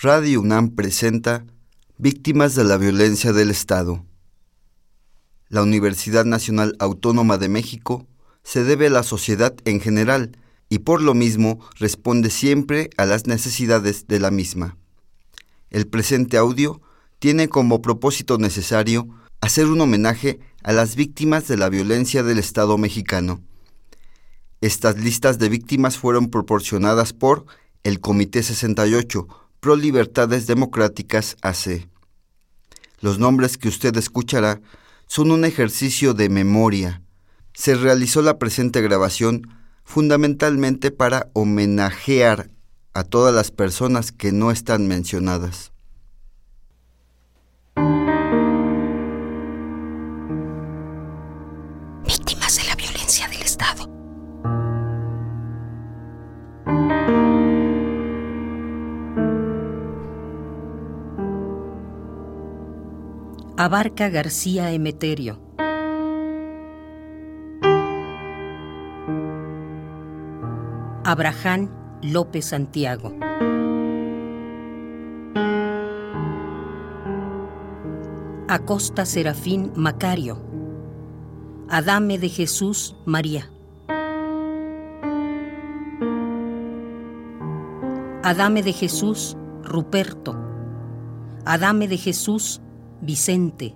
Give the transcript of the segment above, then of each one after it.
Radio UNAM presenta Víctimas de la Violencia del Estado. La Universidad Nacional Autónoma de México se debe a la sociedad en general y por lo mismo responde siempre a las necesidades de la misma. El presente audio tiene como propósito necesario hacer un homenaje a las víctimas de la violencia del Estado mexicano. Estas listas de víctimas fueron proporcionadas por el Comité 68 Pro Libertades Democráticas AC. Los nombres que usted escuchará son un ejercicio de memoria. Se realizó la presente grabación fundamentalmente para homenajear a todas las personas que no están mencionadas. Abarca García Emeterio. Abraham López Santiago. Acosta Serafín Macario. Adame de Jesús María. Adame de Jesús Ruperto. Adame de Jesús Vicente.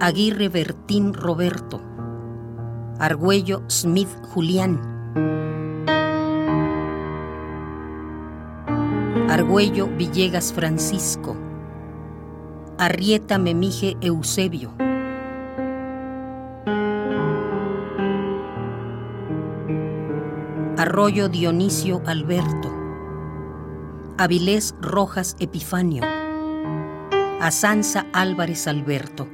Aguirre Bertín Roberto. Argüello Smith Julián. Argüello Villegas Francisco. Arrieta Memije Eusebio. Arroyo Dionisio Alberto. Avilés Rojas Epifanio. Asanza Álvarez Alberto.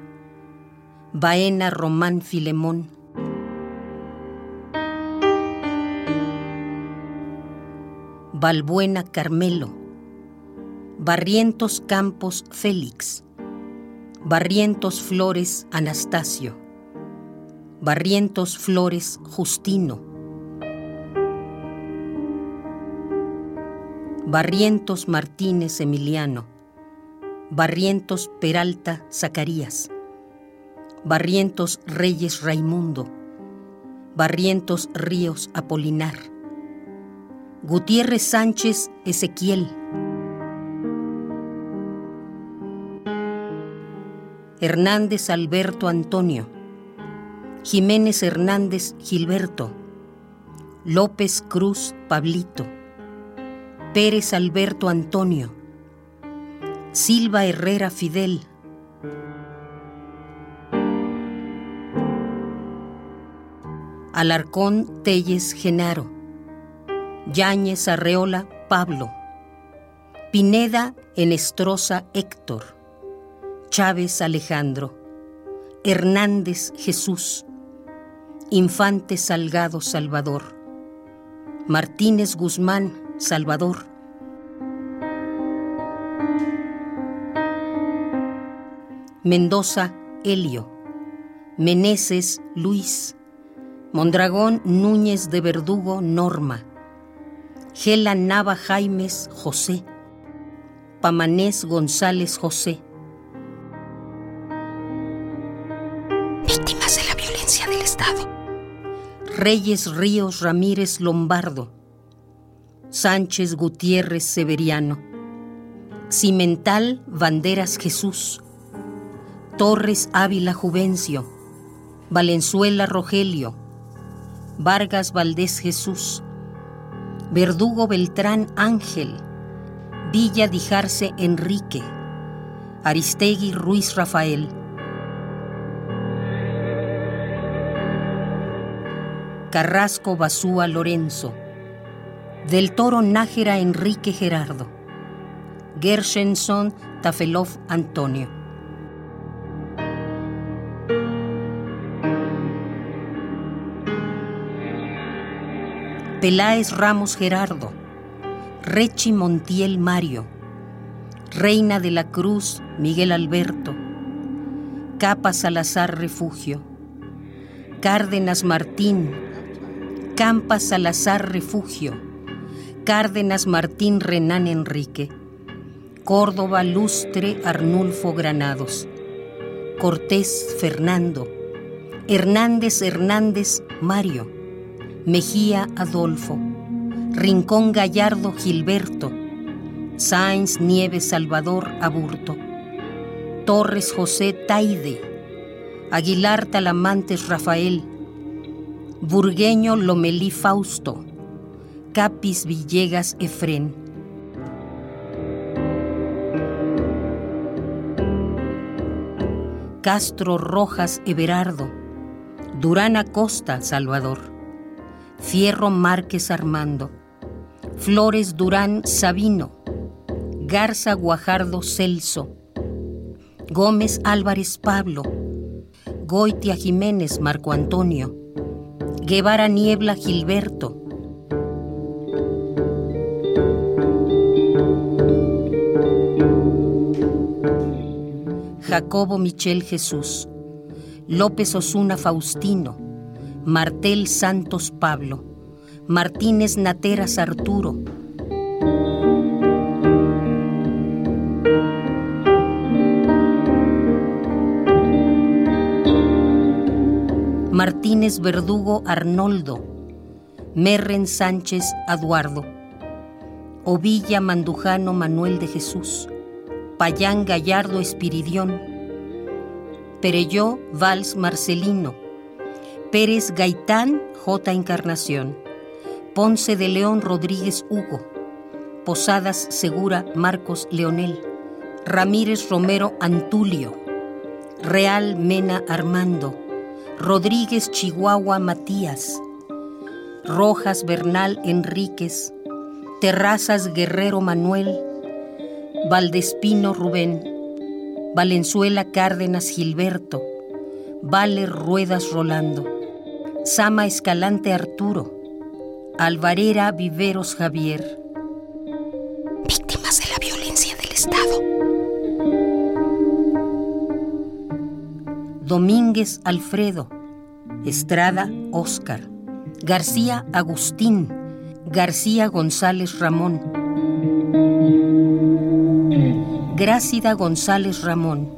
Baena Román Filemón. Balbuena Carmelo. Barrientos Campos Félix. Barrientos Flores Anastasio. Barrientos Flores Justino. Barrientos Martínez Emiliano. Barrientos Peralta Zacarías. Barrientos Reyes Raimundo. Barrientos Ríos Apolinar. Gutiérrez Sánchez Ezequiel. Hernández Alberto Antonio. Jiménez Hernández Gilberto. López Cruz Pablito. Pérez Alberto Antonio. Silva Herrera Fidel. Alarcón Telles Genaro. Yáñez Arreola Pablo. Pineda Enestrosa Héctor. Chávez Alejandro. Hernández Jesús. Infante Salgado Salvador. Martínez Guzmán Salvador. Mendoza Helio. Meneses Luis. Mondragón Núñez de Verdugo Norma. Gela Nava Jaimes José. Pamanés González José. Víctimas de la violencia del Estado. Reyes Ríos Ramírez Lombardo. Sánchez Gutiérrez Severiano. Cimental Banderas Jesús. Torres Ávila Juvencio. Valenzuela Rogelio. Vargas Valdés Jesús. Verdugo Beltrán Ángel. Villa Dijarse Enrique. Aristegui Ruiz Rafael. Carrasco Basúa Lorenzo. Del Toro Nájera Enrique Gerardo. Gershenson Tafelov Antonio. Peláez Ramos Gerardo. Rechi Montiel Mario. Reina de la Cruz Miguel Alberto. Capa Salazar Refugio. Cárdenas Martín. Campa Salazar Refugio, Cárdenas Martín Renán Enrique, Córdoba Lustre Arnulfo Granados, Cortés Fernando, Hernández Hernández Mario, Mejía Adolfo, Rincón Gallardo Gilberto, Sáenz Nieves Salvador Aburto, Torres José Taide, Aguilar Talamantes Rafael, Burgueño Lomelí Fausto, Capis Villegas Efrén. Castro Rojas Everardo, Durán Acosta Salvador, Fierro Márquez Armando, Flores Durán Sabino, Garza Guajardo Celso, Gómez Álvarez Pablo, Goitia Jiménez Marco Antonio, Guevara Niebla Gilberto, Jacobo Michel Jesús, López Osuna Faustino, Martel Santos Pablo, Martínez Nateras Arturo, Martínez Verdugo Arnoldo, Merren Sánchez Eduardo, Ovilla Mandujano Manuel de Jesús, Payán Gallardo Espiridión, Pereyó Valls Marcelino, Pérez Gaitán J. Encarnación, Ponce de León Rodríguez Hugo, Posadas Segura Marcos Leonel, Ramírez Romero Antulio, Real Mena Armando, Rodríguez Chihuahua Matías, Rojas Bernal Enríquez, Terrazas Guerrero Manuel, Valdespino Rubén, Valenzuela Cárdenas Gilberto, Valer Ruedas Rolando, Sama Escalante Arturo, Alvarera Viveros Javier. Víctimas de la violencia del Estado. Domínguez Alfredo, Estrada Óscar, García Agustín, García González Ramón, Grácida González Ramón,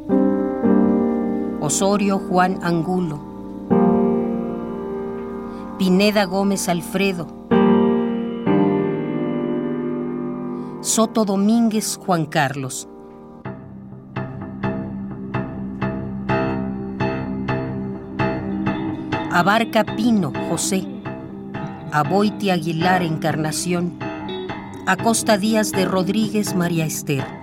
Osorio Juan Angulo, Pineda Gómez Alfredo, Soto Domínguez Juan Carlos. Abarca Pino, José. Aboiti Aguilar, Encarnación. Acosta Díaz de Rodríguez, María Esther.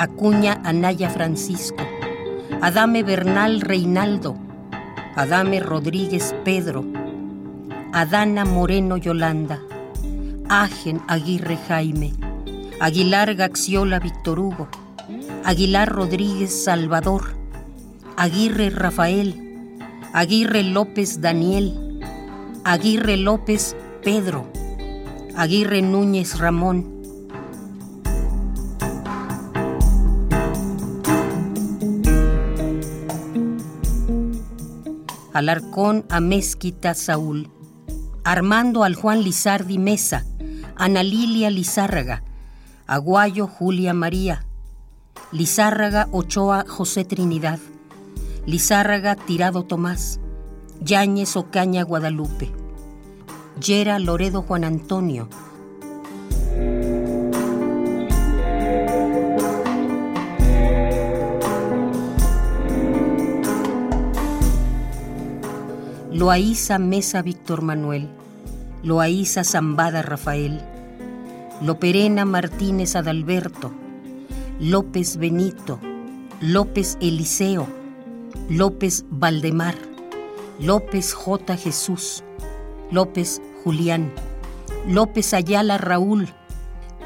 Acuña Anaya Francisco. Adame Bernal Reinaldo. Adame Rodríguez Pedro. Adana Moreno Yolanda. Agen Aguirre Jaime. Aguilar Gaxiola Víctor Hugo. Aguilar Rodríguez Salvador. Aguirre Rafael. Aguirre López Daniel, Aguirre López Pedro, Aguirre Núñez Ramón. Alarcón Amezquita Saúl, Armando al Juan Lizardi Mesa, Ana Lilia Lizárraga, Aguayo Julia María, Lizárraga Ochoa José Trinidad. Lizárraga Tirado Tomás, Yáñez Ocaña Guadalupe, Yera Loredo Juan Antonio, Loaiza Mesa Víctor Manuel, Loaiza Zambada Rafael, Loperena Martínez Adalberto, López Benito, López Eliseo, López Valdemar, López J. Jesús, López Julián, López Ayala Raúl,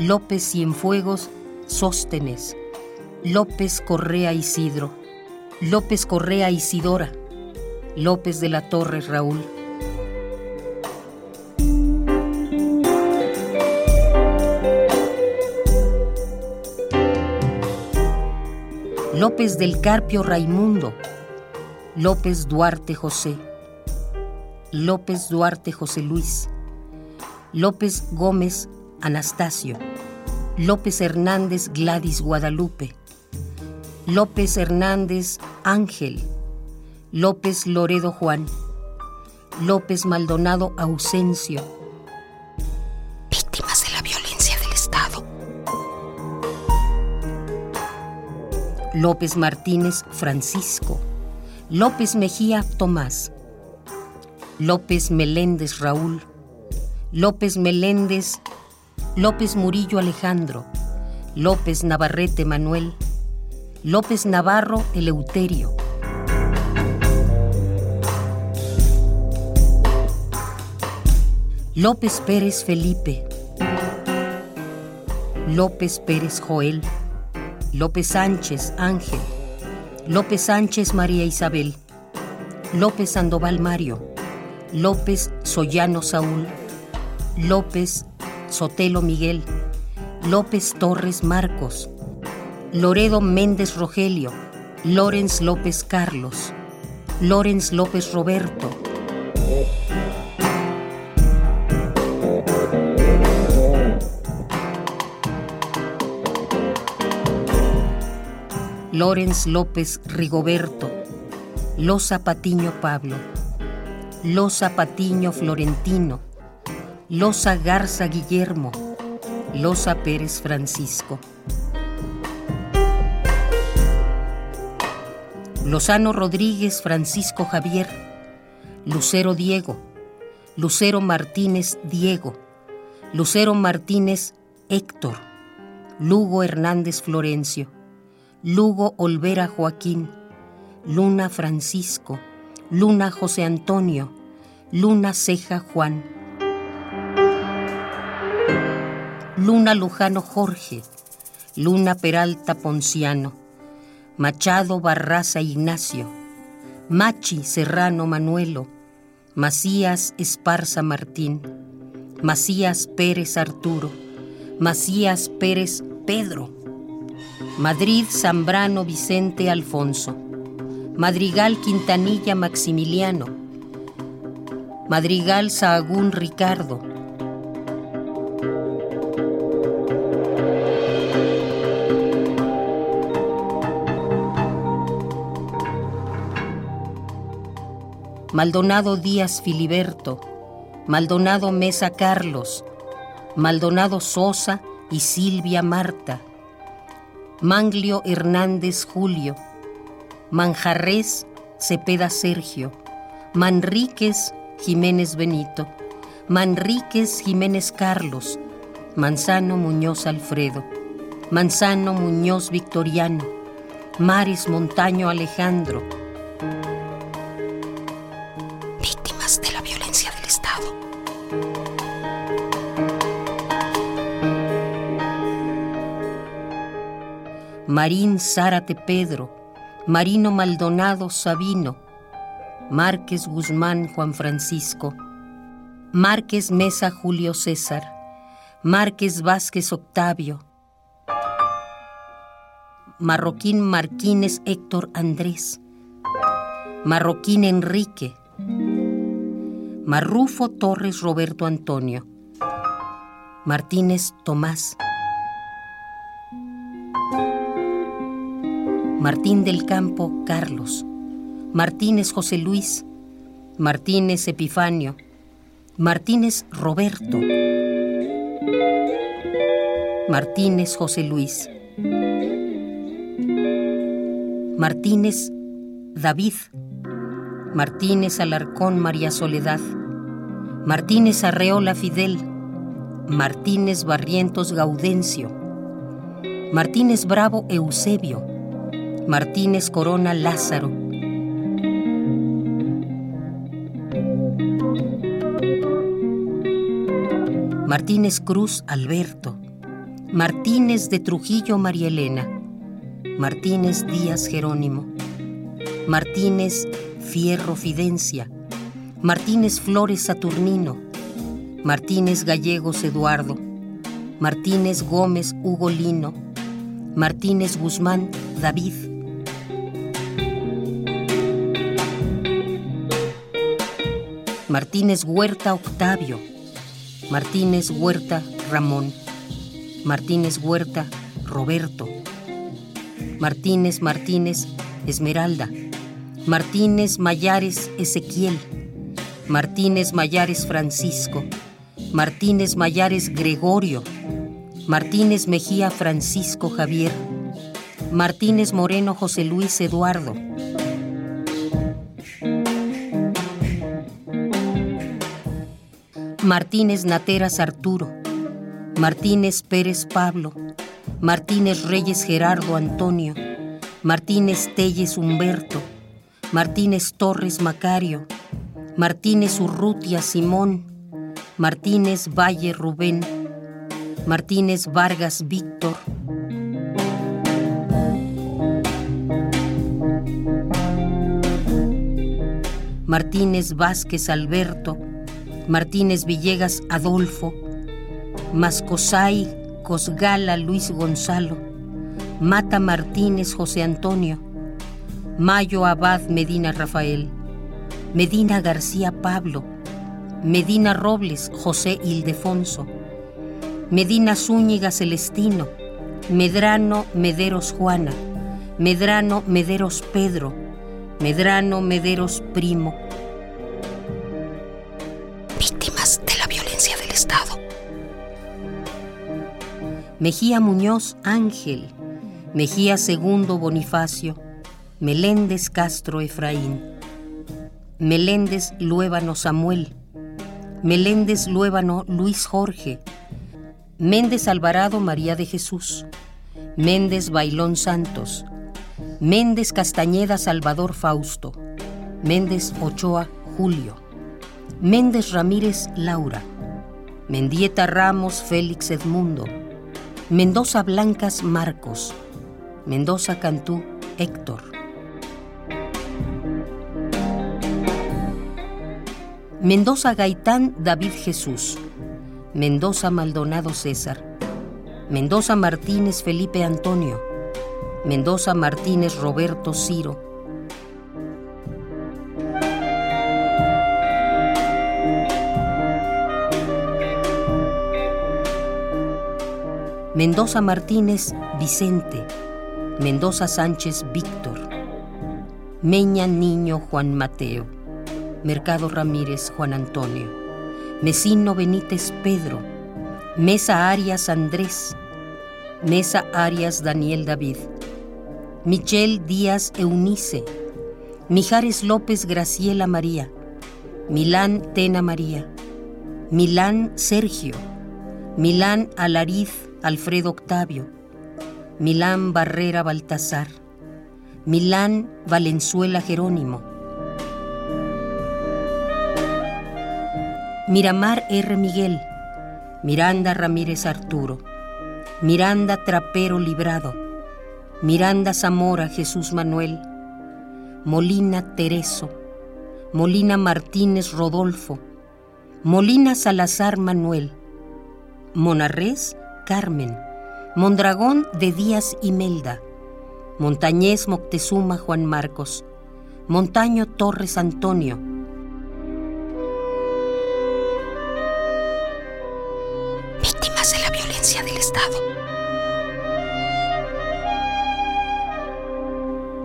López Cienfuegos Sóstenes, López Correa Isidro, López Correa Isidora, López de la Torre Raúl. López del Carpio Raimundo, López Duarte José, López Duarte José Luis, López Gómez Anastasio, López Hernández Gladys Guadalupe, López Hernández Ángel, López Loredo Juan, López Maldonado Ausencio. Víctimas de la violencia del Estado. López Martínez Francisco, López Mejía Tomás, López Meléndez Raúl, López Meléndez, López Murillo Alejandro, López Navarrete Manuel, López Navarro Eleuterio. López Pérez Felipe, López Pérez Joel, López Sánchez Ángel, López Sánchez María Isabel, López Sandoval Mario, López Sollano Saúl, López Sotelo Miguel, López Torres Marcos, Loredo Méndez Rogelio, Lorenz López Carlos, Lorenz López Roberto. Lorenz López Rigoberto, Loza Patiño Pablo, Loza Patiño Florentino, Loza Garza Guillermo, Loza Pérez Francisco. Lozano Rodríguez Francisco Javier, Lucero Diego, Lucero Martínez Diego, Lucero Martínez Héctor, Lugo Hernández Florencio, Lugo Olvera Joaquín, Luna Francisco, Luna José Antonio, Luna Ceja Juan, Luna Lujano Jorge, Luna Peralta Ponciano, Machado Barraza Ignacio, Machi Serrano Manuelo, Macías Esparza Martín, Macías Pérez Arturo, Macías Pérez Pedro, Madrid Zambrano Vicente Alfonso, Madrigal Quintanilla Maximiliano, Madrigal Sahagún Ricardo, Maldonado Díaz Filiberto, Maldonado Mesa Carlos, Maldonado Sosa y Silvia Marta, Manglio Hernández Julio, Manjarres Cepeda Sergio, Manríquez Jiménez Benito, Manríquez Jiménez Carlos, Manzano Muñoz Alfredo, Manzano Muñoz Victoriano, Maris Montaño Alejandro, Marín Zárate Pedro, Marino Maldonado Sabino, Márquez Guzmán Juan Francisco, Márquez Mesa Julio César, Márquez Vázquez Octavio, Marroquín Marquínez Héctor Andrés, Marroquín Enrique, Marrufo Torres Roberto Antonio, Martínez Tomás, Martín del Campo Carlos, Martínez José Luis, Martínez Epifanio, Martínez Roberto, Martínez José Luis, Martínez David, Martínez Alarcón María Soledad, Martínez Arreola Fidel, Martínez Barrientos Gaudencio, Martínez Bravo Eusebio, Martínez Corona Lázaro, Martínez Cruz Alberto, Martínez de Trujillo María Elena, Martínez Díaz Jerónimo, Martínez Fierro Fidencia, Martínez Flores Saturnino, Martínez Gallegos Eduardo, Martínez Gómez Hugo Lino, Martínez Guzmán David. Martínez Huerta Octavio, Martínez Huerta Ramón, Martínez Huerta Roberto, Martínez Martínez Esmeralda, Martínez Mayares Ezequiel, Martínez Mayares Francisco, Martínez Mayares Gregorio, Martínez Mejía Francisco Javier, Martínez Moreno José Luis Eduardo, Martínez Nateras Arturo, Martínez Pérez Pablo, Martínez Reyes Gerardo Antonio, Martínez Telles Humberto, Martínez Torres Macario, Martínez Urrutia Simón, Martínez Valle Rubén, Martínez Vargas Víctor, Martínez Vázquez Alberto, Martínez Villegas Adolfo, Mascosay Cosgala Luis Gonzalo, Mata Martínez José Antonio, Mayo Abad Medina Rafael, Medina García Pablo, Medina Robles José Ildefonso, Medina Zúñiga Celestino, Medrano Mederos Juana, Medrano Mederos Pedro, Medrano Mederos Primo, Mejía Muñoz Ángel, Mejía Segundo Bonifacio, Meléndez Castro Efraín, Meléndez Luébano Samuel, Meléndez Luébano Luis Jorge, Méndez Alvarado María de Jesús, Méndez Bailón Santos, Méndez Castañeda Salvador Fausto, Méndez Ochoa Julio, Méndez Ramírez Laura, Mendieta Ramos Félix Edmundo, Mendoza Blancas Marcos, Mendoza Cantú Héctor. Mendoza Gaitán David Jesús, Mendoza Maldonado César, Mendoza Martínez Felipe Antonio, Mendoza Martínez Roberto Ciro, Mendoza Martínez Vicente, Mendoza Sánchez Víctor, Meña Niño Juan Mateo, Mercado Ramírez Juan Antonio, Mesino Benítez Pedro, Mesa Arias Andrés, Mesa Arias Daniel David, Michel Díaz Eunice, Mijares López Graciela María, Milán Tena María, Milán Sergio, Milán Alariz Alfredo Octavio, Milán Barrera Baltasar, Milán Valenzuela Jerónimo, Miramar R. Miguel, Miranda Ramírez Arturo, Miranda Trapero Librado, Miranda Zamora Jesús Manuel, Molina Tereso, Molina Martínez Rodolfo, Molina Salazar Manuel, Monarrés Carmen, Mondragón de Díaz Imelda, Montañés Moctezuma Juan Marcos, Montaño Torres Antonio. Víctimas de la violencia del Estado.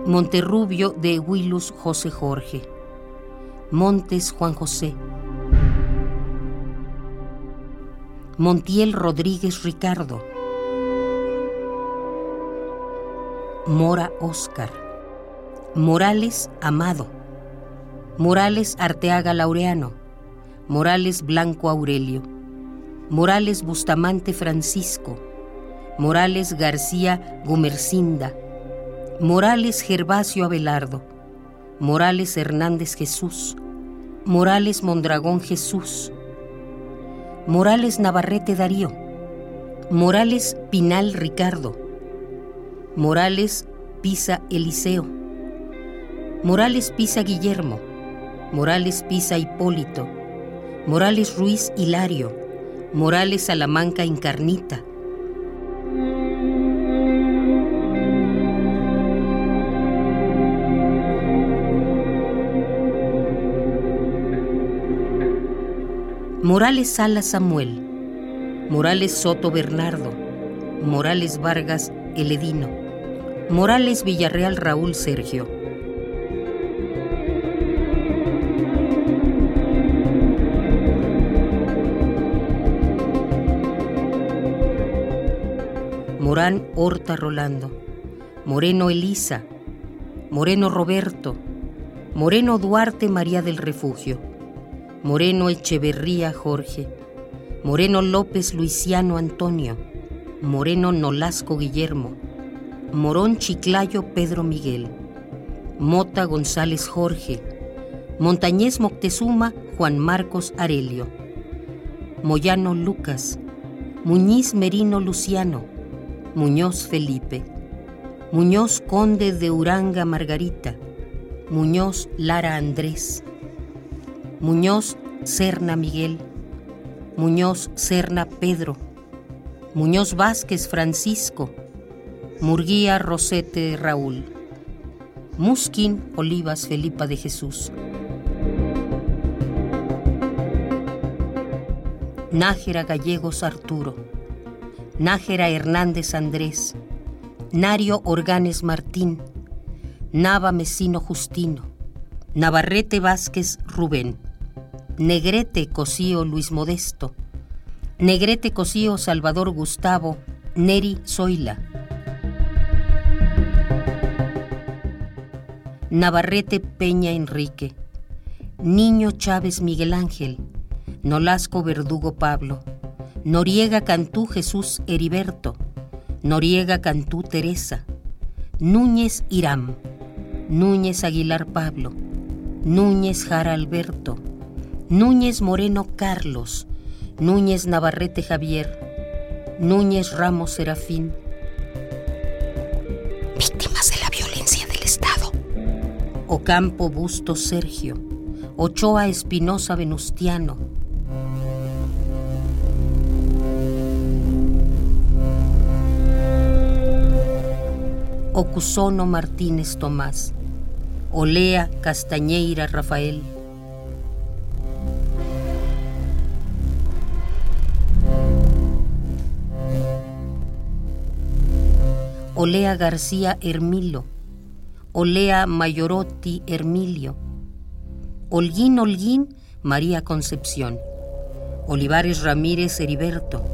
Monterrubio de Huilus José Jorge, Montes Juan José. Montiel Rodríguez Ricardo, Mora Oscar, Morales Amado, Morales Arteaga Laureano, Morales Blanco Aurelio, Morales Bustamante Francisco, Morales García Gumercinda, Morales Gervasio Abelardo, Morales Hernández Jesús, Morales Mondragón Jesús, Morales Navarrete Darío, Morales Pinal Ricardo, Morales Pisa Eliseo, Morales Pisa Guillermo, Morales Pisa Hipólito, Morales Ruiz Hilario, Morales Salamanca Incarnita, Morales Sala Samuel, Morales Soto Bernardo, Morales Vargas Eledino, Morales Villarreal Raúl Sergio. Morán Horta Rolando, Moreno Elisa, Moreno Roberto, Moreno Duarte María del Refugio, Moreno Echeverría Jorge, Moreno López Luisiano Antonio, Moreno Nolasco Guillermo, Morón Chiclayo Pedro Miguel, Mota González Jorge, Montañez Moctezuma Juan Marcos Arelio, Moyano Lucas, Muñiz Merino Luciano, Muñoz Felipe, Muñoz Conde de Uranga Margarita, Muñoz Lara Andrés, Muñoz Serna Miguel, Muñoz Serna Pedro, Muñoz Vázquez Francisco, Murguía Rosete Raúl, Musquín Olivas Felipa de Jesús. Nájera Gallegos Arturo, Nájera Hernández Andrés, Nario Organes Martín, Nava Mesino Justino, Navarrete Vázquez Rubén. Negrete Cosío Luis Modesto, Negrete Cosío Salvador Gustavo, Neri Zoila, Navarrete Peña Enrique, Niño Chávez Miguel Ángel, Nolasco Verdugo Pablo, Noriega Cantú Jesús Heriberto, Noriega Cantú Teresa, Núñez Irán, Núñez Aguilar Pablo, Núñez Jara Alberto, Núñez Moreno Carlos, Núñez Navarrete Javier, Núñez Ramos Serafín. Víctimas de la violencia del Estado. Ocampo Busto Sergio, Ochoa Espinosa Venustiano. Ocusono Martínez Tomás, Olea Castañeira Rafael. Olea García Hermilo, Olea Mayorotti Hermilio, Holguín Holguín María Concepción, Olivares Ramírez Heriberto,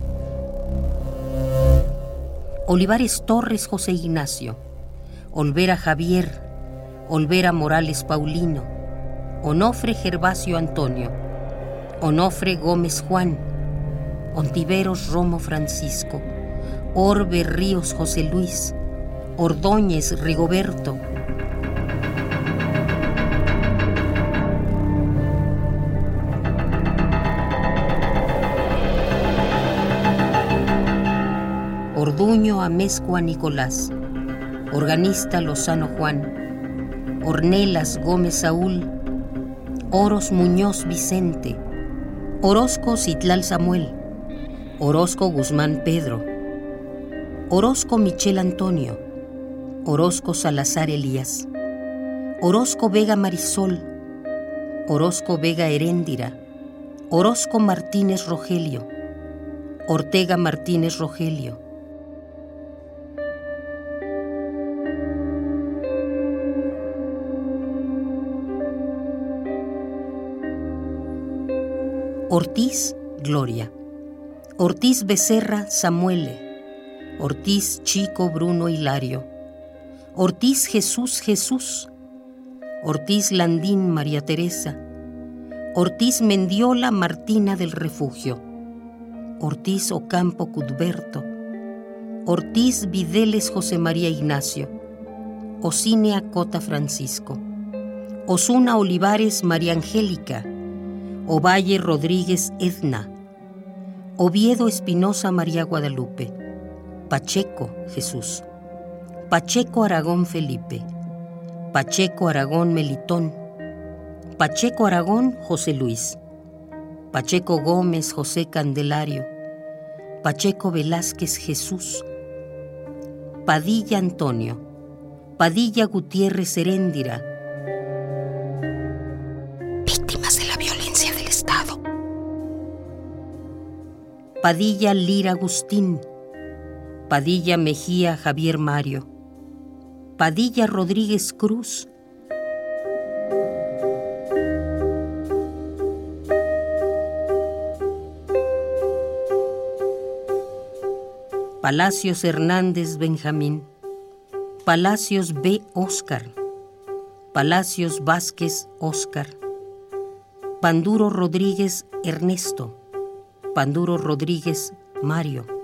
Olivares Torres José Ignacio, Olvera Javier, Olvera Morales Paulino, Onofre Gervasio Antonio, Onofre Gómez Juan, Ontiveros Romo Francisco, Orbe Ríos José Luis, Ordóñez Rigoberto. Orduño Amezcua Nicolás, organista Lozano Juan, Ornelas Gómez Saúl, Oros Muñoz Vicente, Orozco Citlal Samuel, Orozco Guzmán Pedro, Orozco Michel Antonio, Orozco Salazar Elías, Orozco Vega Marisol, Orozco Vega Heréndira, Orozco Martínez Rogelio, Ortega Martínez Rogelio. Ortiz Gloria, Ortiz Becerra Samuele, Ortiz Chico Bruno Hilario, Ortiz Jesús Jesús, Ortiz Landín María Teresa, Ortiz Mendiola Martina del Refugio, Ortiz Ocampo Cudberto, Ortiz Videles José María Ignacio, Ocinea Cota Francisco, Osuna Olivares María Angélica, Ovalle Rodríguez Edna, Oviedo Espinosa María Guadalupe, Pacheco Jesús, Pacheco Aragón Felipe, Pacheco Aragón Melitón, Pacheco Aragón José Luis, Pacheco Gómez José Candelario, Pacheco Velázquez Jesús, Padilla Antonio, Padilla Gutiérrez Heréndira. Víctimas de la violencia del Estado. Padilla Lira Agustín, Padilla Mejía Javier Mario, Padilla Rodríguez Cruz, Palacios Hernández Benjamín, Palacios B. Oscar, Palacios Vázquez Oscar, Panduro Rodríguez Ernesto, Panduro Rodríguez Mario,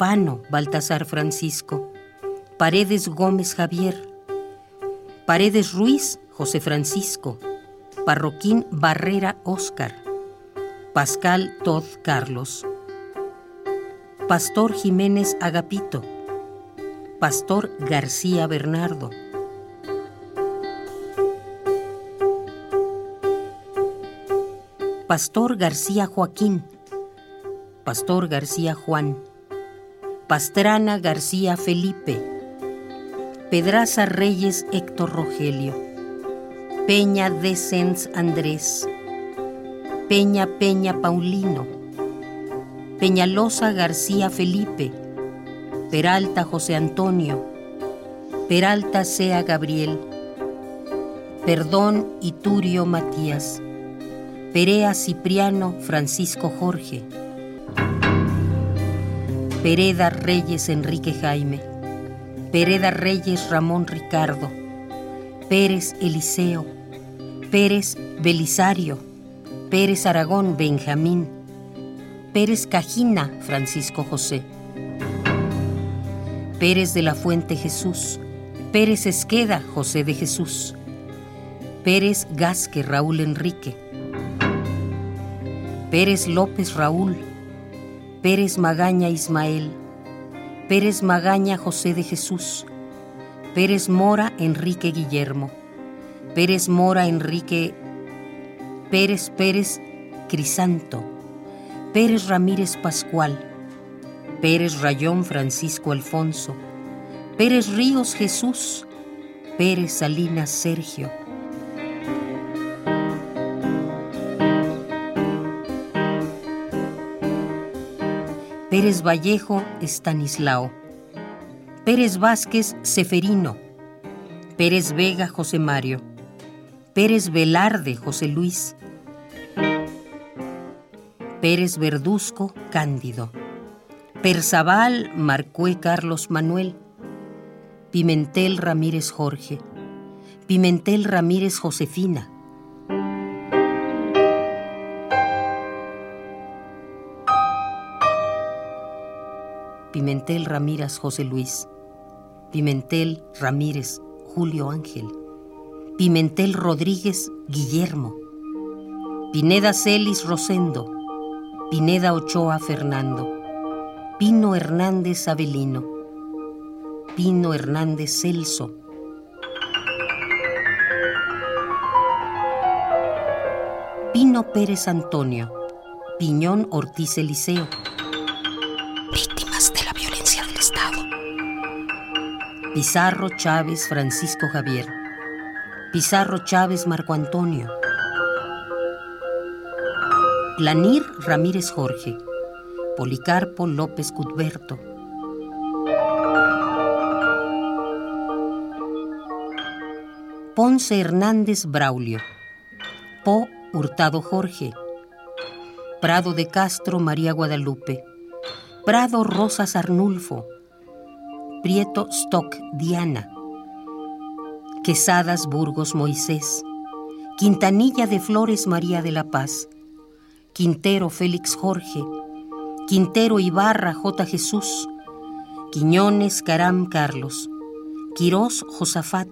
Pano Baltasar Francisco, Paredes Gómez Javier, Paredes Ruiz José Francisco, Parroquín Barrera Oscar, Pascal Todd Carlos. Pastor Jiménez Agapito, Pastor García Bernardo, Pastor García Joaquín, Pastor García Juan, Pastrana García Felipe, Pedraza Reyes Héctor Rogelio, Peña Decens Andrés, Peña Peña Paulino, Peñalosa García Felipe, Peralta José Antonio, Peralta Sea Gabriel, Perdón Iturio Matías, Perea Cipriano Francisco Jorge, Pereda Reyes Enrique Jaime, Pereda Reyes Ramón Ricardo, Pérez Eliseo, Pérez Belisario, Pérez Aragón Benjamín, Pérez Cajina, Francisco José. Pérez de la Fuente Jesús. Pérez Esqueda, José de Jesús. Pérez Gasque, Raúl Enrique. Pérez López Raúl. Pérez Magaña Ismael. Pérez Magaña José de Jesús. Pérez Mora Enrique Guillermo. Pérez Mora Enrique. Pérez Pérez Crisanto. Pérez Ramírez Pascual, Pérez Rayón Francisco Alfonso, Pérez Ríos Jesús, Pérez Salinas Sergio. Pérez Vallejo Estanislao, Pérez Vázquez Seferino, Pérez Vega José Mario, Pérez Velarde José Luis, Pérez Verduzco, Cándido. Perzaval, Marcué Carlos Manuel. Pimentel Ramírez Jorge. Pimentel Ramírez Josefina. Pimentel Ramírez José Luis. Pimentel Ramírez Julio Ángel. Pimentel Rodríguez Guillermo. Pineda Celis Rosendo. Pineda Ochoa Fernando, Pino Hernández Avelino, Pino Hernández Celso. Pino Pérez Antonio, Piñón Ortiz Eliseo. Pizarro Chávez Francisco Javier. Pizarro Chávez Marco Antonio. Lanir Ramírez Jorge, Policarpo López Cudberto. Ponce Hernández Braulio, Po Hurtado Jorge, Prado de Castro María Guadalupe, Prado Rosas Arnulfo, Prieto Stock Diana, Quesadas Burgos Moisés, Quintanilla de Flores María de la Paz, Quintero Félix Jorge, Quintero Ibarra J. Jesús, Quiñones Caram Carlos, Quirós Josafat,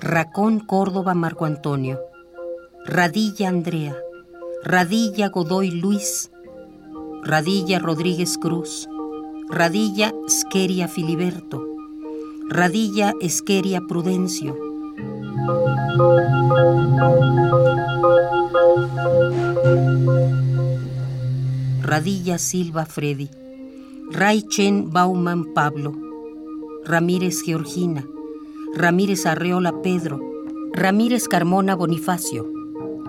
Racón Córdoba Marco Antonio, Radilla Andrea, Radilla Godoy Luis, Radilla Rodríguez Cruz, Radilla Esqueria Filiberto, Radilla Esqueria Prudencio. Radilla Silva Freddy, Raichen Bauman Pablo, Ramírez Georgina, Ramírez Arreola Pedro, Ramírez Carmona Bonifacio,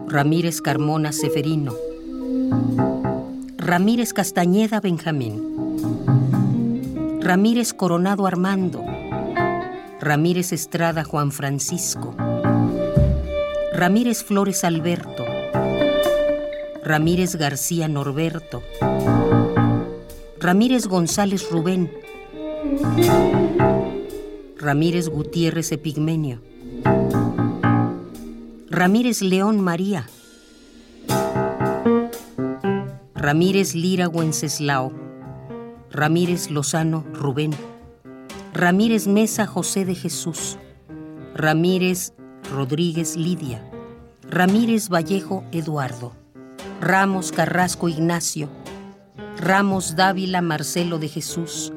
Ramírez Carmona Seferino, Ramírez Castañeda Benjamín. Ramírez Coronado Armando. Ramírez Estrada Juan Francisco. Ramírez Flores Alberto. Ramírez García Norberto. Ramírez González Rubén. Ramírez Gutiérrez Epigmenio. Ramírez León María. Ramírez Lira Wenceslao. Ramírez Lozano Rubén. Ramírez Mesa José de Jesús. Ramírez Rodríguez Lidia. Ramírez Vallejo Eduardo. Ramos Carrasco Ignacio. Ramos Dávila Marcelo de Jesús.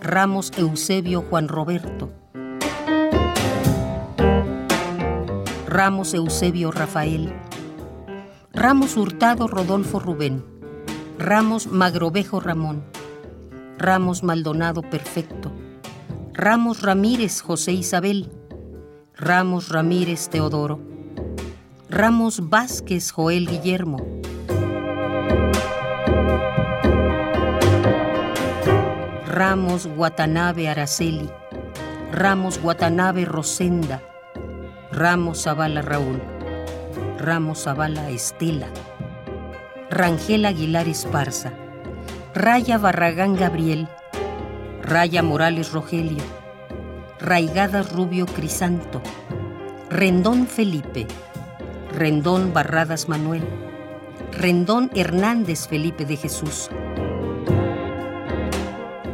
Ramos Eusebio Juan Roberto. Ramos Eusebio Rafael. Ramos Hurtado Rodolfo Rubén. Ramos Magrovejo Ramón. Ramos Maldonado Perfecto. Ramos Ramírez José Isabel. Ramos Ramírez Teodoro. Ramos Vázquez Joel Guillermo. Ramos Guatanabe Araceli. Ramos Guatanabe Rosenda. Ramos Zavala Raúl. Ramos Zavala Estela. Rangel Aguilar Esparza. Raya Barragán Gabriel. Raya Morales Rogelio. Raigadas Rubio Crisanto. Rendón Felipe. Rendón Barradas Manuel. Rendón Hernández Felipe de Jesús.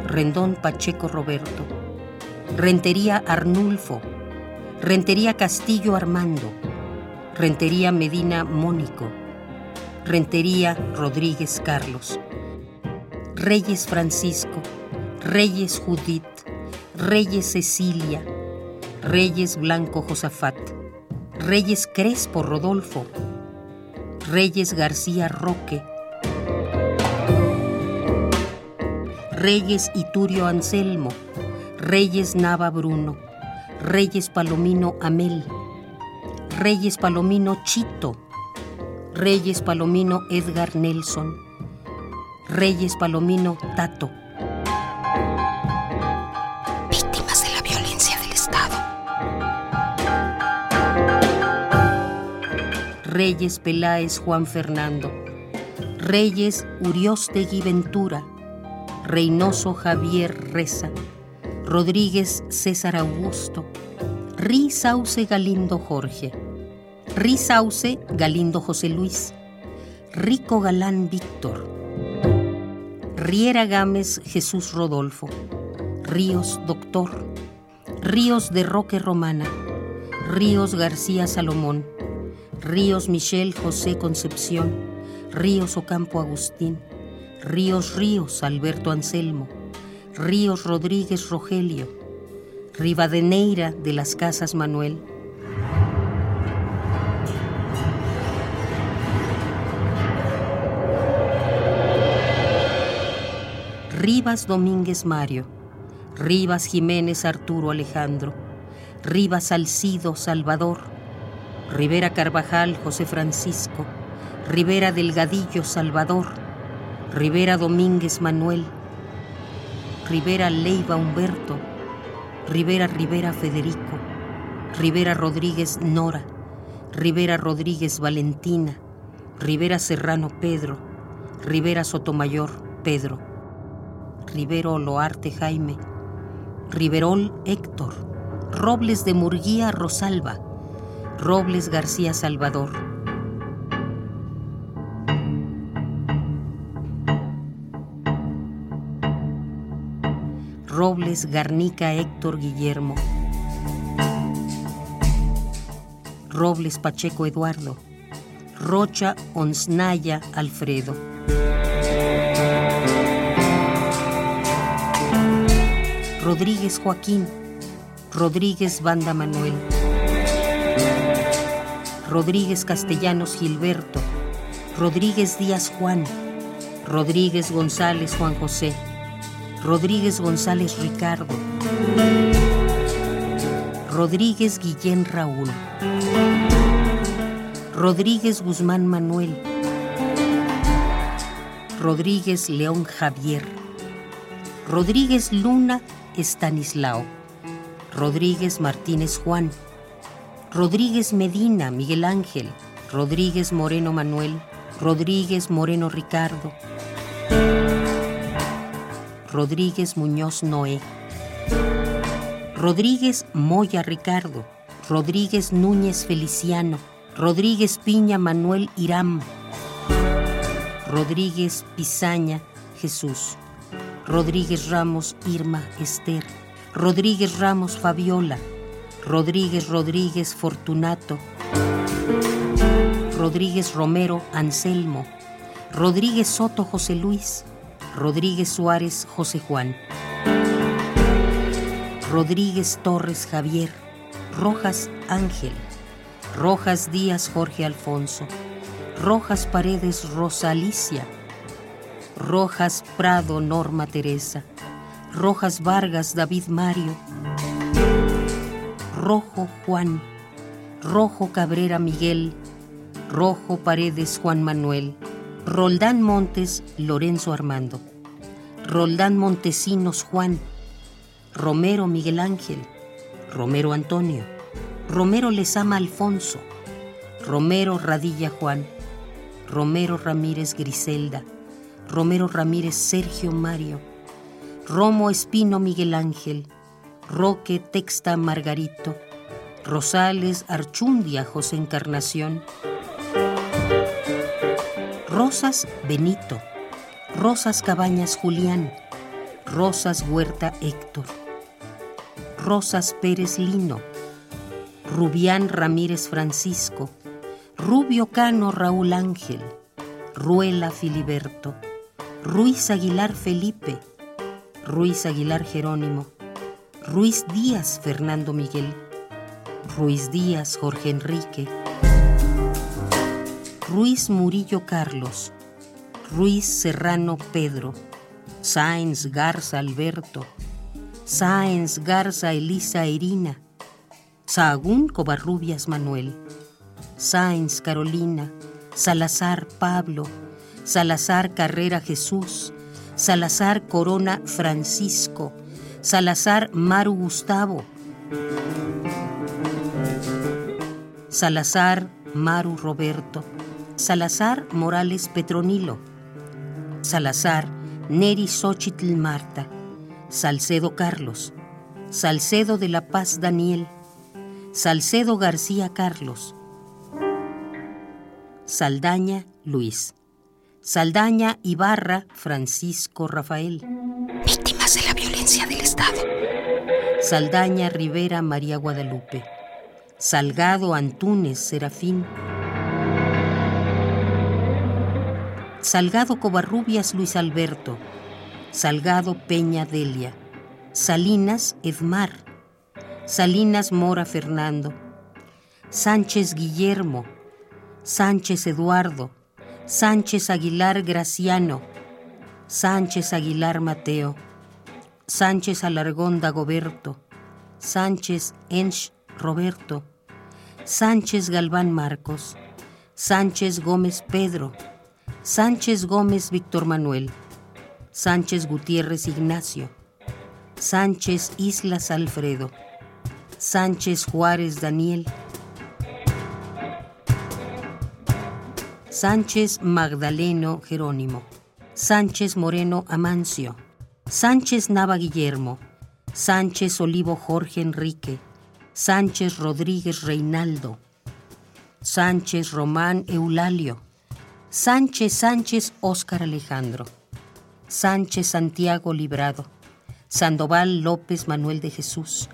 Rendón Pacheco Roberto. Rentería Arnulfo. Rentería Castillo Armando. Rentería Medina Mónico. Rentería Rodríguez Carlos. Reyes Francisco. Reyes Judith. Reyes Cecilia. Reyes Blanco Josafat. Reyes Crespo Rodolfo. Reyes García Roque. Reyes Iturio Anselmo, Reyes Nava Bruno, Reyes Palomino Amel, Reyes Palomino Chito, Reyes Palomino Edgar Nelson, Reyes Palomino Tato. Víctimas de la violencia del Estado. Reyes Peláez Juan Fernando, Reyes Uriostegui Ventura, Reynoso Javier Reza, Rodríguez César Augusto, Rizauce Galindo Jorge, Rizauce Galindo José Luis, Rico Galán Víctor, Riera Gámez Jesús Rodolfo, Ríos Doctor, Ríos de Roque Romana, Ríos García Salomón, Ríos Michel José Concepción, Ríos Ocampo Agustín, Ríos Ríos Alberto Anselmo, Ríos Rodríguez Rogelio, Rivadeneira de las Casas Manuel, Rivas Domínguez Mario, Rivas Jiménez Arturo Alejandro, Rivas Salcido Salvador, Rivera Carvajal José Francisco, Rivera Delgadillo Salvador, Rivera Domínguez Manuel, Rivera Leiva Humberto, Rivera Rivera Federico, Rivera Rodríguez Nora, Rivera Rodríguez Valentina, Rivera Serrano Pedro, Rivera Sotomayor Pedro, Rivero Loarte Jaime, Riverol Héctor, Robles de Murguía Rosalba, Robles García Salvador. Robles Garnica Héctor Guillermo. Robles Pacheco Eduardo. Rocha Onsnaya Alfredo. Rodríguez Joaquín. Rodríguez Banda Manuel. Rodríguez Castellanos Gilberto. Rodríguez Díaz Juan. Rodríguez González Juan José. Rodríguez González Ricardo. Rodríguez Guillén Raúl. Rodríguez Guzmán Manuel. Rodríguez León Javier, Rodríguez Luna Estanislao, Rodríguez Martínez Juan, Rodríguez Medina Miguel Ángel, Rodríguez Moreno Manuel, Rodríguez Moreno Ricardo, Rodríguez Muñoz Noé, Rodríguez Moya Ricardo, Rodríguez Núñez Feliciano, Rodríguez Piña Manuel Iram, Rodríguez Pizaña Jesús, Rodríguez Ramos Irma Esther, Rodríguez Ramos Fabiola, Rodríguez Rodríguez Fortunato, Rodríguez Romero Anselmo, Rodríguez Soto José Luis, Rodríguez Suárez José Juan. Rodríguez Torres Javier, Rojas Ángel, Rojas Díaz Jorge Alfonso, Rojas Paredes Rosa Alicia, Rojas Prado Norma Teresa, Rojas Vargas David Mario, Rojo Juan, Rojo Cabrera Miguel, Rojo Paredes Juan Manuel, Roldán Montes Lorenzo Armando, Roldán Montesinos Juan, Romero Miguel Ángel, Romero Antonio, Romero Lezama Alfonso, Romero Radilla Juan, Romero Ramírez Griselda, Romero Ramírez Sergio Mario, Romo Espino Miguel Ángel, Roque Texta Margarito, Rosales Archundia José Encarnación, Rosas Benito, Rosas Cabañas Julián, Rosas Huerta Héctor. Rosas Pérez Lino, Rubián Ramírez Francisco, Rubio Cano Raúl Ángel, Ruela Filiberto, Ruiz Aguilar Felipe, Ruiz Aguilar Jerónimo, Ruiz Díaz Fernando Miguel, Ruiz Díaz Jorge Enrique, Ruiz Murillo Carlos, Ruiz Serrano Pedro, Sáenz Garza Alberto, Sáenz Garza Elisa Irina, Sahagún Covarrubias Manuel, Sáenz Carolina, Salazar Pablo, Salazar Carrera Jesús, Salazar Corona Francisco, Salazar Maru Gustavo, Salazar Maru Roberto, Salazar Morales Petronilo, Salazar Neri Xochitl Marta, Salcedo Carlos, Salcedo de la Paz Daniel, Salcedo García Carlos, Saldaña Luis, Saldaña Ibarra Francisco Rafael. Víctimas de la violencia del Estado. Saldaña Rivera María Guadalupe, Salgado Antúnez Serafín. Salgado Covarrubias Luis Alberto, Salgado Peña Delia, Salinas Edmar, Salinas Mora Fernando, Sánchez Guillermo, Sánchez Eduardo, Sánchez Aguilar Graciano, Sánchez Aguilar Mateo, Sánchez Alargón Dagoberto, Sánchez Ench Roberto, Sánchez Galván Marcos, Sánchez Gómez Pedro, Sánchez Gómez Víctor Manuel, Sánchez Gutiérrez Ignacio, Sánchez Islas Alfredo, Sánchez Juárez Daniel, Sánchez Magdaleno Jerónimo, Sánchez Moreno Amancio, Sánchez Nava Guillermo, Sánchez Olivo Jorge Enrique, Sánchez Rodríguez Reinaldo, Sánchez Román Eulalio, Sánchez Sánchez Óscar Alejandro. Sánchez Santiago Librado, Sandoval López Manuel de Jesús,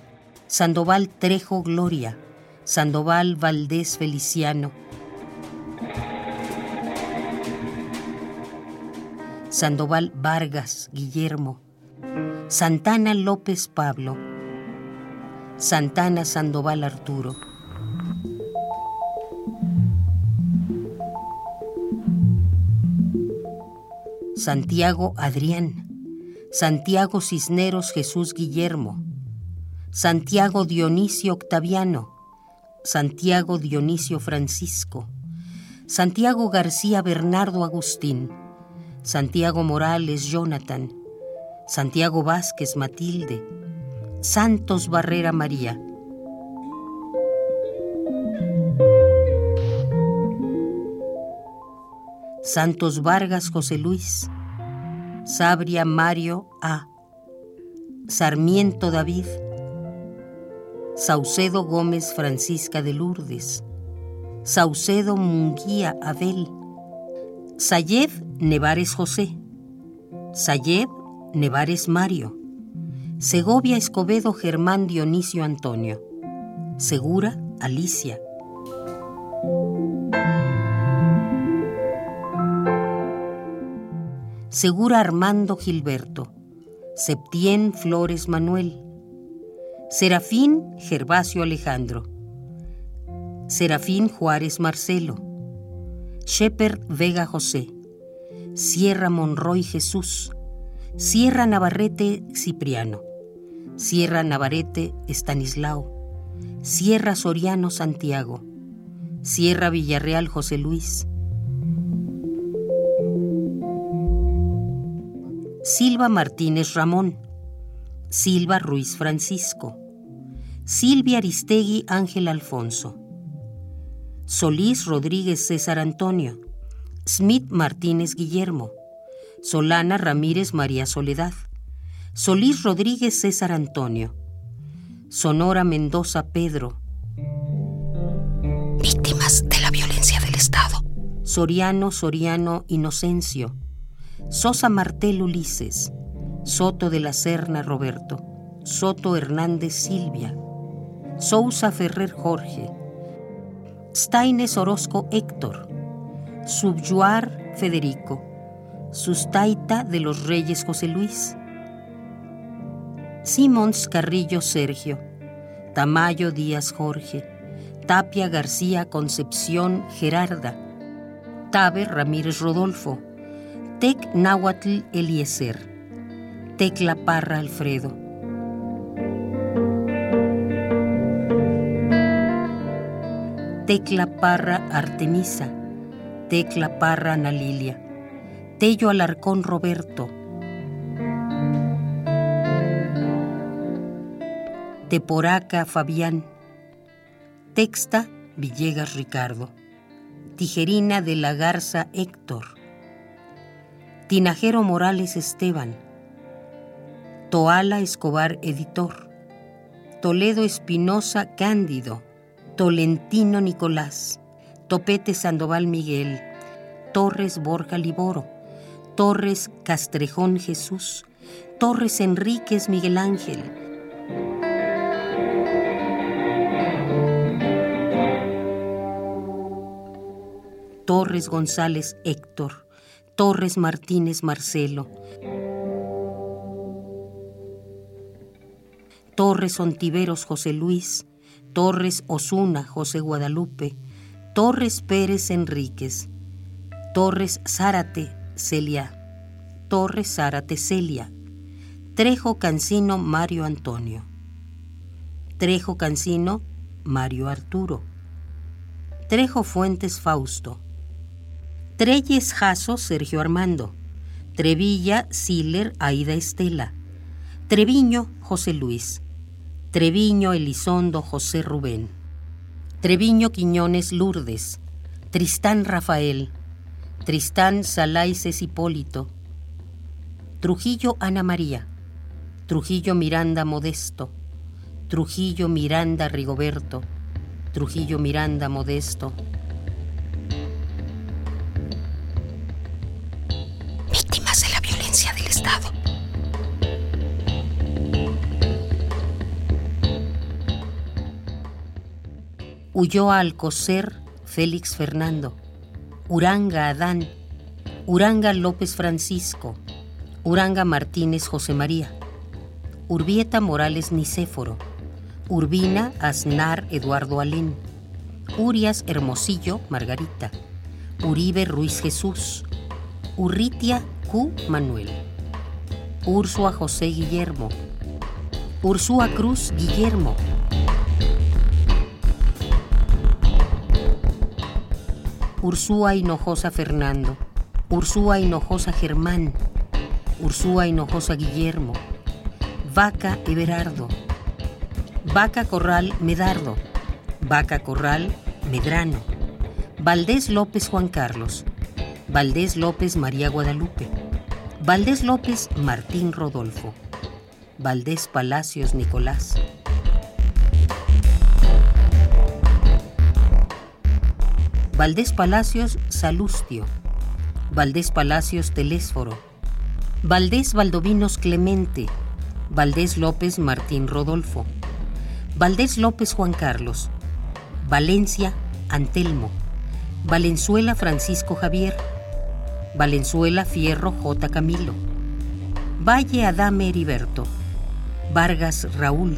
Sandoval Trejo Gloria, Sandoval Valdés Feliciano, Sandoval Vargas Guillermo, Santana López Pablo, Santana Sandoval Arturo. Santiago Adrián, Santiago Cisneros Jesús Guillermo, Santiago Dionisio Octaviano, Santiago Dionisio Francisco, Santiago García Bernardo Agustín, Santiago Morales Jonathan, Santiago Vázquez Matilde, Santos Barrera María. Santos Vargas José Luis, Sabria Mario A, Sarmiento David, Saucedo Gómez Francisca de Lourdes, Saucedo Munguía Abel, Sayed Nevares José, Sayed Nevares Mario, Segovia Escobedo Germán Dionisio Antonio, Segura Alicia. Segura Armando Gilberto, Septién Flores Manuel, Serafín Gervasio Alejandro, Serafín Juárez Marcelo, Shepherd Vega José, Sierra Monroy Jesús, Sierra Navarrete Cipriano, Sierra Navarrete Estanislao, Sierra Soriano Santiago, Sierra Villarreal José Luis, Silva Martínez Ramón, Silva Ruiz Francisco, Silvia Aristegui Ángel Alfonso, Solís Rodríguez César Antonio, Smith Martínez Guillermo, Solana Ramírez María Soledad, Solís Rodríguez César Antonio, Sonora Mendoza Pedro. Víctimas de la violencia del Estado. Soriano Soriano Inocencio, Sosa Martel Ulises, Soto de la Serna Roberto, Soto Hernández Silvia, Sousa Ferrer Jorge, Staines Orozco Héctor, Subyuar Federico, Sustaita de los Reyes José Luis, Simons Carrillo Sergio, Tamayo Díaz Jorge, Tapia García Concepción Gerarda, Taber Ramírez Rodolfo, Tec Náhuatl Eliezer, Tecla Parra Alfredo. Tecla Parra Artemisa, Tecla Parra Ana Lilia, Tello Alarcón Roberto, Teporaca Fabián, Texta Villegas Ricardo, Tijerina de la Garza Héctor, Tinajero Morales Esteban, Toala Escobar Editor, Toledo Espinosa Cándido, Tolentino Nicolás, Topete Sandoval Miguel, Torres Borja Liboro, Torres Castrejón Jesús, Torres Enríquez Miguel Ángel, Torres González Héctor, Torres Martínez Marcelo, Torres Ontiveros José Luis, Torres Osuna José Guadalupe, Torres Pérez Enríquez, Torres Zárate Celia, Torres Zárate Celia, Trejo Cancino Mario Antonio, Trejo Cancino Mario Arturo, Trejo Fuentes Fausto, Treyes Jaso Sergio Armando, Trevilla Siller Aida Estela, Treviño José Luis, Treviño Elizondo José Rubén, Treviño Quiñones Lourdes, Tristán Rafael, Tristán Salaices Hipólito, Trujillo Ana María, Trujillo Miranda Modesto, Trujillo Miranda Rigoberto, Trujillo Miranda Modesto, Huyó a Alcocer Félix Fernando, Uranga Adán, Uranga López Francisco, Uranga Martínez José María, Urbieta Morales Nicéforo, Urbina Aznar Eduardo Alén, Urias Hermosillo Margarita, Uribe Ruiz Jesús, Urritia Q. Manuel, Ursua José Guillermo, Ursúa Cruz Guillermo, Ursúa Hinojosa Fernando, Ursúa Hinojosa Germán, Ursúa Hinojosa Guillermo, Vaca Everardo, Vaca Corral Medardo, Vaca Corral Medrano, Valdés López Juan Carlos, Valdés López María Guadalupe, Valdés López Martín Rodolfo, Valdés Palacios Nicolás. Valdés Palacios Salustio, Valdés Palacios Telésforo, Valdés Valdovinos Clemente, Valdés López Martín Rodolfo, Valdés López Juan Carlos, Valencia Antelmo, Valenzuela Francisco Javier, Valenzuela Fierro J. Camilo, Valle Adame Heriberto, Vargas Raúl,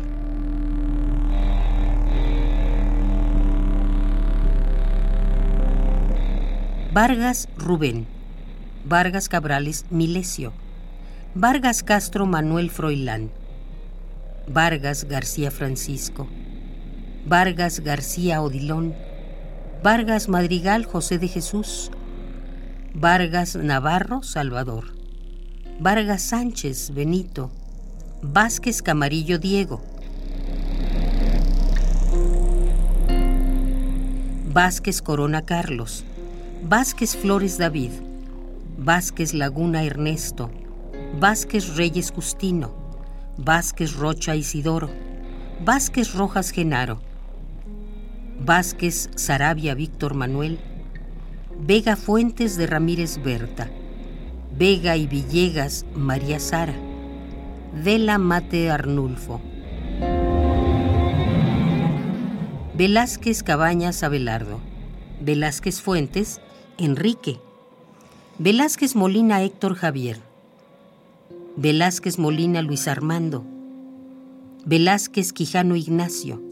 Vargas Rubén, Vargas Cabrales Milesio, Vargas Castro Manuel Froilán, Vargas García Francisco, Vargas García Odilón, Vargas Madrigal José de Jesús, Vargas Navarro Salvador, Vargas Sánchez Benito, Vázquez Camarillo Diego, Vázquez Corona Carlos, Vázquez Flores David, Vázquez Laguna Ernesto, Vázquez Reyes Justino, Vázquez Rocha Isidoro, Vázquez Rojas Genaro, Vázquez Sarabia Víctor Manuel, Vega Fuentes de Ramírez Berta, Vega y Villegas María Sara, Vela Mate Arnulfo, Velázquez Cabañas Abelardo, Velázquez Fuentes Enrique, Velázquez Molina Héctor Javier, Velázquez Molina Luis Armando, Velázquez Quijano Ignacio,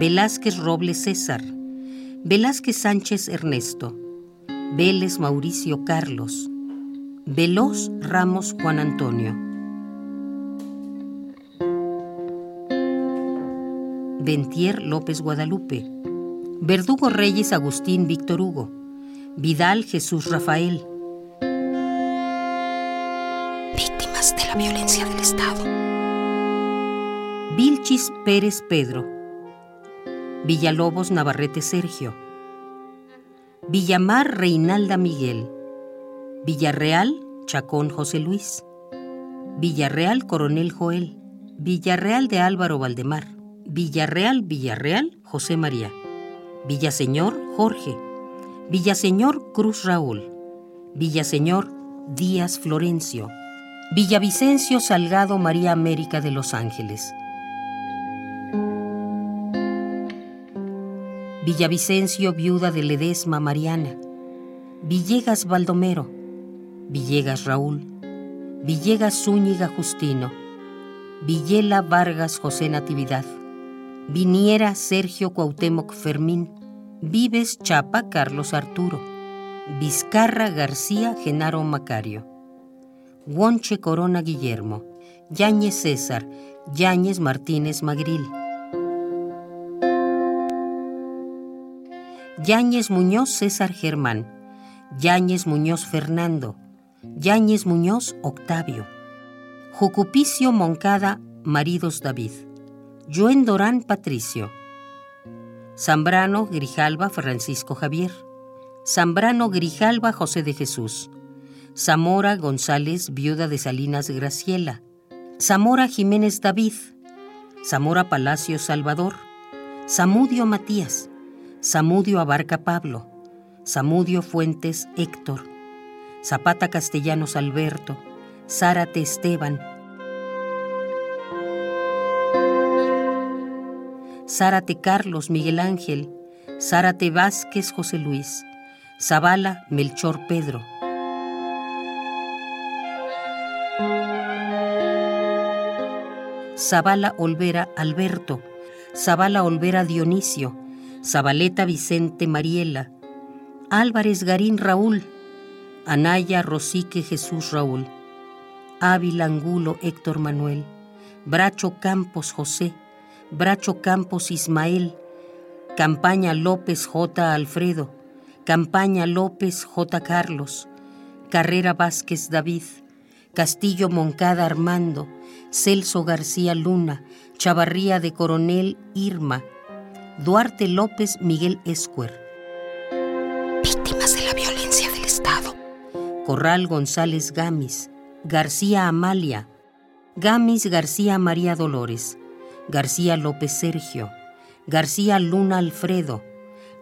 Velázquez Robles César, Velázquez Sánchez Ernesto, Vélez Mauricio Carlos, Veloz Ramos Juan Antonio. Ventier López Guadalupe, Verdugo Reyes Agustín Víctor Hugo, Vidal Jesús Rafael. Víctimas de la violencia del Estado. Vilchis Pérez Pedro. Villalobos Navarrete Sergio. Villamar Reinalda Miguel. Villarreal Chacón José Luis. Villarreal Coronel Joel. Villarreal de Álvaro Valdemar. Villarreal Villarreal José María. Villaseñor Jorge. Villaseñor Cruz Raúl, Villaseñor Díaz Florencio, Villavicencio Salgado María América de Los Ángeles. Villavicencio Viuda de Ledesma Mariana, Villegas Baldomero, Villegas Raúl, Villegas Zúñiga Justino, Villela Vargas José Natividad, Viniera Sergio Cuauhtémoc Fermín, Vives Chapa Carlos Arturo, Vizcarra García Genaro Macario, Guonche Corona Guillermo, Yáñez César, Yáñez Martínez Magril, Yáñez Muñoz César Germán, Yáñez Muñoz Fernando, Yáñez Muñoz Octavio, Jucupicio Moncada Maridos David, Joen Dorán Patricio, Zambrano Grijalva Francisco Javier, Zambrano Grijalva José de Jesús, Zamora González Viuda de Salinas Graciela, Zamora Jiménez David, Zamora Palacio Salvador, Zamudio Matías, Zamudio Abarca Pablo, Zamudio Fuentes Héctor, Zapata Castellanos Alberto, Zárate Esteban, Zárate Carlos Miguel Ángel, Zárate Vázquez José Luis, Zavala Melchor Pedro. Zavala Olvera Alberto, Zavala Olvera Dionisio, Zabaleta Vicente Mariela, Álvarez Garín Raúl, Anaya Rosique Jesús Raúl, Ávila Angulo Héctor Manuel, Bracho Campos José, Bracho Campos Ismael, Campaña López J. Alfredo, Campaña López J. Carlos, Carrera Vázquez David, Castillo Moncada Armando, Celso García Luna, Chavarría de Coronel Irma, Duarte López Miguel Escuer. Víctimas de la violencia del Estado. Corral González Gamis, García Amalia, Gamis García María Dolores, García López Sergio, García Luna Alfredo,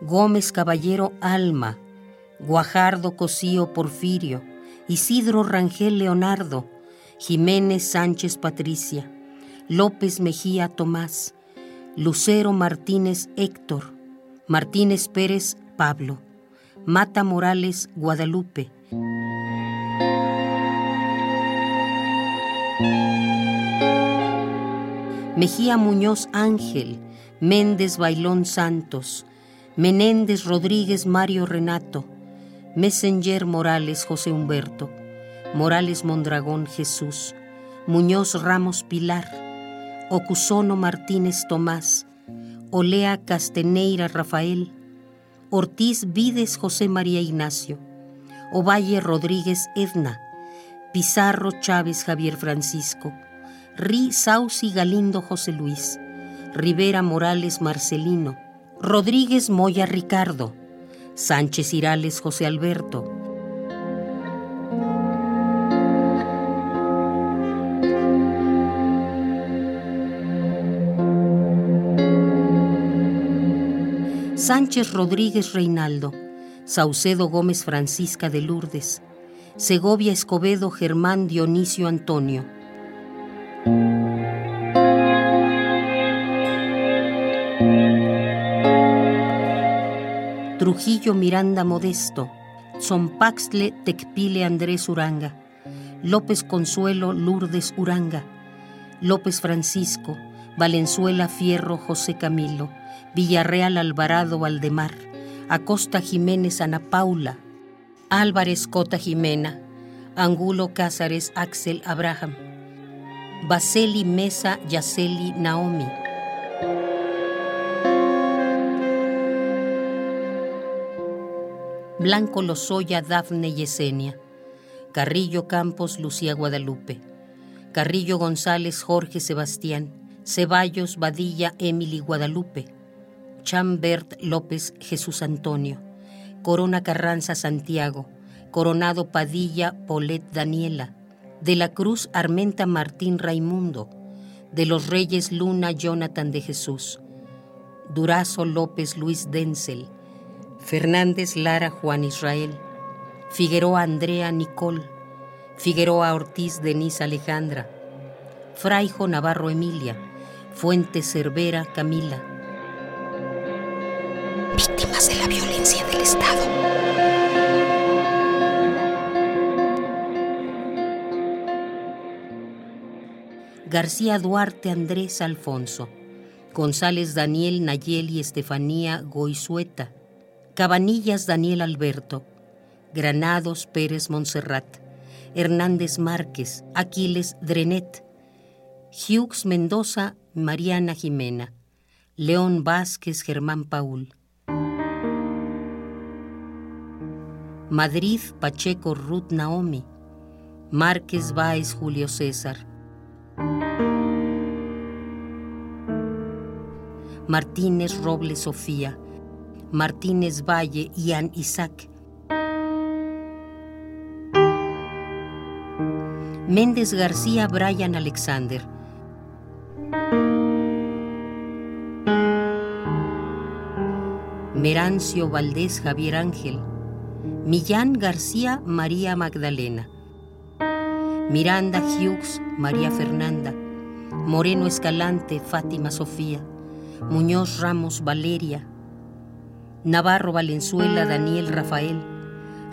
Gómez Caballero Alma, Guajardo Cosío Porfirio, Isidro Rangel Leonardo, Jiménez Sánchez Patricia, López Mejía Tomás, Lucero Martínez Héctor, Martínez Pérez Pablo, Mata Morales Guadalupe. Mejía Muñoz Ángel, Méndez Bailón Santos, Menéndez Rodríguez Mario Renato, Messenger Morales José Humberto, Morales Mondragón Jesús, Muñoz Ramos Pilar, Ocusono Martínez Tomás, Olea Casteneira Rafael, Ortiz Vides José María Ignacio, Ovalle Rodríguez Edna, Pizarro Chávez Javier Francisco, Ri Sauci Galindo José Luis, Rivera Morales Marcelino, Rodríguez Moya Ricardo, Sánchez Irales José Alberto. Sánchez Rodríguez Reinaldo, Saucedo Gómez Francisca de Lourdes, Segovia Escobedo Germán Dionisio Antonio. Trujillo Miranda Modesto, Zompaxtle Tecpile Andrés Uranga, López Consuelo Lourdes Uranga, López Francisco, Valenzuela Fierro José Camilo, Villarreal Alvarado Valdemar, Acosta Jiménez Ana Paula, Álvarez Cota Jimena, Angulo Cázares Axel Abraham, Baseli Mesa Yaceli Naomi. Blanco Lozoya Dafne Yesenia, Carrillo Campos Lucía Guadalupe, Carrillo González Jorge Sebastián, Ceballos Badilla Emily Guadalupe, Chambert López Jesús Antonio, Corona Carranza Santiago, Coronado Padilla Polet Daniela, de la Cruz Armenta Martín Raimundo, de los Reyes Luna Jonathan de Jesús, Durazo López Luis Denzel, Fernández Lara Juan Israel, Figueroa Andrea Nicole, Figueroa Ortiz Denise Alejandra, Fraijo Navarro Emilia, Fuente Cervera Camila. Víctimas de la violencia del Estado. García Duarte Andrés Alfonso, González Daniel Nayeli Estefanía Goizueta, Cabanillas Daniel Alberto, Granados Pérez Montserrat, Hernández Márquez, Aquiles Drenet, Hughes Mendoza Mariana Jimena, León Vázquez Germán Paul, Madrid Pacheco Ruth Naomi, Márquez Báez Julio César, Martínez Robles Sofía, Martínez Valle, Ian Isaac. Méndez García, Brian Alexander. Merancio Valdés, Javier Ángel. Millán García, María Magdalena. Miranda Hughes, María Fernanda. Moreno Escalante, Fátima Sofía. Muñoz Ramos, Valeria. Navarro Valenzuela Daniel Rafael,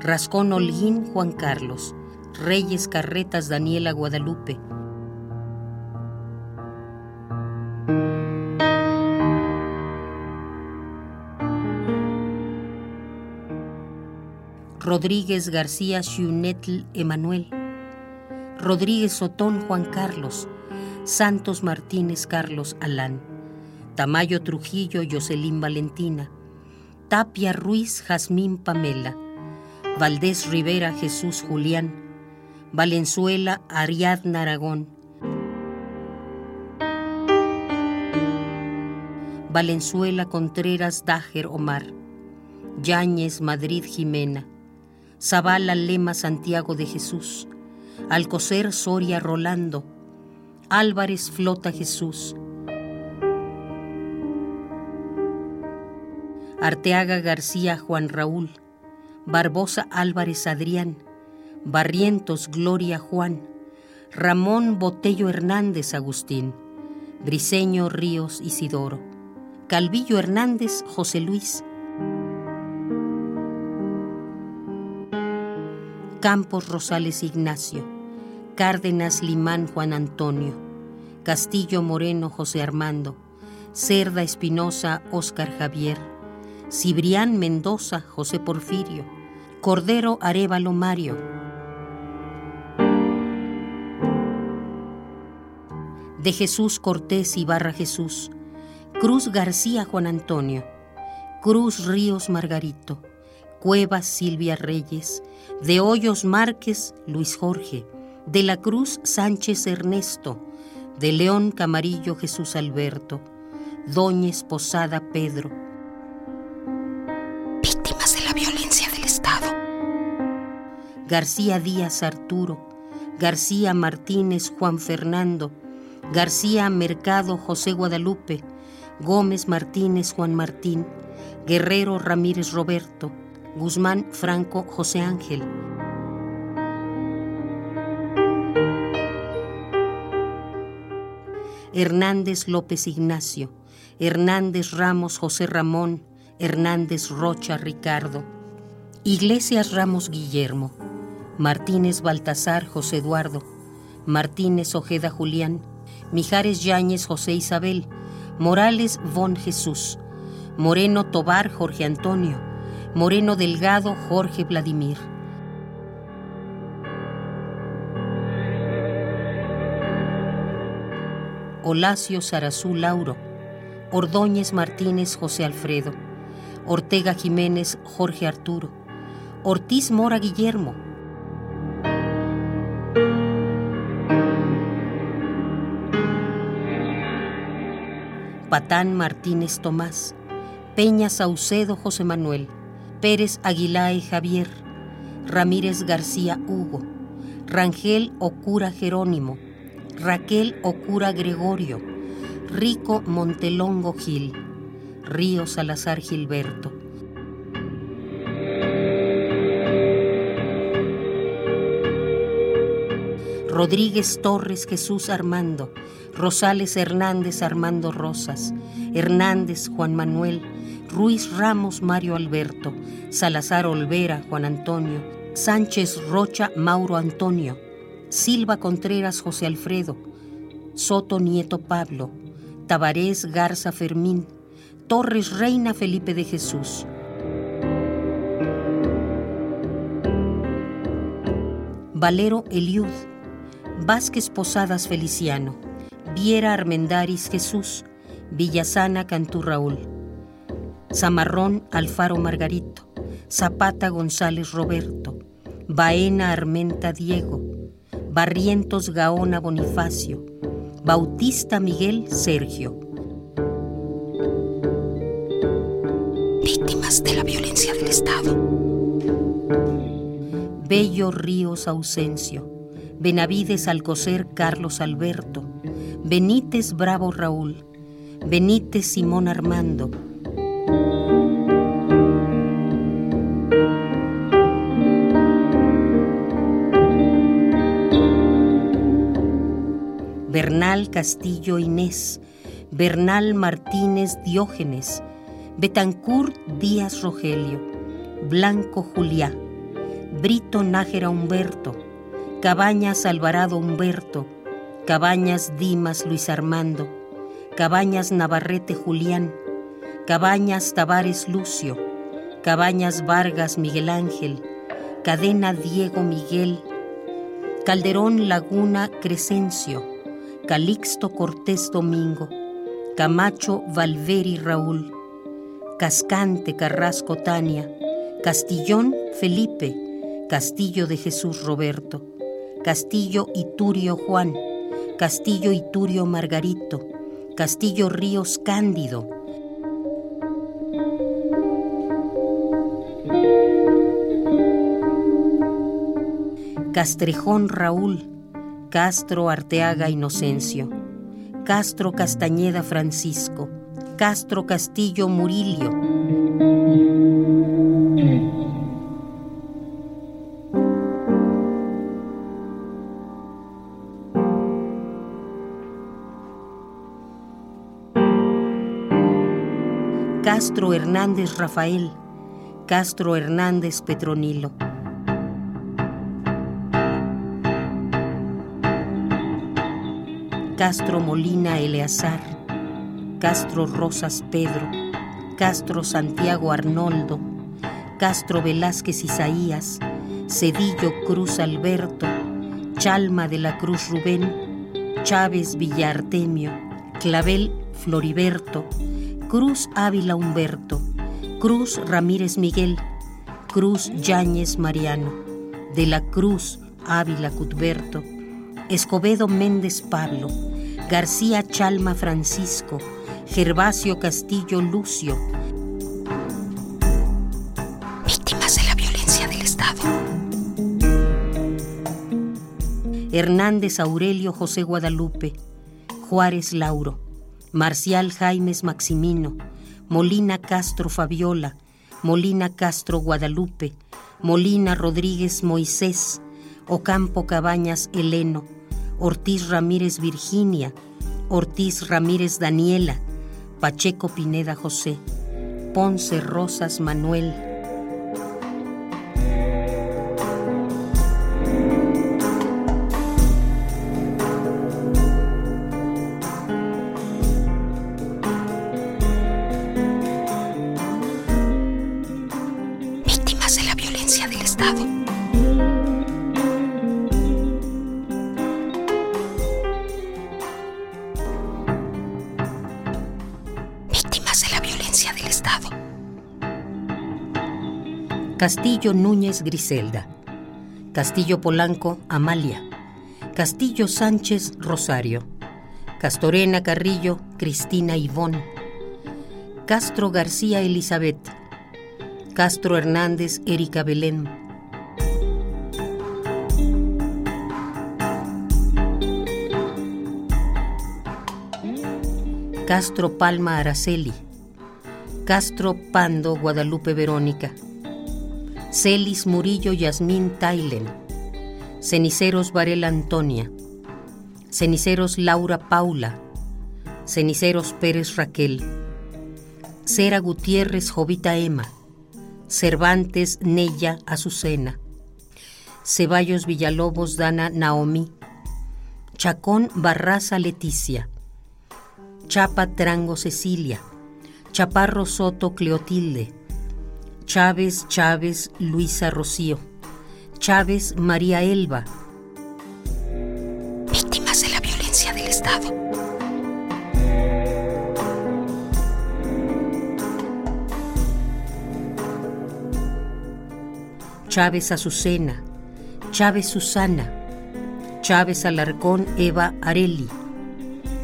Rascón Holguín Juan Carlos, Reyes Carretas Daniela Guadalupe. Rodríguez García Xunetl Emanuel, Rodríguez Sotón Juan Carlos, Santos Martínez Carlos Alán, Tamayo Trujillo Jocelyn Valentina, Tapia Ruiz Jazmín Pamela, Valdés Rivera Jesús Julián, Valenzuela Ariadna Aragón, Valenzuela Contreras Dájer Omar, Yáñez Madrid Jimena, Zavala Lema Santiago de Jesús, Alcocer Soria Rolando, Álvarez Flota Jesús, Arteaga García Juan Raúl, Barbosa Álvarez Adrián, Barrientos Gloria Juan, Ramón Botello Hernández Agustín, Briseño Ríos Isidoro, Calvillo Hernández José Luis, Campos Rosales Ignacio, Cárdenas Limán Juan Antonio, Castillo Moreno José Armando, Cerda Espinosa Óscar Javier, Cibrián Mendoza José Porfirio, Cordero Arevalo Mario. De Jesús Cortés Ibarra Jesús, Cruz García Juan Antonio, Cruz Ríos Margarito, Cuevas Silvia Reyes, de Hoyos Márquez Luis Jorge, de la Cruz Sánchez Ernesto, de León Camarillo Jesús Alberto, Doñez Posada Pedro. Víctimas de la violencia del Estado. García Díaz Arturo, García Martínez Juan Fernando, García Mercado José Guadalupe, Gómez Martínez Juan Martín, Guerrero Ramírez Roberto, Guzmán Franco José Ángel. Hernández López Ignacio, Hernández Ramos José Ramón, Hernández Rocha Ricardo, Iglesias Ramos Guillermo, Martínez Baltasar José Eduardo, Martínez Ojeda Julián, Mijares Yáñez José Isabel, Morales Von Jesús, Moreno Tobar Jorge Antonio, Moreno Delgado Jorge Vladimir. Olacio Sarazú Lauro, Ordóñez Martínez José Alfredo, Ortega Jiménez Jorge Arturo, Ortiz Mora Guillermo. Patán Martínez Tomás, Peña Saucedo José Manuel, Pérez Aguilae Javier, Ramírez García Hugo, Rangel Ocura Jerónimo, Raquel Ocura Gregorio, Rico Montelongo Gil, Río Salazar Gilberto. Rodríguez Torres Jesús Armando, Rosales Hernández Armando Rosas, Hernández Juan Manuel, Ruiz Ramos Mario Alberto, Salazar Olvera Juan Antonio, Sánchez Rocha Mauro Antonio, Silva Contreras José Alfredo, Soto Nieto Pablo, Tabarés Garza Fermín, Torres Reina Felipe de Jesús. Valero Eliud, Vázquez Posadas Feliciano, Viera Armendaris Jesús, Villasana Cantú Raúl. Zamarrón Alfaro Margarito, Zapata González Roberto, Baena Armenta Diego, Barrientos Gaona Bonifacio, Bautista Miguel Sergio. Víctimas de la violencia del Estado. Bello Ríos Ausencio, Benavides Alcocer Carlos Alberto, Benítez Bravo Raúl, Benítez Simón Armando, Bernal Castillo Inés, Bernal Martínez Diógenes, Betancourt Díaz Rogelio, Blanco Juliá, Brito Nájera Humberto, Cabañas Alvarado Humberto, Cabañas Dimas Luis Armando, Cabañas Navarrete Julián, Cabañas Tavares Lucio, Cabañas Vargas Miguel Ángel, Cadena Diego Miguel, Calderón Laguna Crescencio, Calixto Cortés Domingo, Camacho Valveri Raúl, Cascante Carrasco Tania, Castillón Felipe, Castillo de Jesús Roberto, Castillo Iturio Juan, Castillo Iturio Margarito, Castillo Ríos Cándido, Castrejón Raúl, Castro Arteaga Inocencio, Castro Castañeda Francisco, Castro Castillo Murillo. Castro Hernández Rafael, Castro Hernández Petronilo. Castro Molina Eleazar, Castro Rosas Pedro, Castro Santiago Arnoldo, Castro Velázquez Isaías, Cedillo Cruz Alberto, Chalma de la Cruz Rubén, Chávez Villartemio, Clavel Floriberto, Cruz Ávila Humberto, Cruz Ramírez Miguel, Cruz Yáñez Mariano, de la Cruz Ávila Cutberto, Escobedo Méndez Pablo, García Chalma Francisco, Gervasio Castillo Lucio. Víctimas de la violencia del Estado. Hernández Aurelio José Guadalupe, Juárez Lauro, Marcial Jaimes Maximino, Molina Castro Fabiola, Molina Castro Guadalupe, Molina Rodríguez Moisés, Ocampo Cabañas Heleno, Ortiz Ramírez Virginia, Ortiz Ramírez Daniela, Pacheco Pineda José, Ponce Rosas Manuel, Núñez Griselda, Castillo Polanco Amalia, Castillo Sánchez Rosario, Castorena Carrillo Cristina Ivón, Castro García Elizabeth, Castro Hernández Erika Belén. Castro Palma Araceli, Castro Pando Guadalupe Verónica, Celis Murillo Yasmín Tailen, Ceniceros Varela Antonia, Ceniceros Laura Paula, Ceniceros Pérez Raquel, Cera Gutiérrez Jovita Emma, Cervantes Nella Azucena, Ceballos Villalobos Dana Naomi, Chacón Barraza Leticia, Chapa Trango Cecilia, Chaparro Soto Cleotilde, Chávez Chávez Luisa Rocío, Chávez María Elba, Víctimas de la violencia del Estado. Chávez Azucena, Chávez Susana, Chávez Alarcón Eva Areli,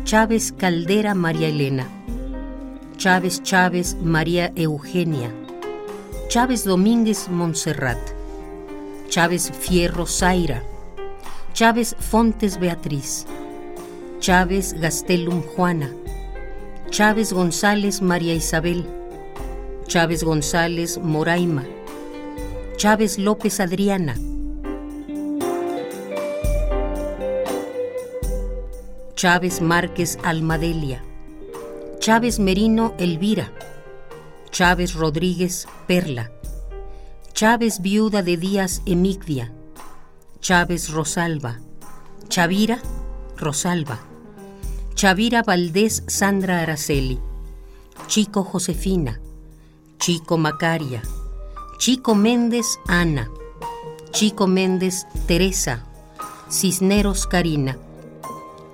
Chávez Caldera María Elena, Chávez Chávez María Eugenia, Chávez Domínguez Montserrat, Chávez Fierro Zaira, Chávez Fontes Beatriz, Chávez Gastelum Juana, Chávez González María Isabel, Chávez González Moraima, Chávez López Adriana, Chávez Márquez Almadelia, Chávez Merino Elvira, Chávez Rodríguez Perla, Chávez Viuda de Díaz Emigdia, Chávez Rosalba, Chavira Rosalba, Chavira Valdés Sandra Araceli, Chico Josefina, Chico Macaria, Chico Méndez Ana, Chico Méndez Teresa, Cisneros Karina,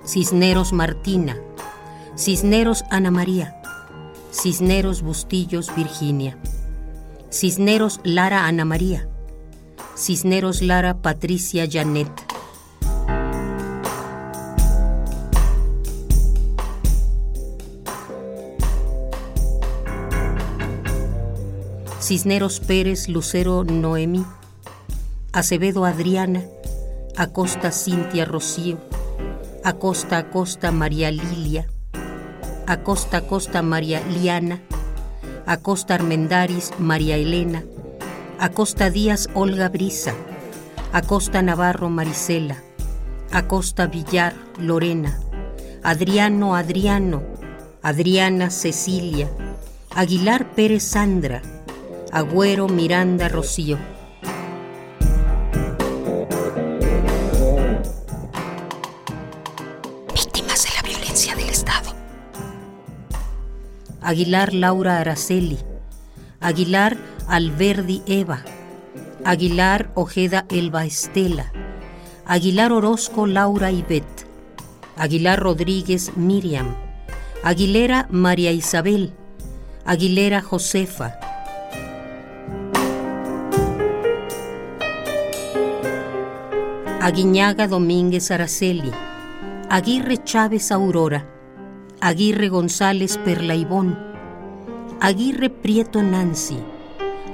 Cisneros Martina, Cisneros Ana María, Cisneros Bustillos Virginia, Cisneros Lara Ana María, Cisneros Lara Patricia Janet. Cisneros Pérez Lucero Noemi. Acevedo Adriana. Acosta Cintia Rocío. Acosta Acosta María Lilia. Acosta Acosta María Liana. Acosta Armendaris María Elena. Acosta Díaz Olga Brisa, Acosta Navarro Marisela, Acosta Villar Lorena, Adriano Adriano, Adriana Cecilia, Aguilar Pérez Sandra, Agüero Miranda Rocío. Aguilar Laura Araceli, Aguilar Alberdi Eva, Aguilar Ojeda Elba Estela, Aguilar Orozco Laura Ivette, Aguilar Rodríguez Miriam, Aguilera María Isabel, Aguilera Josefa, Aguiñaga Domínguez Araceli, Aguirre Chávez Aurora, Aguirre González Perla Aguirre Prieto Nancy,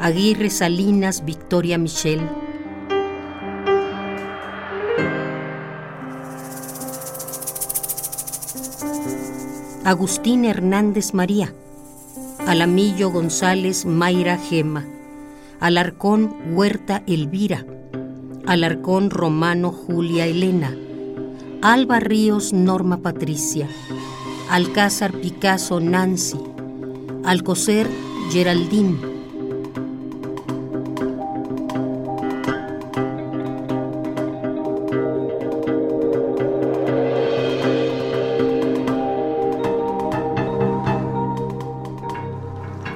Aguirre Salinas Victoria Michelle. Agustín Hernández María, Alamillo González Mayra Gema, Alarcón Huerta Elvira, Alarcón Romano Julia Elena, Alba Ríos Norma Patricia, Alcázar Picasso Nancy, Alcocer Geraldine,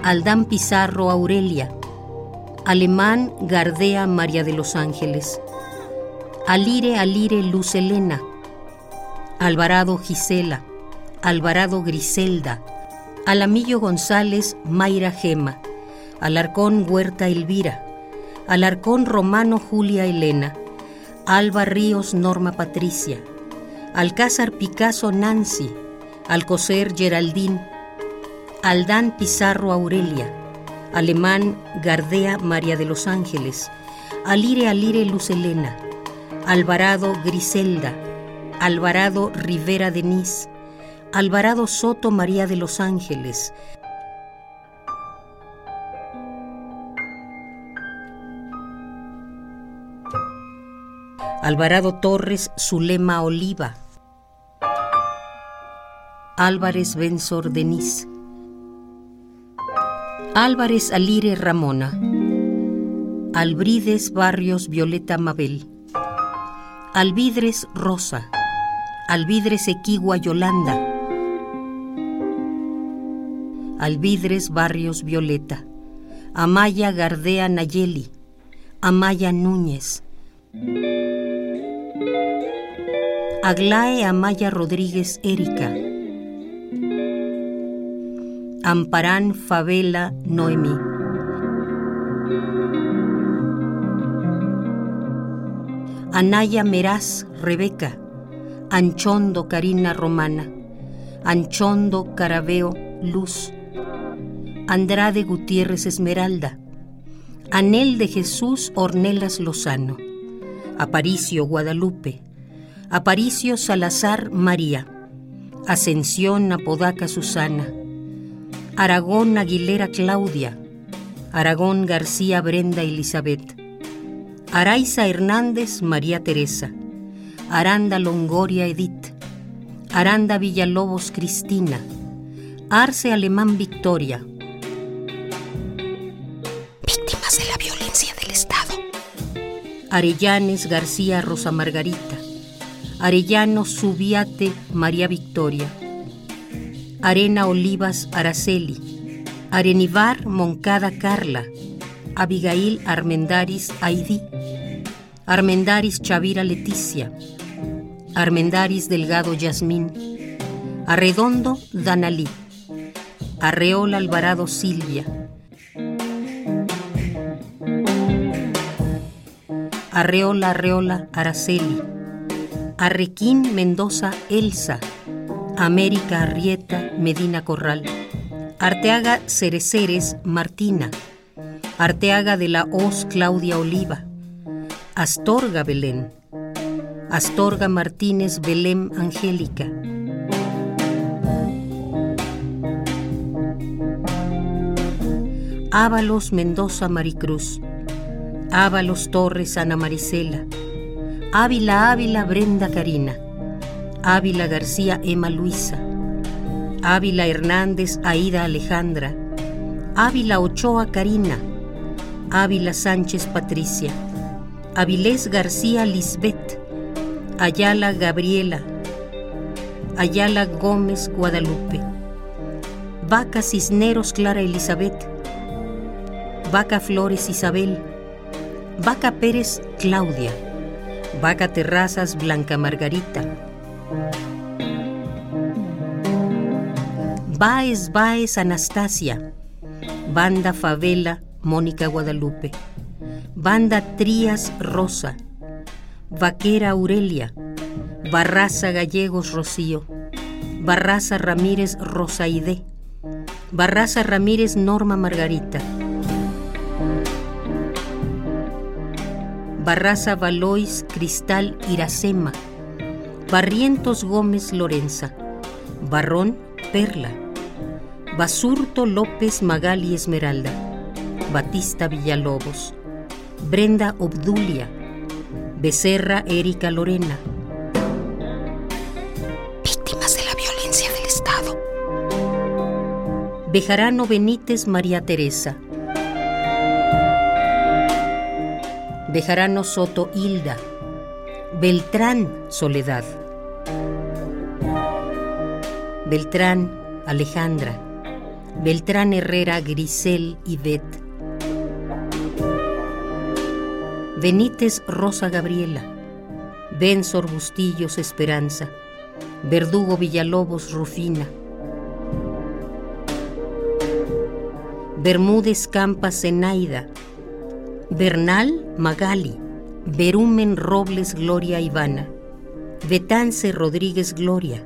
Aldán Pizarro Aurelia, Alemán Gardea María de los Ángeles, Alire Alire Luz Elena, Alvarado Gisela, Alvarado Griselda, Alamillo González Mayra Gema, Alarcón Huerta Elvira, Alarcón Romano Julia Elena, Alba Ríos Norma Patricia, Alcázar Picasso Nancy, Alcocer Geraldín, Aldán Pizarro Aurelia, Alemán Gardea María de los Ángeles, Alire Alire Luz Elena, Alvarado Griselda, Alvarado Rivera Denis, Alvarado Soto María de los Ángeles, Alvarado Torres Zulema Oliva, Álvarez Benzor Denis. Álvarez Alire Ramona, Albrides Barrios Violeta Mabel, Alvidres Rosa, Alvidres Equigua Yolanda, Alvidres Barrios Violeta, Amaya Gardea Nayeli, Amaya Núñez, Aglae Amaya Rodríguez Erika, Amparán Favela Noemí. Anaya Meraz Rebeca, Anchondo Karina Romana, Anchondo Carabeo Luz, Andrade Gutiérrez Esmeralda, Anel de Jesús Ornelas Lozano, Aparicio Guadalupe, Aparicio Salazar María, Ascensión Apodaca Susana, Aragón Aguilera Claudia, Aragón García Brenda Elizabeth, Araiza Hernández María Teresa, Aranda Longoria Edith, Aranda Villalobos Cristina, Arce Alemán Victoria. Arellanes García Rosa Margarita, Arellano Subiate María Victoria, Arena Olivas Araceli, Arenivar Moncada Carla, Abigail Armendaris Aidí, Armendaris Chavira Leticia, Armendaris Delgado Yasmín, Arredondo Danalí, Arreola Alvarado Silvia, Arreola Arreola Araceli, Arrequín Mendoza Elsa, América Arrieta Medina Corral, Arteaga Cereceres Martina, Arteaga de la Hoz Claudia Oliva, Astorga Belén, Astorga Martínez Belém Angélica. Ábalos Mendoza Maricruz, Ábalos Torres Ana Marisela, Ávila Ávila Brenda Karina, Ávila García Emma Luisa, Ávila Hernández Aida Alejandra, Ávila Ochoa Karina, Ávila Sánchez Patricia, Avilés García Lisbeth, Ayala Gabriela, Ayala Gómez Guadalupe, Vaca Cisneros Clara Elizabeth, Vaca Flores Isabel, Vaca Pérez Claudia, Vaca Terrazas Blanca Margarita, Baez Baez Anastasia, Banda Favela Mónica Guadalupe, Banda Trías Rosa, Vaquera Aurelia, Barraza Gallegos Rocío, Barraza Ramírez Rosaide, Barraza Ramírez Norma Margarita, Barraza Valois Cristal Iracema, Barrientos Gómez Lorenza, Barrón Perla, Basurto López Magali Esmeralda, Batista Villalobos, Brenda Obdulia, Becerra Erika Lorena. Víctimas de la violencia del Estado. Bejarano Benítez María Teresa. Bejarano Soto Hilda, Beltrán Soledad, Beltrán Alejandra, Beltrán Herrera Grisel Ivette, Benítez Rosa Gabriela, Benzor Bustillos Esperanza, Verdugo Villalobos Rufina, Bermúdez Campa Zenaida, Bernal Magali, Berumen Robles Gloria Ivana, Betance Rodríguez Gloria,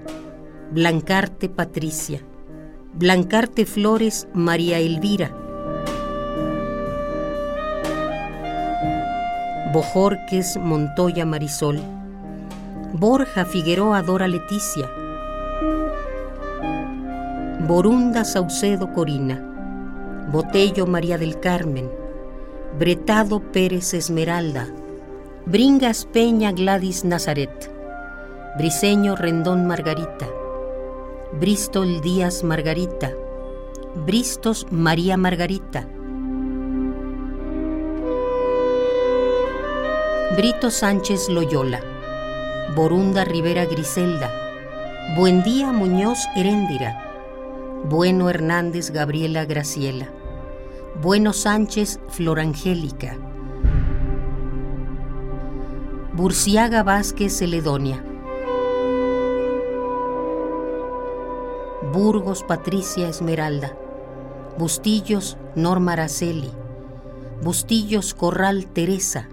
Blancarte Patricia, Blancarte Flores María Elvira, Bojorques Montoya Marisol, Borja Figueroa Dora Leticia, Borunda Saucedo Corina, Botello María del Carmen, Bretado Pérez Esmeralda, Bringas Peña Gladys Nazaret, Briseño Rendón Margarita, Bristol Díaz Margarita, Bristos María Margarita, Brito Sánchez Loyola, Borunda Rivera Griselda, Buendía Muñoz Heréndira, Bueno Hernández Gabriela Graciela. Bueno Sánchez Florangélica, Burciaga Vázquez Celedonia, Burgos Patricia Esmeralda, Bustillos Norma Araceli, Bustillos Corral Teresa,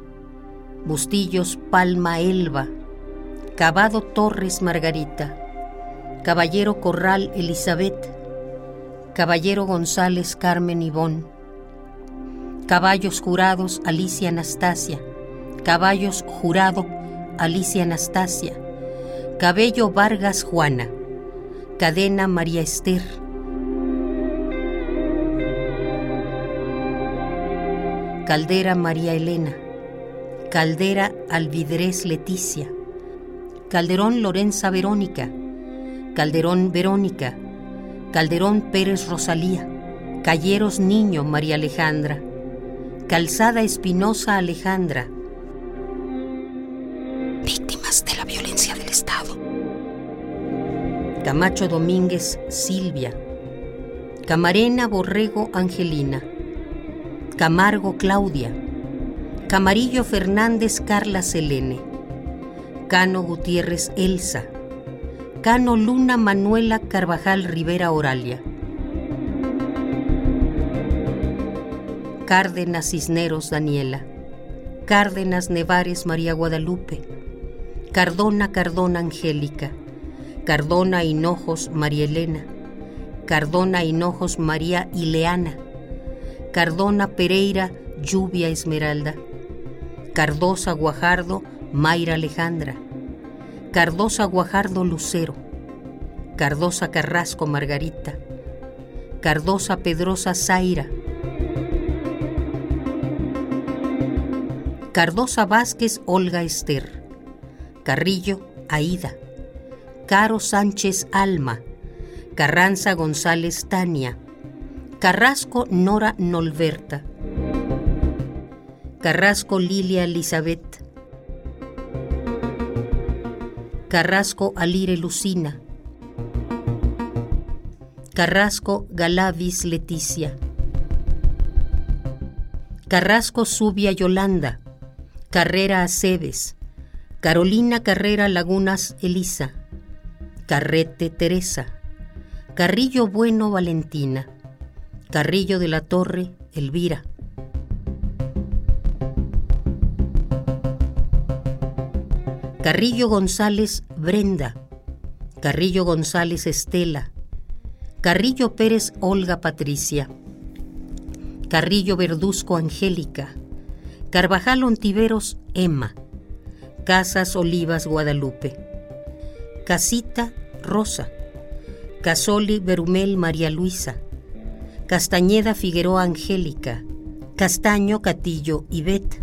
Bustillos Palma Elba, Cabado Torres Margarita, Caballero Corral Elizabeth, Caballero González Carmen Ivón, Caballos jurados, Alicia Anastasia. Caballos jurado, Alicia Anastasia. Cabello Vargas Juana. Cadena María Esther. Caldera María Elena. Caldera Alvidrez Leticia. Calderón Lorenza Verónica. Calderón Verónica. Calderón Pérez Rosalía. Calleros Niño María Alejandra. Calzada Espinosa Alejandra. Víctimas de la violencia del Estado. Camacho Domínguez Silvia. Camarena Borrego Angelina. Camargo Claudia. Camarillo Fernández Carla Selene. Cano Gutiérrez Elsa. Cano Luna Manuela Carvajal Rivera Oralia. Cárdenas Cisneros Daniela, Cárdenas Nevares María Guadalupe, Cardona Cardona Angélica, Cardona Hinojos María Elena, Cardona Hinojos María Ileana, Cardona Pereira Lluvia Esmeralda, Cardosa Guajardo Mayra Alejandra, Cardosa Guajardo Lucero, Cardosa Carrasco Margarita, Cardosa Pedrosa Zaira, Cardosa Vázquez Olga Esther, Carrillo Aida, Caro Sánchez Alma, Carranza González Tania, Carrasco Nora Nolberta, Carrasco Lilia Elizabeth, Carrasco Alire Lucina, Carrasco Galavis Leticia, Carrasco Subia Yolanda, Carrera Aceves, Carolina Carrera Lagunas Elisa, Carrete Teresa, Carrillo Bueno Valentina, Carrillo de la Torre Elvira, Carrillo González Brenda, Carrillo González Estela, Carrillo Pérez Olga Patricia, Carrillo Verduzco Angélica, Carvajal Ontiveros Emma, Casas Olivas Guadalupe, Casita Rosa, Casoli Berumel María Luisa, Castañeda Figueroa Angélica, Castaño Catillo Ivette.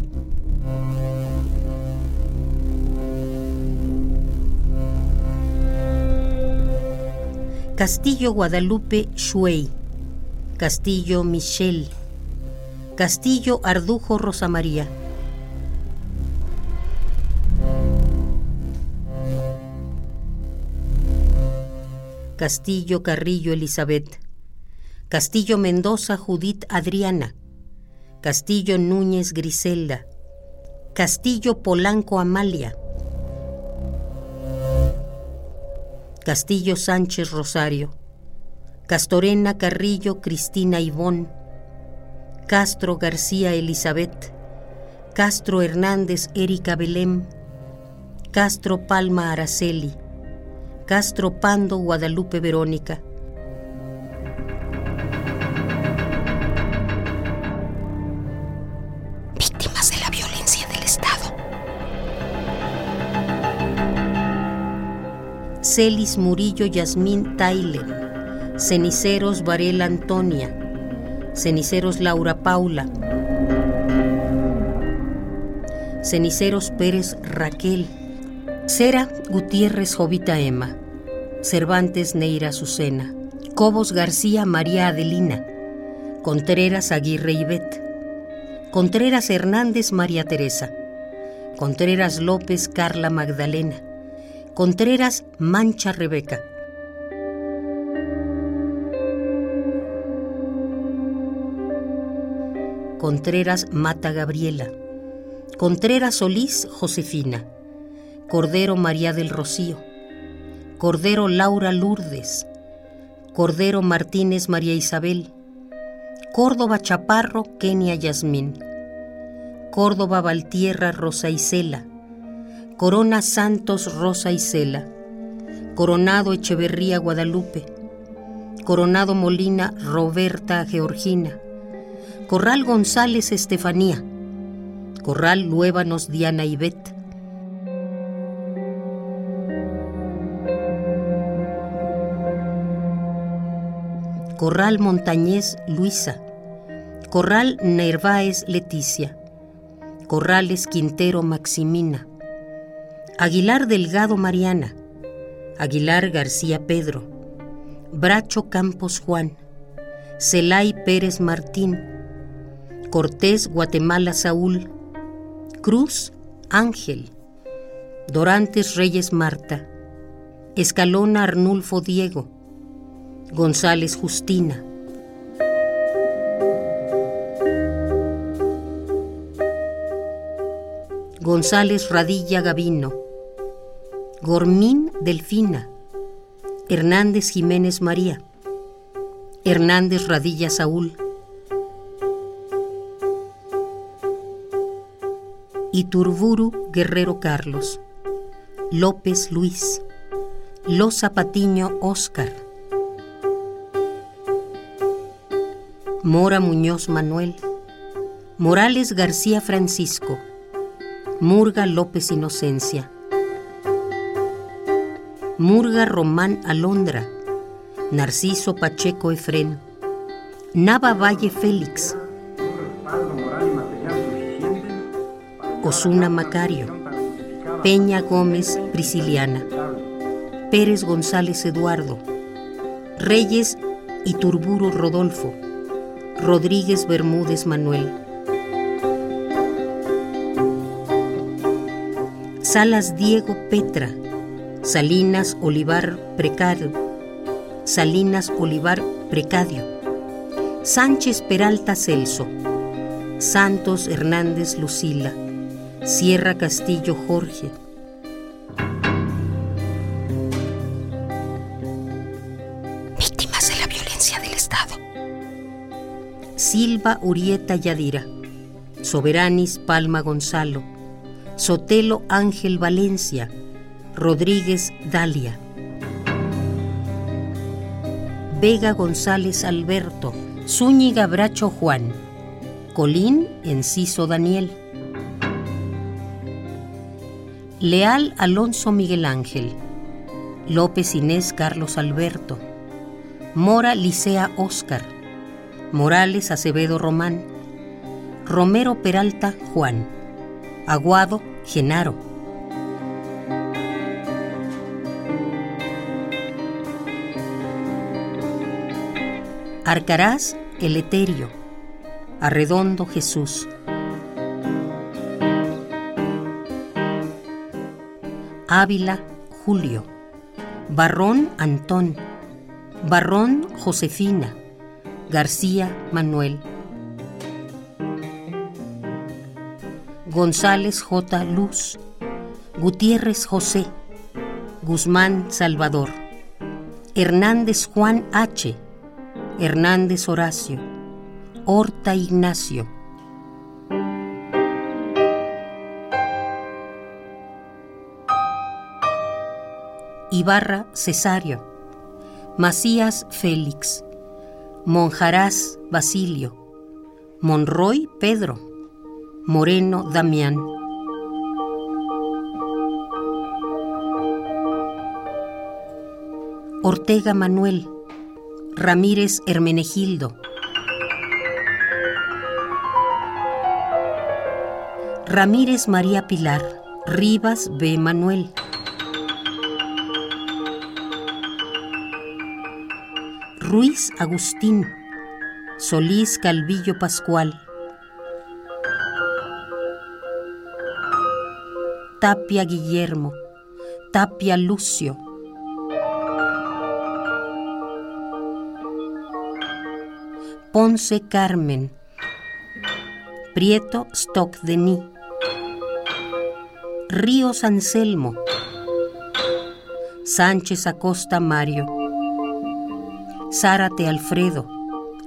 Castillo Guadalupe Shuey, Castillo Michel, Castillo Ardujo Rosa María. Castillo Carrillo Elizabeth, Castillo Mendoza Judith Adriana, Castillo Núñez Griselda, Castillo Polanco Amalia, Castillo Sánchez Rosario, Castorena Carrillo Cristina Ivón, Castro García Elizabeth, Castro Hernández Erika Belém, Castro Palma Araceli, Castro Pando Guadalupe Verónica. Víctimas de la violencia del Estado. Celis Murillo Yasmín Tyler, Ceniceros Varela Antonia, Ceniceros Laura Paula, Ceniceros Pérez Raquel, Cera Gutiérrez Jovita Emma, Cervantes Neira Azucena, Cobos García María Adelina, Contreras Aguirre Ivette, Contreras Hernández María Teresa, Contreras López Carla Magdalena, Contreras Mancha Rebeca. Contreras Mata Gabriela, Contreras Solís Josefina, Cordero María del Rocío, Cordero Laura Lourdes, Cordero Martínez María Isabel, Córdoba Chaparro Kenia Yasmín, Córdoba Valtierra Rosa Isela, Corona Santos Rosa Isela, Coronado Echeverría Guadalupe, Coronado Molina Roberta Georgina, Corral González Estefanía, Corral Luébanos Diana Ivette, Corral Montañés Luisa, Corral Nerváez Leticia, Corrales Quintero Maximina, Aguilar Delgado Mariana, Aguilar García Pedro, Bracho Campos Juan, Celay Pérez Martín, Cortés Guatemala Saúl, Cruz Ángel, Dorantes Reyes Marta, Escalona Arnulfo Diego, González Justina. González Radilla Gavino, Gormín Delfina, Hernández Jiménez María, Hernández Radilla Saúl, Iturburu Guerrero Carlos, López Luis, Lo Zapatiño Oscar, Mora Muñoz Manuel, Morales García Francisco, Murga López Inocencia, Murga Román Alondra, Narciso Pacheco Efren, Nava Valle Félix, Osuna Macario, Peña Gómez Prisciliana, Pérez González Eduardo, Reyes Iturburu Rodolfo, Rodríguez Bermúdez Manuel. Salas Diego Petra, Salinas Olivar Precario, Salinas Olivar Precadio, Sánchez Peralta Celso, Santos Hernández Lucila, Sierra Castillo Jorge. Víctimas de la violencia del Estado. Silva Urieta Yadira, Soberanis Palma Gonzalo, Sotelo Ángel Valencia, Rodríguez Dalia. Vega González Alberto, Zúñiga Bracho Juan, Colín Enciso Daniel. Leal Alonso Miguel Ángel, López Inés Carlos Alberto, Mora Licea Óscar, Morales Acevedo Román, Romero Peralta Juan, Aguado Genaro. Arcaraz Eleterio, Arredondo Jesús. Ávila, Julio. Barrón, Antón. Barrón, Josefina. García, Manuel. González J. Luz. Gutiérrez José. Guzmán Salvador. Hernández Juan H. Hernández Horacio. Horta Ignacio. Ibarra Cesario, Macías Félix, Monjarás Basilio, Monroy Pedro, Moreno Damián. Ortega Manuel, Ramírez Hermenegildo, Ramírez María Pilar, Rivas B. Manuel. Ruiz Agustín, Solís Calvillo Pascual, Tapia Guillermo, Tapia Lucio, Ponce Carmen, Prieto Stock Denis, Ríos Anselmo, Sánchez Acosta Mario. Zárate Alfredo,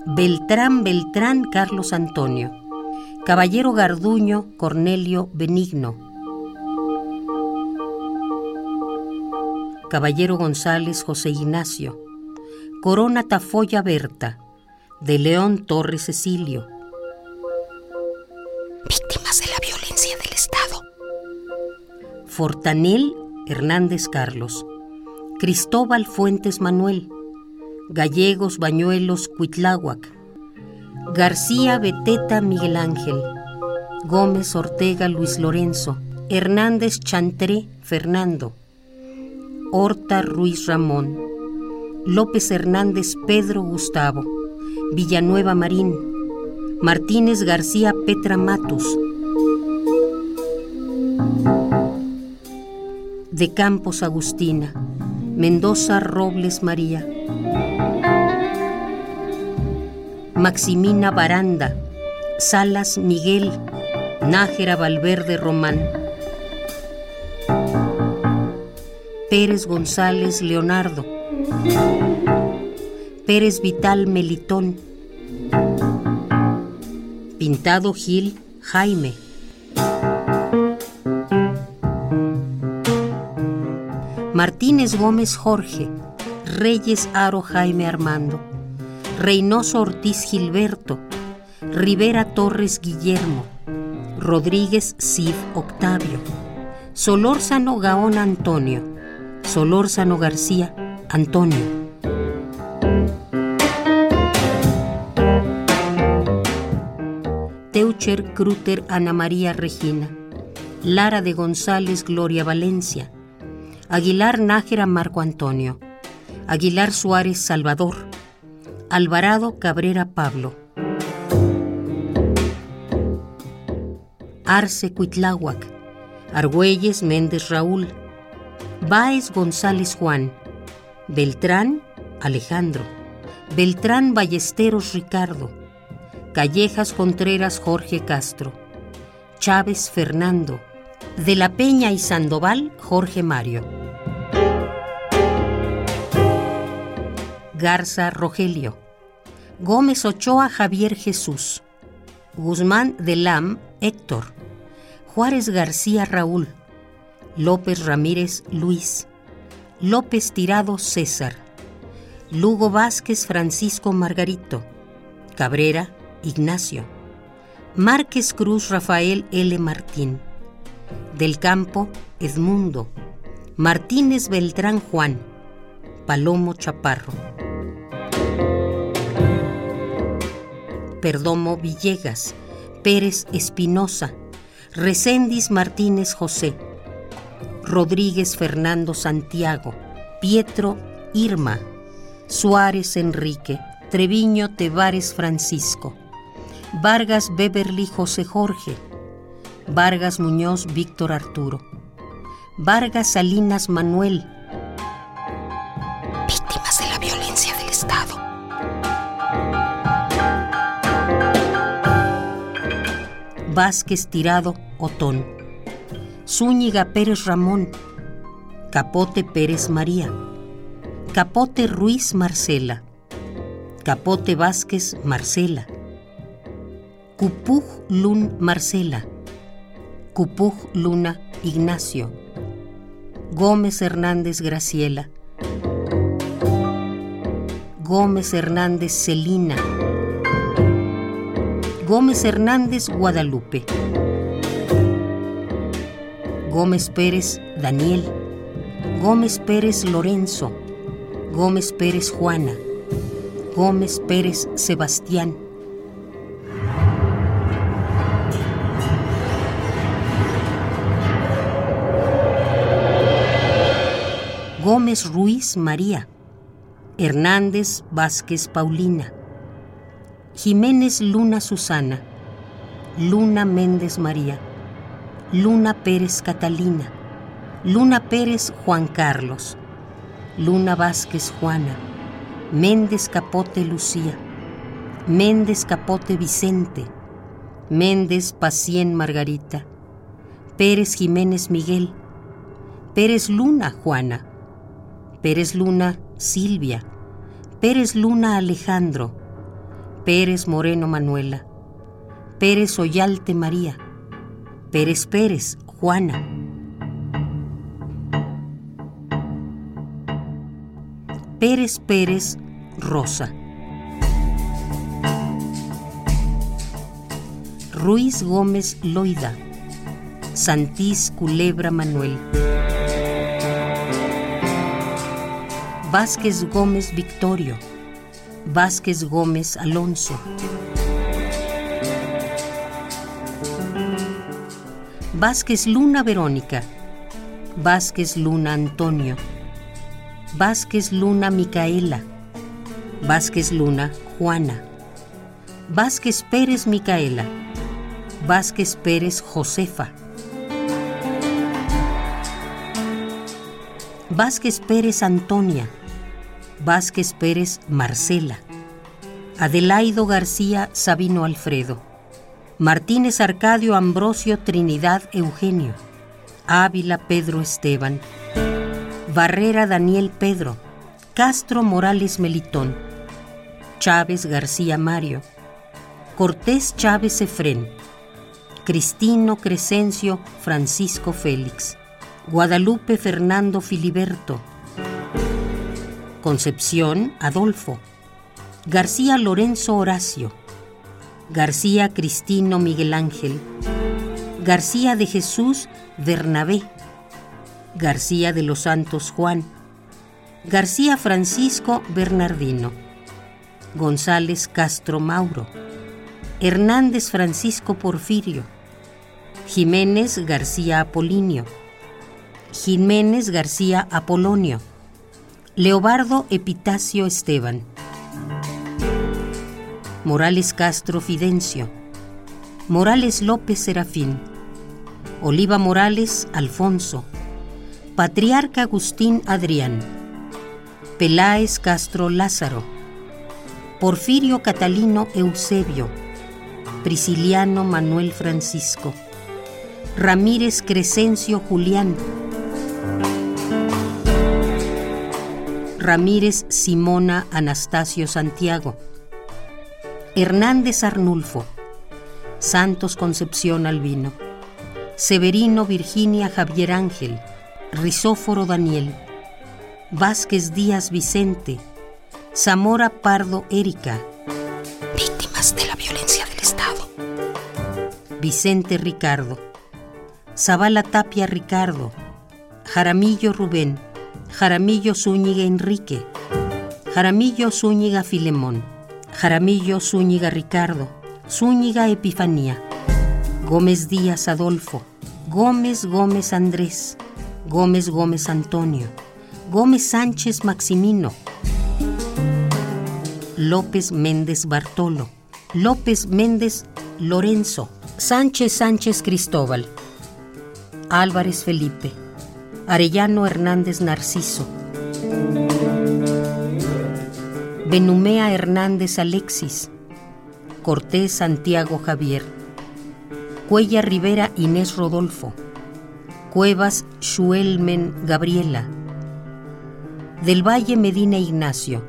Beltrán Beltrán Carlos Antonio, Caballero Garduño Cornelio Benigno, Caballero González José Ignacio, Corona Tafoya Berta, de León Torres Cecilio. Víctimas de la violencia del Estado. Fortanel Hernández Carlos, Cristóbal Fuentes Manuel, Gallegos Bañuelos Cuitláhuac, García Beteta Miguel Ángel, Gómez Ortega Luis Lorenzo, Hernández Chantré Fernando, Horta Ruiz Ramón, López Hernández Pedro Gustavo, Villanueva Marín, Martínez García Petra Matus, de Campos Agustina, Mendoza Robles María, Maximina Baranda, Salas Miguel, Nájera Valverde Román, Pérez González Leonardo, Pérez Vital Melitón, Pintado Gil Jaime. Martínez Gómez Jorge, Reyes Aro Jaime Armando, Reynoso Ortiz Gilberto, Rivera Torres Guillermo, Rodríguez Cid Octavio, Solórzano Gaón Antonio, Solórzano García Antonio. Teucher Cruter Ana María Regina, Lara de González Gloria Valencia, Aguilar Nájera Marco Antonio, Aguilar Suárez Salvador, Alvarado Cabrera Pablo, Arce Cuitláhuac, Argüelles Méndez Raúl, Báez González Juan, Beltrán Alejandro, Beltrán Ballesteros Ricardo, Callejas Contreras Jorge Castro, Chávez Fernando, De la Peña y Sandoval Jorge Mario, Garza Rogelio, Gómez Ochoa Javier Jesús, Guzmán de Lam Héctor, Juárez García Raúl, López Ramírez Luis, López Tirado César, Lugo Vázquez Francisco Margarito, Cabrera Ignacio, Márquez Cruz Rafael L. Martín, Del Campo Edmundo, Martínez Beltrán Juan, Palomo Chaparro. Perdomo Villegas, Pérez Espinosa, Recendis Martínez José, Rodríguez Fernando Santiago, Pietro Irma, Suárez Enrique, Treviño Tevares Francisco, Vargas Beverly José Jorge, Vargas Muñoz Víctor Arturo, Vargas Salinas Manuel, víctimas de la violencia del Estado. Vázquez Tirado Otón, Zúñiga Pérez Ramón, Capote Pérez María, Capote Ruiz Marcela, Capote Vázquez Marcela, Cupuj Lun Marcela, Cupuj Luna Ignacio, Gómez Hernández Graciela, Gómez Hernández Celina, Gómez Hernández Guadalupe, Gómez Pérez Daniel, Gómez Pérez Lorenzo, Gómez Pérez Juana, Gómez Pérez Sebastián. Ruiz María, Hernández Vázquez Paulina, Jiménez Luna Susana, Luna Méndez María, Luna Pérez Catalina, Luna Pérez Juan Carlos, Luna Vázquez Juana, Méndez Capote Lucía, Méndez Capote Vicente, Méndez Pacien Margarita, Pérez Jiménez Miguel, Pérez Luna Juana, Pérez Luna Silvia, Pérez Luna Alejandro, Pérez Moreno Manuela, Pérez Oyalte María, Pérez Pérez Juana. Pérez Pérez Rosa. Ruiz Gómez Loida. Santís Culebra Manuel. Vázquez Gómez Victorio. Vázquez Gómez Alonso. Vázquez Luna Verónica. Vázquez Luna Antonio. Vázquez Luna Micaela. Vázquez Luna Juana. Vázquez Pérez Micaela. Vázquez Pérez Josefa. Vázquez Pérez Antonia. Vázquez Pérez Marcela. Adelaido García Sabino Alfredo. Martínez Arcadio Ambrosio Trinidad Eugenio. Ávila Pedro Esteban. Barrera Daniel Pedro. Castro Morales Melitón. Chávez García Mario. Cortés Chávez Efrén. Cristino Crescencio Francisco Félix. Guadalupe Fernando Filiberto, Concepción Adolfo, García Lorenzo Horacio, García Cristino Miguel Ángel, García de Jesús Bernabé, García de los Santos Juan, García Francisco Bernardino, González Castro Mauro, Hernández Francisco Porfirio, Jiménez García Apolinio, Jiménez García Apolonio, Leobardo Epitacio Esteban, Morales Castro Fidencio, Morales López Serafín, Oliva Morales Alfonso, Patriarca Agustín Adrián, Peláez Castro Lázaro, Porfirio Catalino Eusebio, Prisciliano Manuel Francisco, Ramírez Crescencio Julián, Ramírez Simona Anastasio Santiago, Hernández Arnulfo, Santos Concepción Albino, Severino Virginia Javier Ángel, Risóforo Daniel, Vázquez Díaz Vicente, Zamora Pardo Erika. Víctimas de la violencia del Estado. Vicente Ricardo, Zavala Tapia Ricardo, Jaramillo Rubén, Jaramillo Zúñiga Enrique, Jaramillo Zúñiga Filemón, Jaramillo Zúñiga Ricardo, Zúñiga Epifanía, Gómez Díaz Adolfo, Gómez Gómez Andrés, Gómez Gómez Antonio, Gómez Sánchez Maximino, López Méndez Bartolo, López Méndez Lorenzo, Sánchez Sánchez Cristóbal, Álvarez Felipe, Arellano Hernández Narciso, Benumea Hernández Alexis, Cortés Santiago Javier, Cuella Rivera Inés Rodolfo, Cuevas Schuelmen Gabriela, Del Valle Medina Ignacio,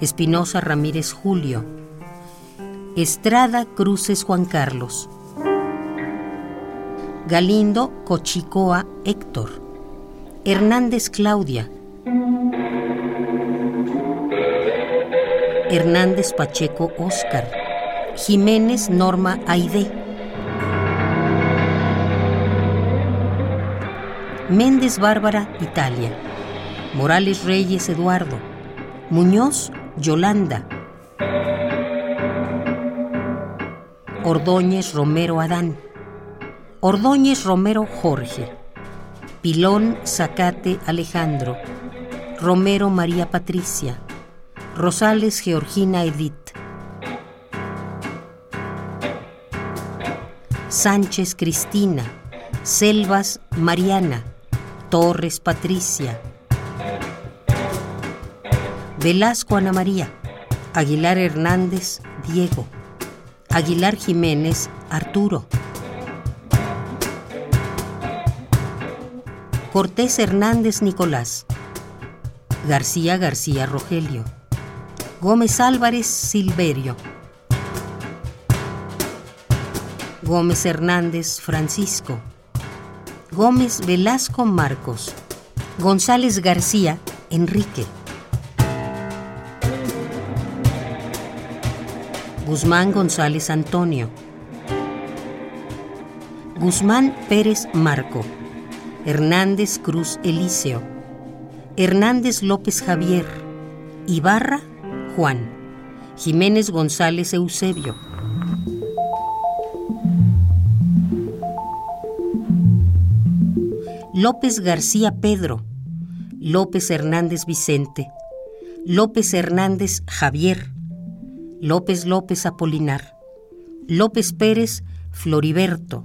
Espinosa Ramírez Julio, Estrada Cruces Juan Carlos, Galindo Cochicoa Héctor, Hernández Claudia, Hernández Pacheco Óscar, Jiménez Norma Aide, Méndez Bárbara Italia, Morales Reyes Eduardo, Muñoz Yolanda, Ordóñez Romero Adán, Ordóñez Romero Jorge, Pilón Zacate Alejandro, Romero María Patricia, Rosales Georgina Edith, Sánchez Cristina, Selvas Mariana, Torres Patricia, Velasco Ana María, Aguilar Hernández Diego, Aguilar Jiménez Arturo, Cortés Hernández Nicolás, García García Rogelio, Gómez Álvarez Silverio, Gómez Hernández Francisco, Gómez Velasco Marcos, González García Enrique, Guzmán González Antonio, Guzmán Pérez Marco, Hernández Cruz Elíseo, Hernández López Javier, Ibarra Juan, Jiménez González Eusebio. López García Pedro, López Hernández Vicente, López Hernández Javier, López López Apolinar, López Pérez Floriberto,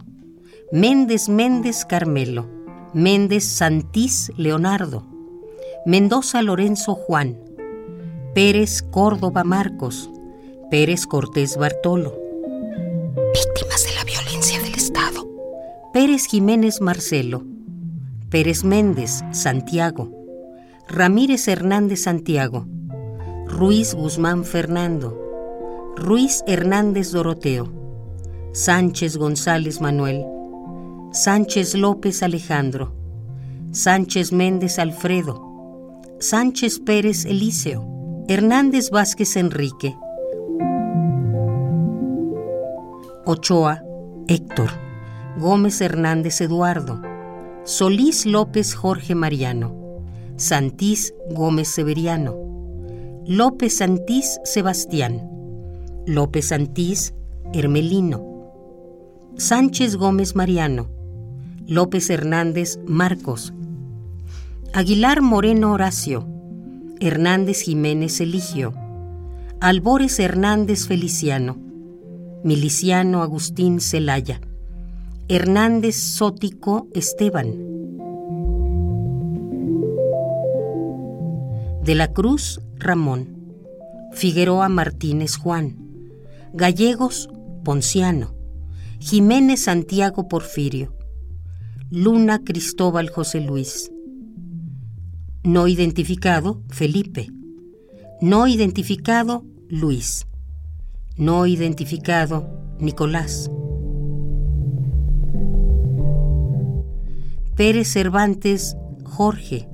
Méndez Méndez Carmelo, Méndez Santís Leonardo, Mendoza Lorenzo Juan, Pérez Córdoba Marcos, Pérez Cortés Bartolo. Víctimas de la violencia del Estado. Pérez Jiménez Marcelo, Pérez Méndez Santiago, Ramírez Hernández Santiago, Ruiz Guzmán Fernando, Ruiz Hernández Doroteo, Sánchez González Manuel, Sánchez López Alejandro, Sánchez Méndez Alfredo, Sánchez Pérez Elíseo, Hernández Vázquez Enrique, Ochoa Héctor, Gómez Hernández Eduardo, Solís López Jorge Mariano, Santís Gómez Severiano, López Santís Sebastián, López Santís Hermelino, Sánchez Gómez Mariano, López Hernández Marcos, Aguilar Moreno Horacio, Hernández Jiménez Eligio, Albores Hernández Feliciano, Miliciano Agustín Celaya, Hernández Sótico Esteban, de la Cruz Ramón, Figueroa Martínez Juan, Gallegos Ponciano, Jiménez Santiago Porfirio, Luna Cristóbal José Luis, no identificado Felipe, no identificado Luis, no identificado Nicolás. Pérez Cervantes Jorge,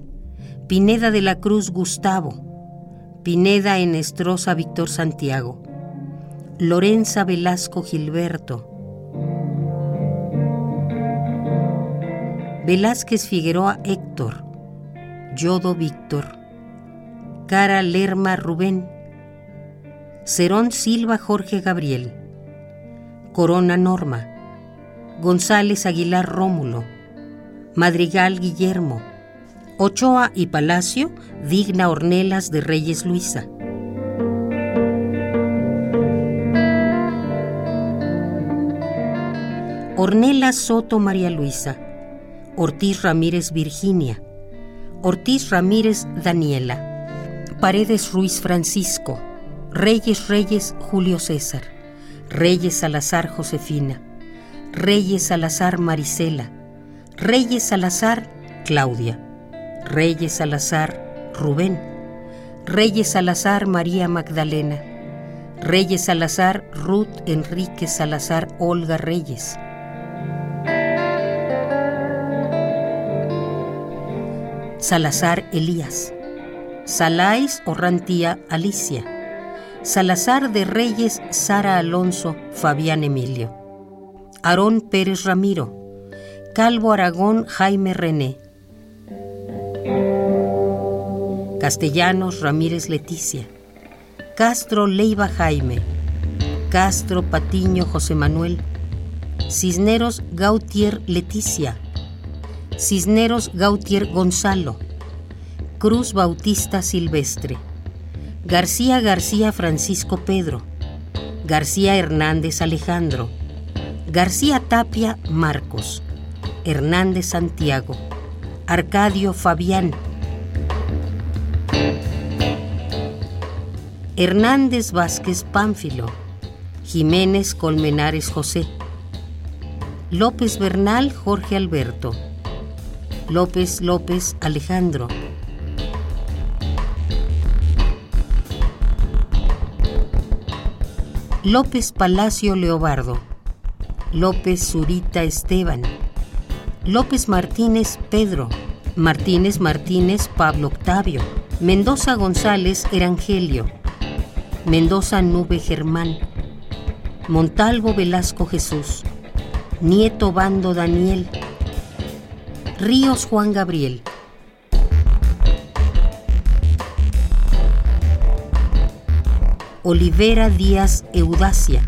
Pineda de la Cruz Gustavo, Pineda Enestrosa Víctor Santiago, Lorenza Velasco Gilberto, Velázquez Figueroa Héctor, Yodo Víctor, Cara Lerma Rubén, Cerón Silva Jorge Gabriel, Corona Norma, González Aguilar Rómulo, Madrigal Guillermo, Ochoa y Palacio, Digna Ornelas de Reyes Luisa. Ornelas Soto María Luisa, Ortiz Ramírez Virginia, Ortiz Ramírez Daniela, Paredes Ruiz Francisco, Reyes Reyes Julio César, Reyes Salazar Josefina, Reyes Salazar Marisela, Reyes Salazar Claudia, Reyes Salazar Rubén, Reyes Salazar María Magdalena, Reyes Salazar Ruth Enrique Salazar Olga Reyes. Salazar Elías, Salais Orrantía Alicia, Salazar de Reyes Sara Alonso Fabián Emilio, Aarón Pérez Ramiro, Calvo Aragón Jaime René, Castellanos Ramírez Leticia, Castro Leiva Jaime, Castro Patiño José Manuel, Cisneros Gautier Leticia, Cisneros Gautier Gonzalo, Cruz Bautista Silvestre, García García Francisco Pedro, García Hernández Alejandro, García Tapia Marcos, Hernández Santiago, Arcadio Fabián, Hernández Vázquez Pánfilo, Jiménez Colmenares José, López Bernal Jorge Alberto, López López Alejandro. López Palacio Leobardo, López Zurita Esteban, López Martínez Pedro, Martínez Martínez Pablo Octavio, Mendoza González Erangelio, Mendoza Nube Germán, Montalvo Velasco Jesús, Nieto Bando Daniel, Ríos Juan Gabriel. Olivera Díaz Eudacia,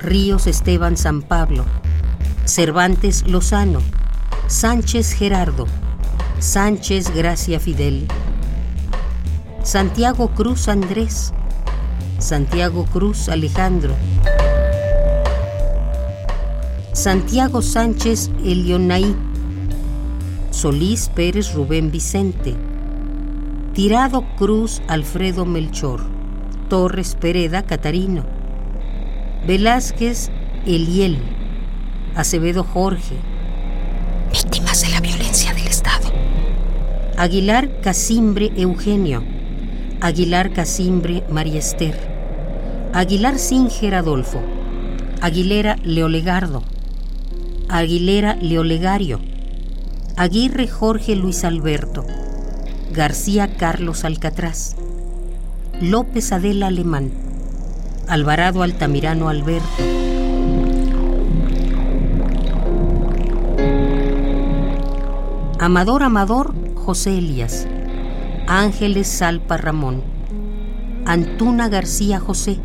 Ríos Esteban San Pablo, Cervantes Lozano, Sánchez Gerardo, Sánchez Gracia Fidel, Santiago Cruz Andrés, Santiago Cruz Alejandro, Santiago Sánchez Elionaí, Solís Pérez Rubén Vicente, Tirado Cruz Alfredo Melchor, Torres Pereda Catarino, Velázquez Eliel, Acevedo Jorge. Víctimas de la violencia del Estado. Aguilar Casimbre Eugenio, Aguilar Casimbre María Esther, Aguilar Singer Adolfo, Aguilera Leolegardo, Aguilera Leolegario, Aguirre Jorge Luis Alberto, García Carlos Alcatraz, López Adela Alemán, Alvarado Altamirano Alberto, Amador Amador José Elías, Ángeles Salpa Ramón, Antuna García José,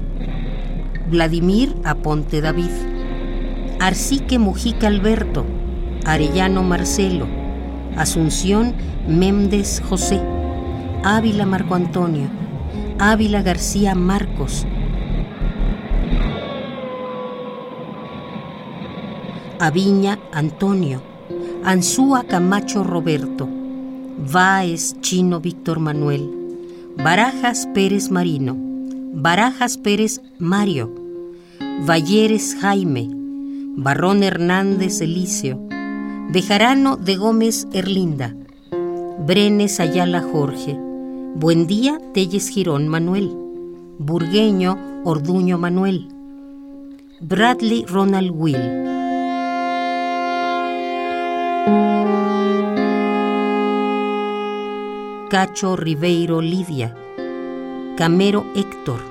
Vladimir Aponte David, Arcique Mujica Alberto, Arellano Marcelo, Asunción Méndez José, Ávila Marco Antonio, Ávila García Marcos, Aviña Antonio, Anzúa Camacho Roberto, Váez Chino Víctor Manuel, Barajas Pérez Marino, Barajas Pérez Mario, Valleres Jaime, Barrón Hernández Elicio, Bejarano de Gómez Erlinda, Brenes Ayala Jorge, Buendía Telles Girón Manuel, Burgueño Orduño Manuel, Bradley Ronald Will. Cacho Ribeiro Lidia, Camero Héctor,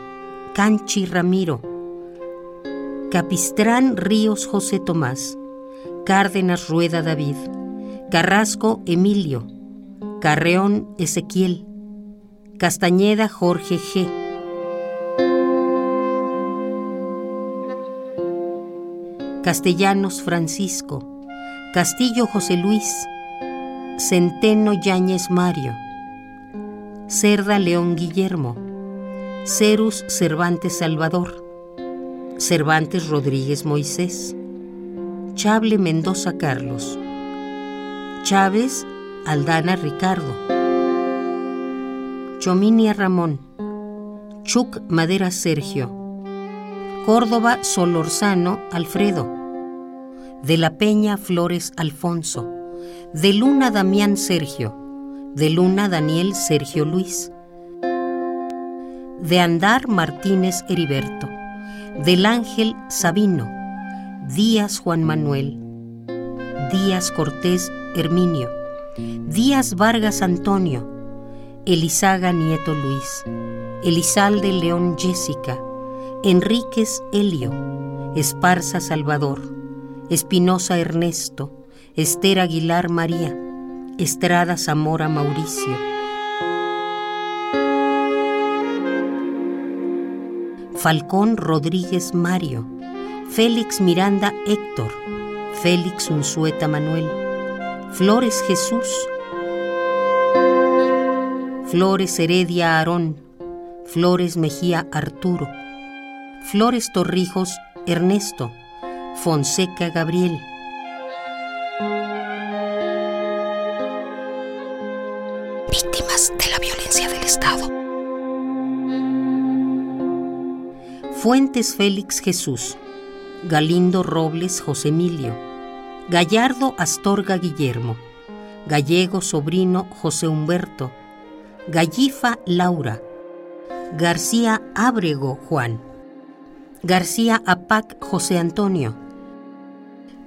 Canchi Ramiro, Capistrán Ríos José Tomás, Cárdenas Rueda David, Carrasco Emilio, Carreón Ezequiel, Castañeda Jorge G. Castellanos Francisco, Castillo José Luis, Centeno Yáñez Mario, Cerda León Guillermo, Cerus Cervantes Salvador, Cervantes Rodríguez Moisés, Chable Mendoza Carlos, Chávez Aldana Ricardo, Chominia Ramón, Chuc Madera Sergio, Córdoba Solorzano Alfredo, de la Peña Flores Alfonso, de Luna Damián Sergio, de Luna Daniel Sergio Luis, de Andar Martínez Heriberto, del Ángel Sabino, Díaz Juan Manuel, Díaz Cortés Herminio, Díaz Vargas Antonio, Elizaga Nieto Luis, Elizalde León Jessica, Enríquez Helio, Esparza Salvador, Espinosa Ernesto, Esther Aguilar María, Estrada Zamora Mauricio. Falcón Rodríguez Mario, Félix Miranda Héctor, Félix Unzueta Manuel, Flores Jesús, Flores Heredia Aarón, Flores Mejía Arturo, Flores Torrijos Ernesto, Fonseca Gabriel, víctimas de la violencia del Estado. Fuentes Félix Jesús, Galindo Robles José Emilio, Gallardo Astorga Guillermo, Gallego Sobrino José Humberto, Gallifa Laura, García Ábrego Juan, García Apac José Antonio,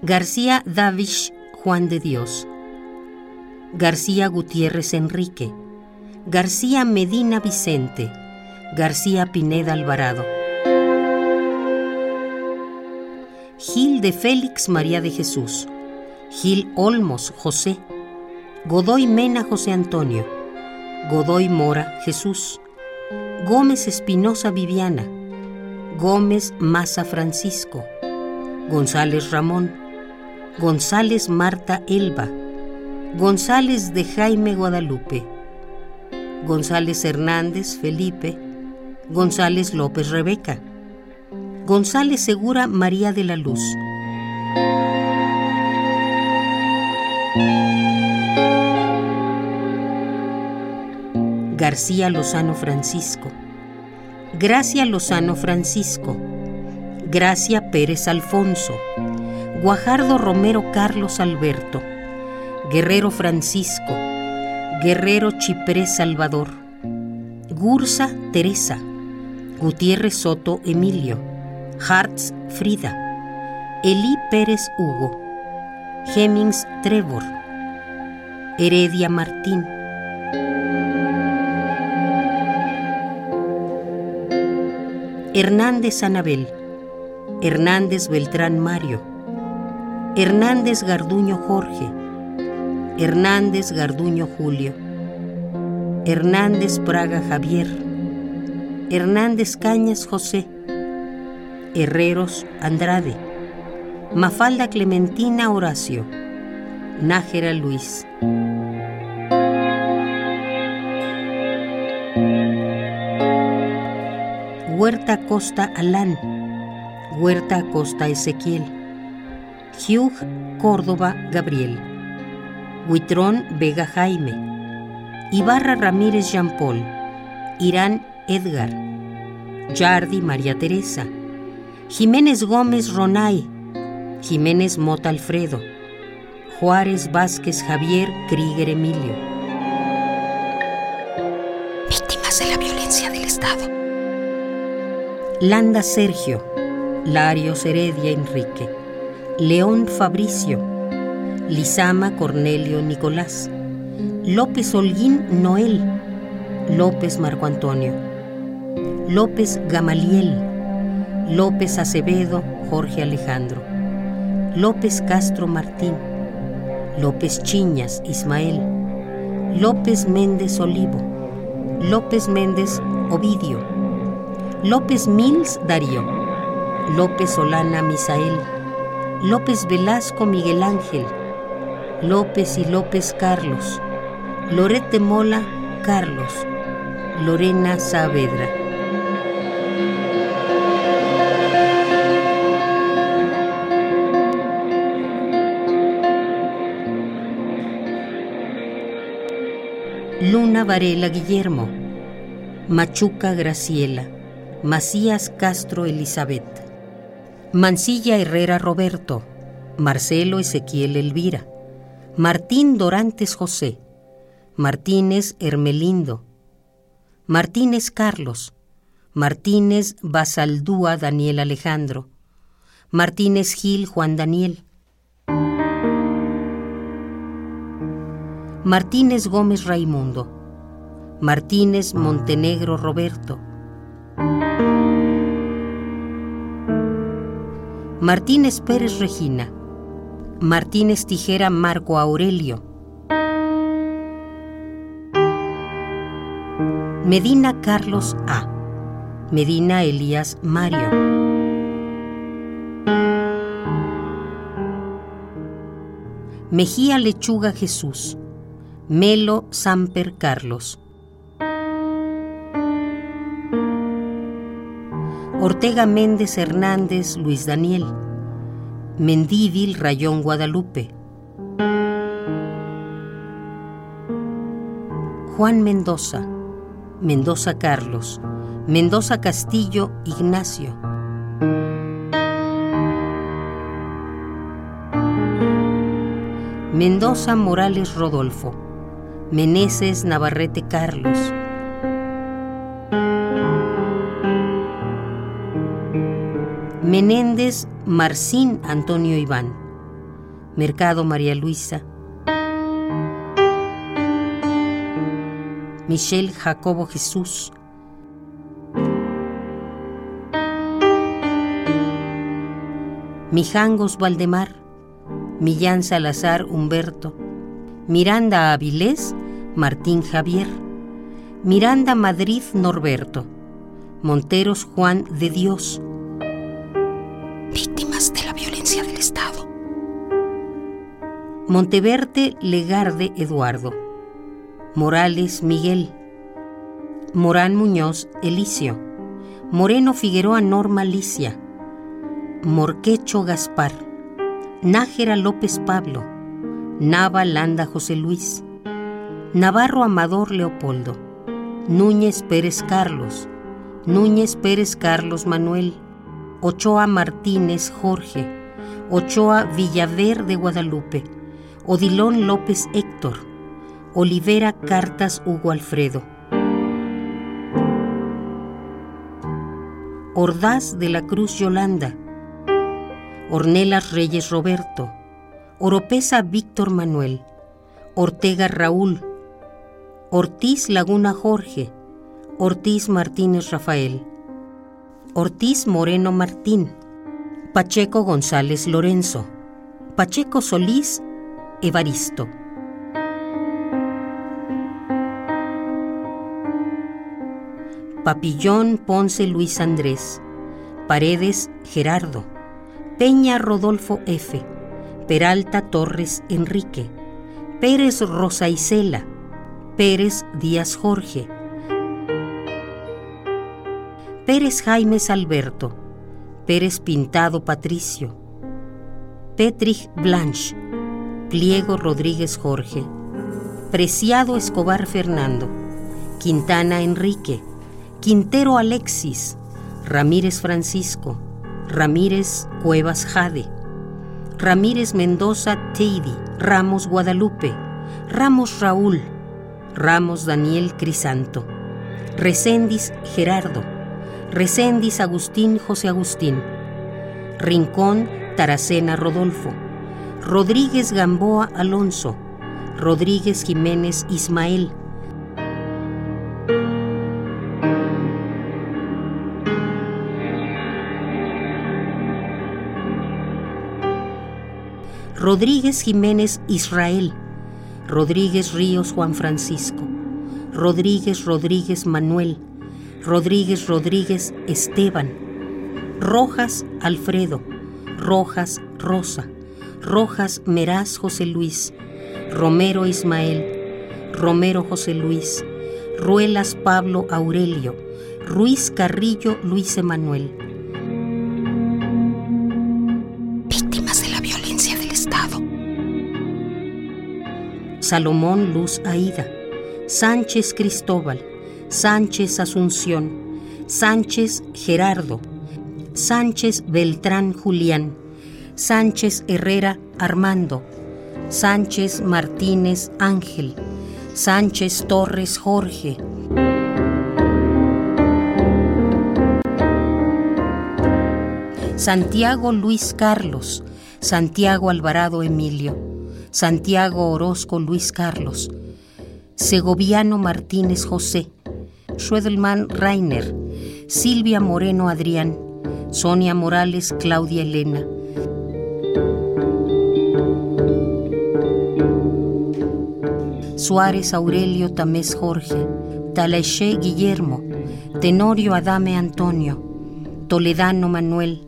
García Davish Juan de Dios, García Gutiérrez Enrique, García Medina Vicente, García Pineda Alvarado. Gil de Félix María de Jesús, Gil Olmos José, Godoy Mena José Antonio, Godoy Mora Jesús, Gómez Espinosa Viviana, Gómez Maza Francisco, González Ramón, González Marta Elba, González de Jaime Guadalupe, González Hernández Felipe, González López Rebeca, González Segura María de la Luz. García Lozano Francisco, Gracia Lozano Francisco, Gracia Pérez Alfonso, Guajardo Romero Carlos Alberto, Guerrero Francisco, Guerrero Chiprés Salvador, Gursa Teresa, Gutiérrez Soto Emilio, Hartz Frida, Elí Pérez Hugo, Hemings Trevor, Heredia Martín. Hernández Anabel. Hernández Beltrán Mario. Hernández Garduño Jorge. Hernández Garduño Julio. Hernández Praga Javier. Hernández Cañas José. Herreros Andrade. Mafalda Clementina Horacio. Nájera Luis. Huerta Costa Alán. Huerta Costa Ezequiel. Hugh Córdoba Gabriel. Huitrón Vega Jaime. Ibarra Ramírez Jean Paul. Irán Edgar. Yardi María Teresa. Jiménez Gómez Ronay. Jiménez Mota Alfredo. Juárez Vázquez Javier Krieger Emilio. Víctimas de la violencia del Estado. Landa Sergio. Larios Heredia Enrique. León Fabricio. Lizama Cornelio Nicolás. López Holguín Noel. López Marco Antonio. López Gamaliel. López Acevedo Jorge Alejandro. López Castro Martín. López Chiñas Ismael. López Méndez Olivo. López Méndez Ovidio. López Mills Darío. López Solana Misael. López Velasco Miguel Ángel. López y López Carlos. Lorete Mola Carlos. Lorena Saavedra. Varela Guillermo, Machuca Graciela, Macías Castro Elizabeth, Mancilla Herrera Roberto, Marcelo Ezequiel Elvira, Martín Dorantes José, Martínez Hermelindo, Martínez Carlos, Martínez Basaldúa Daniel Alejandro, Martínez Gil Juan Daniel, Martínez Gómez Raimundo, Martínez Montenegro Roberto, Martínez Pérez Regina, Martínez Tijera Marco Aurelio, Medina Carlos A, Medina Elías Mario. Mejía Lechuga Jesús, Melo Samper Carlos. Ortega Méndez Hernández Luis Daniel. Mendívil Rayón Guadalupe. Juan Mendoza. Mendoza Carlos. Mendoza Castillo Ignacio. Mendoza Morales Rodolfo. Meneses Navarrete Carlos. Menéndez Marcín Antonio Iván. Mercado María Luisa. Michelle Jacobo Jesús. Mijangos Valdemar. Millán Salazar Humberto. Miranda Avilés Martín Javier. Miranda Madrid Norberto. Monteros Juan de Dios. Del Estado. Monteverde Legarde Eduardo. Morales Miguel. Morán Muñoz Elicio. Moreno Figueroa Norma Alicia. Morquecho Gaspar. Nájera López Pablo. Nava Landa José Luis. Navarro Amador Leopoldo. Núñez Pérez Carlos. Núñez Pérez Carlos Manuel. Ochoa Martínez Jorge. Ochoa Villaver de Guadalupe. Odilón López Héctor. Olivera Cartas Hugo Alfredo. Ordaz de la Cruz Yolanda. Ornelas Reyes Roberto. Oropesa Víctor Manuel. Ortega Raúl, Ortiz Laguna Jorge, Ortiz Martínez Rafael, Ortiz Moreno Martín, Pacheco González Lorenzo, Pacheco Solís Evaristo. Papillón Ponce Luis Andrés, Paredes Gerardo, Peña Rodolfo F., Peralta Torres Enrique, Pérez Rosa Isela, Pérez Díaz Jorge, Pérez Jaimes Alberto, Pérez Pintado Patricio, Petrich Blanche, Pliego Rodríguez Jorge, Preciado Escobar Fernando, Quintana Enrique, Quintero Alexis, Ramírez Francisco, Ramírez Cuevas Jade, Ramírez Mendoza Teidi, Ramos Guadalupe, Ramos Raúl, Ramos Daniel Crisanto, Recendis Gerardo, Recendis Agustín José Agustín, Rincón Taracena Rodolfo, Rodríguez Gamboa Alonso, Rodríguez Jiménez Ismael, Rodríguez Jiménez Israel, Rodríguez Ríos Juan Francisco, Rodríguez Rodríguez Manuel, Rodríguez Rodríguez Esteban, Rojas Alfredo, Rojas Rosa, Rojas Meraz José Luis, Romero Ismael, Romero José Luis, Ruelas Pablo Aurelio, Ruiz Carrillo Luis Emanuel. Salomón Luz Aida, Sánchez Cristóbal, Sánchez Asunción, Sánchez Gerardo, Sánchez Beltrán Julián, Sánchez Herrera Armando, Sánchez Martínez Ángel, Sánchez Torres Jorge. Santiago Luis Carlos, Santiago Alvarado Emilio. Santiago Orozco Luis Carlos, Segoviano Martínez José, Schwedelman Rainer, Silvia Moreno Adrián, Sonia Morales Claudia Elena. Suárez Aurelio Tamés Jorge, Talaché Guillermo, Tenorio Adame Antonio, Toledano Manuel,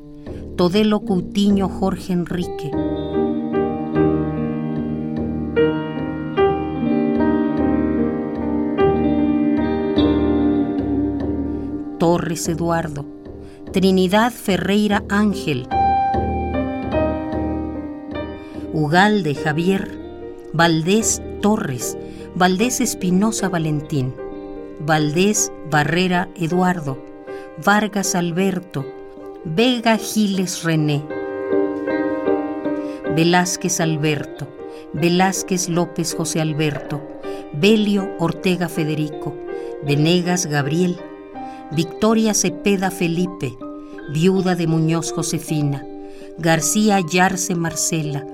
Todelo Coutinho Jorge Enrique. Torres Eduardo, Trinidad Ferreira Ángel, Ugalde Javier, Valdés Torres, Valdés Espinosa Valentín, Valdés Barrera Eduardo, Vargas Alberto, Vega Giles René, Velázquez Alberto, Velázquez López José Alberto, Belio Ortega Federico, Venegas Gabriel, Victoria Cepeda Felipe, viuda de Muñoz Josefina, García Yarce Marcela,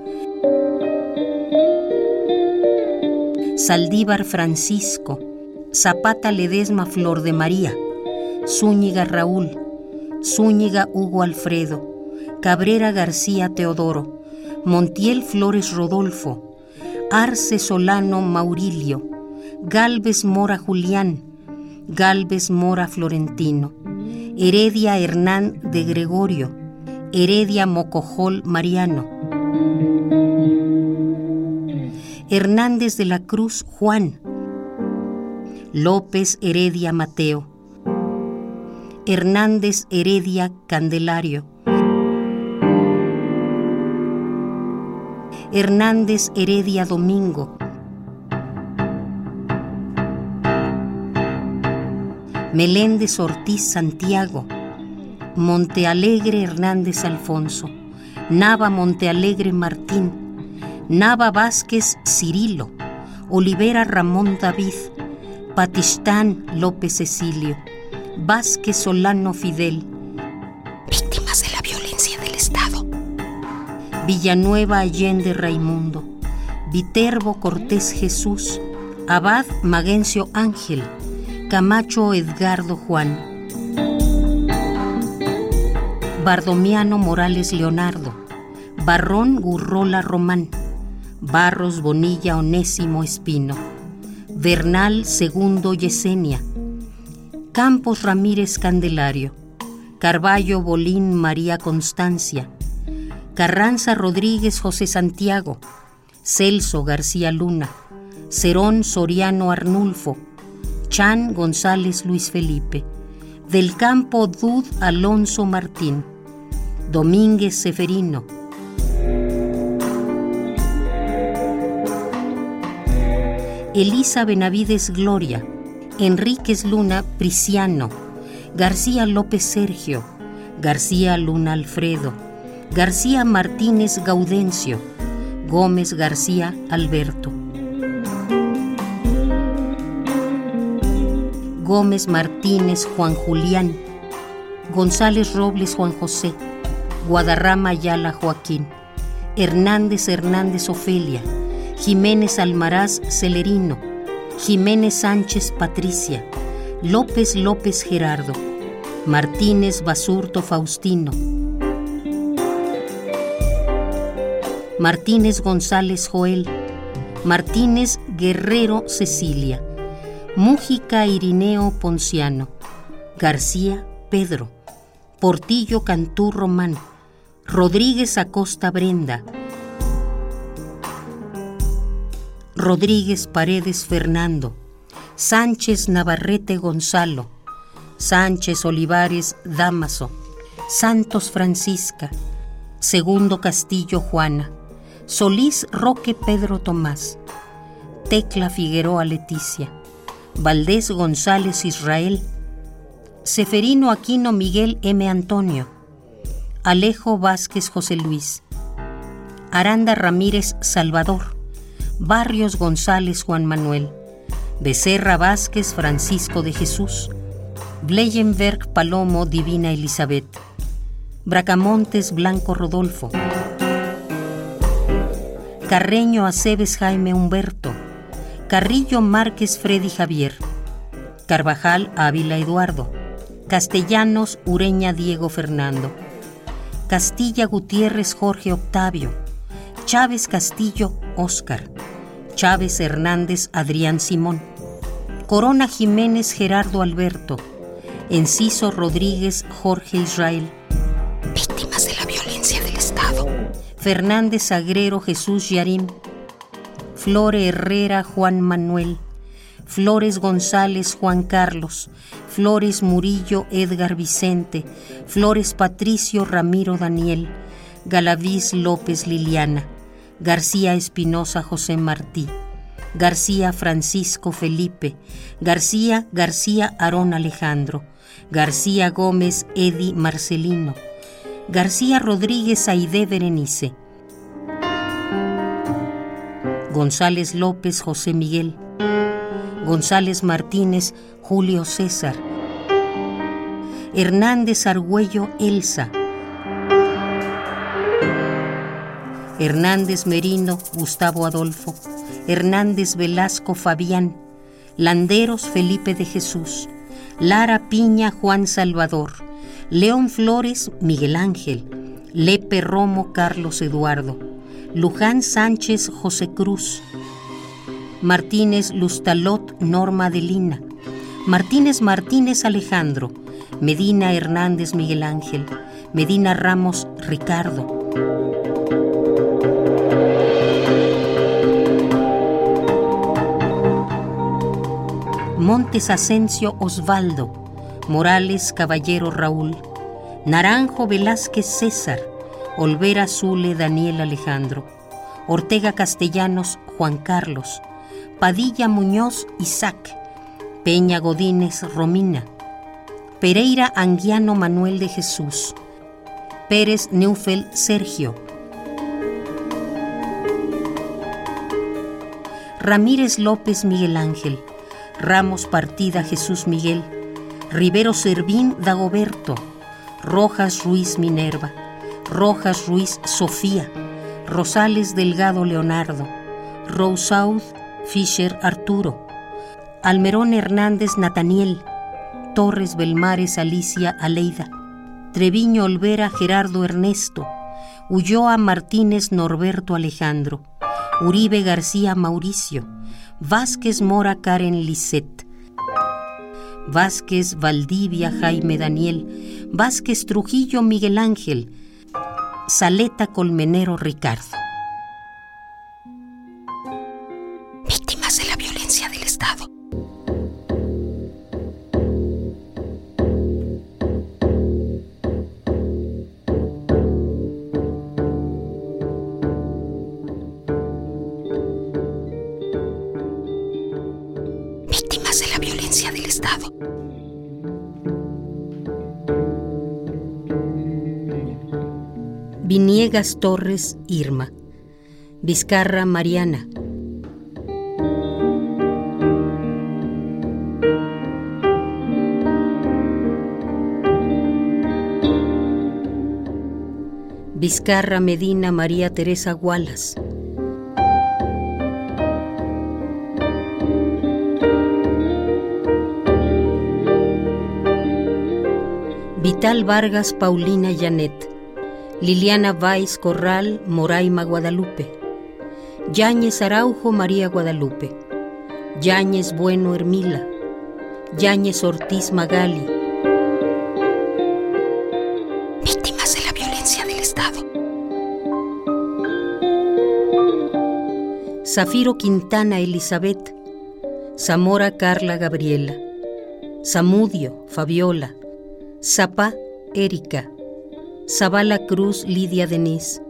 Saldívar Francisco, Zapata Ledesma Flor de María, Zúñiga Raúl, Zúñiga Hugo Alfredo, Cabrera García Teodoro, Montiel Flores Rodolfo, Arce Solano Maurilio, Galvez Mora Julián, Galvez Mora Florentino, Heredia Hernán de Gregorio, Heredia Mocojol Mariano, Hernández de la Cruz Juan, López Heredia Mateo, Hernández Heredia Candelario, Hernández Heredia Domingo, Meléndez Ortiz Santiago, Montealegre Hernández Alfonso, Nava Montealegre Martín, Nava Vázquez Cirilo, Olivera Ramón David, Patistán López Cecilio, Vázquez Solano Fidel. Víctimas de la violencia del Estado. Villanueva Allende Raimundo, Viterbo Cortés Jesús, Abad Magencio Ángel, Camacho Edgardo Juan, Bardomiano Morales Leonardo, Barrón Gurrola Román, Barros Bonilla Onésimo Espino, Bernal Segundo Yesenia, Campos Ramírez Candelario, Carballo Bolín María Constancia, Carranza Rodríguez José Santiago, Celso García Luna, Cerón Soriano Arnulfo, Chan González Luis Felipe, Del Campo Dud Alonso Martín, Domínguez Seferino, Elisa Benavides Gloria, Enríquez Luna Priciano, García López Sergio, García Luna Alfredo, García Martínez Gaudencio, Gómez García Alberto. Gómez Martínez Juan Julián, González Robles Juan José, Guadarrama Ayala Joaquín, Hernández Hernández Ofelia, Jiménez Almaraz Celerino, Jiménez Sánchez Patricia, López López Gerardo, Martínez Basurto Faustino, Martínez González Joel, Martínez Guerrero Cecilia, Mújica Irineo Ponciano, García Pedro, Portillo Cantú Román, Rodríguez Acosta Brenda, Rodríguez Paredes Fernando, Sánchez Navarrete Gonzalo, Sánchez Olivares Damaso, Santos Francisca, Segundo Castillo Juana, Solís Roque Pedro Tomás, Tecla Figueroa Leticia, Valdés González Israel, Seferino Aquino Miguel M. Antonio, Alejo Vázquez José Luis, Aranda Ramírez Salvador, Barrios González Juan Manuel, Becerra Vázquez Francisco de Jesús, Bleyenberg Palomo Divina Elizabeth, Bracamontes Blanco Rodolfo, Carreño Aceves Jaime Humberto, Carrillo Márquez Freddy Javier, Carvajal Ávila Eduardo, Castellanos Ureña Diego Fernando, Castilla Gutiérrez Jorge Octavio, Chávez Castillo Óscar, Chávez Hernández Adrián Simón, Corona Jiménez Gerardo Alberto, Enciso Rodríguez Jorge Israel, víctimas de la violencia del Estado. Fernández Agrero Jesús Yarim, Flore Herrera Juan Manuel, Flores González Juan Carlos, Flores Murillo Edgar Vicente, Flores Patricio Ramiro Daniel, Galaviz López Liliana, García Espinosa José Martí, García Francisco Felipe, García García Arón Alejandro, García Gómez Edi Marcelino, García Rodríguez Aide Berenice, González López José Miguel, González Martínez Julio César, Hernández Argüello Elsa, Hernández Merino Gustavo Adolfo, Hernández Velasco Fabián, Landeros Felipe de Jesús, Lara Piña Juan Salvador, León Flores Miguel Ángel, Lepe Romo Carlos Eduardo, Luján Sánchez José Cruz, Martínez Lustalot Norma Adelina, Martínez Martínez Alejandro, Medina Hernández Miguel Ángel, Medina Ramos Ricardo. Montes Asensio Osvaldo, Morales Caballero Raúl, Naranjo Velázquez César, Olvera Zule Daniel Alejandro, Ortega Castellanos Juan Carlos, Padilla Muñoz Isaac, Peña Godínez Romina, Pereira Anguiano Manuel de Jesús, Pérez Neufel Sergio, Ramírez López Miguel Ángel, Ramos Partida Jesús Miguel, Rivero Servín Dagoberto, Rojas Ruiz Minerva, Rojas Ruiz Sofía, Rosales Delgado Leonardo, Rousseau Fischer Arturo, Almerón Hernández Nataniel, Torres Belmares Alicia Aleida, Treviño Olvera Gerardo Ernesto, Ulloa Martínez Norberto Alejandro, Uribe García Mauricio, Vázquez Mora Karen Lisset, Vázquez Valdivia Jaime Daniel, Vázquez Trujillo Miguel Ángel, Saleta Colmenero Ricardo. Viniegas Torres Irma, Vizcarra Mariana, Vizcarra Medina María Teresa Gualas. Vital Vargas Paulina Janet. Liliana Valls Corral Moraima Guadalupe. Yáñez Araujo María Guadalupe. Yáñez Bueno Hermila. Yáñez Ortiz Magali. Víctimas de la violencia del Estado. Zafiro Quintana Elizabeth. Zamora Carla Gabriela. Zamudio Fabiola. Zapá Erika. Zavala Cruz Lidia Denise,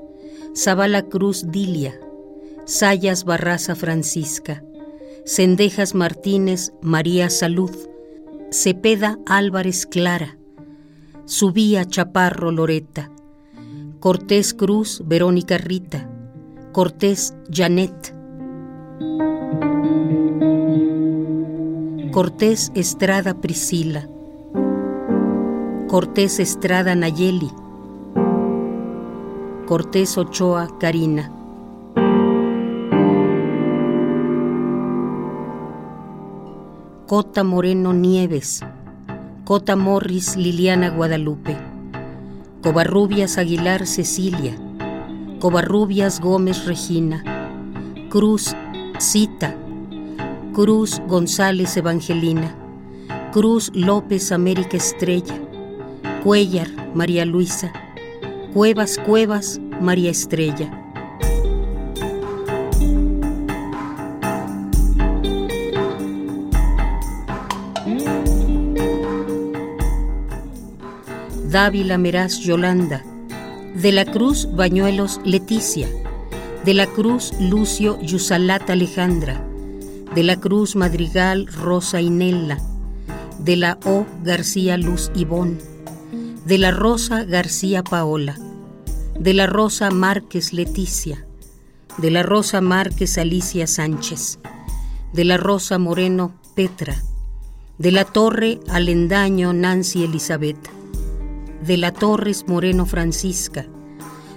Zavala Cruz Dilia, Sayas Barraza Francisca, Cendejas Martínez María Salud, Cepeda Álvarez Clara, Subía Chaparro Loreta, Cortés Cruz Verónica Rita, Cortés Janet, Cortés Estrada Priscila, Cortés Estrada Nayeli, Cortés Ochoa Karina. Cota Moreno Nieves, Cota Morris Liliana Guadalupe, Covarrubias Aguilar Cecilia, Covarrubias Gómez Regina, Cruz Cita, Cruz González Evangelina, Cruz López América Estrella, Cuellar María Luisa, Cuevas Cuevas María Estrella. Dávila Meraz Yolanda, de la Cruz Bañuelos Leticia, de la Cruz Lucio Yusalat Alejandra, de la Cruz Madrigal Rosa Inella, de la O García Luz Ivón, de la Rosa García Paola, de la Rosa Márquez Leticia, de la Rosa Márquez Alicia Sánchez, de la Rosa Moreno Petra, de la Torre Alendaño Nancy Elizabeth, de la Torres Moreno Francisca,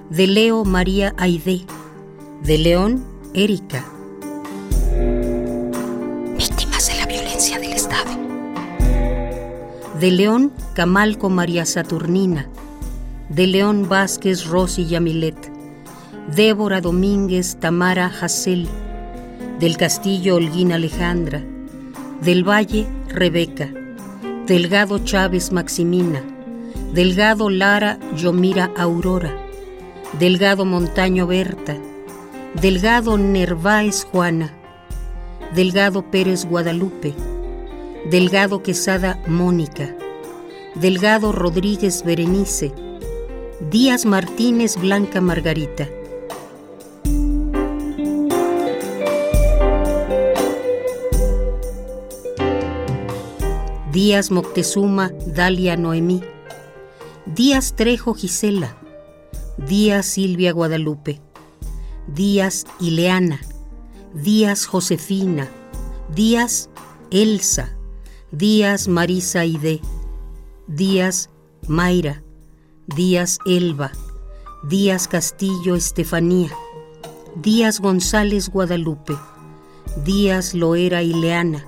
de Leo María Aide, de León Erika. De León Camalco María Saturnina, de León Vázquez Rosy Yamilet, Débora Domínguez Tamara Hassel, del Castillo Holguín Alejandra, del Valle Rebeca, Delgado Chávez Maximina, Delgado Lara Yomira Aurora, Delgado Montaño Berta, Delgado Nerváez Juana, Delgado Pérez Guadalupe, Delgado Quesada Mónica, Delgado Rodríguez Berenice, Díaz Martínez Blanca Margarita. Díaz Moctezuma Dalia Noemí. Díaz Trejo Gisela. Díaz Silvia Guadalupe. Díaz Ileana. Díaz Josefina. Díaz Elsa. Díaz Marisa Ide. Díaz Mayra. Díaz Elba. Díaz Castillo Estefanía. Díaz González Guadalupe, Díaz Loera Ileana,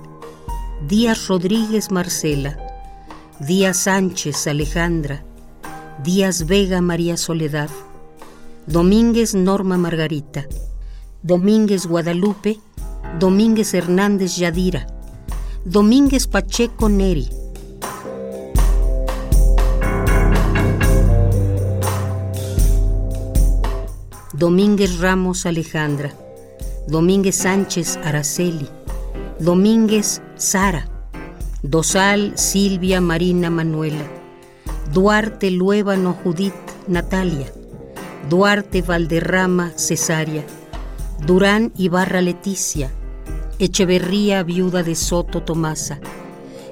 Díaz Rodríguez Marcela, Díaz Sánchez Alejandra, Díaz Vega María Soledad, Domínguez Norma Margarita, Domínguez Guadalupe, Domínguez Hernández Yadira, Domínguez Pacheco Neri, Domínguez Ramos Alejandra, Domínguez Sánchez Araceli, Domínguez Sara, Dosal Silvia Marina Manuela, Duarte Luébano Judith Natalia, Duarte Valderrama Cesaria, Durán Ibarra Leticia, Echeverría Viuda de Soto Tomasa,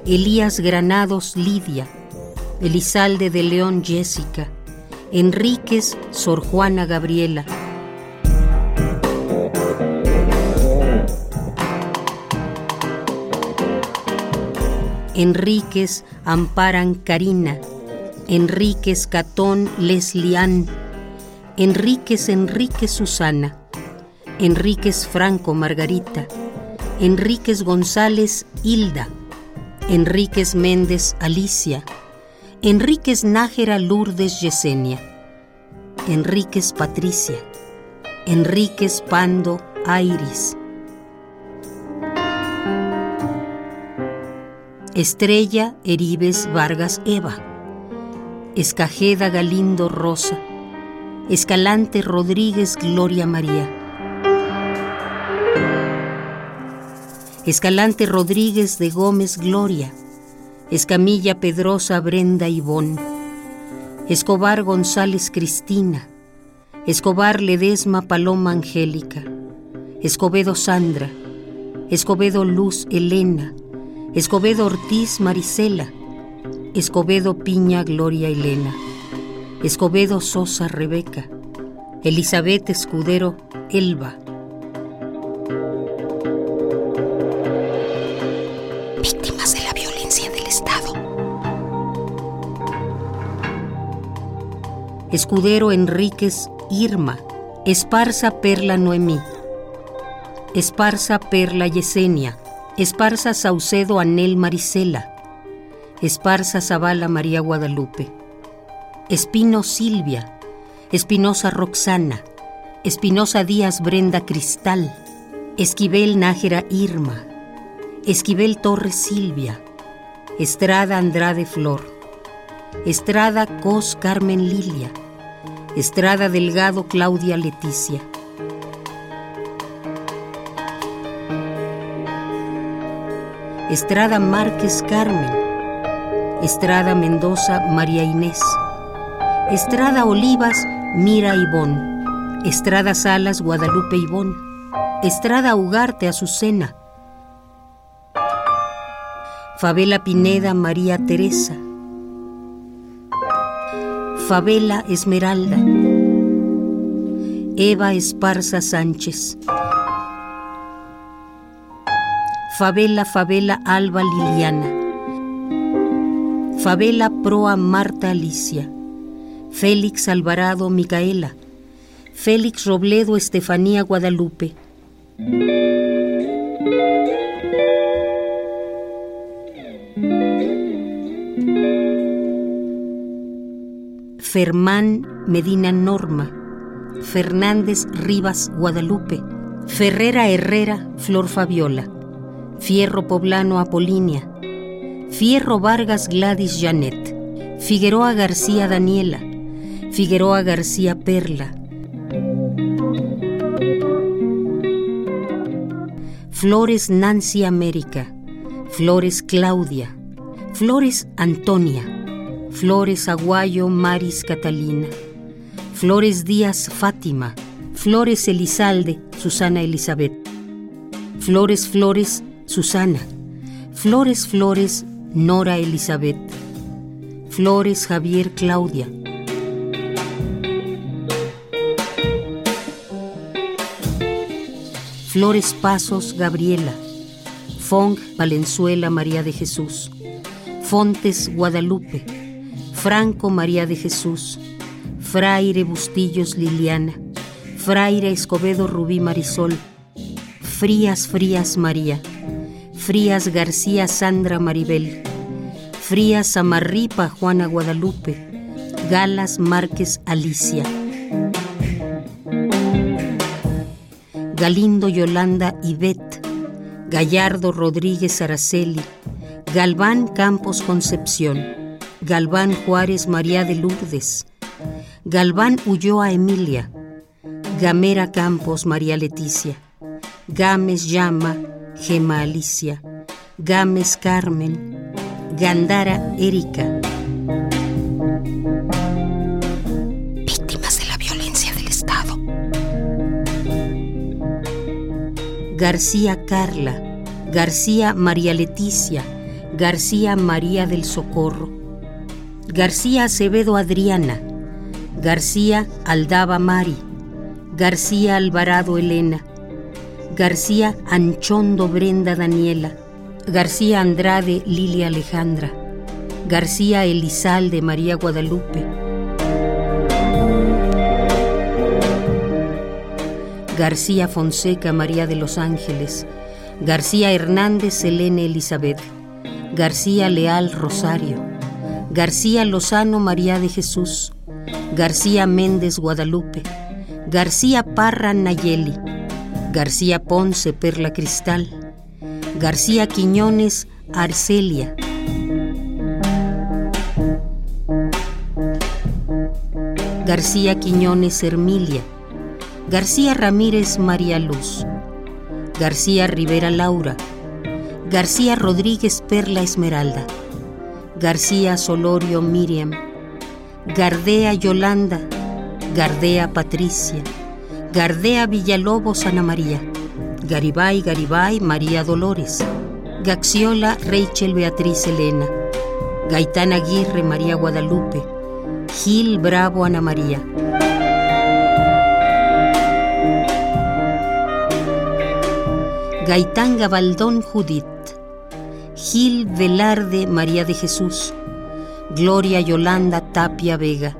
Elías Granados Lidia, Elizalde de León Jessica, Enríquez Sor Juana Gabriela, Enríquez Amparan Karina, Enríquez Catón Leslián, Enríquez Enríquez Susana, Enríquez Franco Margarita, Enríquez González Hilda, Enríquez Méndez Alicia, Enríquez Nájera Lourdes Yesenia, Enríquez Patricia, Enríquez Pando Airis, Estrella Eribes Vargas Eva, Escajeda Galindo Rosa, Escalante Rodríguez Gloria María, Escalante Rodríguez de Gómez Gloria, Escamilla Pedrosa Brenda Ivón, Escobar González Cristina, Escobar Ledesma Paloma Angélica, Escobedo Sandra, Escobedo Luz Elena, Escobedo Ortiz Marisela, Escobedo Piña Gloria Elena, Escobedo Sosa Rebeca, Elizabeth Escudero Elba. Escudero Enríquez Irma, Esparza Perla Noemí, Esparza Perla Yesenia, Esparza Saucedo Anel Marisela, Esparza Zavala María Guadalupe, Espino Silvia, Espinosa Roxana, Espinosa Díaz Brenda Cristal, Esquivel Nájera Irma, Esquivel Torres Silvia, Estrada Andrade Flor, Estrada Cos Carmen Lilia, Estrada Delgado Claudia Leticia, Estrada Márquez Carmen, Estrada Mendoza María Inés, Estrada Olivas Mira Ivón, Estrada Salas Guadalupe Ivón, Estrada Ugarte Azucena, Favela Pineda María Teresa, Favela Esmeralda, Eva Esparza Sánchez, Favela Favela Alba Liliana, Favela Proa Marta Alicia, Félix Alvarado Micaela, Félix Robledo Estefanía Guadalupe. Fermán Medina Norma, Fernández Rivas Guadalupe, Ferrera Herrera Flor Fabiola. Fierro Poblano Apolínia, Fierro Vargas Gladys Janet, Figueroa García Daniela, Figueroa García Perla, Flores Nancy América, Flores Claudia, Flores Antonia, Flores Aguayo Maris Catalina, Flores Díaz Fátima, Flores Elizalde Susana Elizabeth, Flores Flores Susana, Flores Flores, Nora Elizabeth, Flores Javier Claudia. Flores Pasos Gabriela, Fong Valenzuela María de Jesús, Fontes Guadalupe, Franco María de Jesús, Fraire Bustillos Liliana, Fraire Escobedo Rubí Marisol, Frías Frías María, Frías García Sandra Maribel, Frías Amarripa Juana Guadalupe, Galas Márquez Alicia. Galindo Yolanda Ivette, Gallardo Rodríguez Araceli, Galván Campos Concepción, Galván Juárez María de Lourdes, Galván Ulloa Emilia, Gamera Campos María Leticia, Gámez Llama Gema Alicia, Gámez Carmen, Gandara Erika. Víctimas de la violencia del Estado. García Carla, García María Leticia, García María del Socorro, García Acevedo Adriana, García Aldaba Mari, García Alvarado Elena, García Anchondo Brenda Daniela, García Andrade Lilia Alejandra, García Elizalde María Guadalupe, García Fonseca María de los Ángeles, García Hernández Selene Elizabeth, García Leal Rosario, García Lozano María de Jesús, García Méndez Guadalupe, García Parra Nayeli, García Ponce Perla Cristal, García Quiñones Arcelia, García Quiñones Hermilia, García Ramírez María Luz, García Rivera Laura, García Rodríguez Perla Esmeralda, García Solorio Miriam, Gardea Yolanda, Gardea Patricia, Gardea Villalobos Ana María, Garibay Garibay María Dolores, Gaxiola Rachel Beatriz Elena, Gaitán Aguirre María Guadalupe, Gil Bravo Ana María. Gaitán Gabaldón Judith, Gil Velarde María de Jesús, Gloria Yolanda Tapia Vega,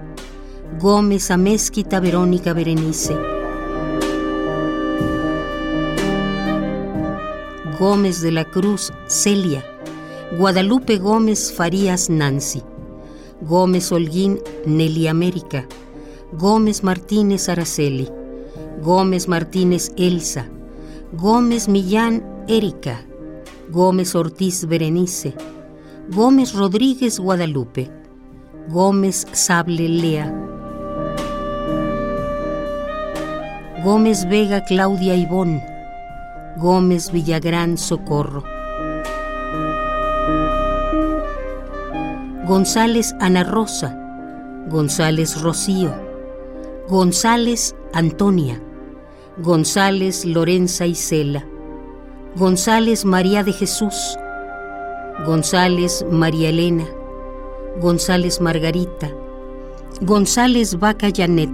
Gómez Amezquita Verónica Berenice, Gómez de la Cruz Celia, Guadalupe Gómez Farías Nancy, Gómez Holguín Nelly América, Gómez Martínez Araceli, Gómez Martínez Elsa, Gómez Millán Erika, Gómez Ortiz Berenice, Gómez Rodríguez Guadalupe, Gómez Sable Lea, Gómez Vega Claudia Ivón, Gómez Villagrán Socorro, González Ana Rosa, González Rocío, González Antonia, González Lorenza Isela, González María de Jesús, González María Elena, González Margarita, González Vaca Janet.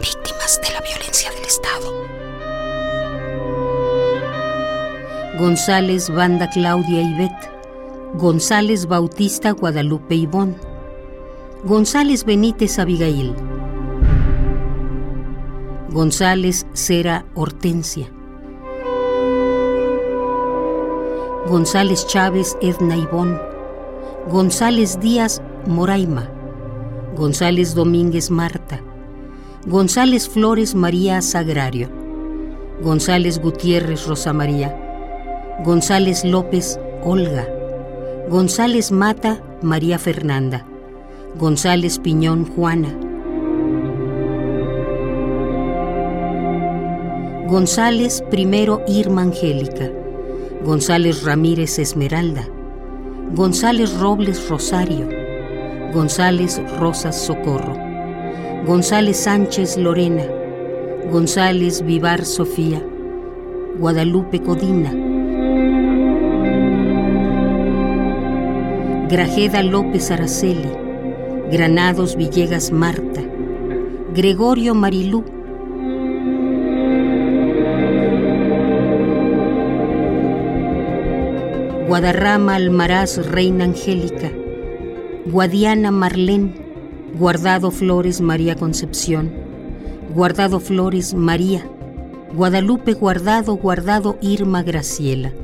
Víctimas de la violencia del Estado. González Banda Claudia Ivette, González Bautista Guadalupe Ivón, González Benítez Abigail, González Cera Hortensia, González Chávez Edna Ivón, González Díaz Moraima, González Domínguez Marta, González Flores María Sagrario, González Gutiérrez Rosa María, González López Olga, González Mata María Fernanda, González Piñón Juana, González primero Irma Angélica, González Ramírez Esmeralda, González Robles Rosario, González Rosas Socorro, González Sánchez Lorena, González Vivar Sofía, Guadalupe Codina, Grajeda López Araceli, Granados Villegas Marta, Gregorio Marilú, Guadarrama Almaraz Reina Angélica, Guadiana Marlén, Guardado Flores María Concepción, Guardado Flores María, Guadalupe Guardado, Guardado Irma Graciela,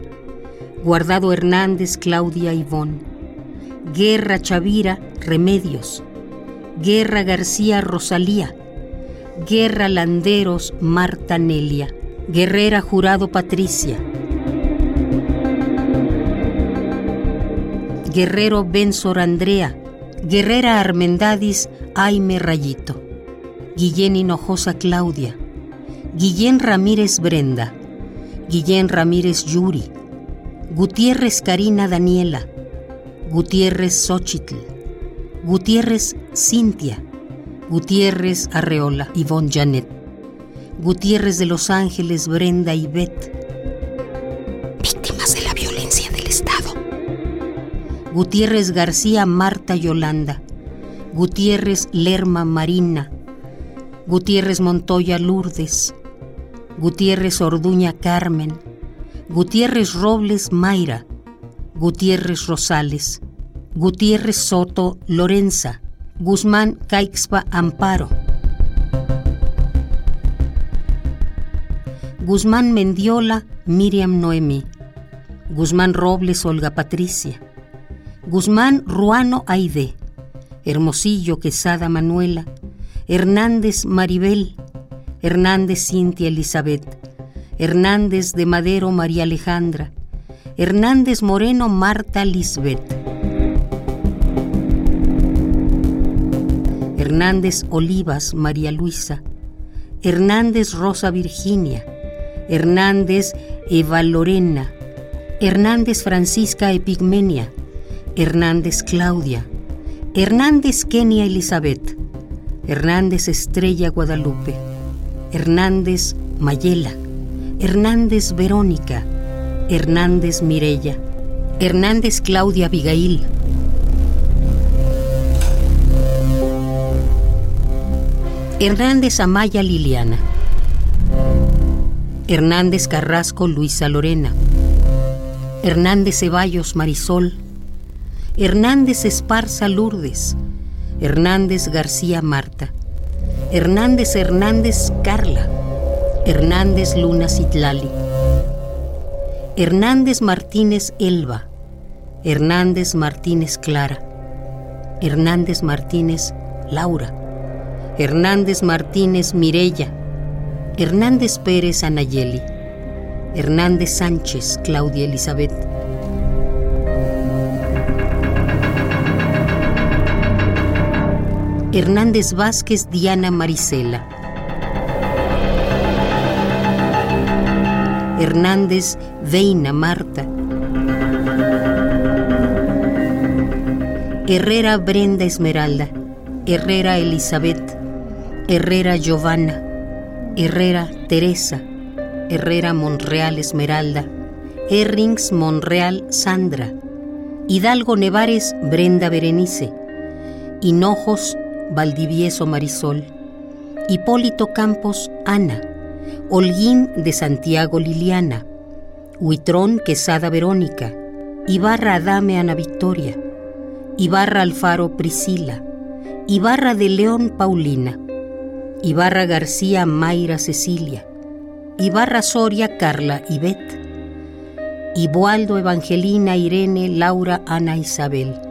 Guardado Hernández Claudia Ivón, Guerra Chavira Remedios, Guerra García Rosalía, Guerra Landeros Marta Nelia, Guerrera Jurado Patricia, Guerrero Benzor Andrea, Guerrera Armendadis Aime Rayito, Guillén Hinojosa Claudia, Guillén Ramírez Brenda, Guillén Ramírez Yuri, Gutiérrez Karina Daniela, Gutiérrez Xochitl, Gutiérrez Cintia, Gutiérrez Arreola Ivonne Janet, Gutiérrez de Los Ángeles Brenda y Gutiérrez García Marta Yolanda, Gutiérrez Lerma Marina, Gutiérrez Montoya Lourdes, Gutiérrez Orduña Carmen, Gutiérrez Robles Mayra, Gutiérrez Rosales, Gutiérrez Soto Lorenza, Guzmán Caixpa Amparo, Guzmán Mendiola Miriam Noemí, Guzmán Robles Olga Patricia, Guzmán Ruano Aide, Hermosillo Quesada Manuela, Hernández Maribel, Hernández Cintia Elizabeth, Hernández de Madero María Alejandra, Hernández Moreno Marta Lisbeth, Hernández Olivas María Luisa, Hernández Rosa Virginia, Hernández Eva Lorena, Hernández Francisca Epigmenia, Hernández Claudia, Hernández Kenia Elizabeth, Hernández Estrella Guadalupe, Hernández Mayela, Hernández Verónica, Hernández Mirella, Hernández Claudia Abigail, Hernández Amaya Liliana, Hernández Carrasco Luisa Lorena, Hernández Ceballos Marisol, Hernández Esparza Lourdes, Hernández García Marta, Hernández Hernández Carla, Hernández Luna Citlali, Hernández Martínez Elba, Hernández Martínez Clara, Hernández Martínez Laura, Hernández Martínez Mirella, Hernández Pérez Anayeli, Hernández Sánchez Claudia Elizabeth, Hernández Vázquez Diana Marisela, Hernández Veina Marta, Herrera Brenda Esmeralda, Herrera Elizabeth, Herrera Giovanna, Herrera Teresa, Herrera Monreal Esmeralda, Herrings Monreal Sandra, Hidalgo Nevares Brenda Berenice, Hinojos Valdivieso Marisol, Hipólito Campos Ana, Holguín de Santiago Liliana, Huitrón Quesada Verónica, Ibarra Adame Ana Victoria, Ibarra Alfaro Priscila, Ibarra de León Paulina, Ibarra García Mayra Cecilia, Ibarra Soria Carla Ivette, Ibualdo Evangelina Irene Laura Ana Isabel.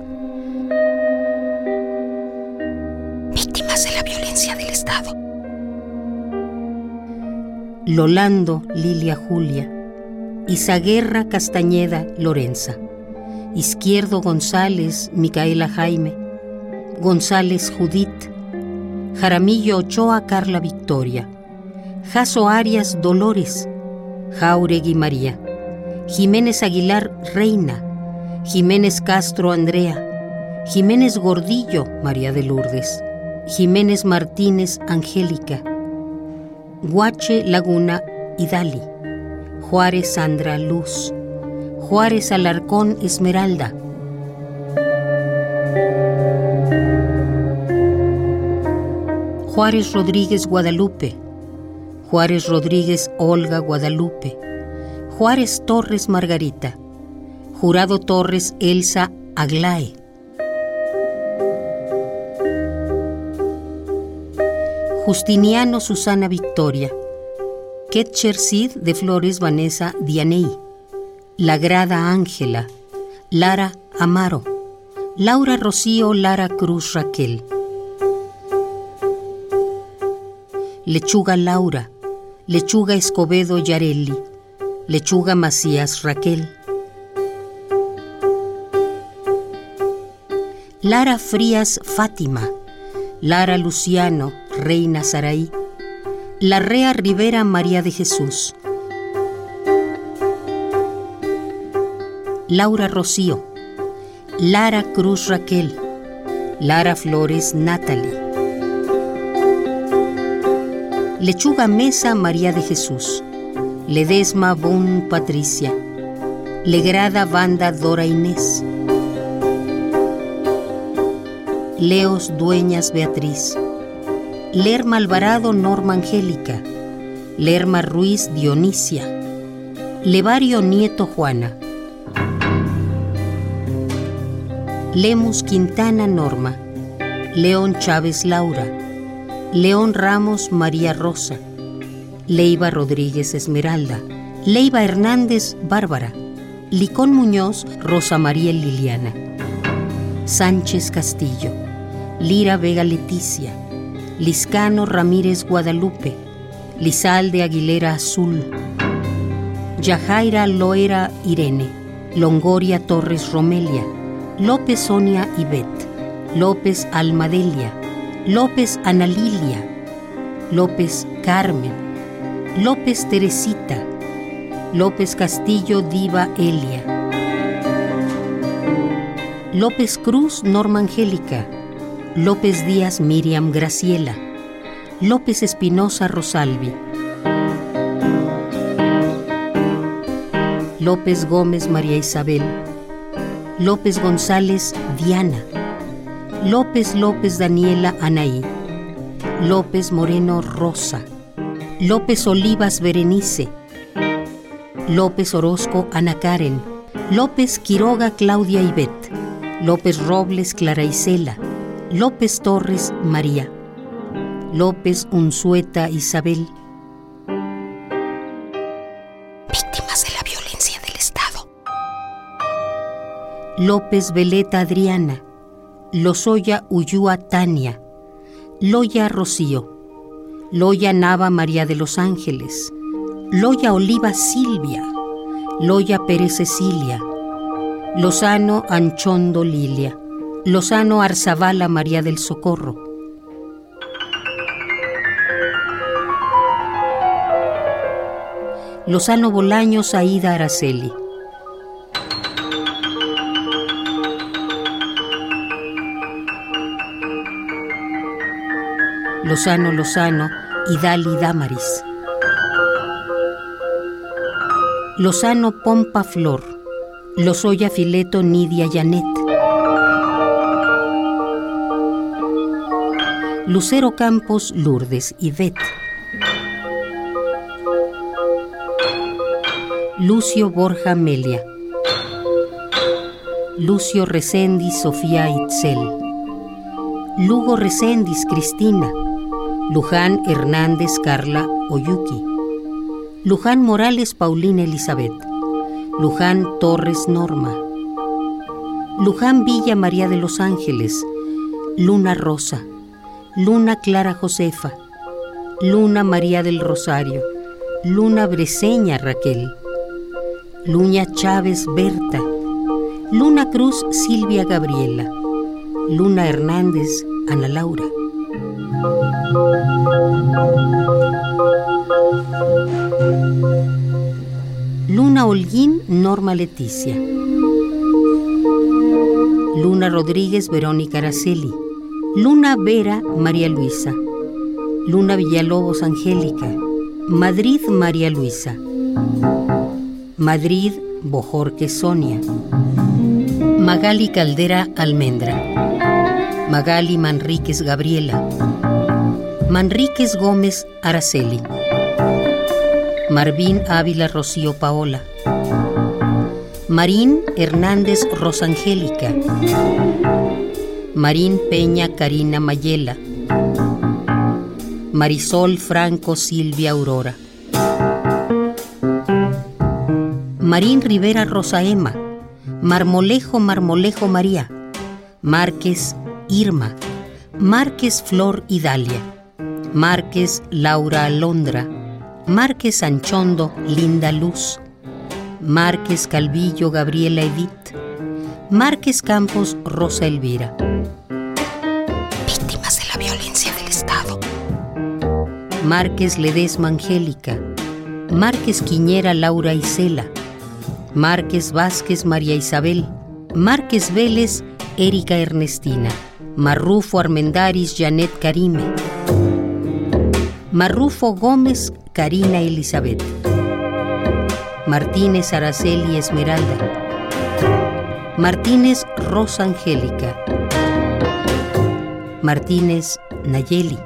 Lolando Lilia Julia, Isaguerra Castañeda Lorenza, Izquierdo González Micaela Jaime, González Judith, Jaramillo Ochoa Carla Victoria, Jaso Arias Dolores, Jauregui María, Jiménez Aguilar Reina, Jiménez Castro Andrea, Jiménez Gordillo María de Lourdes, Jiménez Martínez Angélica, Guache Laguna Idali, Juárez Sandra Luz, Juárez Alarcón Esmeralda, Juárez Rodríguez Guadalupe, Juárez Rodríguez Olga Guadalupe, Juárez Torres Margarita, Jurado Torres Elsa Aglae, Justiniano Susana Victoria, Ketcher Cid de Flores Vanessa Dianey, La Grada Ángela, Lara Amaro, Laura Rocío Lara Cruz Raquel, Lechuga Laura, Lechuga Escobedo Yareli, Lechuga Macías Raquel, Lara Frías Fátima, Lara Luciano, Reina Saraí, Larrea Rivera María de Jesús, Laura Rocío, Lara Cruz Raquel, Lara Flores Natalie, Lechuga Mesa María de Jesús, Ledesma Bon Patricia, Legrada Banda Dora Inés, Leos Dueñas Beatriz, Lerma Alvarado Norma Angélica, Lerma Ruiz Dionisia, Levario Nieto Juana, Lemus Quintana Norma, León Chávez Laura, León Ramos María Rosa, Leiva Rodríguez Esmeralda, Leiva Hernández Bárbara, Licón Muñoz Rosa María Liliana, Sánchez Castillo, Lira Vega Leticia, Liscano Ramírez Guadalupe, Lizalde Aguilera Azul, Yajaira Loera Irene, Longoria Torres Romelia, López Sonia Ivette, López Almadelia, López Analilia, López Carmen, López Teresita, López Castillo Diva Elia, López Cruz Norma Angélica, López Díaz Miriam Graciela, López Espinosa Rosalvi, López Gómez María Isabel, López González Diana, López López Daniela Anaí, López Moreno Rosa, López Olivas Berenice, López Orozco Ana Karen, López Quiroga Claudia Ivette, López Robles Clara Isela, López Torres María, López Unzueta Isabel. Víctimas de la violencia del Estado. López Veleta Adriana, Lozoya Uyúa Tania, Loya Rocío, Loya Nava María de los Ángeles, Loya Oliva Silvia, Loya Pérez Cecilia, Lozano Anchondo Lilia, Lozano Arzabala María del Socorro. Lozano Bolaños Aida Araceli. Lozano Lozano Idali Damaris. Lozano Pompa Flor. Lozoya Fileto Nidia Janet. Lucero Campos Lourdes Ivette. Lucio Borja Melia. Lucio Recendis Sofía Itzel. Lugo Recendis Cristina. Luján Hernández Carla Oyuki. Luján Morales Paulina Elizabeth. Luján Torres Norma. Luján Villa María de los Ángeles. Luna Rosa. Luna Clara Josefa. Luna María del Rosario. Luna Breseña Raquel. Luña Chávez Berta. Luna Cruz Silvia Gabriela. Luna Hernández Ana Laura. Luna Holguín Norma Leticia. Luna Rodríguez Verónica Araceli. Luna Vera María Luisa. Luna Villalobos Angélica. Madrid María Luisa. Madrid Bojorque Sonia. Magali Caldera Almendra. Magali Manríquez Gabriela. Manríquez Gómez Araceli. Marvín Ávila Rocío Paola. Marín Hernández Rosangélica. Marín Peña Karina Mayela. Marisol Franco Silvia Aurora. Marín Rivera Rosa Emma, Marmolejo Marmolejo María, Márquez Irma, Márquez Flor Idalia, Márquez Laura Alondra, Márquez Anchondo Linda Luz, Márquez Calvillo Gabriela Edith, Márquez Campos Rosa Elvira. Márquez Ledesma Angélica, Márquez Quiñera Laura Isela, Márquez Vázquez María Isabel, Márquez Vélez Erika Ernestina, Marrufo Armendaris Janet Karime, Marrufo Gómez Karina Elizabeth, Martínez Araceli Esmeralda, Martínez Rosa Angélica, Martínez Nayeli,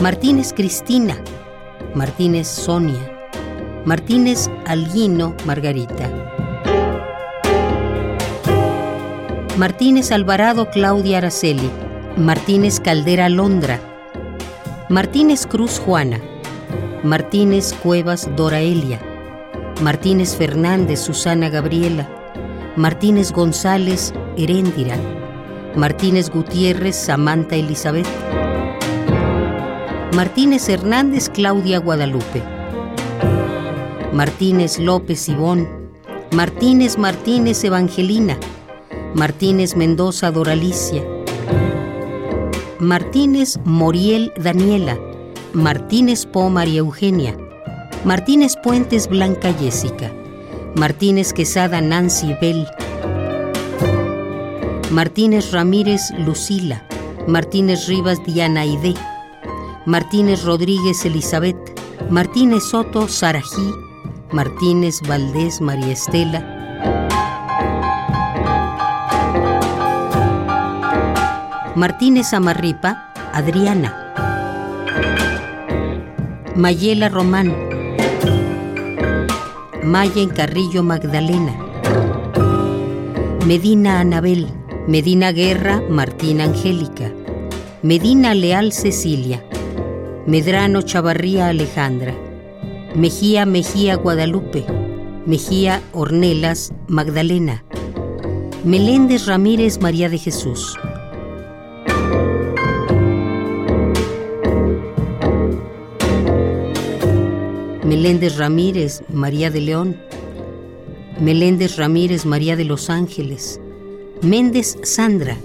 Martínez Cristina, Martínez Sonia, Martínez Alguino Margarita. Martínez Alvarado Claudia Araceli. Martínez Caldera Londra. Martínez Cruz Juana. Martínez Cuevas Dora Elia. Martínez Fernández Susana Gabriela. Martínez González Heréndira. Martínez Gutiérrez Samantha Elizabeth. Martínez Hernández Claudia Guadalupe. Martínez López Ivón, Martínez Martínez Evangelina, Martínez Mendoza Doralicia, Martínez Moriel Daniela, Martínez Po María Eugenia, Martínez Puentes Blanca Jessica, Martínez Quesada Nancy Bell, Martínez Ramírez Lucila, Martínez Rivas Diana Aide, Martínez Rodríguez Elizabeth, Martínez Soto Sarají, Martínez Valdés María Estela, Martínez Amarripa Adriana, Mayela Román, Maya Carrillo Magdalena, Medina Anabel, Medina Guerra Martín Angélica, Medina Leal Cecilia, Medrano Chavarría Alejandra, Mejía Mejía Guadalupe, Mejía Ornelas Magdalena, Meléndez Ramírez María de Jesús. Meléndez Ramírez María de León, Meléndez Ramírez María de los Ángeles, Méndez Sandra,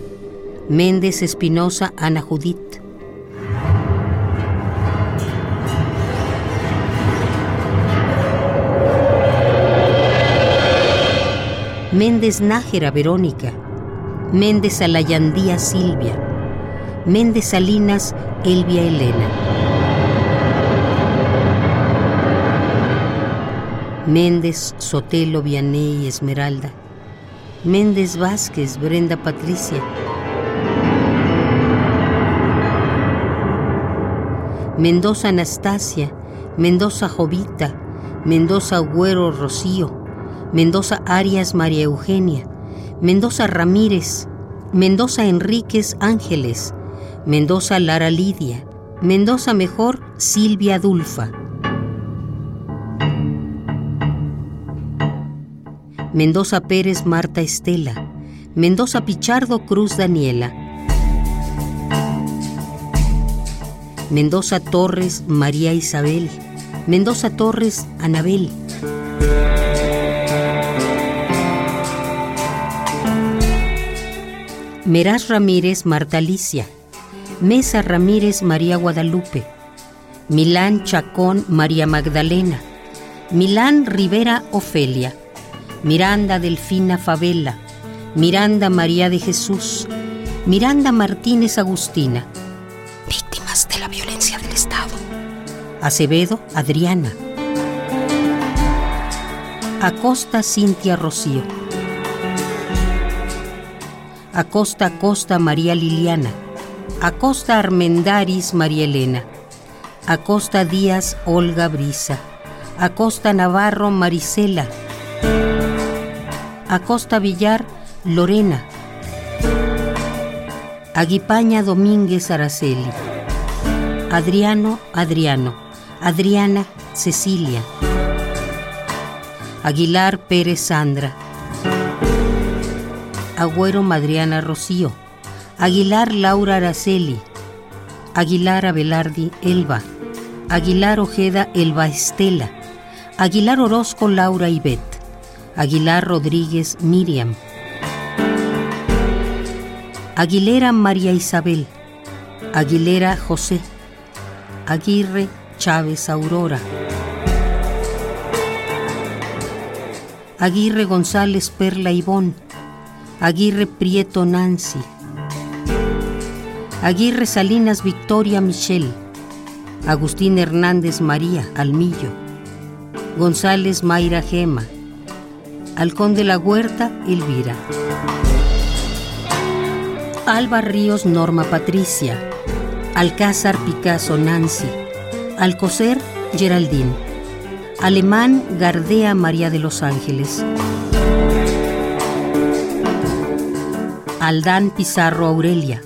Méndez Espinosa Ana Judith, Méndez Nájera Verónica, Méndez Alayandía Silvia, Méndez Salinas Elvia Elena. Méndez Sotelo Vianey Esmeralda, Méndez Vázquez Brenda Patricia, Mendoza Anastasia, Mendoza Jovita, Mendoza Güero Rocío, Mendoza Arias María Eugenia, Mendoza Ramírez, Mendoza Enríquez Ángeles, Mendoza Lara Lidia, Mendoza Mejor Silvia Dulfa. Mendoza Pérez Marta Estela, Mendoza Pichardo Cruz Daniela, Mendoza Torres María Isabel, Mendoza Torres Anabel. Meraz Ramírez Marta Alicia, Mesa Ramírez María Guadalupe, Milán Chacón María Magdalena, Milán Rivera Ofelia, Miranda Delfina Favela, Miranda María de Jesús, Miranda Martínez Agustina. Víctimas de la violencia del Estado. Acevedo Adriana. Acosta Cintia Rocío. Acosta Acosta María Liliana, Acosta Armendaris María Elena, Acosta Díaz Olga Brisa, Acosta Navarro Marisela, Acosta Villar Lorena, Aguipaña Domínguez Araceli, Adriano, Adriano, Adriana, Cecilia, Aguilar Pérez Sandra, Agüero Madriana Rocío, Aguilar Laura Araceli, Aguilar Abelardi Elba, Aguilar Ojeda Elba Estela, Aguilar Orozco Laura Ibet, Aguilar Rodríguez Miriam, Aguilera María Isabel, Aguilera José, Aguirre Chávez Aurora, Aguirre González Perla Ivón, Aguirre Prieto Nancy, Aguirre Salinas Victoria Michelle, Agustín Hernández María Almillo, González Mayra Gema, Halcón de la Huerta Elvira, Alba Ríos Norma Patricia, Alcázar Picasso Nancy, Alcocer Geraldine, Alemán Gardea María de los Ángeles, Aldán Pizarro Aurelia,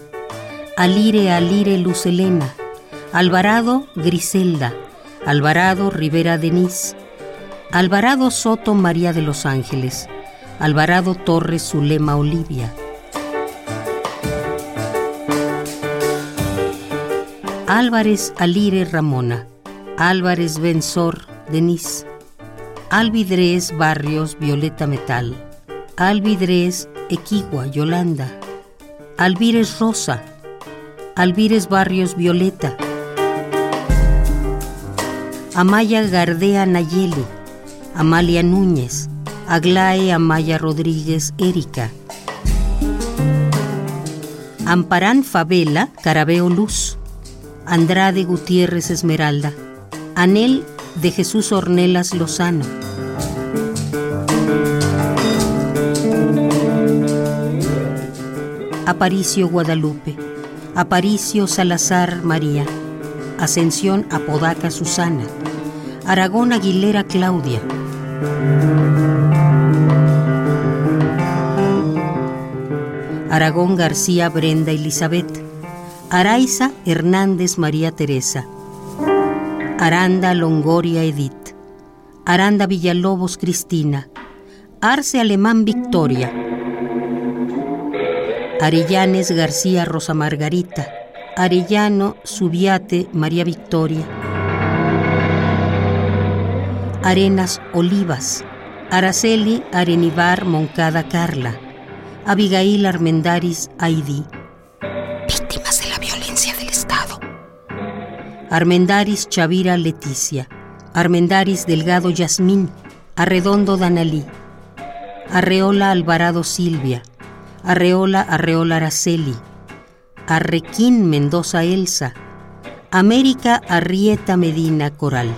Alire Alire Luz Elena, Alvarado Griselda, Alvarado Rivera Denise, Alvarado Soto María de los Ángeles, Alvarado Torres Zulema Olivia. Álvarez Alire Ramona, Álvarez Benzor Denise, Alvidrés Barrios Violeta Metal, Alvidrés Equigua Yolanda, Alvírez Rosa, Alvírez Barrios Violeta, Amaya Gardea Nayeli, Amalia Núñez, Aglae Amaya Rodríguez Erika, Amparán Favela Carabeo Luz, Andrade Gutiérrez Esmeralda, Anel de Jesús Ornelas Lozano. Aparicio Guadalupe, Aparicio Salazar María, Ascensión Apodaca Susana, Aragón Aguilera Claudia. Aragón García Brenda Elizabeth, Araiza Hernández María Teresa, Aranda Longoria Edith, Aranda Villalobos Cristina, Arce Alemán Victoria, Arellanes García Rosa Margarita, Arellano Subiate María Victoria, Arenas Olivas, Araceli Arenivar Moncada Carla, Abigail Armendaris Aidi. Víctimas de la violencia del Estado. Armendaris Chavira Leticia, Armendaris Delgado Yasmín, Arredondo Danalí, Arreola Alvarado Silvia, Arreola Arreola Araceli, Arrequín Mendoza Elsa, América Arrieta Medina Coral.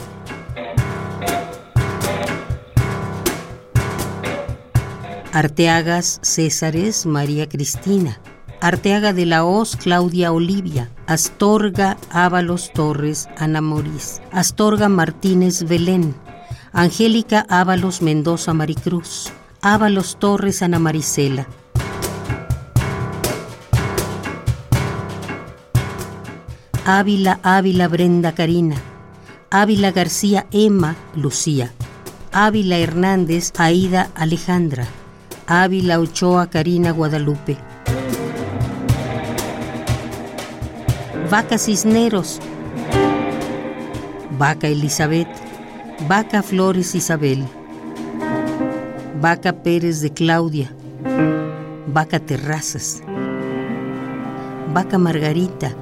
Arteagas Césares María Cristina, Arteaga de la Hoz Claudia Olivia, Astorga Ábalos Torres Ana Morís, Astorga Martínez Belén, Angélica Ábalos Mendoza Maricruz, Ábalos Torres Ana Marisela. Ávila Ávila Brenda Karina, Ávila García Emma Lucía, Ávila Hernández Aida Alejandra, Ávila Ochoa Karina Guadalupe. Vaca Cisneros, Vaca Elizabeth, Vaca Flores Isabel, Vaca Pérez de Claudia, Vaca Terrazas, Vaca Margarita,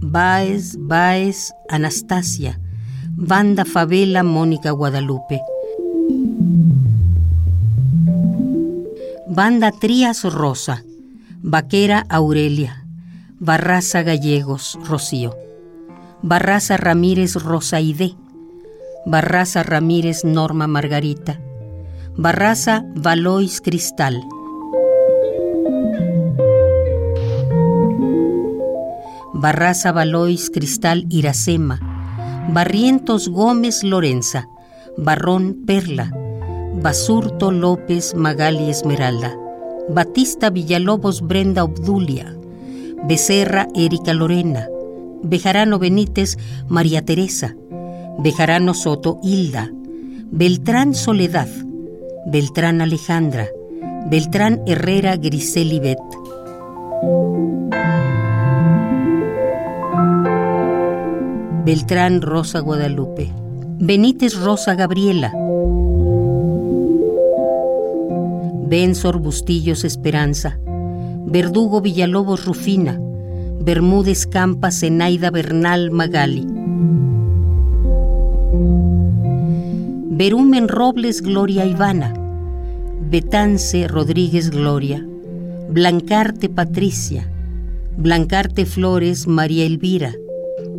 Baez, Baez, Anastasia, Banda Favela, Mónica Guadalupe. Banda Trías Rosa, Vaquera Aurelia, Barraza Gallegos Rocío, Barraza Ramírez Rosaide, Barraza Ramírez Norma Margarita, Barraza Valois Cristal. Barraza Valois Cristal Iracema, Barrientos Gómez Lorenza, Barrón Perla, Basurto López Magali Esmeralda, Batista Villalobos Brenda Obdulia, Becerra Erika Lorena, Bejarano Benítez María Teresa, Bejarano Soto Hilda, Beltrán Soledad, Beltrán Alejandra, Beltrán Herrera Griseli Bet. Beltrán Rosa Guadalupe, Benítez Rosa Gabriela, Benzor Bustillos Esperanza, Verdugo Villalobos Rufina, Bermúdez Campa Zenaida Bernal Magali. Berumen Robles Gloria Ivana, Betance Rodríguez Gloria, Blancarte Patricia, Blancarte Flores María Elvira,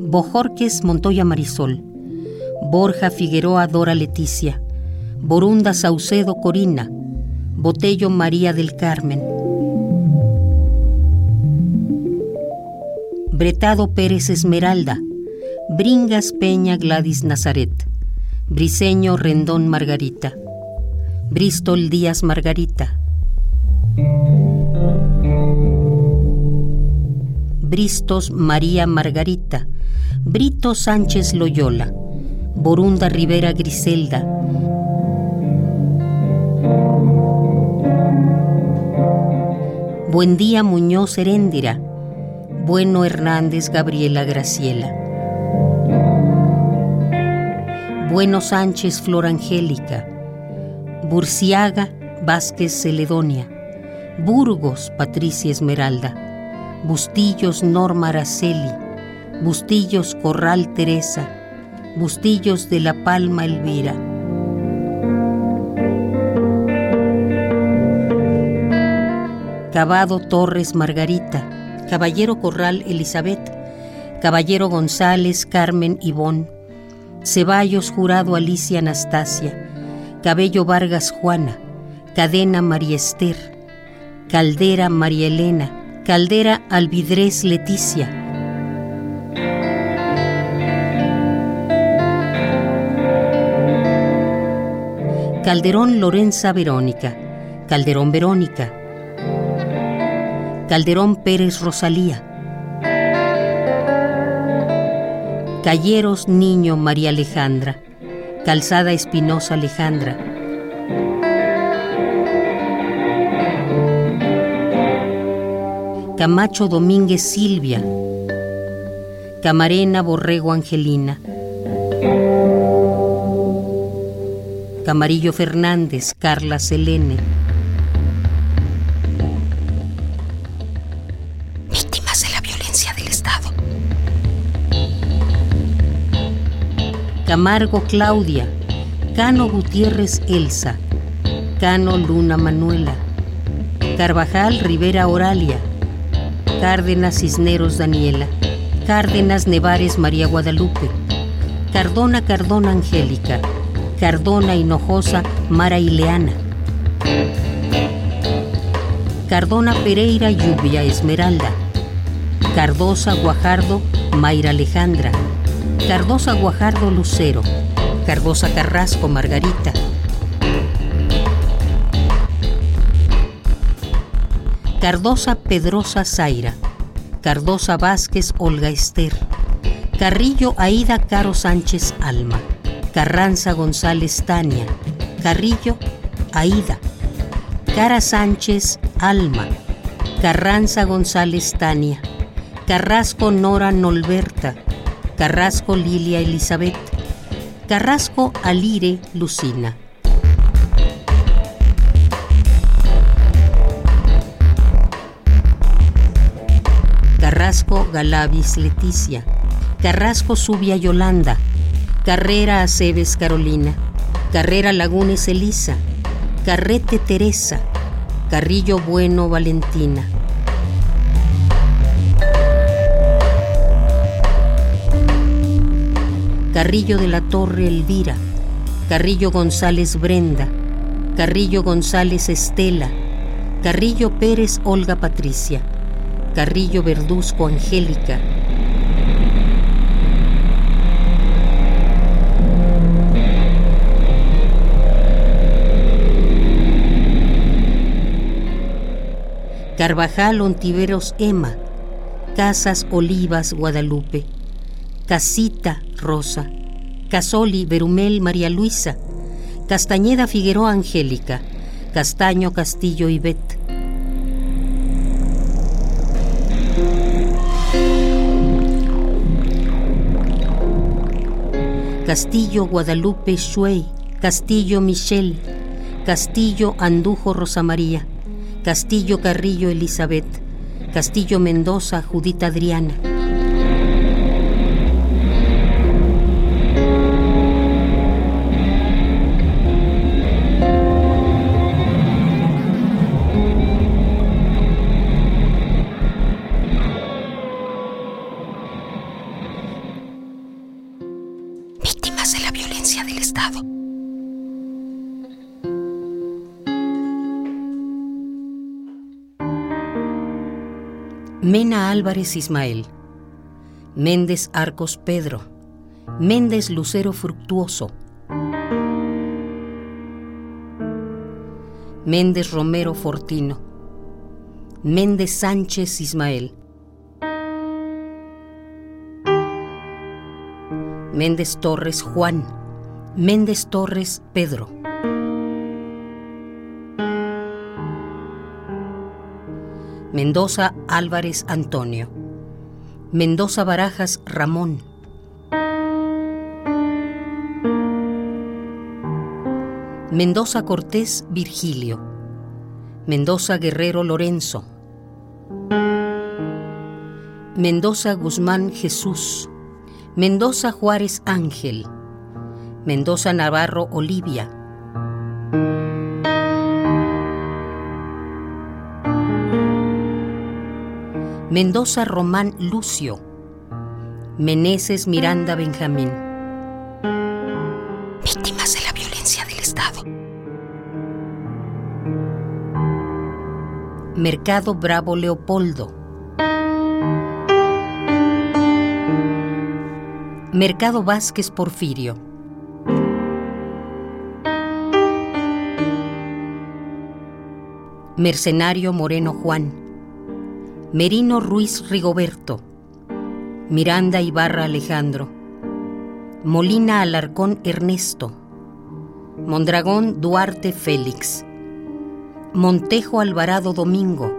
Bojorques Montoya Marisol, Borja Figueroa Dora Leticia, Borunda Saucedo Corina, Botello María del Carmen. Bretado Pérez Esmeralda, Bringas Peña Gladys Nazaret, Briseño Rendón Margarita, Bristol Díaz Margarita, Bristos María Margarita, Brito Sánchez Loyola, Borunda Rivera Griselda, Buendía Muñoz Heréndira, Bueno Hernández Gabriela Graciela. Bueno Sánchez Flor Angélica, Burciaga Vázquez Celedonia, Burgos Patricia Esmeralda, Bustillos Norma Araceli, Bustillos Corral Teresa, Bustillos de la Palma Elvira. Cabado Torres Margarita, Caballero Corral Elizabeth, Caballero González Carmen Ivón, Ceballos Jurado Alicia Anastasia, Cabello Vargas Juana, Cadena María Esther, Caldera María Elena, Caldera Alvidrés Leticia. Calderón Lorenza Verónica, Calderón Verónica, Calderón Pérez Rosalía. Calleros Niño María Alejandra. Calzada Espinosa Alejandra. Camacho Domínguez Silvia. Camarena Borrego Angelina. Camarillo Fernández, Carla Selene. Camargo Claudia, Cano Gutiérrez Elsa, Cano Luna Manuela, Carvajal Rivera Oralia, Cárdenas Cisneros Daniela, Cárdenas Nevares María Guadalupe, Cardona Cardona Angélica, Cardona Hinojosa Mara Ileana, Cardona Pereira Lluvia Esmeralda, Cardosa Guajardo Mayra Alejandra, Cardosa Guajardo Lucero, Cardosa Carrasco Margarita. Cardosa Pedrosa Zaira, Cardosa Vázquez Olga Esther, Carrillo Aida Caro Sánchez Alma, Carranza González Tania, Carrillo Aida, Cara Sánchez Alma, Carranza González Tania, Carrasco Nora Nolberta, Carrasco Lilia Elizabeth, Carrasco Alire Lucina. Carrasco Galavis Leticia, Carrasco Subia Yolanda, Carrera Aceves Carolina, Carrera Lagunes Elisa, Carrete Teresa, Carrillo Bueno Valentina. Carrillo de la Torre Elvira, Carrillo González Brenda, Carrillo González Estela, Carrillo Pérez Olga Patricia, Carrillo Verduzco Angélica, Carvajal Ontiveros Emma, Casas Olivas Guadalupe, Casita Rosa, Casoli Berumel María Luisa, Castañeda Figueroa Angélica, Castaño Castillo Ivette. Castillo Guadalupe Shuey, Castillo Michel, Castillo Andujo Rosa María, Castillo Carrillo Elizabeth, Castillo Mendoza Judita Adriana. Mena Álvarez Ismael, Méndez Arcos Pedro, Méndez Lucero Fructuoso, Méndez Romero Fortino, Méndez Sánchez Ismael, Méndez Torres Juan, Méndez Torres Pedro. Mendoza Álvarez Antonio. Mendoza Barajas Ramón. Mendoza Cortés Virgilio. Mendoza Guerrero Lorenzo. Mendoza Guzmán Jesús. Mendoza Juárez Ángel. Mendoza Navarro Olivia. Mendoza Román Lucio, Meneses Miranda Benjamín. Víctimas de la violencia del Estado. Mercado Bravo Leopoldo. Mercado Vázquez Porfirio. Mercenario Moreno Juan. Merino Ruiz Rigoberto, Miranda Ibarra Alejandro, Molina Alarcón Ernesto, Mondragón Duarte Félix, Montejo Alvarado Domingo,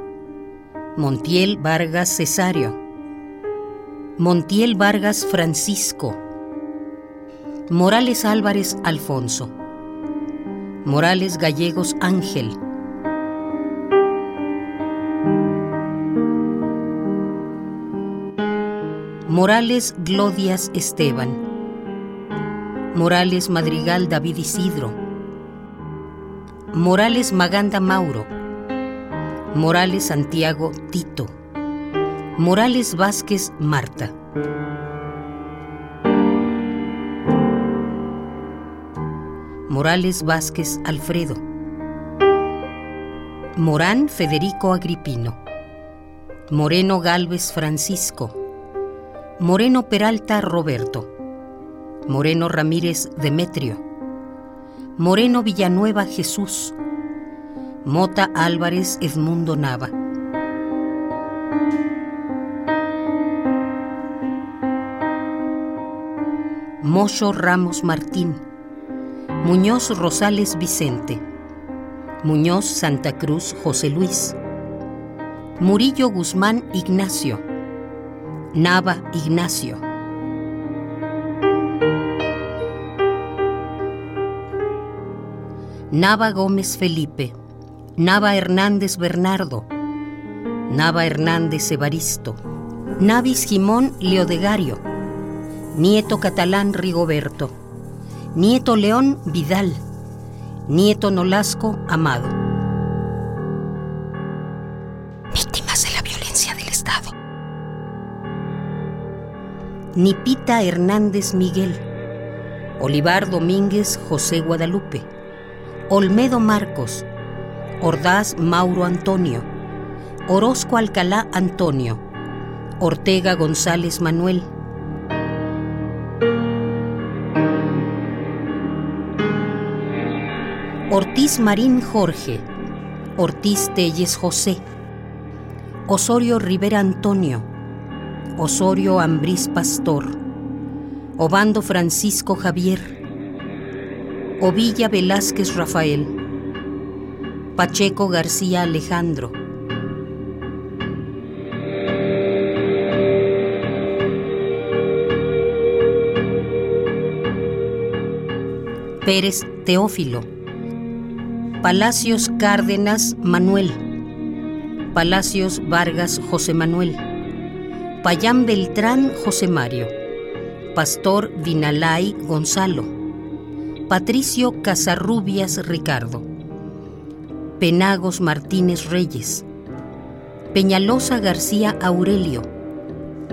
Montiel Vargas Cesario, Montiel Vargas Francisco, Morales Álvarez Alfonso, Morales Gallegos Ángel, Morales Glodias Esteban, Morales Madrigal David Isidro, Morales Maganda Mauro, Morales Santiago Tito, Morales Vázquez Marta. Morales Vázquez Alfredo. Morán Federico Agripino. Moreno Galvez Francisco. Moreno Peralta Roberto. Moreno Ramírez Demetrio. Moreno Villanueva Jesús. Mota Álvarez Edmundo Nava. Mocho Ramos Martín. Muñoz Rosales Vicente. Muñoz Santa Cruz José Luis. Murillo Guzmán Ignacio. Nava Ignacio. Nava Gómez Felipe. Nava Hernández Bernardo. Nava Hernández Evaristo. Navis Jimón Leodegario. Nieto Catalán Rigoberto. Nieto León Vidal. Nieto Nolasco Amado. Nipita Hernández Miguel. Olivar Domínguez José Guadalupe. Olmedo Marcos. Ordaz Mauro Antonio. Orozco Alcalá Antonio. Ortega González Manuel. Ortiz Marín Jorge. Ortiz Telles José. Osorio Rivera Antonio, Osorio Ambrís Pastor, Obando Francisco Javier, Ovilla Velázquez Rafael, Pacheco García Alejandro, Pérez Teófilo, Palacios Cárdenas Manuel, Palacios Vargas José Manuel, Payán Beltrán José Mario, Pastor Vinalay Gonzalo, Patricio Casarrubias Ricardo, Penagos Martínez Reyes, Peñalosa García Aurelio,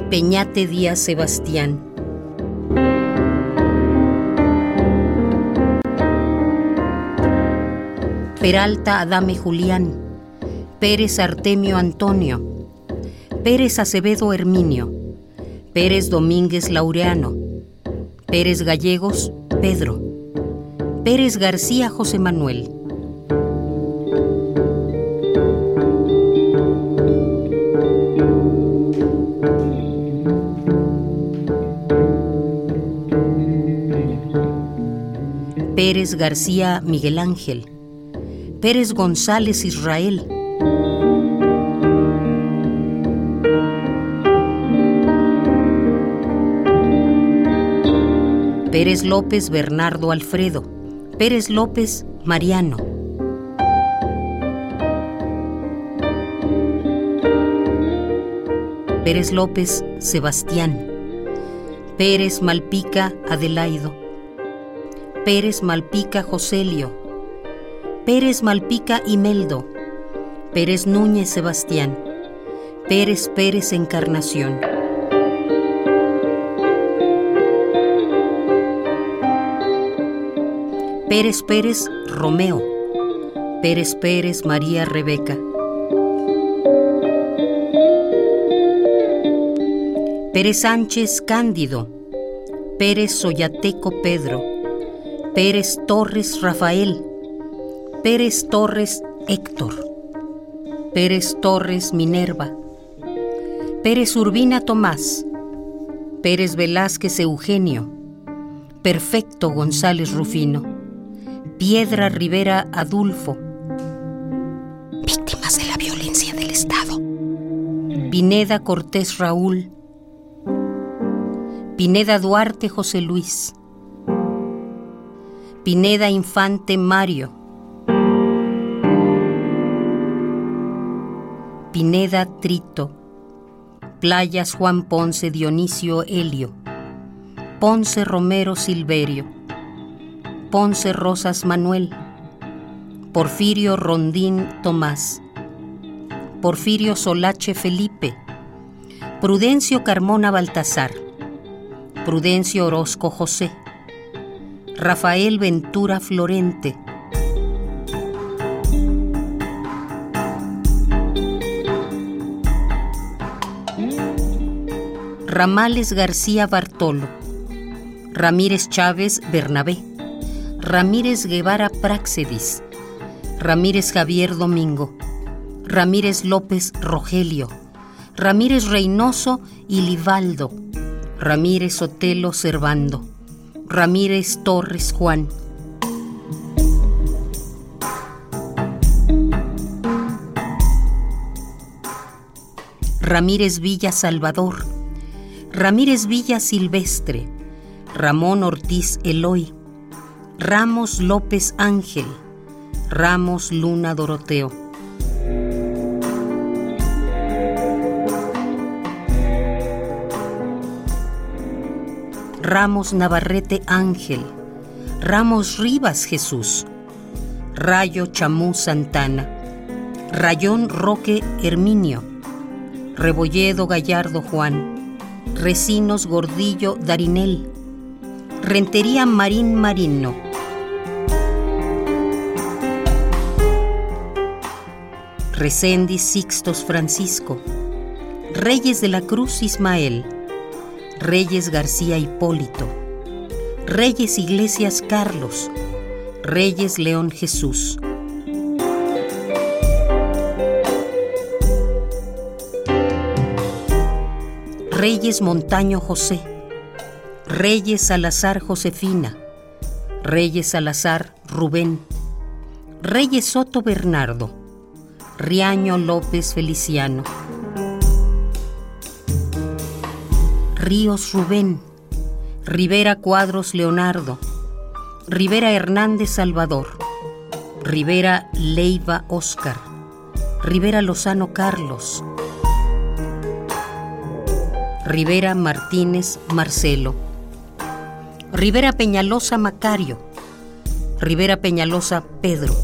Peñate Díaz Sebastián, Peralta Adame Julián, Pérez Artemio Antonio, Pérez Acevedo Herminio, Pérez Domínguez Laureano, Pérez Gallegos Pedro, Pérez García José Manuel. Pérez García Miguel Ángel. Pérez González Israel. Pérez López Bernardo Alfredo. Pérez López Mariano. Pérez López Sebastián. Pérez Malpica Adelaido. Pérez Malpica Joselio. Pérez Malpica Imeldo, Pérez Núñez Sebastián, Pérez Pérez Encarnación. Pérez Pérez Romeo, Pérez Pérez María Rebeca. Pérez Sánchez Cándido, Pérez Soyateco Pedro, Pérez Torres Rafael, Pérez Torres Héctor, Pérez Torres Minerva, Pérez Urbina Tomás, Pérez Velázquez Eugenio, Perfecto González Rufino, Piedra Rivera Adulfo, víctimas de la violencia del Estado. Pineda Cortés Raúl, Pineda Duarte José Luis, Pineda Infante Mario, Pineda Trito, Playas Juan Ponce Dionisio Helio, Ponce Romero Silverio, Ponce Rosas Manuel, Porfirio Rondín Tomás, Porfirio Solache Felipe, Prudencio Carmona Baltasar, Prudencio Orozco José, Rafael Ventura Florente, Ramales García Bartolo, Ramírez Chávez Bernabé, Ramírez Guevara Praxedis, Ramírez Javier Domingo, Ramírez López Rogelio, Ramírez Reynoso y Livaldo, Ramírez Otelo Servando, Ramírez Torres Juan. Ramírez Villa Salvador, Ramírez Villa Silvestre, Ramón Ortiz Eloy, Ramos López Ángel, Ramos Luna Doroteo. Ramos Navarrete Ángel, Ramos Rivas Jesús, Rayo Chamú Santana, Rayón Roque Herminio, Rebolledo Gallardo Juan, Recinos Gordillo Darinel, Rentería Marín Marino. Recendis Sixtos Francisco, Reyes de la Cruz Ismael, Reyes García Hipólito, Reyes Iglesias Carlos, Reyes León Jesús. Reyes Montaño José, Reyes Salazar Josefina, Reyes Salazar Rubén, Reyes Soto Bernardo, Riaño López Feliciano, Ríos Rubén, Rivera Cuadros Leonardo, Rivera Hernández Salvador, Rivera Leiva Oscar, Rivera Lozano Carlos, Rivera Martínez Marcelo, Rivera Peñalosa Macario, Rivera Peñalosa Pedro,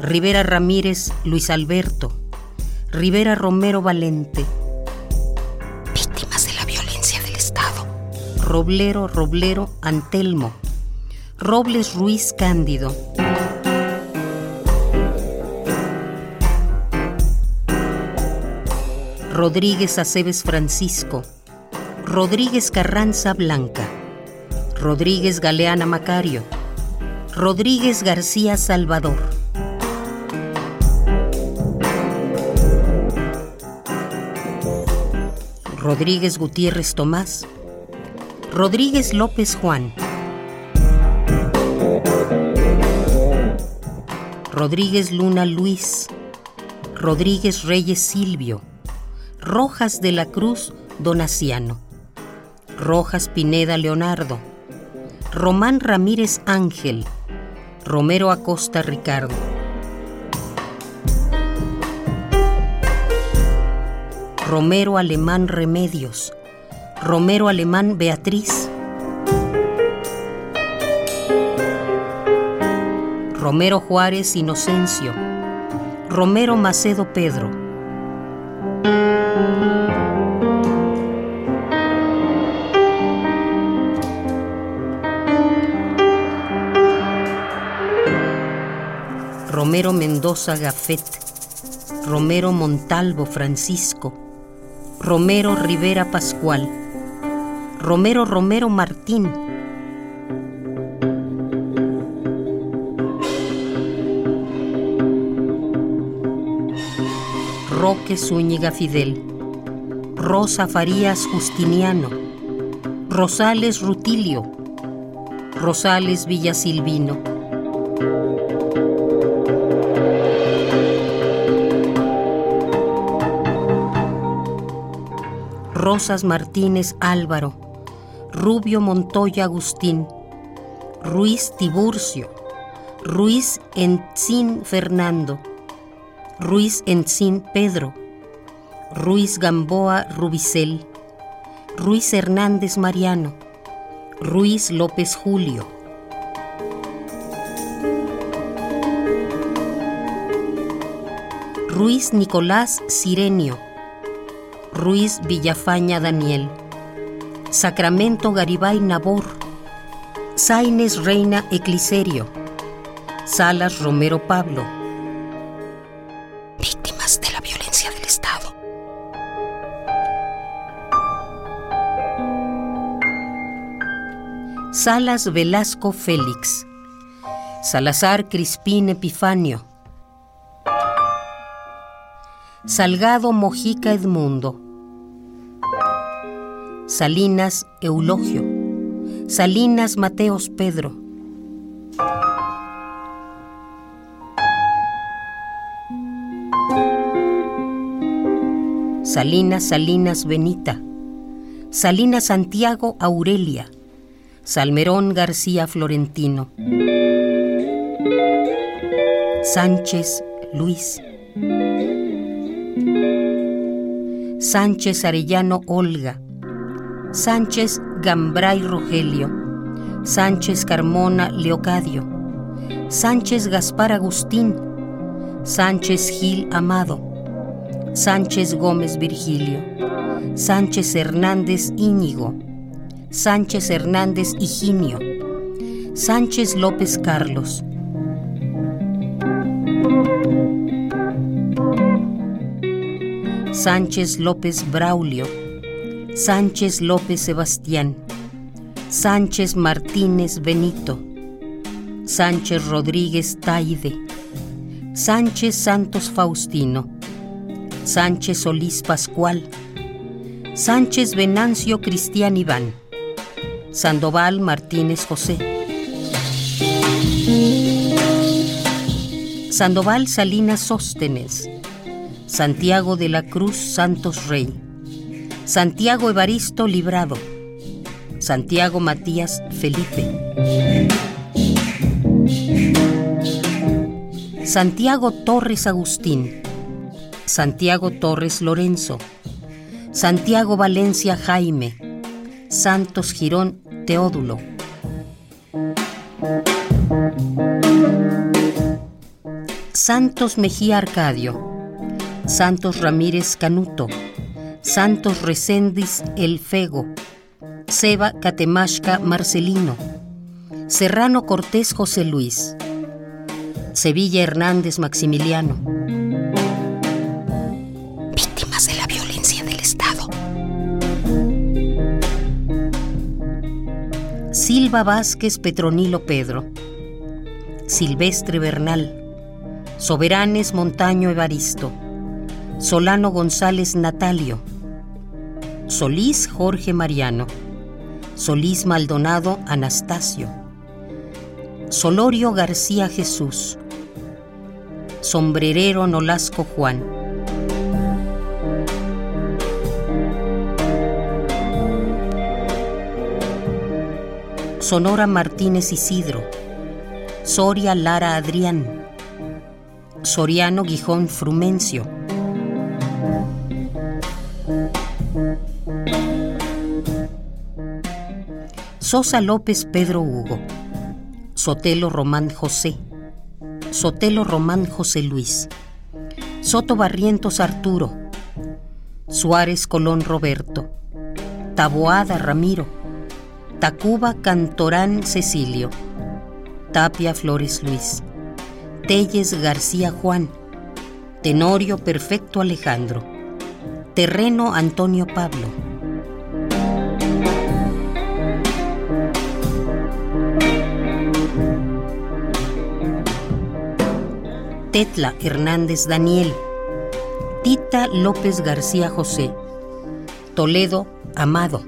Rivera Ramírez Luis Alberto, Rivera Romero Valente, víctimas de la violencia del Estado. Roblero Roblero Antelmo, Robles Ruiz Cándido. Rodríguez Aceves Francisco, Rodríguez Carranza Blanca, Rodríguez Galeana Macario, Rodríguez García Salvador. Rodríguez Gutiérrez Tomás, Rodríguez López Juan, Rodríguez Luna Luis, Rodríguez Reyes Silvio, Rojas de la Cruz Donaciano, Rojas Pineda Leonardo, Román Ramírez Ángel, Romero Acosta Ricardo. Romero Alemán Remedios, Romero Alemán Beatriz, Romero Juárez Inocencio, Romero Macedo Pedro. Romero Mendoza Gafet, Romero Montalvo Francisco, Romero Rivera Pascual, Romero Romero Martín, Roque Zúñiga Fidel, Rosa Farías Justiniano, Rosales Rutilio, Rosales Villasilvino. Rosas Martínez Álvaro, Rubio Montoya Agustín, Ruiz Tiburcio, Ruiz Encín Fernando, Ruiz Encín Pedro, Ruiz Gamboa Rubicel, Ruiz Hernández Mariano, Ruiz López Julio. Ruiz Nicolás Sirenio, Ruiz Villafaña Daniel, Sacramento Garibay Nabor, Saines Reina Ecliserio, Salas Romero Pablo. Víctimas de la violencia del Estado. Salas Velasco Félix, Salazar Crispín Epifanio, Salgado Mojica Edmundo. Salinas Eulogio, Salinas Mateos Pedro. Salinas Salinas Benita, Salinas Santiago Aurelia, Salmerón García Florentino, Sánchez Luis, Sánchez Arellano Olga, Sánchez Gambray Rogelio, Sánchez Carmona Leocadio, Sánchez Gaspar Agustín, Sánchez Gil Amado, Sánchez Gómez Virgilio, Sánchez Hernández Íñigo, Sánchez Hernández Higinio, Sánchez López Carlos. Sánchez López Braulio, Sánchez López Sebastián, Sánchez Martínez Benito, Sánchez Rodríguez Taide, Sánchez Santos Faustino, Sánchez Solís Pascual, Sánchez Venancio Cristian Iván, Sandoval Martínez José, Sandoval Salinas Sóstenes, Santiago de la Cruz Santos Rey, Santiago Evaristo Librado, Santiago Matías Felipe. Santiago Torres Agustín, Santiago Torres Lorenzo, Santiago Valencia Jaime, Santos Girón Teódulo. Santos Mejía Arcadio, Santos Ramírez Canuto, Santos Recendis El Fego, Seba Catemashka Marcelino, Serrano Cortés José Luis, Sevilla Hernández Maximiliano. Víctimas de la violencia del Estado. Silva Vázquez Petronilo Pedro, Silvestre Bernal, Soberanes Montaño Evaristo, Solano González Natalio, Solís Jorge Mariano, Solís Maldonado Anastasio, Solorio García Jesús, Sombrerero Nolasco Juan. Sonora Martínez Isidro, Soria Lara Adrián, Soriano Gijón Frumencio. Sosa López Pedro Hugo, Sotelo Román José, Sotelo Román José Luis, Soto Barrientos Arturo, Suárez Colón Roberto, Taboada Ramiro, Tacuba Cantorán Cecilio, Tapia Flores Luis, Telles García Juan, Tenorio Perfecto Alejandro, Terreno Antonio Pablo. Tetla Hernández Daniel, Tita López García José, Toledo Amado.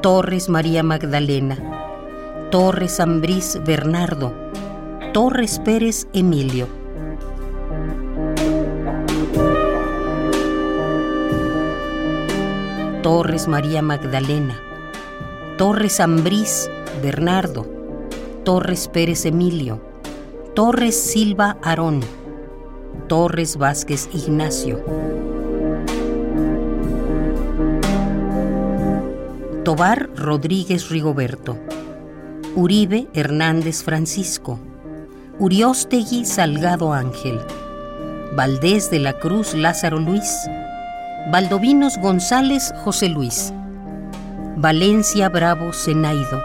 Torres María Magdalena, Torres Ambrís Bernardo, Torres Pérez Emilio. Torres María Magdalena, Torres Ambrís Bernardo, Torres Pérez Emilio, Torres Silva Aarón, Torres Vázquez Ignacio. Tobar Rodríguez Rigoberto, Uribe Hernández Francisco, Uriostegui Salgado Ángel, Valdés de la Cruz Lázaro Luis, Valdovinos González José Luis, Valencia Bravo Zenaido.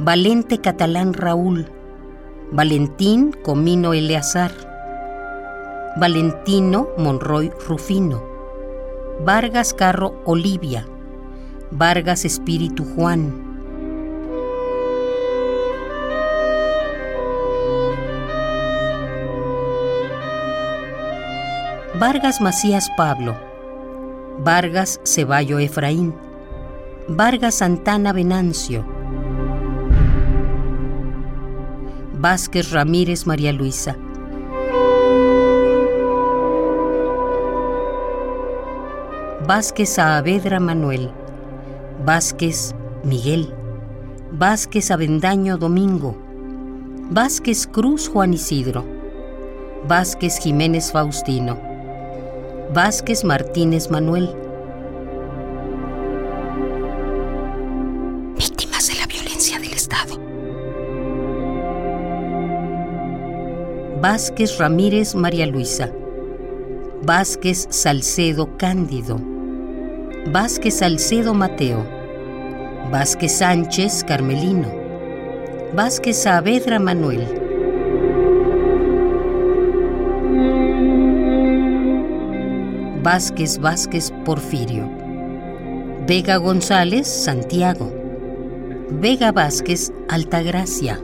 Valente Catalán Raúl, Valentín Comino Eleazar, Valentino Monroy Rufino, Vargas Carro Olivia, Vargas Espíritu Juan. Vargas Macías Pablo, Vargas Ceballo Efraín, Vargas Santana Venancio, Vázquez Ramírez María Luisa. Vázquez Saavedra Manuel, Vázquez Miguel, Vázquez Avendaño Domingo, Vázquez Cruz Juan Isidro, Vázquez Jiménez Faustino, Vázquez Martínez Manuel. Víctimas de la violencia del Estado. Vázquez Ramírez María Luisa, Vázquez Salcedo Cándido, Vázquez Salcedo Mateo, Vázquez Sánchez Carmelino, Vázquez Saavedra Manuel. Vázquez Vázquez Porfirio. Vega González Santiago. Vega Vázquez Altagracia.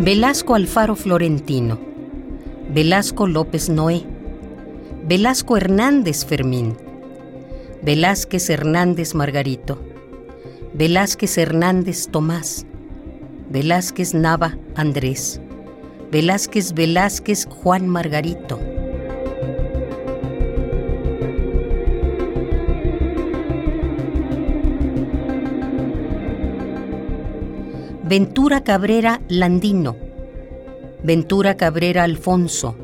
Velasco Alfaro Florentino, Velasco López Noé, Velasco Hernández Fermín, Velázquez Hernández Margarito, Velázquez Hernández Tomás, Velázquez Nava Andrés, Velázquez Velázquez Juan Margarito. Ventura Cabrera Landino, Ventura Cabrera Alfonso,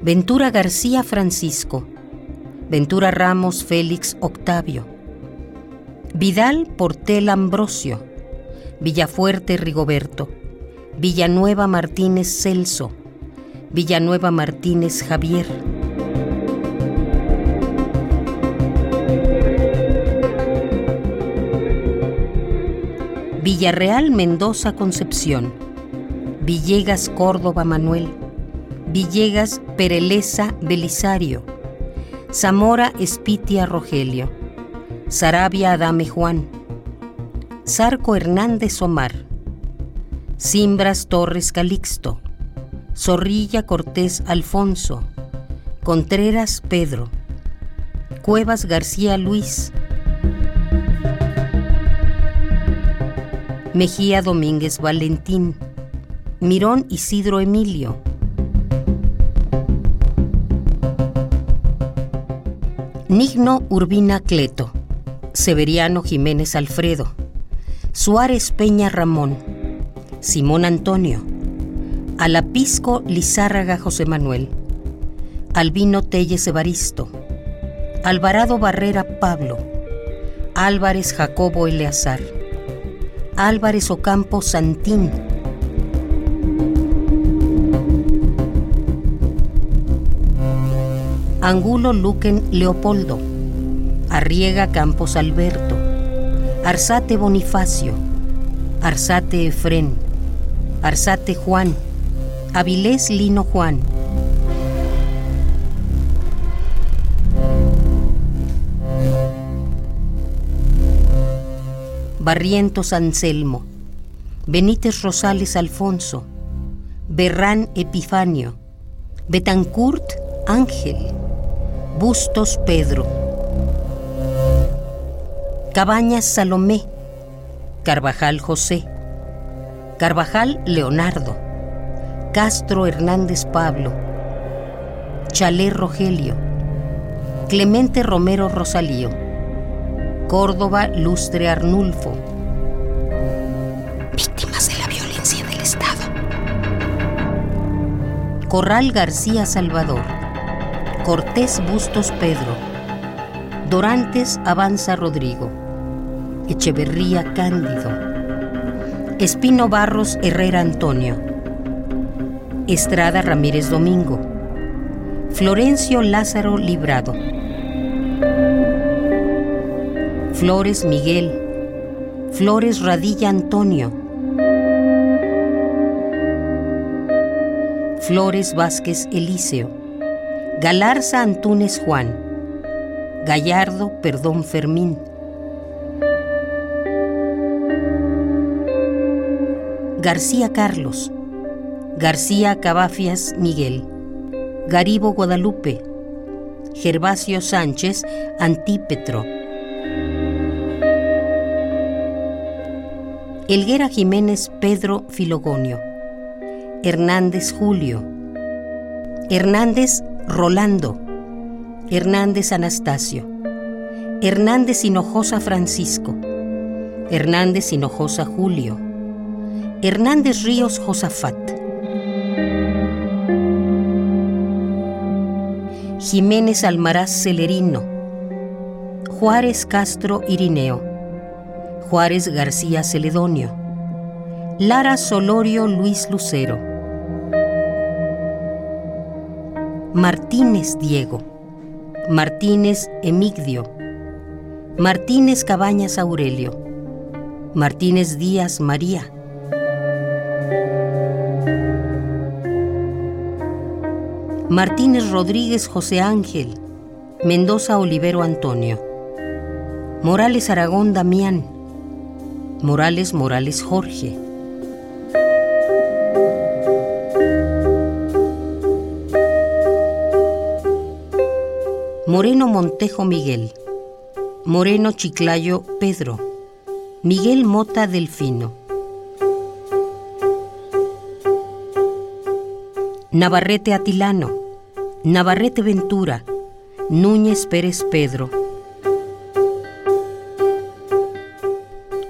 Ventura García Francisco, Ventura Ramos Félix Octavio, Vidal Portel Ambrosio, Villafuerte Rigoberto, Villanueva Martínez Celso, Villanueva Martínez Javier. Villarreal Mendoza Concepción, Villegas Córdoba Manuel, Villegas Pereleza Belisario, Zamora Espitia Rogelio, Sarabia Adame Juan, Zarco Hernández Omar, Simbras Torres Calixto, Zorrilla Cortés Alfonso, Contreras Pedro, Cuevas García Luis, Mejía Domínguez Valentín, Mirón Isidro Emilio. Nigno Urbina Cleto, Severiano Jiménez Alfredo, Suárez Peña Ramón, Simón Antonio, Alapisco Lizárraga José Manuel, Albino Telles Evaristo, Alvarado Barrera Pablo, Álvarez Jacobo Eleazar. Álvarez Ocampo Santín. Angulo Luquen Leopoldo. Arriega Campos Alberto. Arzate Bonifacio. Arzate Efrén. Arzate Juan. Avilés Lino Juan. Barrientos Anselmo, Benítez Rosales Alfonso, Berrán Epifanio, Betancourt Ángel, Bustos Pedro, Cabañas Salomé, Carvajal José, Carvajal Leonardo, Castro Hernández Pablo, Chalé Rogelio, Clemente Romero Rosalío. Córdoba Lustre Arnulfo. Víctimas de la violencia del Estado. Corral García Salvador. Cortés Bustos Pedro. Dorantes Avanza Rodrigo. Echeverría Cándido. Espino Barros Herrera Antonio. Estrada Ramírez Domingo. Florencio Lázaro Librado. Flores Miguel, Flores Radilla Antonio, Flores Vázquez Elíseo, Galarza Antúnez Juan, Gallardo Perdón Fermín. García Carlos, García Cabafias Miguel, Garibo Guadalupe, Gervasio Sánchez Antípetro. Elguera Jiménez Pedro Filogonio, Hernández Julio, Hernández Rolando, Hernández Anastasio, Hernández Hinojosa Francisco, Hernández Hinojosa Julio, Hernández Ríos Josafat, Jiménez Almaraz Celerino, Juárez Castro Irineo, Juárez García Celedonio, Lara Solorio Luis Lucero, Martínez Diego, Martínez Emigdio, Martínez Cabañas Aurelio, Martínez Díaz María. Martínez Rodríguez José Ángel. Mendoza Olivero Antonio. Morales Aragón Damián. Morales Morales Jorge. Moreno Montejo Miguel. Moreno Chiclayo Pedro. Miguel Mota Delfino. Navarrete Atilano. Navarrete Ventura. Núñez Pérez Pedro.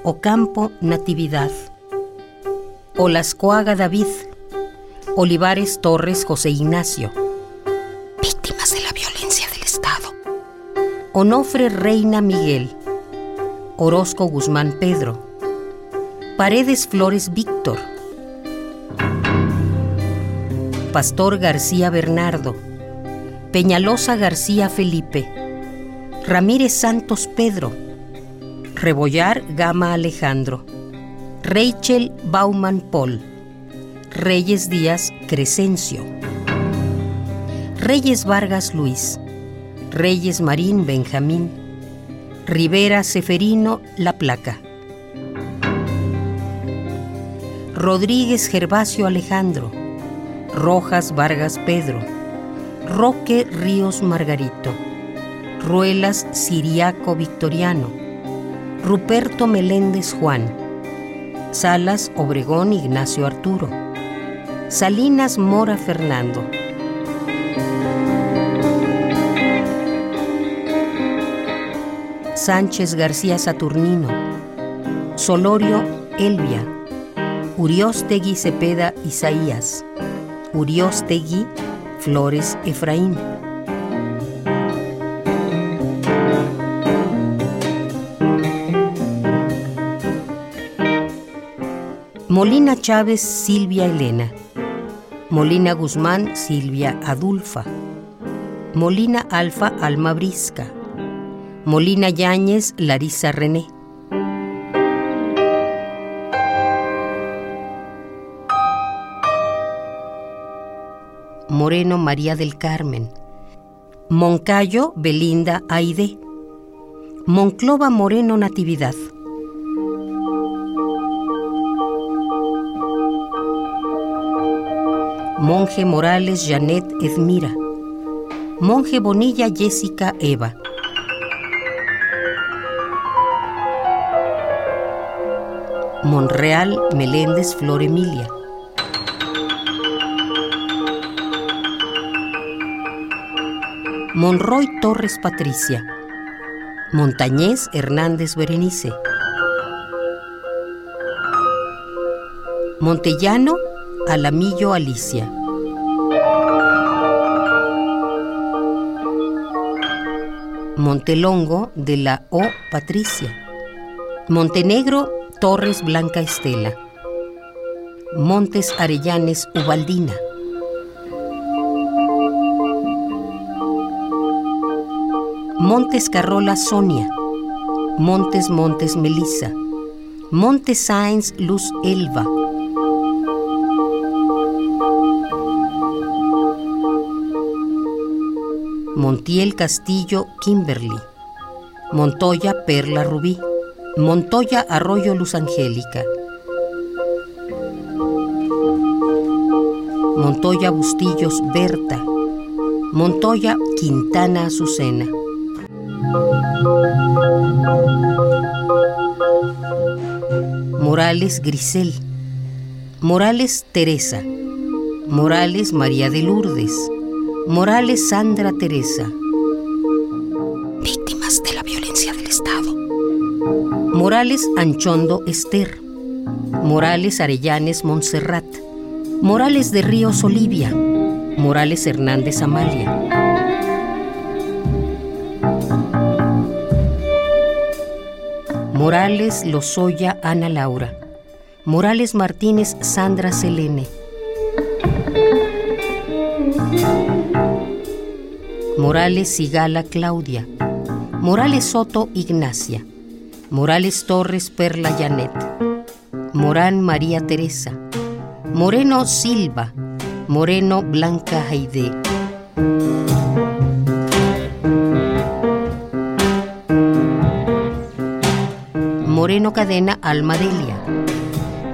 Ocampo Natividad. Olascoaga David. Olivares Torres José Ignacio. Víctimas de la violencia del Estado. Onofre Reina Miguel. Orozco Guzmán Pedro. Paredes Flores Víctor. Pastor García Bernardo. Peñalosa García Felipe. Ramírez Santos Pedro. Rebollar Gama Alejandro. Rachel Bauman Paul. Reyes Díaz Crescencio. Reyes Vargas Luis. Reyes Marín Benjamín. Rivera Seferino La Placa. Rodríguez Gervasio Alejandro. Rojas Vargas Pedro. Roque Ríos Margarito. Ruelas Siriaco Victoriano. Ruperto Meléndez Juan. Salas Obregón Ignacio Arturo. Salinas Mora Fernando. Sánchez García Saturnino. Solorio Elvia. Uriostegui Cepeda Isaías. Uriostegui Flores Efraín. Molina Chávez Silvia Elena. Molina Guzmán Silvia Adulfa. Molina Alfa Alma Brisca. Molina Yáñez Larisa René. Moreno María del Carmen. Moncayo Belinda Aide. Monclova Moreno Natividad. Monje Morales Janet Edmira. Monje Bonilla Jessica Eva. Monreal Meléndez Flor Emilia. Monroy Torres Patricia. Montañés Hernández Berenice. Montellano Alamillo Alicia. Montelongo de la O Patricia. Montenegro Torres Blanca Estela. Montes Arellanes Ubaldina. Montes Carrola Sonia. Montes Montes Melissa. Montes Sáenz Luz Elva. Montiel Castillo Kimberly. Montoya Perla Rubí. Montoya Arroyo Luz Angélica. Montoya Bustillos Berta. Montoya Quintana Azucena. Morales Grisel. Morales Teresa. Morales María de Lourdes. Morales Sandra Teresa. Víctimas de la violencia del Estado. Morales Anchondo Esther. Morales Arellanes Montserrat. Morales de Ríos Olivia. Morales Hernández Amalia. Morales Lozoya Ana Laura. Morales Martínez Sandra Selene. Morales Sigala Claudia. Morales Soto Ignacia. Morales Torres Perla Janet, Morán María Teresa, Moreno Silva, Moreno Blanca Jaide. Moreno Cadena Almadelia,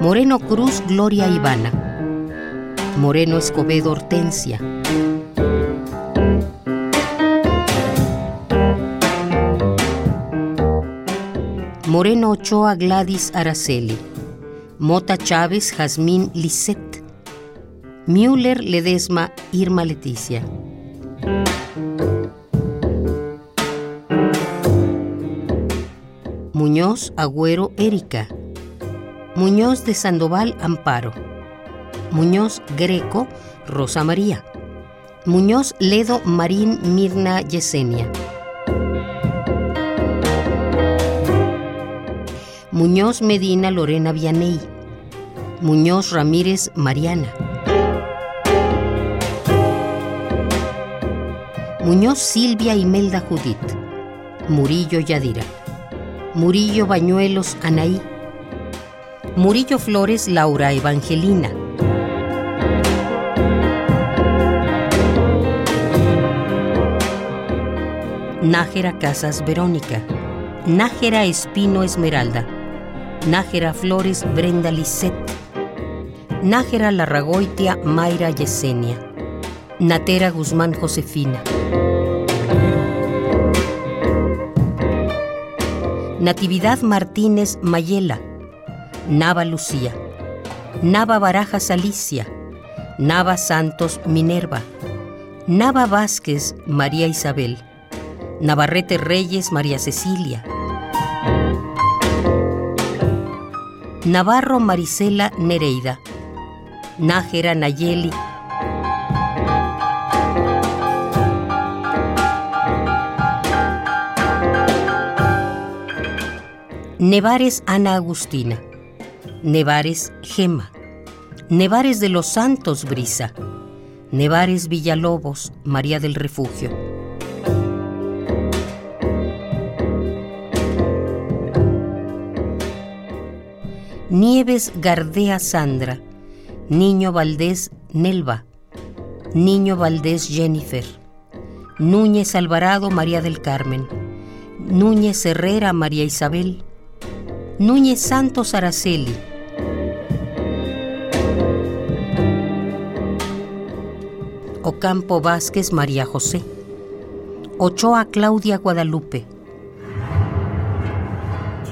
Moreno Cruz Gloria Ivana, Moreno Escobedo Hortensia, Moreno Ochoa Gladys Araceli, Mota Chávez Jazmín Lisset, Müller Ledesma Irma Leticia. Muñoz Agüero Erika, Muñoz de Sandoval Amparo, Muñoz Greco Rosa María, Muñoz Ledo Marín Mirna Yesenia. Muñoz Medina Lorena Vianey, Muñoz Ramírez Mariana, Muñoz Silvia Imelda Judith, Murillo Yadira, Murillo Bañuelos Anaí, Murillo Flores Laura Evangelina, Nájera Casas Verónica, Nájera Espino Esmeralda, Nájera Flores Brenda Lisset, Nájera Larragoitia Mayra Yesenia, Natera Guzmán Josefina. Natividad Martínez Mayela, Nava Lucía, Nava Barajas Alicia, Nava Santos Minerva, Nava Vázquez María Isabel, Navarrete Reyes María Cecilia, Navarro Marisela Nereida, Nájera Nayeli, Nevares Ana Agustina, Nevares Gema, Nevares de los Santos Brisa, Nevares Villalobos María del Refugio. Nieves Gardea Sandra, Niño Valdés Nelva, Niño Valdés Jennifer, Núñez Alvarado María del Carmen, Núñez Herrera María Isabel, Núñez Santos Araceli, Ocampo Vázquez María José, Ochoa Claudia Guadalupe,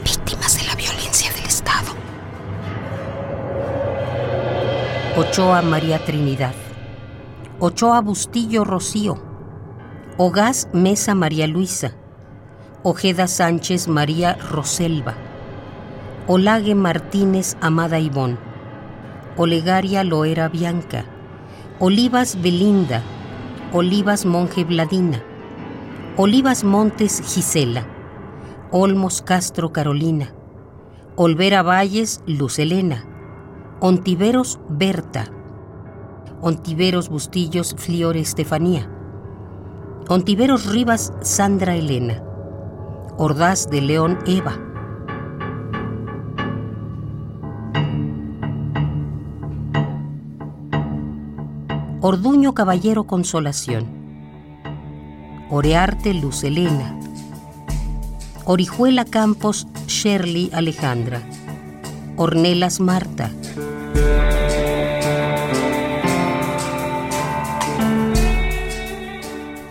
Víctimas de la violencia del Estado. Ochoa María Trinidad, Ochoa Bustillo Rocío, Ogaz Mesa María Luisa, Ojeda Sánchez María Roselva, Olague Martínez Amada Ivón, Olegaria Loera Bianca, Olivas Belinda, Olivas Monje Vladina, Olivas Montes Gisela, Olmos Castro Carolina, Olvera Valles Luz Elena, Ontiveros Berta, Ontiveros Bustillos Fliore Estefanía, Ontiveros Rivas Sandra Elena, Ordaz de León Eva, Orduño Caballero Consolación, Orearte Luz Elena, Orijuela Campos Shirley Alejandra, Ornelas Marta,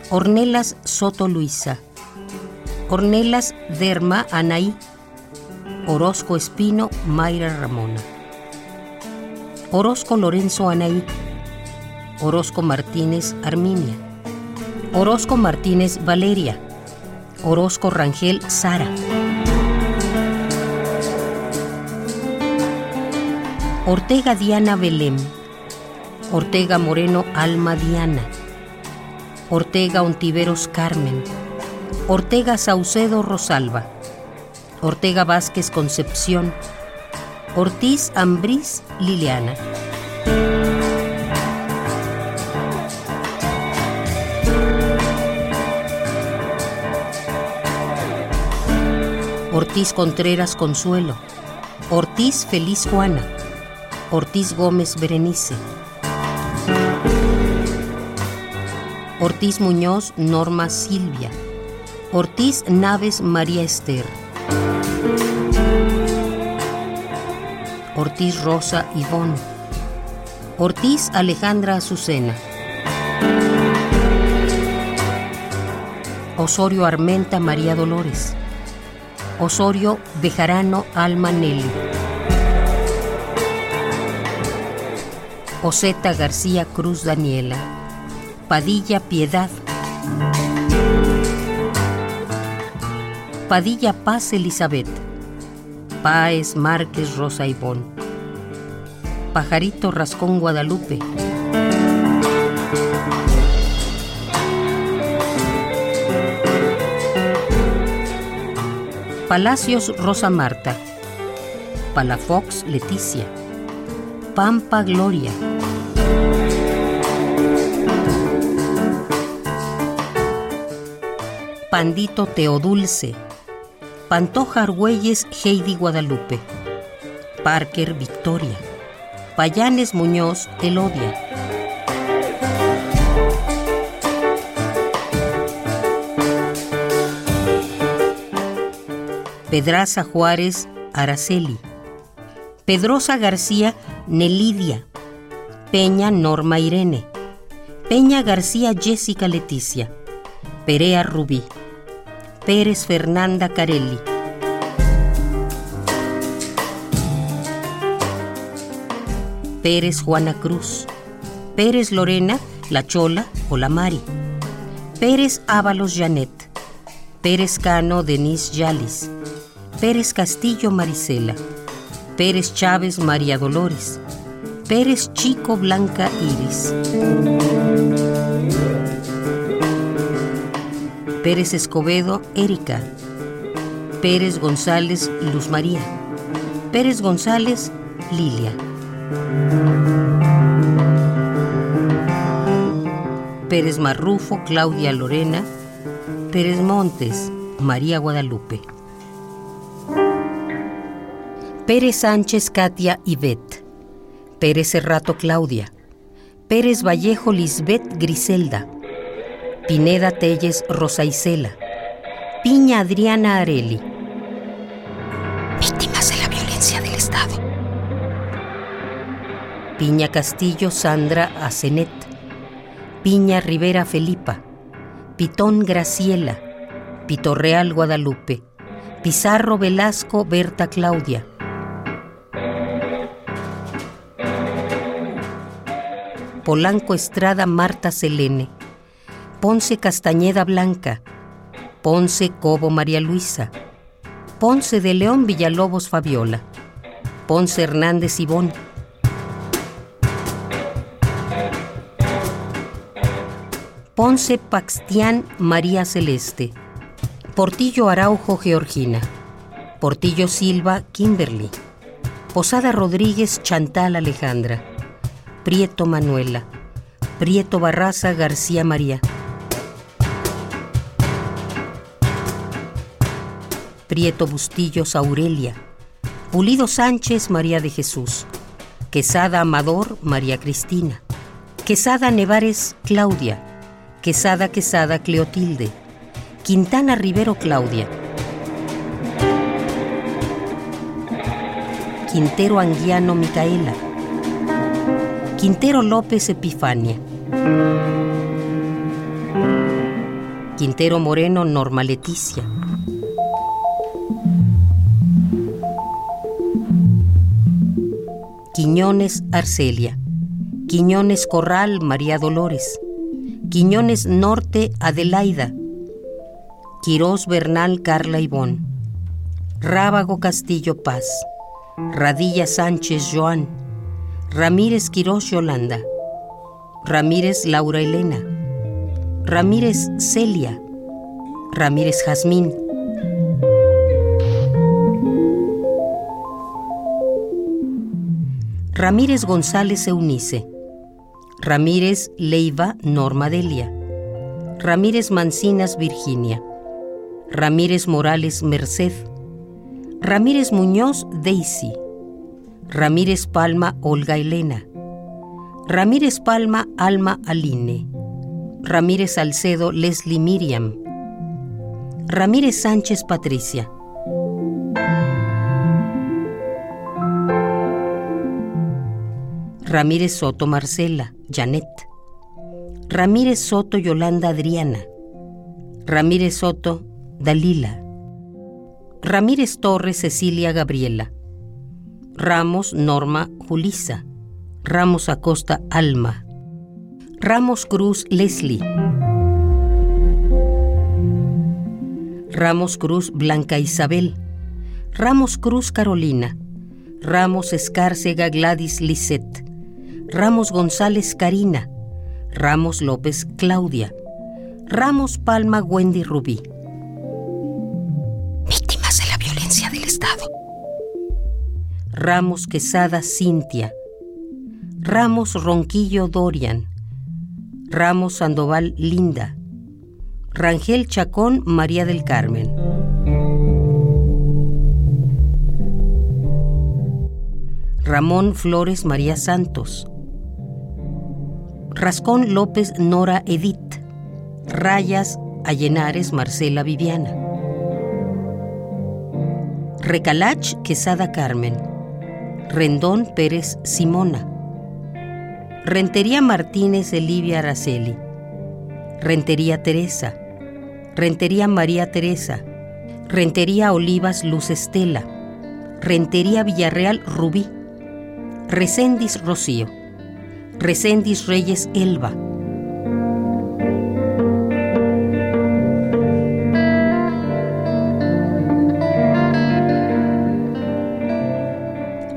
Ornelas Soto Luisa, Ornelas Derma Anaí, Orozco Espino Mayra Ramona, Orozco Lorenzo Anaí, Orozco Martínez Arminia, Orozco Martínez Valeria, Orozco Rangel Sara. Ortega Diana Belém, Ortega Moreno Alma Diana, Ortega Ontiveros Carmen, Ortega Saucedo Rosalba, Ortega Vázquez Concepción, Ortiz Ambrís Liliana. Ortiz Contreras Consuelo, Ortiz Feliz Juana, Ortiz Gómez Berenice, Ortiz Muñoz Norma Silvia, Ortiz Naves María Esther, Ortiz Rosa Ivón, Ortiz Alejandra Azucena, Osorio Armenta María Dolores, Osorio Bejarano Alma Nelly, Oseta García Cruz Daniela, Padilla Piedad, Padilla Paz Elizabeth, Páez Márquez Rosa Ivón, Pajarito Rascón Guadalupe, Palacios Rosa Marta, Palafox Leticia, Pampa Gloria. Pandito Teodulce, Pantoja Argüelles Heidi Guadalupe, Parker Victoria, Payanes Muñoz Elodia. Pedraza Juárez Araceli, Pedrosa García Nelidia, Peña Norma Irene, Peña García Jessica Leticia, Perea Rubí, Pérez Fernanda Carelli. Pérez Juana Cruz, Pérez Lorena, La Chola o Pérez Ábalos Janet, Pérez Cano Denise Yalis, Pérez Castillo Marisela, Pérez Chávez María Dolores, Pérez Chico Blanca Iris. Pérez Escobedo Erika, Pérez González Luz María, Pérez González Lilia. Pérez Marrufo Claudia Lorena, Pérez Montes María Guadalupe. Pérez Sánchez Katia Ivette, Pérez Serrato Claudia, Pérez Vallejo Lisbeth Griselda, Pineda Telles Rosa Isela, Piña Adriana Areli. Víctimas de la violencia del Estado. Piña Castillo Sandra Asenet, Piña Rivera Felipa, Pitón Graciela, Pitorreal Guadalupe, Pizarro Velasco Berta Claudia. Polanco Estrada Marta Selene, Ponce Castañeda Blanca, Ponce Cobo María Luisa, Ponce de León Villalobos Fabiola, Ponce Hernández Ivón, Ponce Paxtián María Celeste, Portillo Araujo Georgina, Portillo Silva Kimberly, Posada Rodríguez Chantal Alejandra, Prieto Manuela, Prieto Barraza García María. Prieto Bustillos Aurelia, Pulido Sánchez María de Jesús, Quesada Amador María Cristina, Quesada Nevares Claudia, Quesada Quesada Cleotilde, Quintana Rivero Claudia, Quintero Anguiano Micaela, Quintero López Epifania, Quintero Moreno Norma Leticia, Quiñones Arcelia, Quiñones Corral María Dolores, Quiñones Norte Adelaida, Quirós Bernal Carla Ivón, Rábago Castillo Paz, Radilla Sánchez Joan, Ramírez Quirós Yolanda, Ramírez Laura Elena, Ramírez Celia, Ramírez Jazmín, Ramírez González Eunice, Ramírez Leiva Norma Delia, Ramírez Mancinas Virginia, Ramírez Morales Merced, Ramírez Muñoz, Daisy. Ramírez Palma, Olga Elena. Ramírez Palma, Alma Aline. Ramírez Salcedo, Leslie Miriam. Ramírez Sánchez, Patricia. Ramírez Soto, Marcela, Janet. Ramírez Soto, Yolanda Adriana. Ramírez Soto, Dalila. Ramírez Torres, Cecilia Gabriela. Ramos, Norma, Julisa. Ramos Acosta, Alma. Ramos Cruz, Leslie. Ramos Cruz, Blanca Isabel. Ramos Cruz, Carolina. Ramos Escárcega, Gladys Lisette. Ramos González, Karina. Ramos López, Claudia. Ramos Palma, Wendy Rubí. Ramos Quesada, Cintia. Ramos Ronquillo, Dorian. Ramos Sandoval, Linda. Rangel Chacón, María del Carmen. Ramón Flores María Santos. Rascón López Nora Edith. Rayas Allenares Marcela Viviana. Recalach Quesada Carmen. Rendón Pérez Simona. Rentería Martínez Elivia Araceli. Rentería Teresa. Rentería María Teresa. Rentería Olivas Luz Estela. Rentería Villarreal Rubí. Recendis Rocío. Recendis Reyes Elba.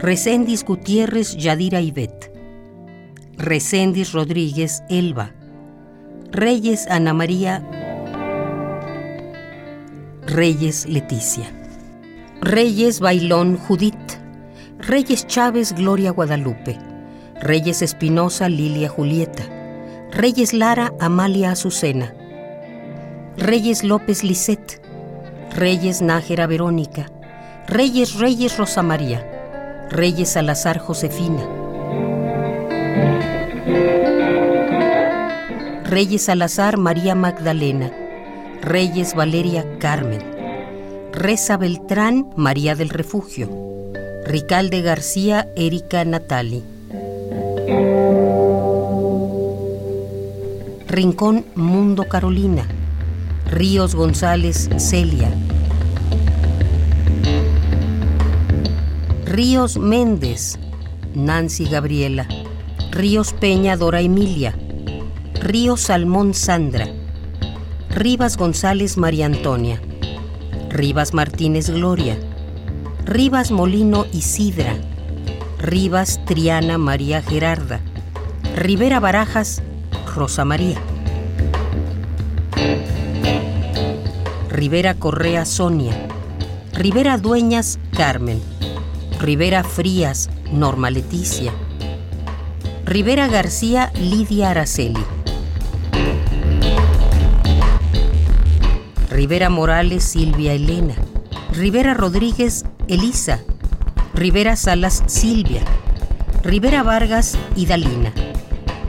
Recendis Gutiérrez Yadira Ivette. Recendis Rodríguez Elba. Reyes Ana María. Reyes Leticia. Reyes Bailón Judith. Reyes Chávez Gloria Guadalupe. Reyes Espinosa Lilia Julieta. Reyes Lara Amalia Azucena. Reyes López Lisset. Reyes Nájera Verónica. Reyes Reyes Rosa María. Reyes Salazar Josefina. Reyes Salazar María Magdalena. Reyes Valeria Carmen. Reza Beltrán María del Refugio. Ricalde García Erika Natali. Rincón Mundo Carolina. Ríos González Celia. Ríos Méndez, Nancy Gabriela. Ríos Peña Dora Emilia. Ríos Salmón Sandra. Rivas González María Antonia. Rivas Martínez Gloria. Rivas Molino Isidra. Rivas Triana María Gerarda. Rivera Barajas Rosa María. Rivera Correa Sonia. Rivera Dueñas Carmen. Rivera Frías, Norma Leticia. Rivera García, Lidia Araceli. Rivera Morales, Silvia Elena. Rivera Rodríguez, Elisa. Rivera Salas, Silvia. Rivera Vargas, Idalina.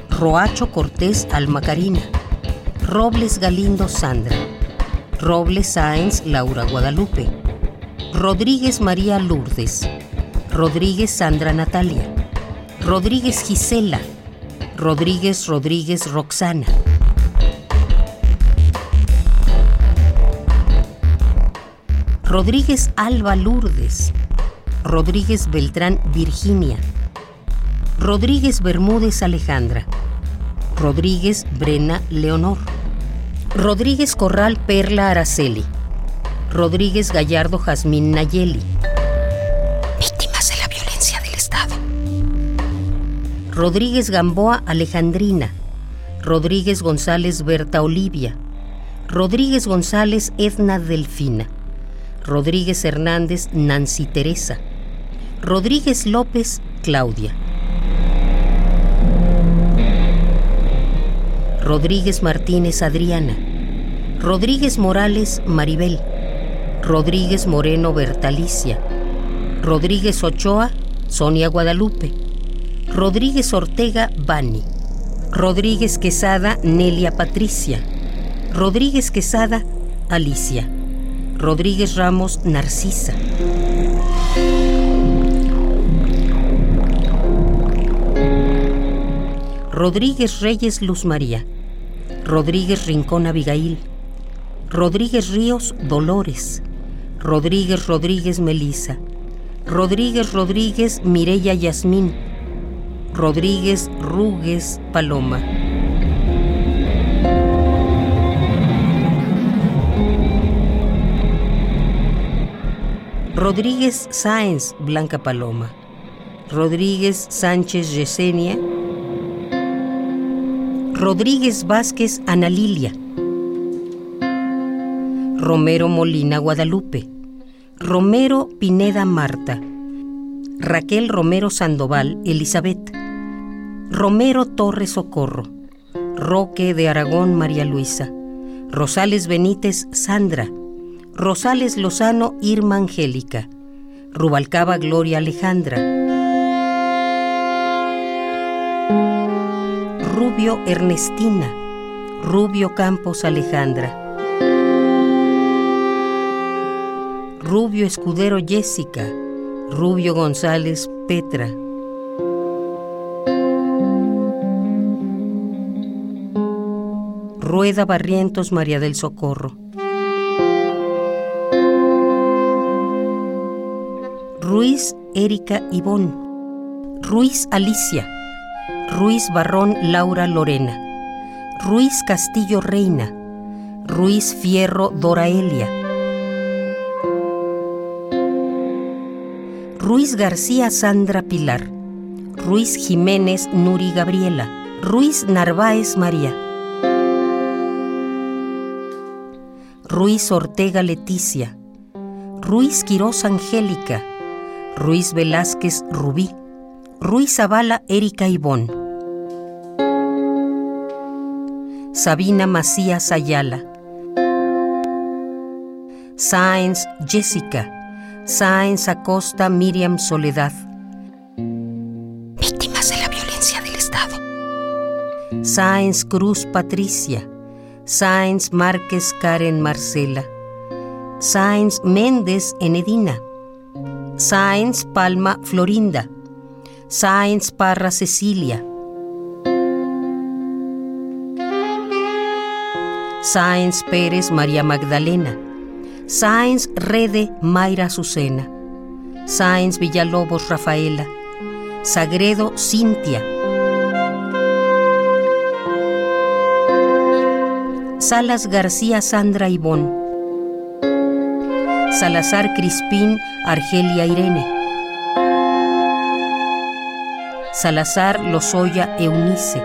Roacho Cortés, Alma Karina. Robles Galindo, Sandra. Robles Sáenz, Laura Guadalupe. Rodríguez María Lourdes. Rodríguez Sandra Natalia, Rodríguez Gisela, Rodríguez Rodríguez Roxana. Rodríguez Alba Lourdes, Rodríguez Beltrán Virginia, Rodríguez Bermúdez Alejandra, Rodríguez Brena Leonor, Rodríguez Corral Perla Araceli, Rodríguez Gallardo Jazmín Nayeli. Rodríguez Gamboa Alejandrina, Rodríguez González Berta Olivia, Rodríguez González Edna Delfina, Rodríguez Hernández Nancy Teresa, Rodríguez López Claudia. Rodríguez Martínez Adriana, Rodríguez Morales Maribel, Rodríguez Moreno Bertalicia, Rodríguez Ochoa Sonia Guadalupe, Rodríguez Ortega Bani, Rodríguez Quesada Nelia Patricia, Rodríguez Quesada Alicia, Rodríguez Ramos Narcisa. Rodríguez Reyes Luz María, Rodríguez Rincón Abigail, Rodríguez Ríos Dolores, Rodríguez Rodríguez Melisa, Rodríguez Rodríguez Mirella Yasmín, Rodríguez Rugues Paloma. Rodríguez Sáenz Blanca Paloma, Rodríguez Sánchez Yesenia, Rodríguez Vázquez Ana Lilia, Romero Molina Guadalupe, Romero Pineda Marta, Raquel Romero Sandoval Elizabeth, Romero Torres Socorro, Roque de Aragón María Luisa, Rosales Benítez Sandra, Rosales Lozano Irma Angélica, Rubalcaba Gloria Alejandra, Rubio Ernestina, Rubio Campos Alejandra, Rubio Escudero Jessica, Rubio González Petra. Rueda Barrientos María del Socorro. Ruiz Erika Ivón. Ruiz Alicia. Ruiz Barrón Laura Lorena. Ruiz Castillo Reina. Ruiz Fierro Doraelia. Ruiz García Sandra Pilar, Ruiz Jiménez Nuri Gabriela, Ruiz Narváez María, Ruiz Ortega Leticia, Ruiz Quirós Angélica, Ruiz Velázquez Rubí, Ruiz Zavala Erika Ivón, Sabina Macías Ayala, Sáenz Jessica, Sáenz Acosta Miriam Soledad. Víctimas de la violencia del Estado. Sáenz Cruz Patricia. Sáenz Márquez Karen Marcela. Sáenz Méndez Enedina. Sáenz Palma Florinda. Sáenz Parra Cecilia. Sáenz Pérez María Magdalena. Sáenz Rede Mayra Azucena, Sáenz Villalobos Rafaela, Sagredo Cintia, Salas García Sandra Ivón, Salazar Crispín Argelia Irene, Salazar Lozoya Eunice,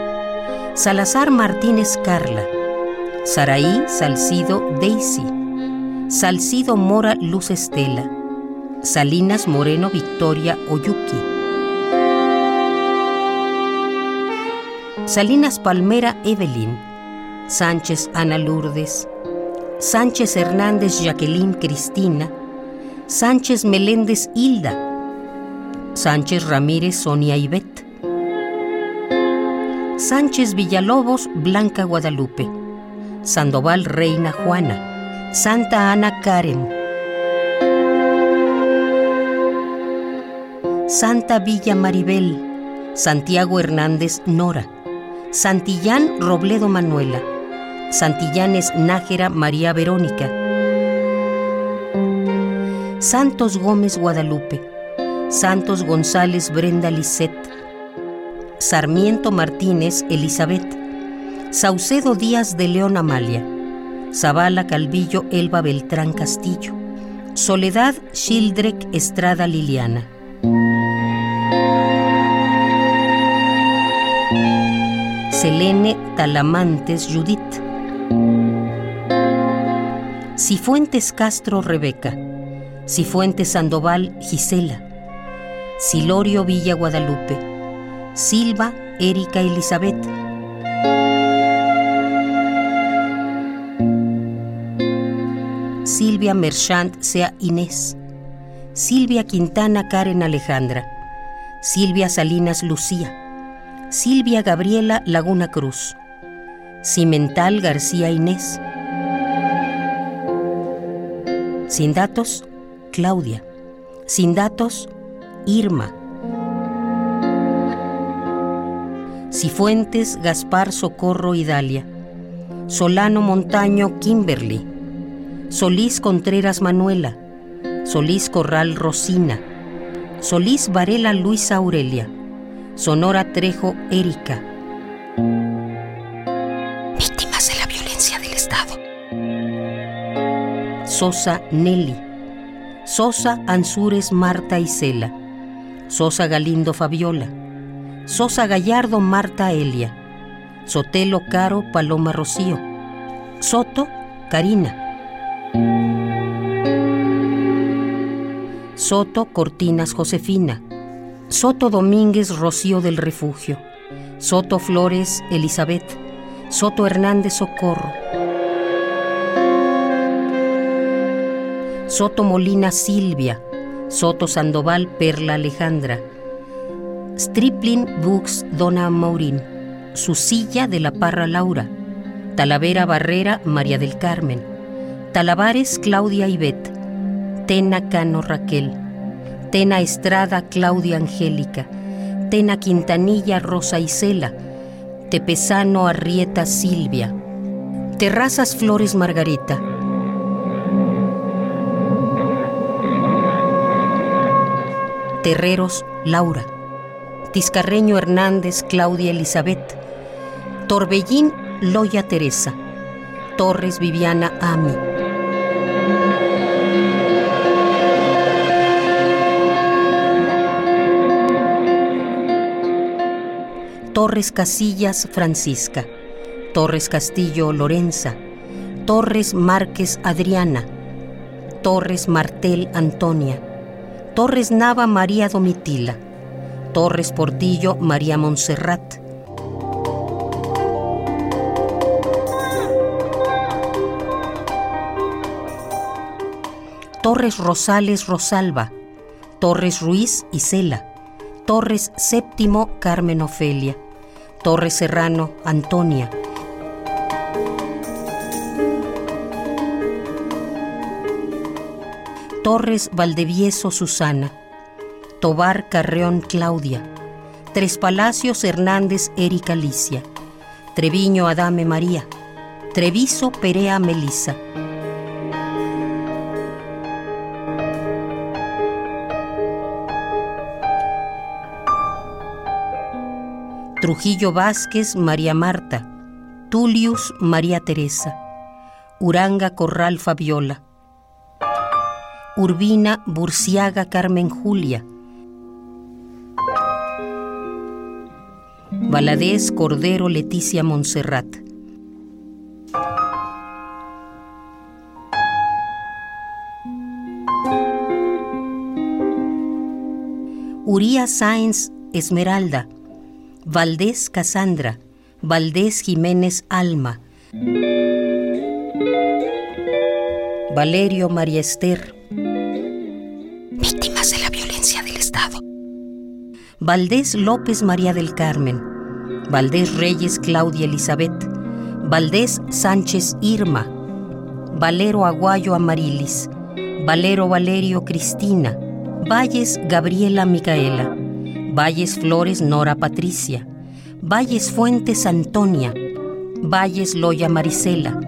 Salazar Martínez Carla, Saraí Salcido Daisy, Salcido Mora Luz Estela, Salinas Moreno Victoria Oyuki, Salinas Palmera Evelyn, Sánchez Ana Lourdes, Sánchez Hernández Jacqueline Cristina, Sánchez Meléndez Hilda, Sánchez Ramírez Sonia Ivette, Sánchez Villalobos Blanca Guadalupe, Sandoval Reina Juana, Santa Ana Karen, Santa Villa Maribel, Santiago Hernández Nora, Santillán Robledo Manuela, Santillanes Nájera María Verónica, Santos Gómez Guadalupe, Santos González Brenda Lisset, Sarmiento Martínez Elizabeth, Saucedo Díaz de León Amalia, Zavala Calvillo Elba Beltrán Castillo, Soledad Shildrek Estrada Liliana. Selene Talamantes Judith. Cifuentes Castro Rebeca. Cifuentes Sandoval Gisela. Silorio Villa Guadalupe. Silva Erika Elizabeth. Silvia Merchant sea Inés. Silvia Quintana Karen Alejandra. Silvia Salinas Lucía. Silvia Gabriela Laguna Cruz. Cimental García Inés. Sin datos, Claudia. Sin datos, Irma. Cifuentes, Gaspar Socorro y Dalia. Solano Montaño Kimberly. Solís Contreras Manuela. Solís Corral Rosina. Solís Varela Luisa Aurelia. Sonora Trejo Erika. Sosa Nelly. Sosa Ansúrez Marta Isela. Sosa Galindo Fabiola. Sosa Gallardo Marta Elia. Sotelo Caro Paloma Rocío. Soto Karina. Soto Cortinas Josefina. Soto Domínguez Rocío del Refugio. Soto Flores Elizabeth. Soto Hernández Socorro. Soto Molina Silvia. Soto Sandoval Perla Alejandra. Stripling Books Dona Maurín. Susilla de la Parra Laura. Talavera Barrera María del Carmen. Talabares Claudia Ibet. Tena Cano Raquel. Tena Estrada Claudia Angélica. Tena Quintanilla Rosa Isela. Tepesano Arrieta Silvia. Terrazas Flores Margarita. Terreros Laura. Tiscarreño Hernández Claudia Elizabeth. Torbellín Loya Teresa. Torres Viviana Ami. Torres Casillas Francisca. Torres Castillo Lorenza. Torres Márquez Adriana. Torres Martel Antonia. Torres Nava María Domitila. Torres Portillo María Montserrat. Torres Rosales Rosalba, Torres Ruiz Isela, Torres Séptimo Carmen Ofelia, Torres Serrano Antonia. Torres Valdevieso Susana, Tobar Carreón Claudia, Tres Palacios Hernández Erika Alicia, Treviño Adame María, Treviso Perea Melisa. Trujillo Vázquez María Marta, Tullius María Teresa, Uranga Corral Fabiola, Urbina Burciaga Carmen Julia, Valadez Cordero Leticia Montserrat. Uría Sáenz Esmeralda, Valdés Casandra, Valdés Jiménez Alma, Valerio María Esther, Valdés López María del Carmen, Valdés Reyes Claudia Elizabeth, Valdés Sánchez Irma, Valero Aguayo Amarilis, Valero Valerio Cristina, Valles Gabriela Micaela, Valles Flores Nora Patricia, Valles Fuentes Antonia, Valles Loya Marisela.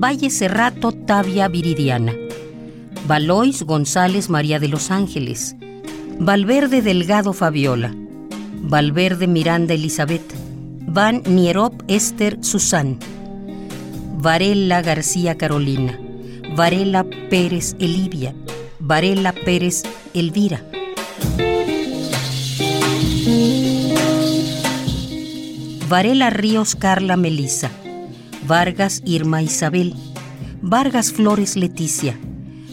Valle Cerrato Tavia Viridiana, Valois González María de los Ángeles, Valverde Delgado Fabiola, Valverde Miranda Elizabeth, Van Nierop Esther Susan, Varela García Carolina, Varela Pérez Elivia, Varela Pérez Elvira. Varela Ríos Carla Melisa, Vargas Irma Isabel, Vargas Flores Leticia,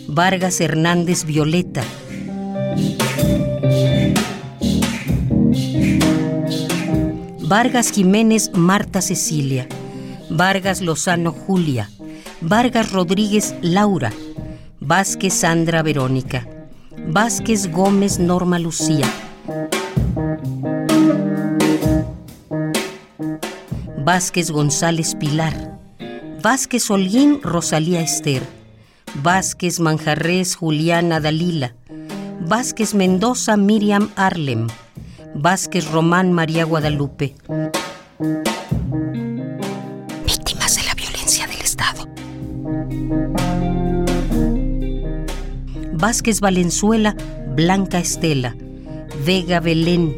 Vargas Hernández Violeta. Vargas Jiménez Marta Cecilia, Vargas Lozano Julia, Vargas Rodríguez Laura, Vázquez Sandra Verónica, Vázquez Gómez Norma Lucía, Vázquez González Pilar, Vázquez Holguín Rosalía Esther, Vázquez Manjarres Juliana Dalila, Vázquez Mendoza Miriam Arlem, Vázquez Román María Guadalupe. Víctimas de la violencia del Estado. Vázquez Valenzuela Blanca Estela, Vega Belén,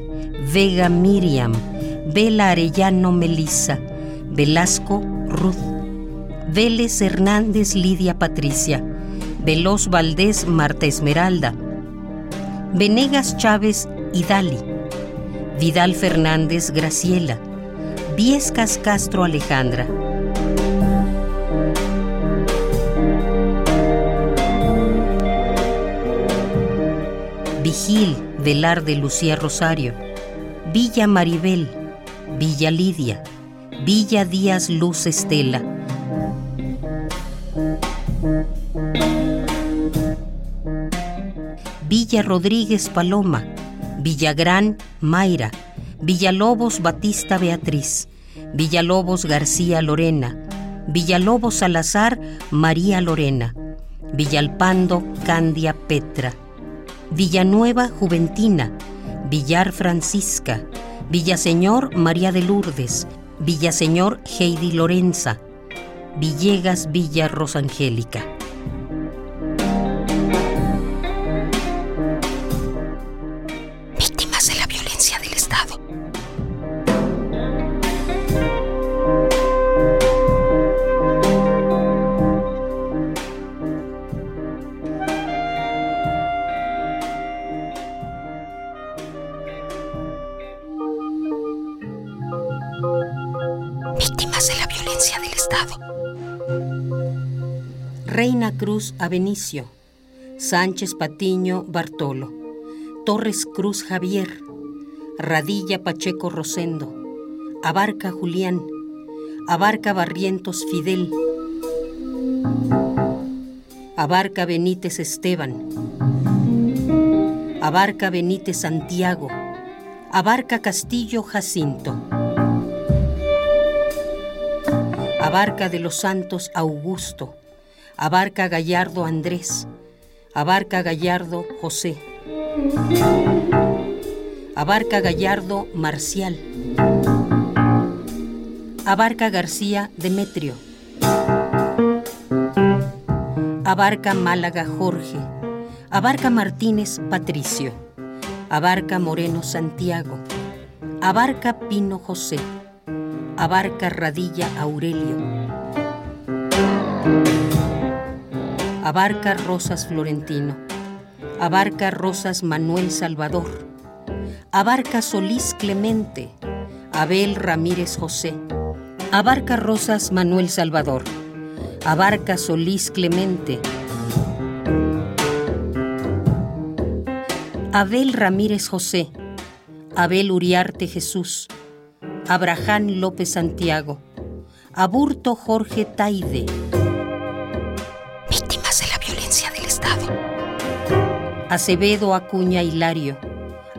Vega Miriam, Vela Arellano Melissa, Velasco Ruth, Vélez Hernández Lidia Patricia, Veloz Valdés Marta Esmeralda, Venegas Chávez Idali, Vidal Fernández Graciela, Viescas Castro Alejandra. Vigil Velarde Lucía Rosario, Villa Maribel, Villa Lidia, Villa Díaz Luz Estela. Villa Rodríguez Paloma, Villagrán Mayra, Villalobos Batista Beatriz, Villalobos García Lorena, Villalobos Salazar María Lorena, Villalpando Candia Petra, Villanueva Juventina, Villar Francisca, Villaseñor María de Lourdes, Villaseñor Heidi Lorenza, Villegas Villa Rosangélica. Cruz Abenicio, Sánchez Patiño Bartolo, Torres Cruz Javier, Radilla Pacheco Rosendo, Abarca Julián, Abarca Barrientos Fidel, Abarca Benítez Esteban, Abarca Benítez Santiago, Abarca Castillo Jacinto, Abarca de los Santos Augusto, Abarca Gallardo Andrés, Abarca Gallardo José, Abarca Gallardo Marcial, Abarca García Demetrio, Abarca Málaga Jorge, Abarca Martínez Patricio, Abarca Moreno Santiago, Abarca Pino José, Abarca Radilla Aurelio, Abarca Rosas Florentino, Abarca Rosas Manuel Salvador, Abarca Solís Clemente, Abel Ramírez José, Abarca Rosas Manuel Salvador, Abarca Solís Clemente, Abel Ramírez José, Abel Uriarte Jesús, Abraham López Santiago, Aburto Jorge Taide, Acevedo Acuña Hilario,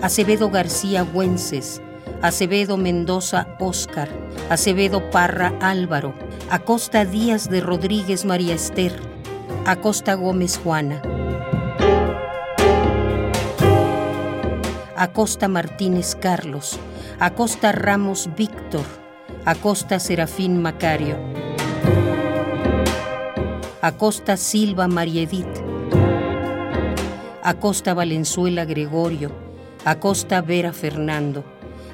Acevedo García Güences, Acevedo Mendoza Óscar, Acevedo Parra Álvaro, Acosta Díaz de Rodríguez María Esther, Acosta Gómez Juana, Acosta Martínez Carlos, Acosta Ramos Víctor, Acosta Serafín Macario, Acosta Silva María Edith, Acosta Valenzuela Gregorio, Acosta Vera Fernando,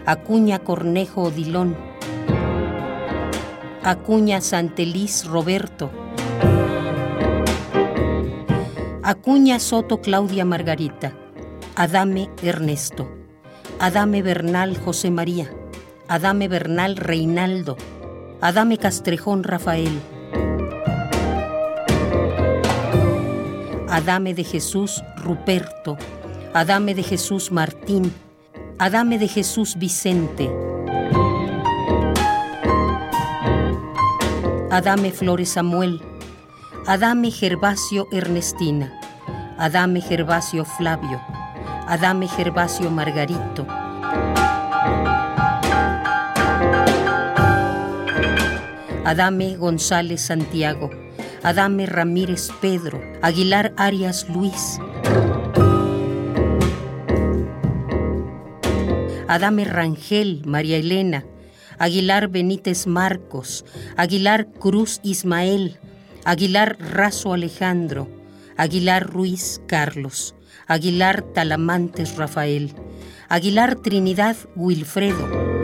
Acuña Cornejo Odilón, Acuña Santeliz Roberto, Acuña Soto Claudia Margarita, Adame Ernesto, Adame Bernal José María, Adame Bernal Reinaldo, Adame Castrejón Rafael, Adame de Jesús Ruperto, Adame de Jesús Martín, Adame de Jesús Vicente, Adame Flores Samuel, Adame Gervasio Ernestina, Adame Gervasio Flavio, Adame Gervasio Margarito. Adame González Santiago. Adame Ramírez Pedro, Aguilar Arias Luis. Adame Rangel María Elena, Aguilar Benítez Marcos, Aguilar Cruz Ismael, Aguilar Razo Alejandro, Aguilar Ruiz Carlos, Aguilar Talamantes Rafael, Aguilar Trinidad Wilfredo.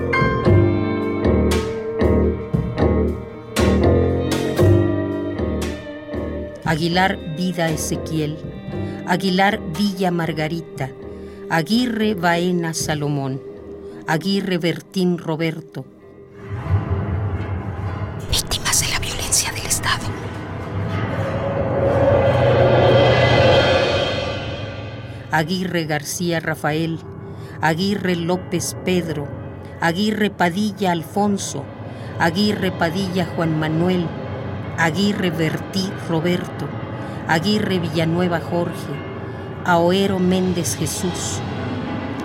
Aguilar Vida Ezequiel, Aguilar Villa Margarita, Aguirre Baena Salomón, Aguirre Bertín Roberto, Aguirre García Rafael, Aguirre López Pedro, Aguirre Padilla Alfonso, Aguirre Padilla Juan Manuel, Aguirre Bertí Roberto, Aguirre Villanueva Jorge, Aoero Méndez Jesús,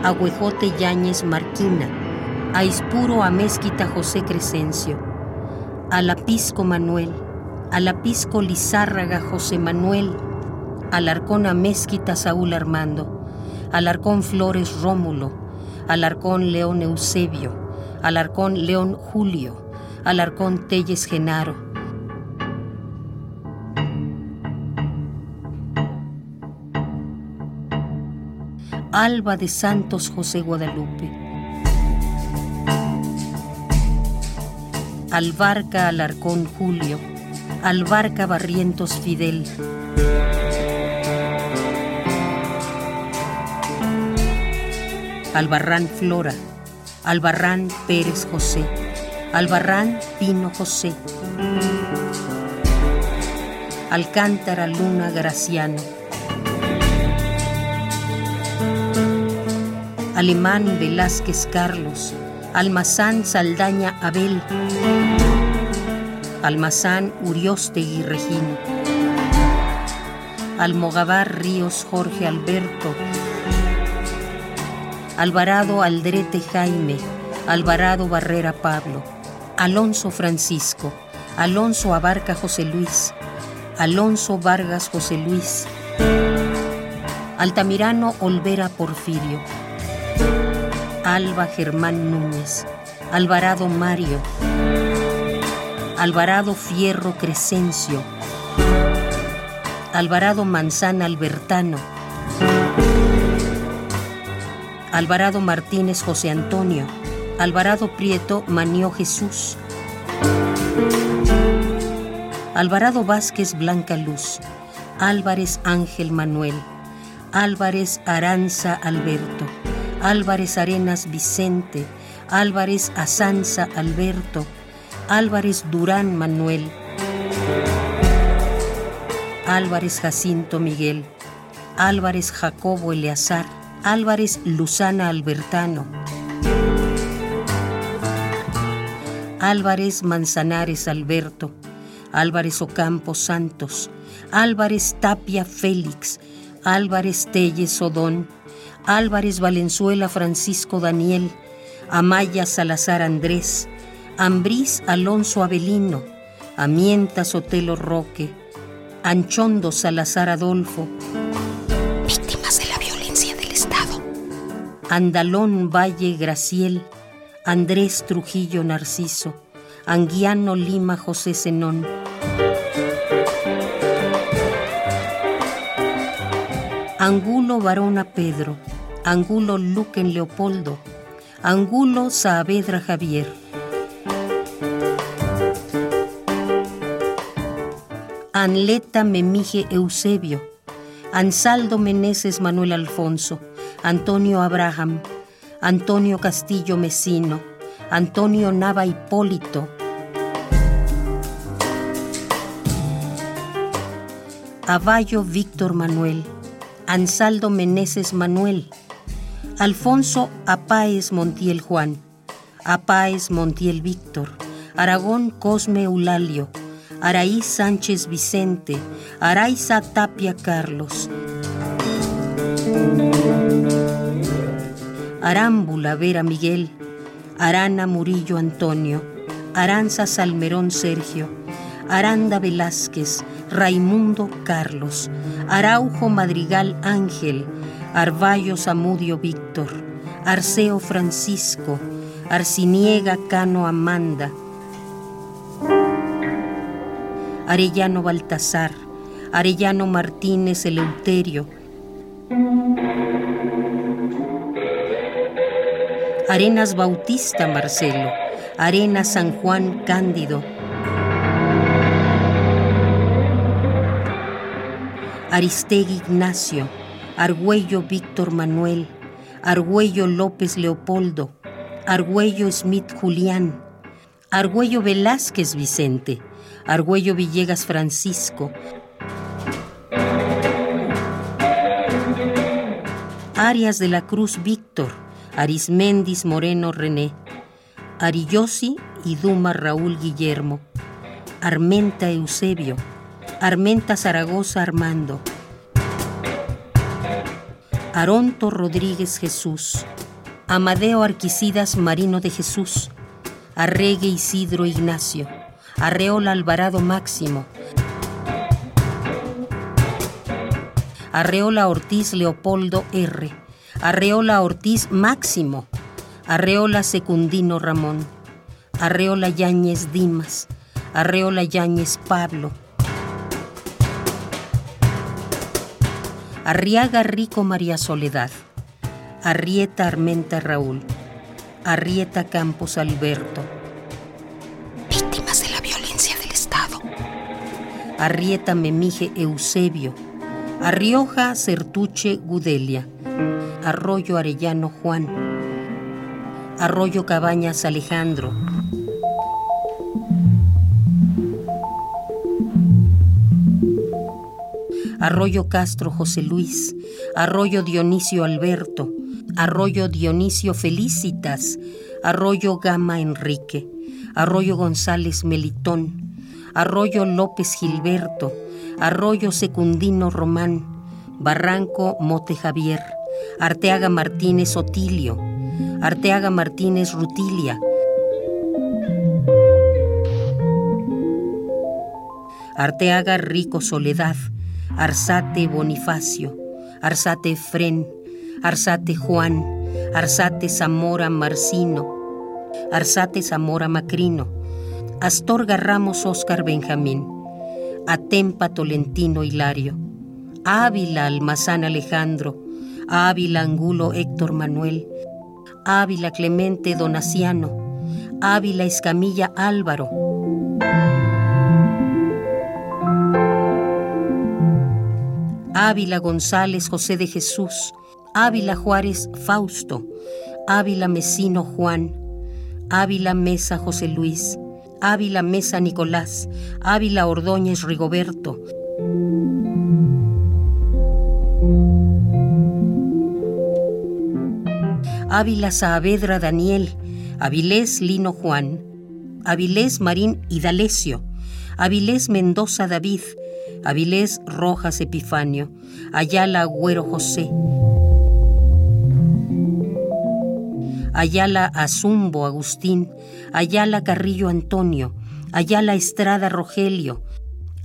Agüejote Yáñez Marquina, Aispuro Amezquita José Crescencio, Alapisco Manuel, Alapisco Lizárraga José Manuel, Alarcón Amezquita Saúl Armando, Alarcón Flores Rómulo, Alarcón León Eusebio, Alarcón León Julio, Alarcón Telles Genaro. Alba de Santos José Guadalupe. Albarca Alarcón Julio, Albarca Barrientos Fidel. Albarrán Flora, Albarrán Pérez José, Albarrán Pino José, Alcántara Luna Graciano, Alemán Velázquez Carlos, Almazán Saldaña Abel, Almazán Uriostegui Regín, Almogavar Ríos Jorge Alberto, Alvarado Aldrete Jaime, Alvarado Barrera Pablo, Alonso Francisco, Alonso Abarca José Luis, Alonso Vargas José Luis, Altamirano Olvera Porfirio, Alba Germán Núñez, Alvarado Mario, Alvarado Fierro Crescencio, Alvarado Manzana Albertano, Alvarado Martínez José Antonio, Alvarado Prieto Manió Jesús, Alvarado Vázquez Blanca Luz, Álvarez Ángel Manuel, Álvarez Aranza Alberto, Álvarez Arenas Vicente, Álvarez Azanza Alberto, Álvarez Durán Manuel, Álvarez Jacinto Miguel, Álvarez Jacobo Eleazar, Álvarez Luzana Albertano, Álvarez Manzanares Alberto, Álvarez Ocampo Santos, Álvarez Tapia Félix, Álvarez Telles Odón, Álvarez Valenzuela Francisco Daniel, Amaya Salazar Andrés, Ambrís Alonso Avelino, Amienta Sotelo Roque, Anchondo Salazar Adolfo, Andalón Valle Graciel, Andrés Trujillo Narciso, Anguiano Lima José Zenón. Angulo Varona Pedro, Angulo Luquen Leopoldo, Angulo Saavedra Javier. Anleta Memije Eusebio, Ansaldo Meneses Manuel Alfonso, Antonio Abraham, Antonio Castillo Mesino, Antonio Nava Hipólito, Avallo Víctor Manuel, Ansaldo Meneses Manuel, Alfonso Apáez Montiel Juan, Apáez Montiel Víctor, Aragón Cosme Eulalio, Araí Sánchez Vicente, Araiza Tapia Carlos. Arámbula Vera Miguel, Arana Murillo Antonio, Aranza Salmerón Sergio, Aranda Velázquez, Raimundo Carlos, Araujo Madrigal Ángel, Arballo Zamudio Víctor, Arceo Francisco, Arciniega Cano Amanda, Arellano Baltasar, Arellano Martínez Eleuterio, Arenas Bautista Marcelo, Arenas San Juan Cándido, Aristegui Ignacio, Argüello Víctor Manuel, Argüello López Leopoldo, Argüello Smith Julián, Argüello Velázquez Vicente, Argüello Villegas Francisco, Arias de la Cruz Víctor, Arismendis Moreno René, Arillosi y Duma Raúl Guillermo, Armenta Eusebio, Armenta Zaragoza Armando, Aronto Rodríguez Jesús, Amadeo Arquicidas Marino de Jesús, Arregue Isidro Ignacio, Arreola Alvarado Máximo, Arreola Ortiz Leopoldo R, Arreola Ortiz Máximo, Arreola Secundino Ramón, Arreola Yáñez Dimas, Arreola Yáñez Pablo, Arriaga Rico María Soledad, Arrieta Armenta Raúl, Arrieta Campos Alberto, víctimas de la violencia del Estado. Arrieta Memije Eusebio, Arrioja Certuche Gudelia, Arroyo Arellano Juan, Arroyo Cabañas Alejandro, Arroyo Castro José Luis, Arroyo Dionisio Alberto, Arroyo Dionisio Felicitas, Arroyo Gama Enrique, Arroyo González Melitón, Arroyo López Gilberto, Arroyo Secundino Román, Barranco Mote Javier, Arteaga Martínez Otilio, Arteaga Martínez Rutilia, Arteaga Rico Soledad, Arzate Bonifacio, Arzate Fren, Arzate Juan, Arzate Zamora Marcino, Arzate Zamora Macrino, Astorga Ramos Oscar Benjamín, Atempa Tolentino Hilario, Ávila Almazán Alejandro, Ávila Angulo Héctor Manuel, Ávila Clemente Donaciano, Ávila Escamilla Álvaro, Ávila González José de Jesús, Ávila Juárez Fausto, Ávila Mesino Juan, Ávila Mesa José Luis, Ávila Mesa Nicolás, Ávila Ordóñez Rigoberto. Ávila Saavedra Daniel, Avilés Lino Juan, Avilés Marín Hidalesio, Avilés Mendoza David, Avilés Rojas Epifanio, Ayala Agüero José, Ayala Azumbo Agustín, Ayala Carrillo Antonio, Ayala Estrada Rogelio,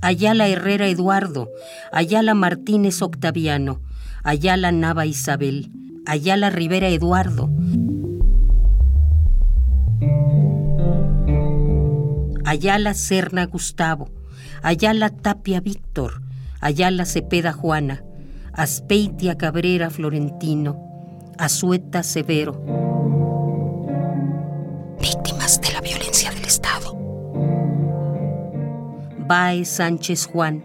Ayala Herrera Eduardo, Ayala Martínez Octaviano, Ayala Nava Isabel, Ayala Rivera Eduardo, Ayala Serna Gustavo, Ayala Tapia Víctor, Ayala Cepeda Juana, Aspeitia Cabrera Florentino, Azueta Severo. Víctimas de la violencia del Estado. Bae Sánchez Juan,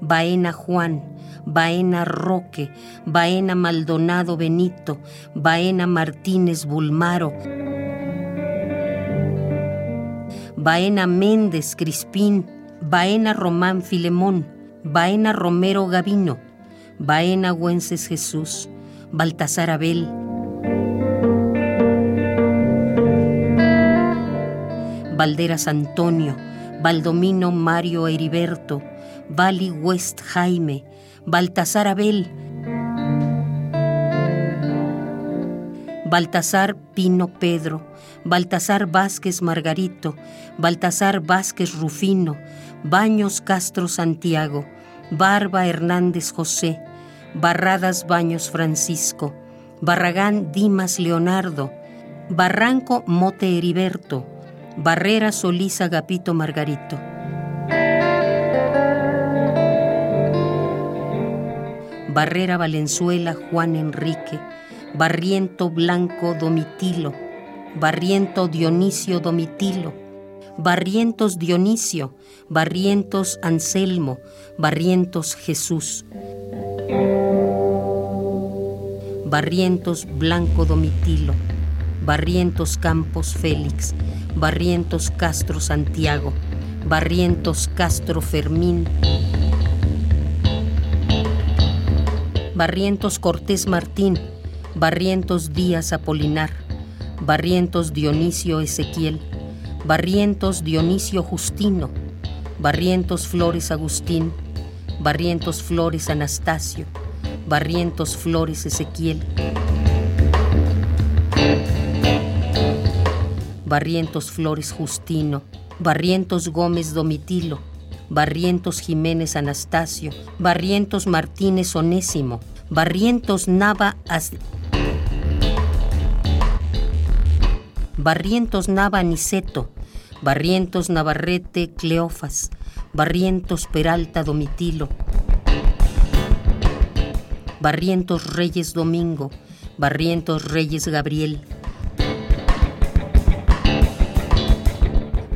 Baena Juan, Baena Roque, Baena Maldonado Benito, Baena Martínez Bulmaro, Baena Méndez Crispín, Baena Román Filemón, Baena Romero Gavino, Baena Güences Jesús, Baltasar Abel, Valderas Antonio, Baldomino Mario Heriberto, Vali West Jaime, Baltasar Abel, Baltasar Pino Pedro, Baltasar Vázquez Margarito, Baltasar Vázquez Rufino, Baños Castro Santiago, Barba Hernández José, Barradas Baños Francisco, Barragán Dimas Leonardo, Barranco Mote Heriberto, Barrera Solís Agapito Margarito. Barrera Valenzuela Juan Enrique, Barriento Blanco Domitilo, Barriento Dionisio Domitilo, Barrientos Dionisio, Barrientos Anselmo, Barrientos Jesús. Barrientos Blanco Domitilo, Barrientos Campos Félix, Barrientos Castro Santiago, Barrientos Castro Fermín, Barrientos Cortés Martín, Barrientos Díaz Apolinar, Barrientos Dionisio Ezequiel, Barrientos Dionisio Justino, Barrientos Flores Agustín, Barrientos Flores Anastasio, Barrientos Flores Ezequiel, Barrientos Flores Justino, Barrientos Gómez Domitilo, Barrientos Jiménez Anastasio, Barrientos Martínez Onésimo, Barrientos Nava Barrientos Nava Niceto, Barrientos Navarrete Cleofas, Barrientos Peralta Domitilo, Barrientos Reyes Domingo, Barrientos Reyes Gabriel,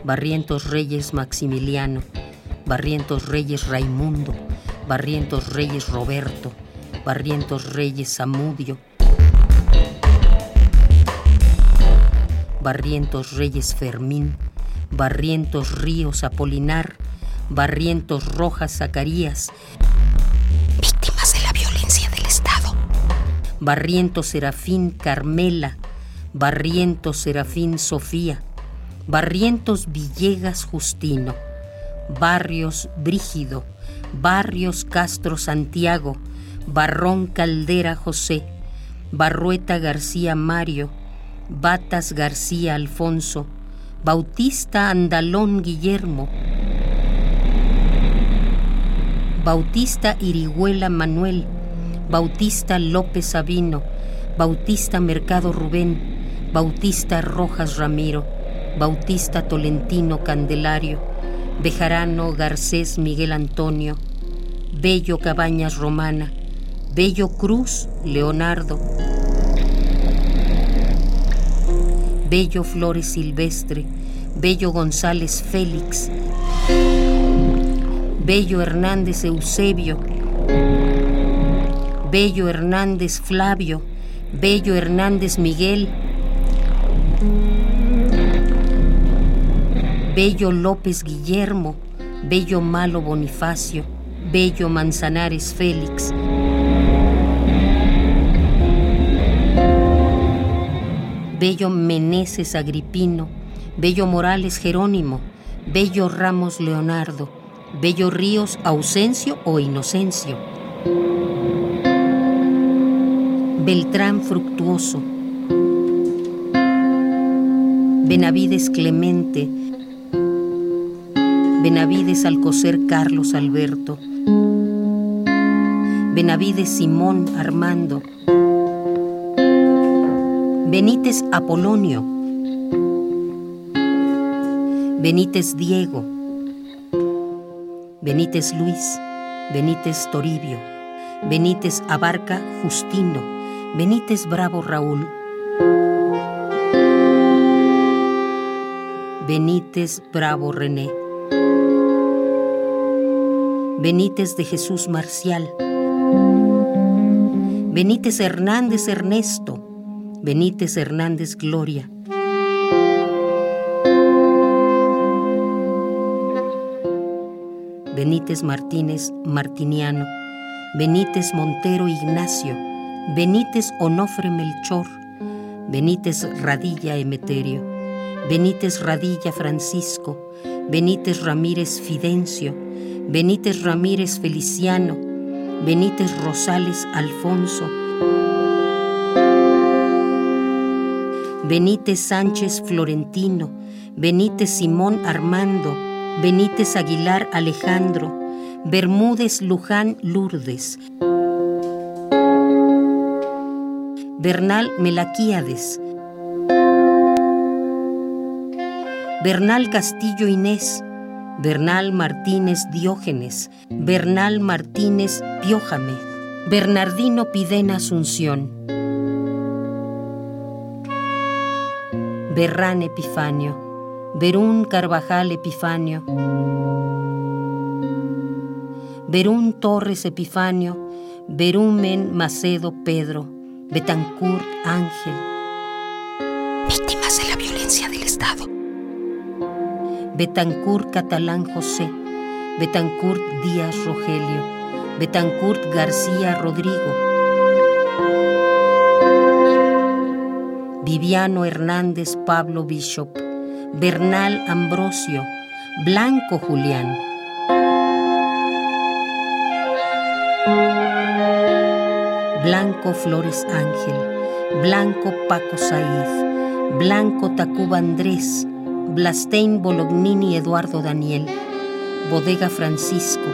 Barrientos Reyes Maximiliano, Barrientos Reyes Raimundo, Barrientos Reyes Roberto, Barrientos Reyes Samudio, Barrientos Reyes Fermín, Barrientos Ríos Apolinar, Barrientos Rojas Zacarías, víctimas de la violencia del Estado. Barrientos Serafín Carmela, Barrientos Serafín Sofía, Barrientos Villegas Justino, Barrios Brígido, Barrios Castro Santiago, Barrón Caldera José, Barrueta García Mario, Batas García Alfonso, Bautista Andalón Guillermo, Bautista Irihuela Manuel, Bautista López Sabino, Bautista Mercado Rubén, Bautista Rojas Ramiro, Bautista Tolentino Candelario, Bejarano Garcés Miguel Antonio, Bello Cabañas Romana, Bello Cruz Leonardo, Bello Flores Silvestre, Bello González Félix, Bello Hernández Eusebio, Bello Hernández Flavio, Bello Hernández Miguel, Bello López Guillermo, Bello Malo Bonifacio, Bello Manzanares Félix. Bello Meneses Agripino, Bello Morales Jerónimo, Bello Ramos Leonardo, Bello Ríos Ausencio o Inocencio, Beltrán Fructuoso, Benavides Clemente, Benavides Alcocer Carlos Alberto, Benavides Simón Armando, Benítez Apolonio, Benítez Diego, Benítez Luis, Benítez Toribio, Benítez Abarca Justino, Benítez Bravo Raúl, Benítez Bravo René, Benítez de Jesús Marcial, Benítez Hernández Ernesto, Benítez Hernández Gloria. Benítez Martínez Martiniano, Benítez Montero Ignacio, Benítez Onofre Melchor, Benítez Radilla Emeterio, Benítez Radilla Francisco, Benítez Ramírez Fidencio, Benítez Ramírez Feliciano, Benítez Rosales Alfonso, Benítez Sánchez Florentino, Benítez Simón Armando, Benítez Aguilar Alejandro, Bermúdez Luján Lourdes, Bernal Melaquíades, Bernal Castillo Inés, Bernal Martínez Diógenes, Bernal Martínez Piójame, Bernardino Pidena Asunción. Berrán Epifanio, Berún Carvajal Epifanio, Berún Torres Epifanio, Berumen Macedo Pedro, Betancourt Ángel. Víctimas de la violencia del Estado. Betancourt Catalán José, Betancourt Díaz Rogelio, Betancourt García Rodrigo. Viviano Hernández Pablo Bishop, Bernal Ambrosio, Blanco Julián. Blanco Flores Ángel, Blanco Paco Said, Blanco Tacuba Andrés, Blastein Bolognini Eduardo Daniel, Bodega Francisco,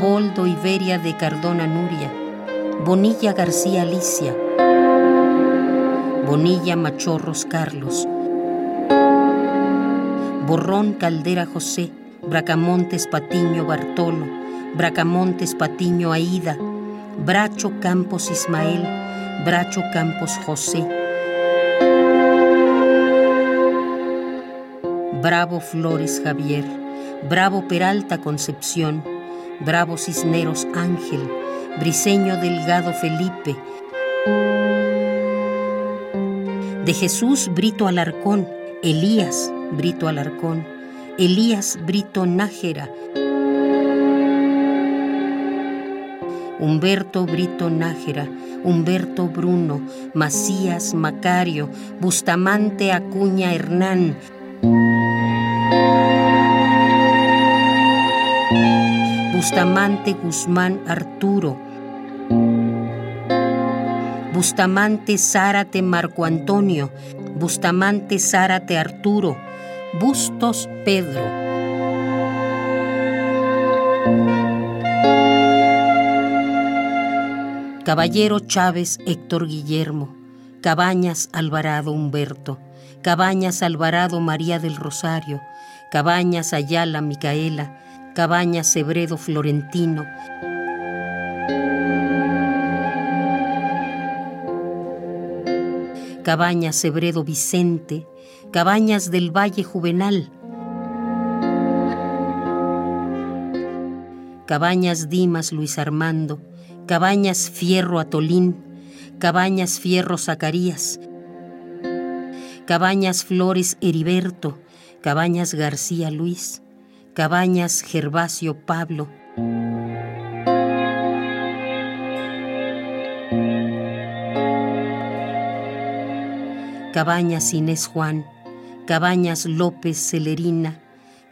Boldo Iberia de Cardona Nuria, Bonilla García Alicia, Bonilla Machorros Carlos, Borrón Caldera José, Bracamontes Patiño Bartolo, Bracamontes Patiño Aida, Bracho Campos Ismael, Bracho Campos José, Bravo Flores Javier, Bravo Peralta Concepción, Bravo Cisneros Ángel, Briseño Delgado Felipe, de Jesús Brito Alarcón, Elías Brito Alarcón, Elías Brito Nájera, Humberto Brito Nájera, Humberto Bruno, Macías Macario, Bustamante Acuña Hernán, Bustamante Guzmán Arturo, Bustamante Zárate Marco Antonio, Bustamante Zárate Arturo, Bustos Pedro. Caballero Chávez Héctor Guillermo, Cabañas Alvarado Humberto, Cabañas Alvarado María del Rosario, Cabañas Ayala Micaela, Cabañas Sebredo Florentino, Cabañas Sebredo Vicente, Cabañas del Valle Juvenal, Cabañas Dimas Luis Armando, Cabañas Fierro Atolín, Cabañas Fierro Zacarías, Cabañas Flores Heriberto, Cabañas García Luis, Cabañas Gervasio Pablo. Cabañas Inés Juan, Cabañas López Celerina,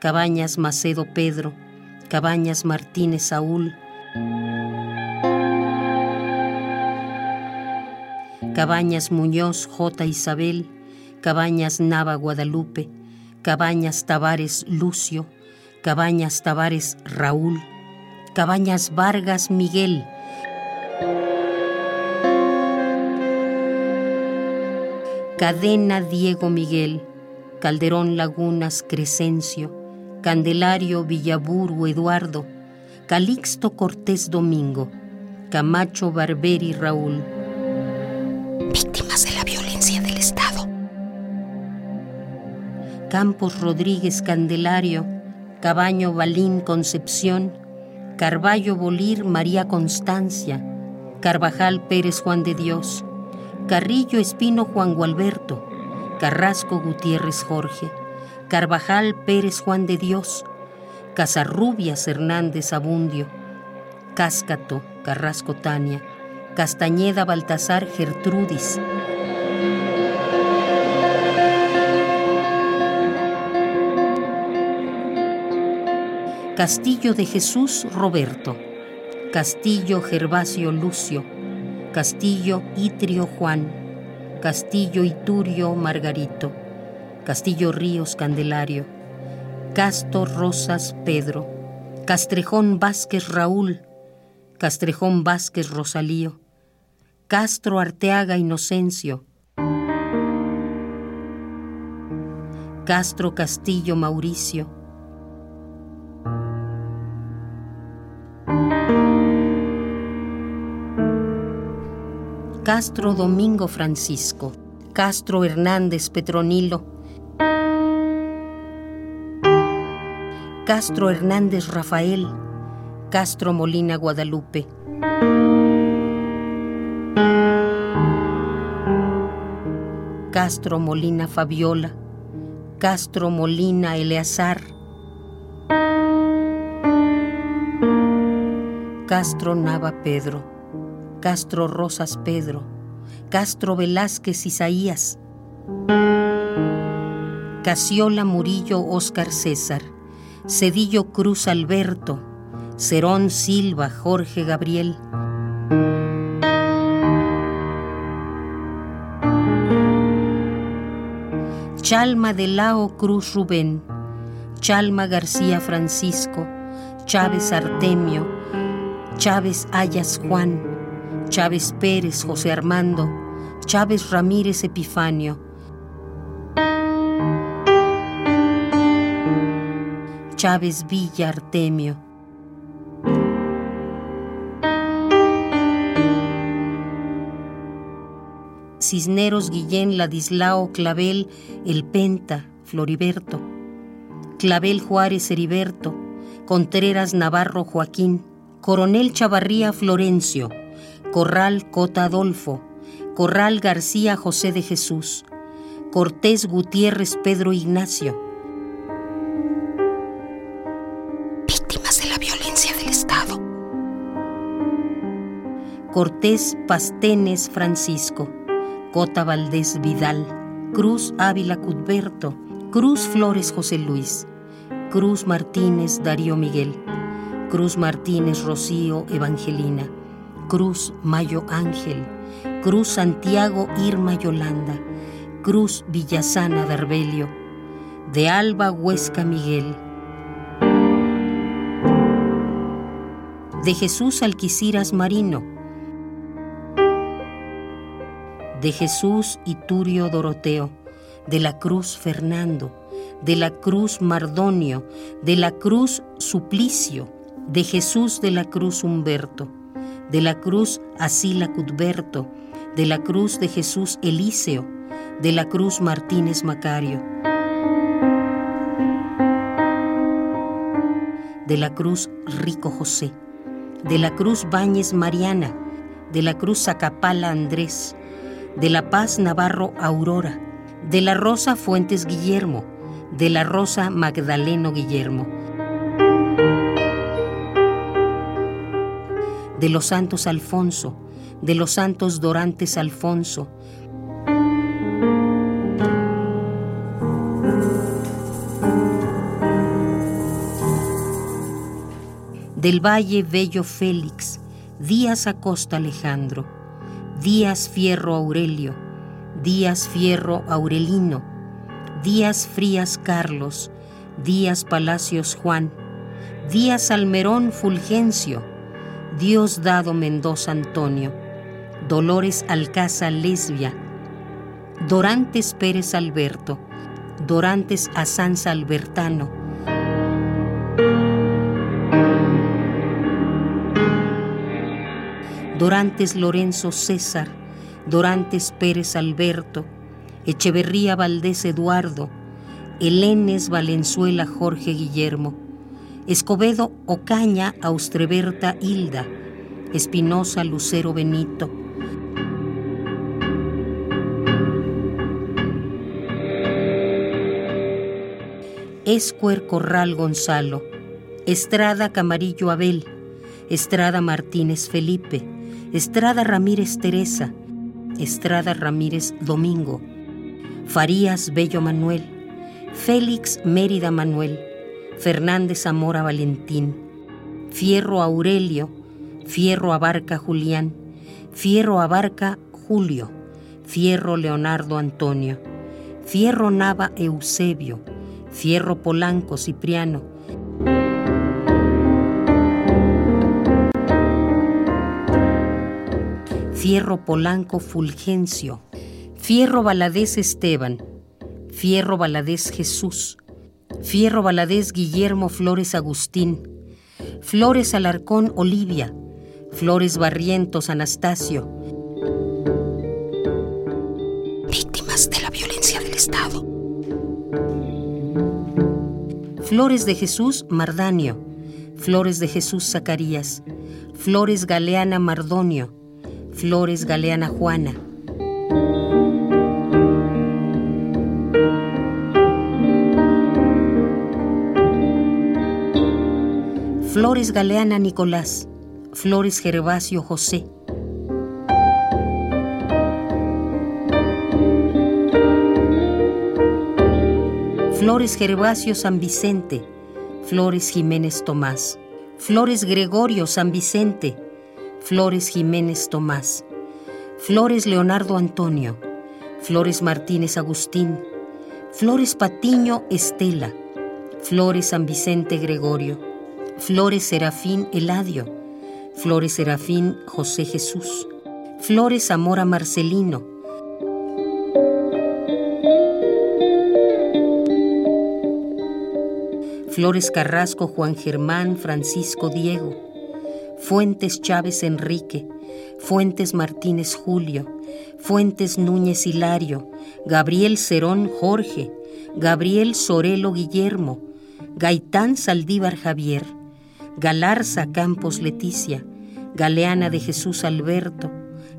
Cabañas Macedo Pedro, Cabañas Martínez Saúl, Cabañas Muñoz J. Isabel, Cabañas Nava Guadalupe, Cabañas Tavares Lucio, Cabañas Tavares Raúl, Cabañas Vargas Miguel, Cadena Diego Miguel, Calderón Lagunas Crescencio, Candelario Villaburu Eduardo, Calixto Cortés Domingo, Camacho Barberi Raúl. Víctimas de la violencia del Estado. Campos Rodríguez Candelario, Cabaño Balín Concepción, Carballo Bolir María Constancia, Carvajal Pérez Juan de Dios, Carrillo Espino Juan Gualberto, Carrasco Gutiérrez Jorge, Carvajal Pérez Juan de Dios, Casarrubias Hernández Abundio, Cáscato Carrasco Tania, Castañeda Baltasar Gertrudis. Castillo de Jesús Roberto, Castillo Gervasio Lucio, Castillo Itrio Juan, Castillo Iturio Margarito, Castillo Ríos Candelario, Castro Rosas Pedro, Castrejón Vázquez Raúl, Castrejón Vázquez Rosalío, Castro Arteaga Inocencio, Castro Castillo Mauricio, Castro Domingo Francisco, Castro Hernández Petronilo, Castro Hernández Rafael, Castro Molina Guadalupe. Castro Molina Fabiola, Castro Molina Eleazar, Castro Nava Pedro, Castro Rosas Pedro, Castro Velázquez Isaías, Casiola Murillo Óscar César, Cedillo Cruz Alberto, Cerón Silva Jorge Gabriel, Chalma de Lao Cruz Rubén, Chalma García Francisco, Chávez Artemio, Chávez Ayas Juan, Chávez Pérez José Armando, Chávez Ramírez Epifanio, Chávez Villa Artemio. Cisneros Guillén Ladislao Clavel El Penta Floriberto, Clavel Juárez Heriberto, Contreras Navarro Joaquín, Coronel Chavarría Florencio, Corral Cota Adolfo, Corral García José de Jesús, Cortés Gutiérrez Pedro Ignacio. Víctimas de la violencia del Estado. Cortés Pastenes Francisco, Cota Valdés Vidal, Cruz Ávila Cudberto, Cruz Flores José Luis, Cruz Martínez Darío Miguel, Cruz Martínez Rocío Evangelina, Cruz Mayo Ángel, Cruz Santiago Irma Yolanda, Cruz Villasana Darbelio, de Alba Huesca Miguel, de Jesús Alquiciras Marino, de Jesús Iturio Doroteo, de la Cruz Fernando, de la Cruz Mardonio, de la Cruz Suplicio, de Jesús de la Cruz Humberto, de la Cruz Asila Cudberto, de la Cruz de Jesús Elíseo, de la Cruz Martínez Macario, de la Cruz Rico José, de la Cruz Báñez Mariana, de la Cruz Zacapala Andrés, de la Paz Navarro Aurora, de la Rosa Fuentes Guillermo, de la Rosa Magdaleno Guillermo, de los Santos Alfonso, de los Santos Dorantes Alfonso, del Valle Bello Félix, Díaz Acosta Alejandro, Díaz Fierro Aurelio, Díaz Fierro Aurelino, Díaz Frías Carlos, Díaz Palacios Juan, Díaz Almerón Fulgencio, Diosdado Mendoza Antonio, Dolores Alcázar Lesbia, Dorantes Pérez Alberto, Dorantes Asanza Albertano, Dorantes Lorenzo César, Dorantes Pérez Alberto, Echeverría Valdés Eduardo, Helenes Valenzuela Jorge Guillermo, Escobedo Ocaña Austreberta Hilda, Espinosa Lucero Benito, Escuer Corral Gonzalo, Estrada Camarillo Abel, Estrada Martínez Felipe, Estrada Ramírez Teresa, Estrada Ramírez Domingo, Farías Bello Manuel, Félix Mérida Manuel, Fernández Zamora Valentín, Fierro Aurelio, Fierro abarca Julián, Fierro abarca Julio, Fierro Leonardo Antonio, Fierro Nava Eusebio, Fierro Polanco Cipriano, Fierro Polanco Fulgencio, Fierro Valadez Esteban, Fierro Valadez Jesús, Fierro Valadez Guillermo Flores Agustín, Flores Alarcón Olivia, Flores Barrientos Anastasio. Víctimas de la violencia del Estado. Flores de Jesús Mardanio, Flores de Jesús Zacarías, Flores Galeana Mardonio, Flores Galeana Juana. Flores Galeana Nicolás, Flores Gervasio José. Flores Gervasio San Vicente, Flores Jiménez Tomás, Flores Gregorio San Vicente, Flores Jiménez Tomás, Flores Leonardo Antonio, Flores Martínez Agustín, Flores Patiño Estela, Flores San Vicente Gregorio. Flores Serafín Eladio, Flores Serafín José Jesús, Flores Zamora Marcelino, Flores Carrasco Juan Germán Francisco Diego, Fuentes Chávez Enrique, Fuentes Martínez Julio, Fuentes Núñez Hilario, Gabriel Cerón Jorge, Gabriel Sorelo Guillermo, Gaitán Saldívar Javier, Galarza Campos Leticia, Galeana de Jesús Alberto,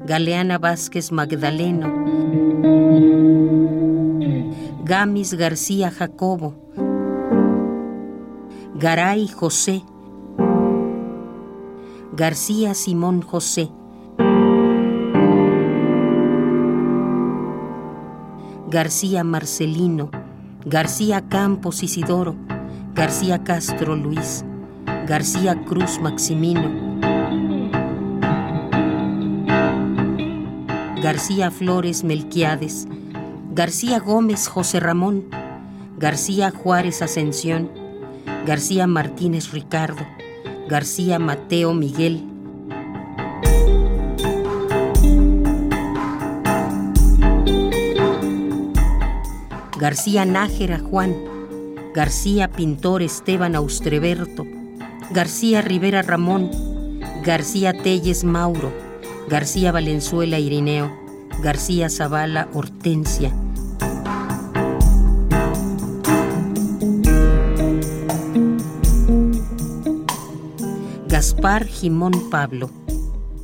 Galeana Vázquez Magdaleno, Gamis García Jacobo, Garay José, García Simón José, García Marcelino, García Campos Isidoro, García Castro Luis, García Cruz Maximino, García Flores Melquiades, García Gómez José Ramón, García Juárez Ascensión, García Martínez Ricardo, García Mateo Miguel, García Nájera Juan, García Pintor Esteban Austreberto, García Rivera Ramón, García Telles Mauro, García Valenzuela Irineo, García Zavala Hortensia. Gaspar Jimón Pablo,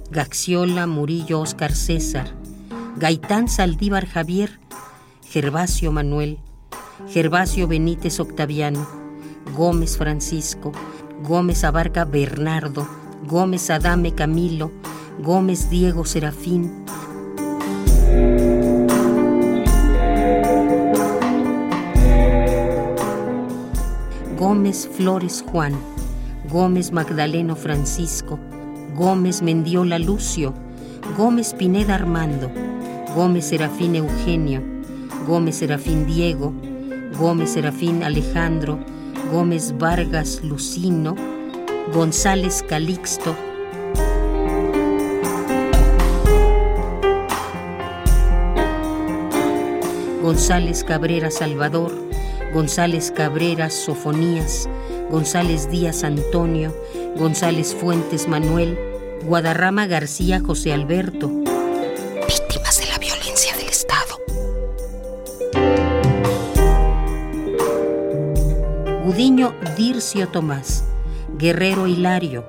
Gaxiola Murillo Oscar César, Gaitán Saldívar Javier, Gervasio Manuel, Gervasio Benítez Octaviano, Gómez Francisco, Gómez Abarca Bernardo, Gómez Adame Camilo, Gómez Diego Serafín. Gómez Flores Juan, Gómez Magdaleno Francisco, Gómez Mendiola Lucio, Gómez Pineda Armando, Gómez Serafín Eugenio, Gómez Serafín Diego, Gómez Serafín Alejandro, Gómez Vargas Lucino, González Calixto, González Cabrera Salvador, González Cabrera Sofonías, González Díaz Antonio, González Fuentes Manuel, Guadarrama García José Alberto. Dircio Tomás, Guerrero Hilario,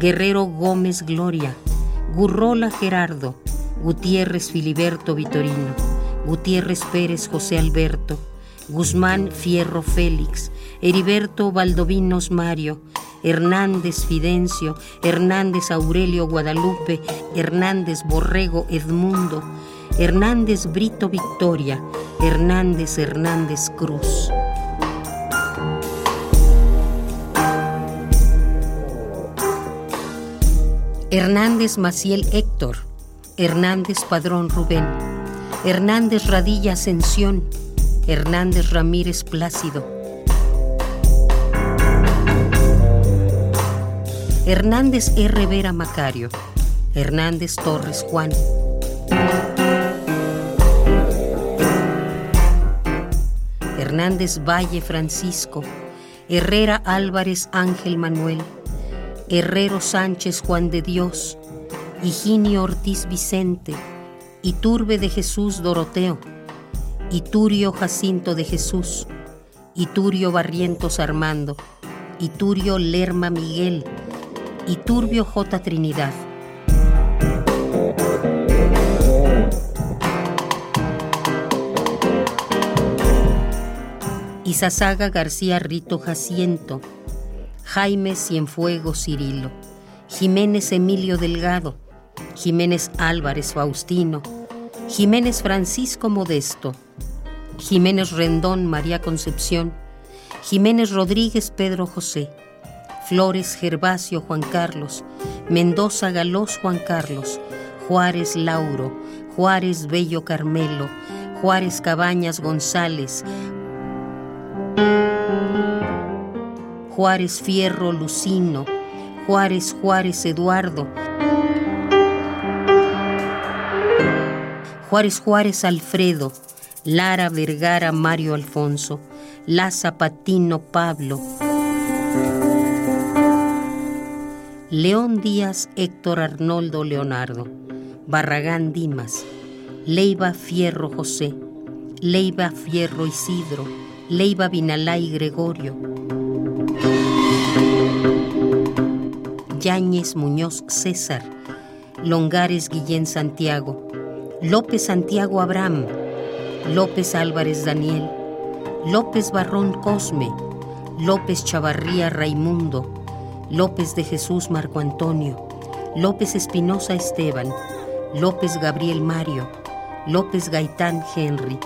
Guerrero Gómez Gloria, Gurrola Gerardo, Gutiérrez Filiberto Vitorino, Gutiérrez Pérez José Alberto, Guzmán Fierro Félix, Heriberto Valdovinos Mario, Hernández Fidencio, Hernández Aurelio Guadalupe, Hernández Borrego Edmundo, Hernández Brito Victoria, Hernández Hernández Cruz. Hernández Maciel Héctor, Hernández Padrón Rubén, Hernández Radilla Ascensión, Hernández Ramírez Plácido, Hernández R. Vera Macario, Hernández Torres Juan. Hernández Valle Francisco, Herrera Álvarez Ángel Manuel, Herrero Sánchez Juan de Dios, Higinio Ortiz Vicente, Iturbe de Jesús Doroteo, Iturio Jacinto de Jesús, Iturio Barrientos Armando, Iturio Lerma Miguel, Iturbio J. Trinidad. Isasaga García Rito Jaciento, Jaime Cienfuegos Cirilo, Jiménez Emilio Delgado, Jiménez Álvarez Faustino, Jiménez Francisco Modesto, Jiménez Rendón María Concepción, Jiménez Rodríguez Pedro José, Flores Gervasio Juan Carlos, Mendoza Galós Juan Carlos, Juárez Lauro, Juárez Bello Carmelo, Juárez Cabañas González, Juárez Fierro Lucino, Juárez Juárez Eduardo, Juárez Juárez Alfredo, Lara Vergara Mario Alfonso, Laza Patino Pablo, León Díaz Héctor Arnoldo Leonardo, Barragán Dimas, Leiva Fierro José, Leiva Fierro Isidro, Leiva Vinalay Gregorio, Yáñez Muñoz César, Longares Guillén Santiago, López Santiago Abraham, López Álvarez Daniel, López Barrón Cosme, López Chavarría Raimundo, López de Jesús Marco Antonio, López Espinosa Esteban, López Gabriel Mario, López Gaitán Henry,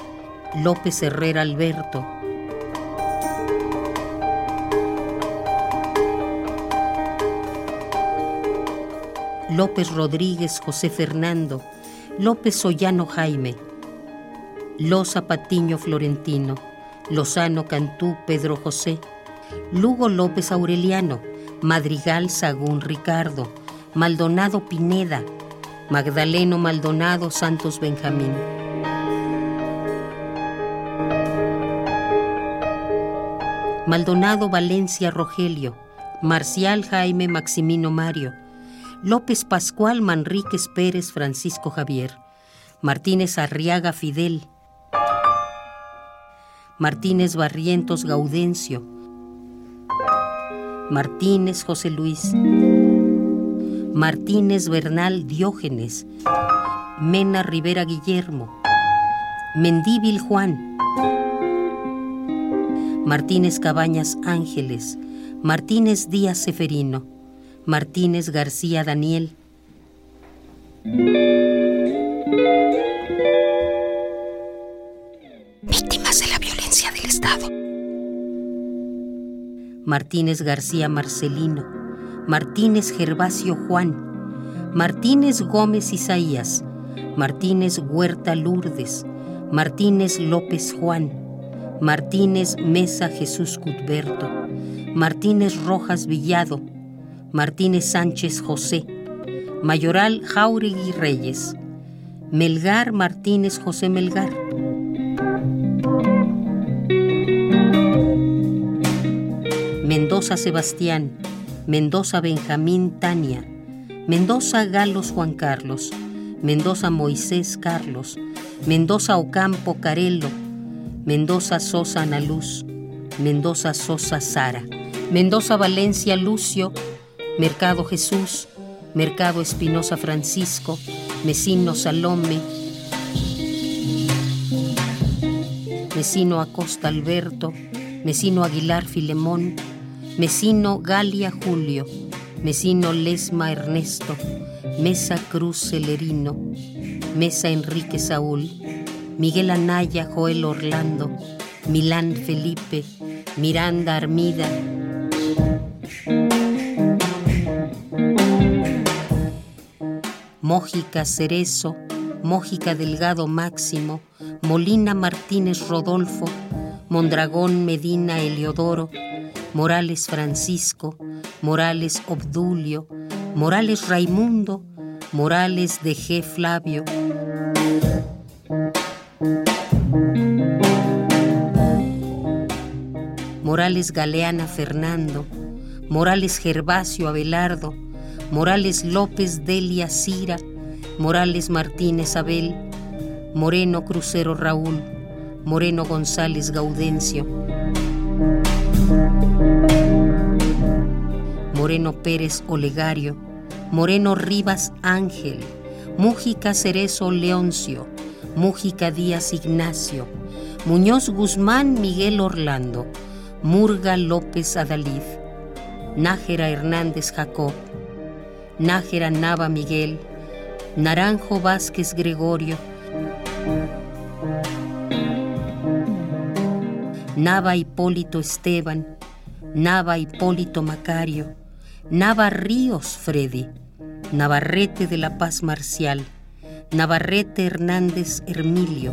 López Herrera Alberto, López Rodríguez José Fernando, López Sollano Jaime, Loza Patiño Florentino, Lozano Cantú Pedro José, Lugo López Aureliano, Madrigal Sagún Ricardo, Maldonado Pineda, Magdaleno Maldonado Santos Benjamín. Maldonado Valencia Rogelio, Marcial Jaime Maximino Mario, López Pascual Manríquez Pérez Francisco Javier, Martínez Arriaga Fidel, Martínez Barrientos Gaudencio, Martínez José Luis, Martínez Bernal Diógenes, Mena Rivera Guillermo, Mendíbil Juan, Martínez Cabañas Ángeles, Martínez Díaz Seferino, Martínez García Daniel. Víctimas de la violencia del Estado. Martínez García Marcelino, Martínez Gervasio Juan, Martínez Gómez Isaías, Martínez Huerta Lourdes, Martínez López Juan, Martínez Mesa Jesús Cutberto, Martínez Rojas Villado, Martínez Sánchez José, Mayoral Jauregui Reyes, Melgar Martínez José Melgar. Mendoza Sebastián, Mendoza Benjamín Tania, Mendoza Galos Juan Carlos, Mendoza Moisés Carlos, Mendoza Ocampo Carelo, Mendoza Sosa Ana Luz, Mendoza Sosa Sara, Mendoza Valencia Lucio, Mercado Jesús, Mercado Espinosa Francisco, Mesino Salome, Mesino Acosta Alberto, Mesino Aguilar Filemón, Mesino Galia Julio, Mesino Lesma Ernesto, Mesa Cruz Celerino, Mesa Enrique Saúl, Miguel Anaya Joel Orlando, Milán Felipe, Miranda Armida, Mójica Cerezo, Mójica Delgado Máximo, Molina Martínez Rodolfo, Mondragón Medina Eliodoro, Morales Francisco, Morales Obdulio, Morales Raimundo, Morales de G. Flavio. Morales Galeana Fernando, Morales Gervasio Abelardo, Morales López Delia Cira, Morales Martínez Abel, Moreno Crucero Raúl, Moreno González Gaudencio, Moreno Pérez Olegario, Moreno Rivas Ángel, Mújica Cerezo Leoncio, Mújica Díaz Ignacio, Muñoz Guzmán Miguel Orlando, Murga López Adalid, Nájera Hernández Jacob, Nájera Nava Miguel, Naranjo Vázquez Gregorio, Nava Hipólito Esteban, Nava Hipólito Macario, Nava Ríos Freddy, Navarrete de la Paz Marcial, Navarrete Hernández Hermilio.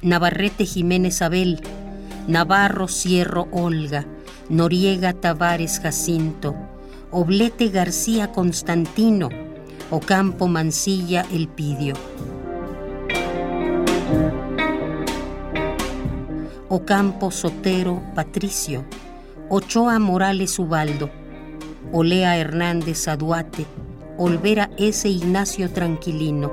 Navarrete Jiménez Abel, Navarro Cierro Olga, Noriega Tavares Jacinto, Oblete García Constantino, Ocampo Mancilla Elpidio. Ocampo Sotero Patricio, Ochoa Morales Ubaldo, Olea Hernández Aduate, Olvera S. Ignacio Tranquilino.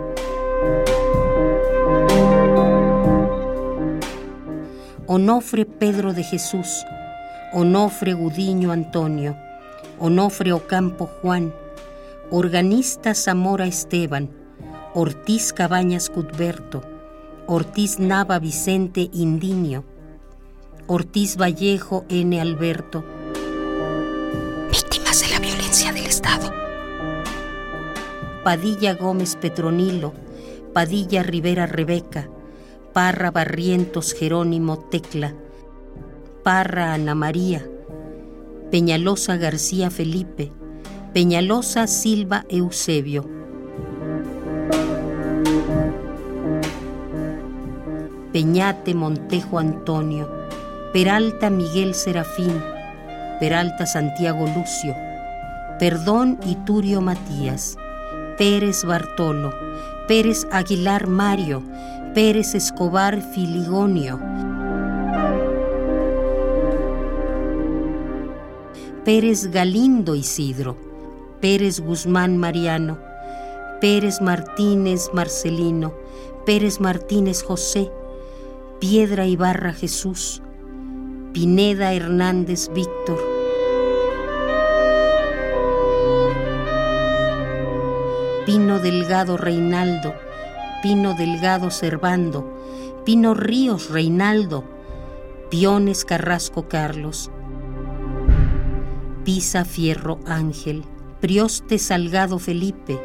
Onofre Pedro de Jesús, Onofre Gudiño Antonio, Onofre Ocampo Juan, Organista Zamora Esteban, Ortiz Cabañas Cudberto, Ortiz Nava Vicente Indinio, Ortiz Vallejo N. Alberto. Víctimas de la violencia del Estado. Padilla Gómez Petronilo, Padilla Rivera Rebeca, Parra Barrientos Jerónimo Tecla, Parra Ana María, Peñalosa García Felipe, Peñalosa Silva Eusebio. Peñate Montejo Antonio, Peralta Miguel Serafín, Peralta Santiago Lucio, Perdón Iturio Matías, Pérez Bartolo, Pérez Aguilar Mario, Pérez Escobar Filigonio, Pérez Galindo Isidro, Pérez Guzmán Mariano, Pérez Martínez Marcelino, Pérez Martínez José, Piedra Ibarra Jesús, Pineda Hernández Víctor, Pino Delgado Reinaldo, Pino Delgado Servando, Pino Ríos Reinaldo, Piones Carrasco Carlos, Pisa Fierro Ángel, Prioste Salgado Felipe,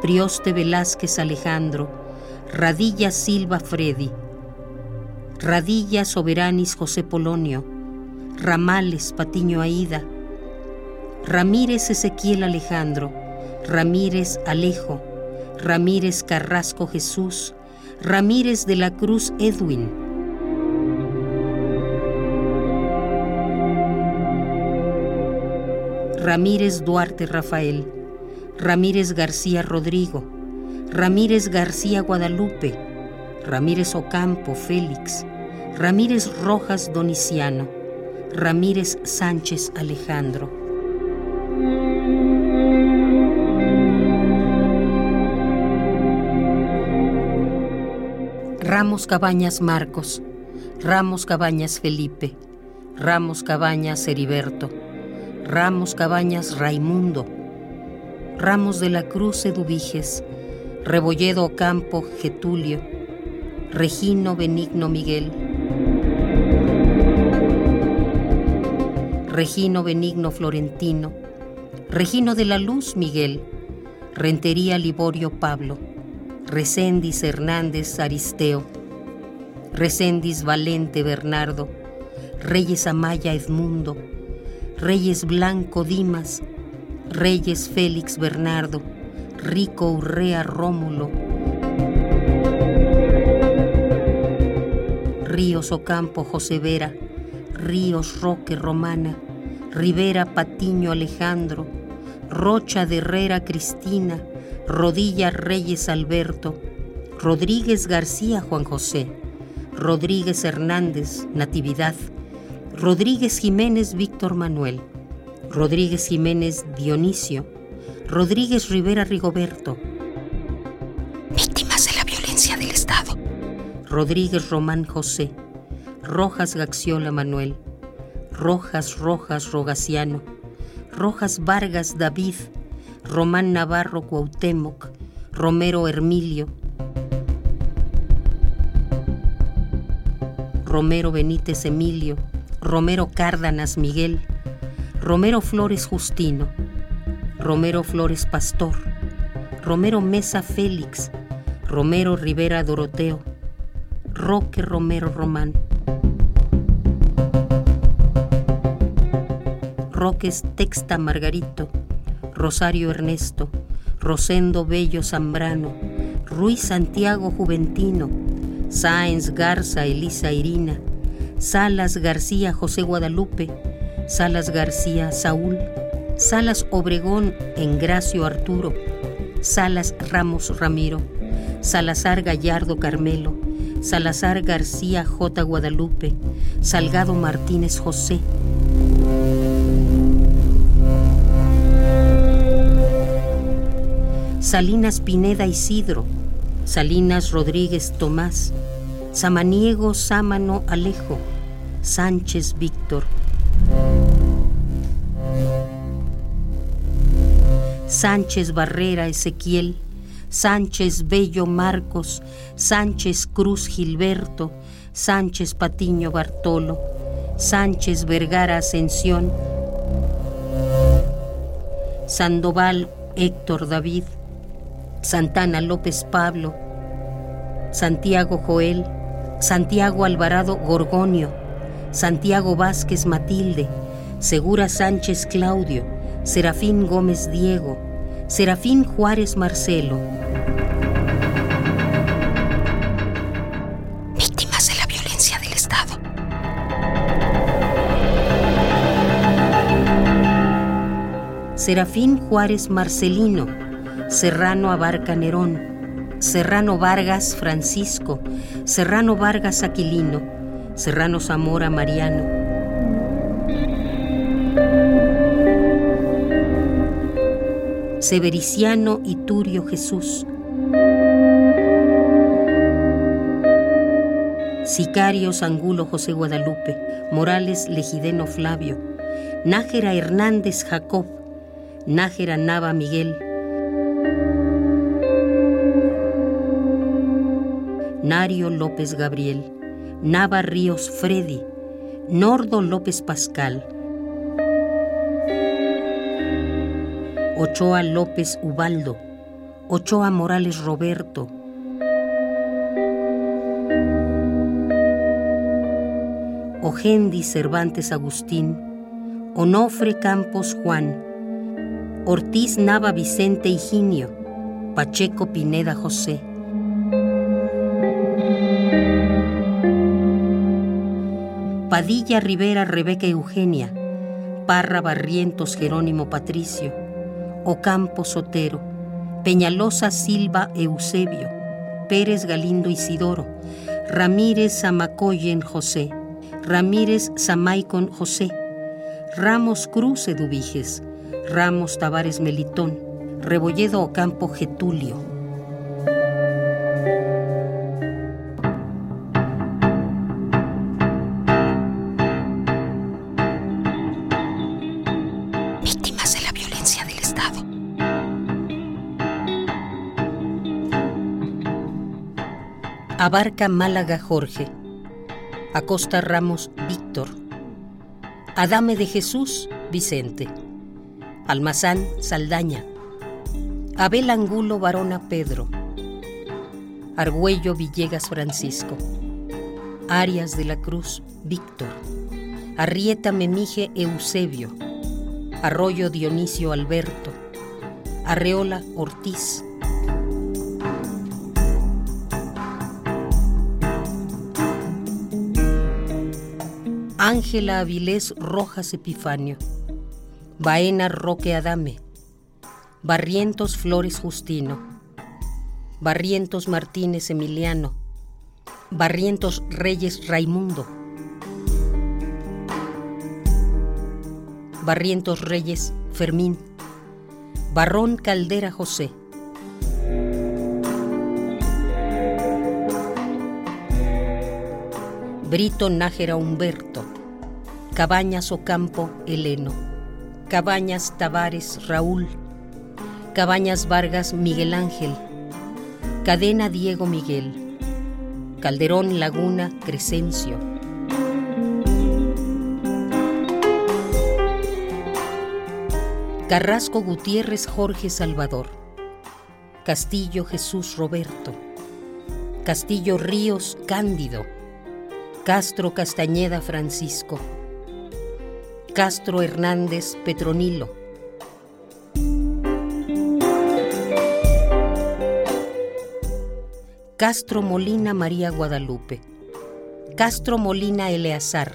Prioste Velázquez Alejandro, Radilla Silva Freddy, Radilla Soberanis José Polonio, Ramales Patiño Aida, Ramírez Ezequiel Alejandro, Ramírez Alejo, Ramírez Carrasco Jesús, Ramírez de la Cruz Edwin. Ramírez Duarte Rafael, Ramírez García Rodrigo, Ramírez García Guadalupe, Ramírez Ocampo Félix, Ramírez Rojas Doniciano, Ramírez Sánchez Alejandro. Ramos Cabañas Marcos, Ramos Cabañas Felipe, Ramos Cabañas Heriberto, Ramos Cabañas Raimundo, Ramos de la Cruz Eduviges, Rebolledo Campo Getulio, Regino Benigno Miguel, Regino Benigno Florentino, Regino de la Luz Miguel, Rentería Liborio Pablo, Recendis Hernández Aristeo, Recendis Valente Bernardo, Reyes Amaya Edmundo, Reyes Blanco Dimas, Reyes Félix Bernardo, Rico Urrea Rómulo, Ríos Ocampo José Vera, Ríos Roque Romana, Rivera Patiño Alejandro, Rocha de Herrera Cristina, Rodilla Reyes Alberto, Rodríguez García Juan José, Rodríguez Hernández Natividad, Rodríguez Jiménez Víctor Manuel, Rodríguez Jiménez Dionisio, Rodríguez Rivera Rigoberto, víctimas de la violencia del Estado, Rodríguez Román José, Rojas Gaxiola Manuel, Rojas Rojas Rogaciano, Rojas Vargas David, Román Navarro Cuauhtémoc, Romero Hermilio, Romero Benítez Emilio, Romero Cárdanas Miguel, Romero Flores Justino, Romero Flores Pastor, Romero Mesa Félix, Romero Rivera Doroteo, Roque Romero Román. Roques Texta Margarito, Rosario Ernesto, Rosendo Bello Zambrano, Ruiz Santiago Juventino, Sáenz Garza Elisa Irina, Salas García José Guadalupe, Salas García Saúl, Salas Obregón Engracio Arturo, Salas Ramos Ramiro, Salazar Gallardo Carmelo, Salazar García J. Guadalupe, Salgado Martínez José. Salinas Pineda Isidro, Salinas Rodríguez Tomás, Samaniego Sámano Alejo, Sánchez Víctor. Sánchez Barrera Ezequiel, Sánchez Bello Marcos, Sánchez Cruz Gilberto, Sánchez Patiño Bartolo, Sánchez Vergara Ascensión, Sandoval Héctor David, Santana López Pablo, Santiago Joel, Santiago Alvarado Gorgonio, Santiago Vázquez Matilde, Segura Sánchez Claudio, Serafín Gómez Diego, Serafín Juárez Marcelo. víctimas de la violencia del Estado, Serafín Juárez Marcelino, Serrano Abarca Nerón, Serrano Vargas Francisco, Serrano Vargas Aquilino, Serrano Zamora Mariano. Severiciano Iturio Jesús. Sicarios Angulo José Guadalupe, Morales Legideno Flavio, Nájera Hernández Jacob, Nájera Nava Miguel, Nario López Gabriel, Nava Ríos Freddy, Nordo López Pascal, Ochoa López Ubaldo, Ochoa Morales Roberto, Ojendi Cervantes Agustín, Onofre Campos Juan, Ortiz Nava Vicente Higinio, Pacheco Pineda José. Padilla Rivera Rebeca Eugenia, Parra Barrientos Jerónimo Patricio, Ocampo Sotero, Peñalosa Silva Eusebio, Pérez Galindo Isidoro, Ramírez Zamacoyen José, Ramírez Zamaicon José, Ramos Cruz Eduviges, Ramos Tavares Melitón, Rebolledo Ocampo Getulio. Abarca Málaga Jorge, Acosta Ramos Víctor, Adame de Jesús Vicente, Almazán Saldaña, Abel Angulo Varona Pedro, Argüello Villegas Francisco, Arias de la Cruz Víctor, Arrieta Memije Eusebio, Arroyo Dionisio Alberto, Arreola Ortiz. Ángela Avilés Rojas Epifanio, Baena Roque Adame, Barrientos Flores Justino, Barrientos Martínez Emiliano, Barrientos Reyes Raimundo, Barrientos Reyes Fermín, Barrón Caldera José. Brito Nájera Humberto, Cabañas Ocampo Heleno, Cabañas Tavares Raúl, Cabañas Vargas Miguel Ángel, Cadena Diego Miguel, Calderón Laguna Crescencio. Carrasco Gutiérrez Jorge Salvador, Castillo Jesús Roberto, Castillo Ríos Cándido, Castro Castañeda Francisco, Castro Hernández Petronilo, Castro Molina María Guadalupe, Castro Molina Eleazar,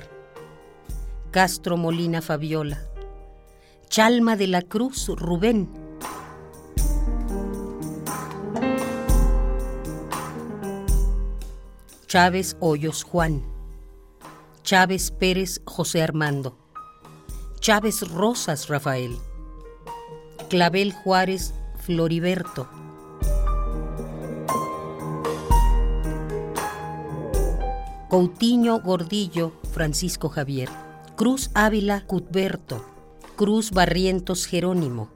Castro Molina Fabiola, Chalma de la Cruz Rubén, Chávez Hoyos Juan, Chávez Pérez José Armando, Chávez Rosas Rafael, Clavel Juárez Floriberto, Coutinho Gordillo Francisco Javier, Cruz Ávila Cutberto, Cruz Barrientos Jerónimo,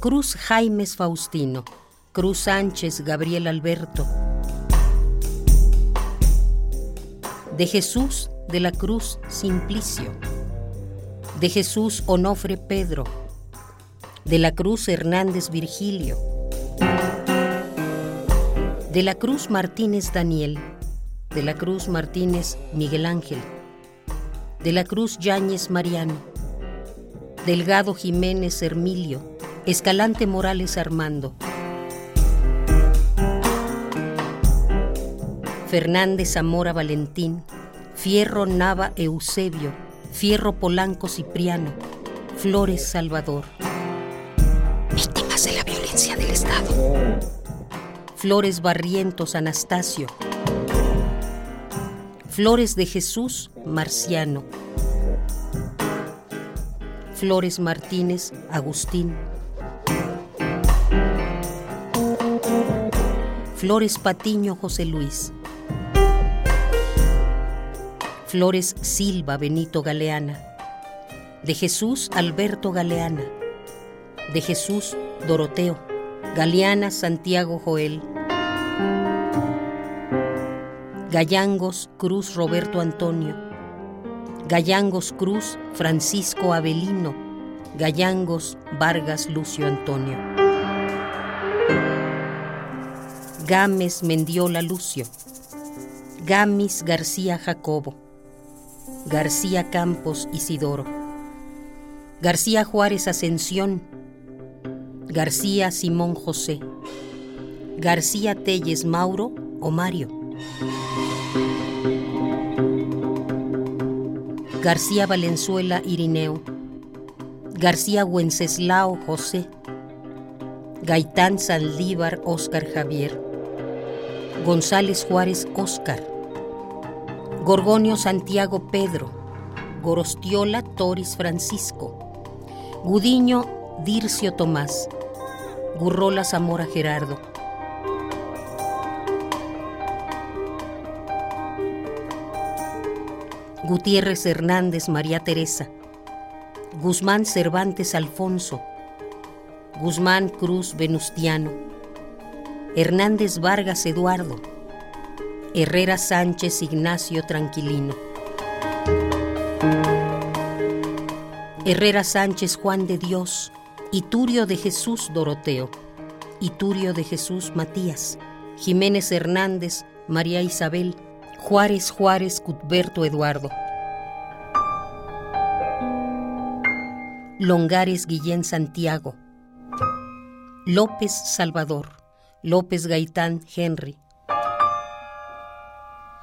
Cruz Jaimes Faustino, Cruz Sánchez Gabriel Alberto. De Jesús de la Cruz Simplicio, de Jesús Onofre Pedro, de la Cruz Hernández Virgilio, de la Cruz Martínez Daniel, de la Cruz Martínez Miguel Ángel, de la Cruz Yáñez Mariano, Delgado Jiménez Hermilio, Escalante Morales Armando, Fernández Zamora Valentín, Fierro Nava Eusebio, Fierro Polanco Cipriano, Flores Salvador. Víctimas de la violencia del Estado. Flores Barrientos Anastasio, Flores de Jesús Marciano. Flores Martínez Agustín. Flores Patiño José Luis. Flores Silva Benito Galeana. De Jesús Alberto Galeana. De Jesús Doroteo. Galeana Santiago Joel. Gallangos Cruz Roberto Antonio, Gallangos Cruz Francisco Avelino, Gallangos Vargas Lucio Antonio. Gámez Mendiola Lucio, Gamis García Jacobo, García Campos Isidoro, García Juárez Ascensión, García Simón José, García Telles Mauro o Mario. García Valenzuela Irineo, García Wenceslao José, Gaitán Saldívar Óscar Javier, González Juárez Óscar, Gorgonio Santiago Pedro, Gorostiola Toris Francisco, Gudiño Dircio Tomás, Gurrola Zamora Gerardo, Gutiérrez Hernández María Teresa, Guzmán Cervantes Alfonso, Guzmán Cruz Venustiano, Hernández Vargas Eduardo, Herrera Sánchez Ignacio Tranquilino, Herrera Sánchez Juan de Dios, Iturio de Jesús Doroteo, Iturio de Jesús Matías, Jiménez Hernández María Isabel, Juárez Juárez Cutberto Eduardo. Longares Guillén Santiago, López Salvador, López Gaitán Henry,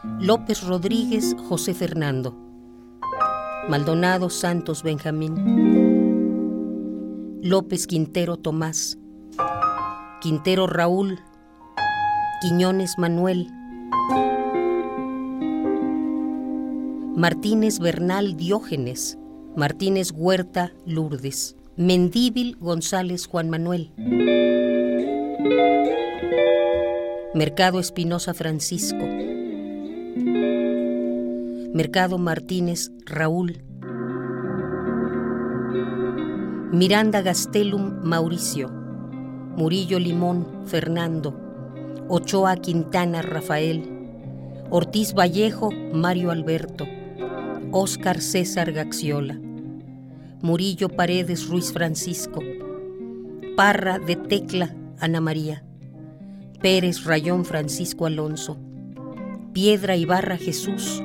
López Rodríguez José Fernando, Maldonado Santos Benjamín, López Quintero Tomás, Quintero Raúl, Quiñones Manuel, Martínez Bernal Diógenes, Martínez Huerta Lourdes, Mendíbil González Juan Manuel, Mercado Espinosa Francisco, Mercado Martínez Raúl, Miranda Gastelum Mauricio, Murillo Limón Fernando, Ochoa Quintana Rafael, Ortiz Vallejo Mario Alberto, Óscar César Gaxiola, Murillo Paredes Ruiz Francisco, Parra de Tecla Ana María, Pérez Rayón Francisco Alonso, Piedra Ibarra Jesús,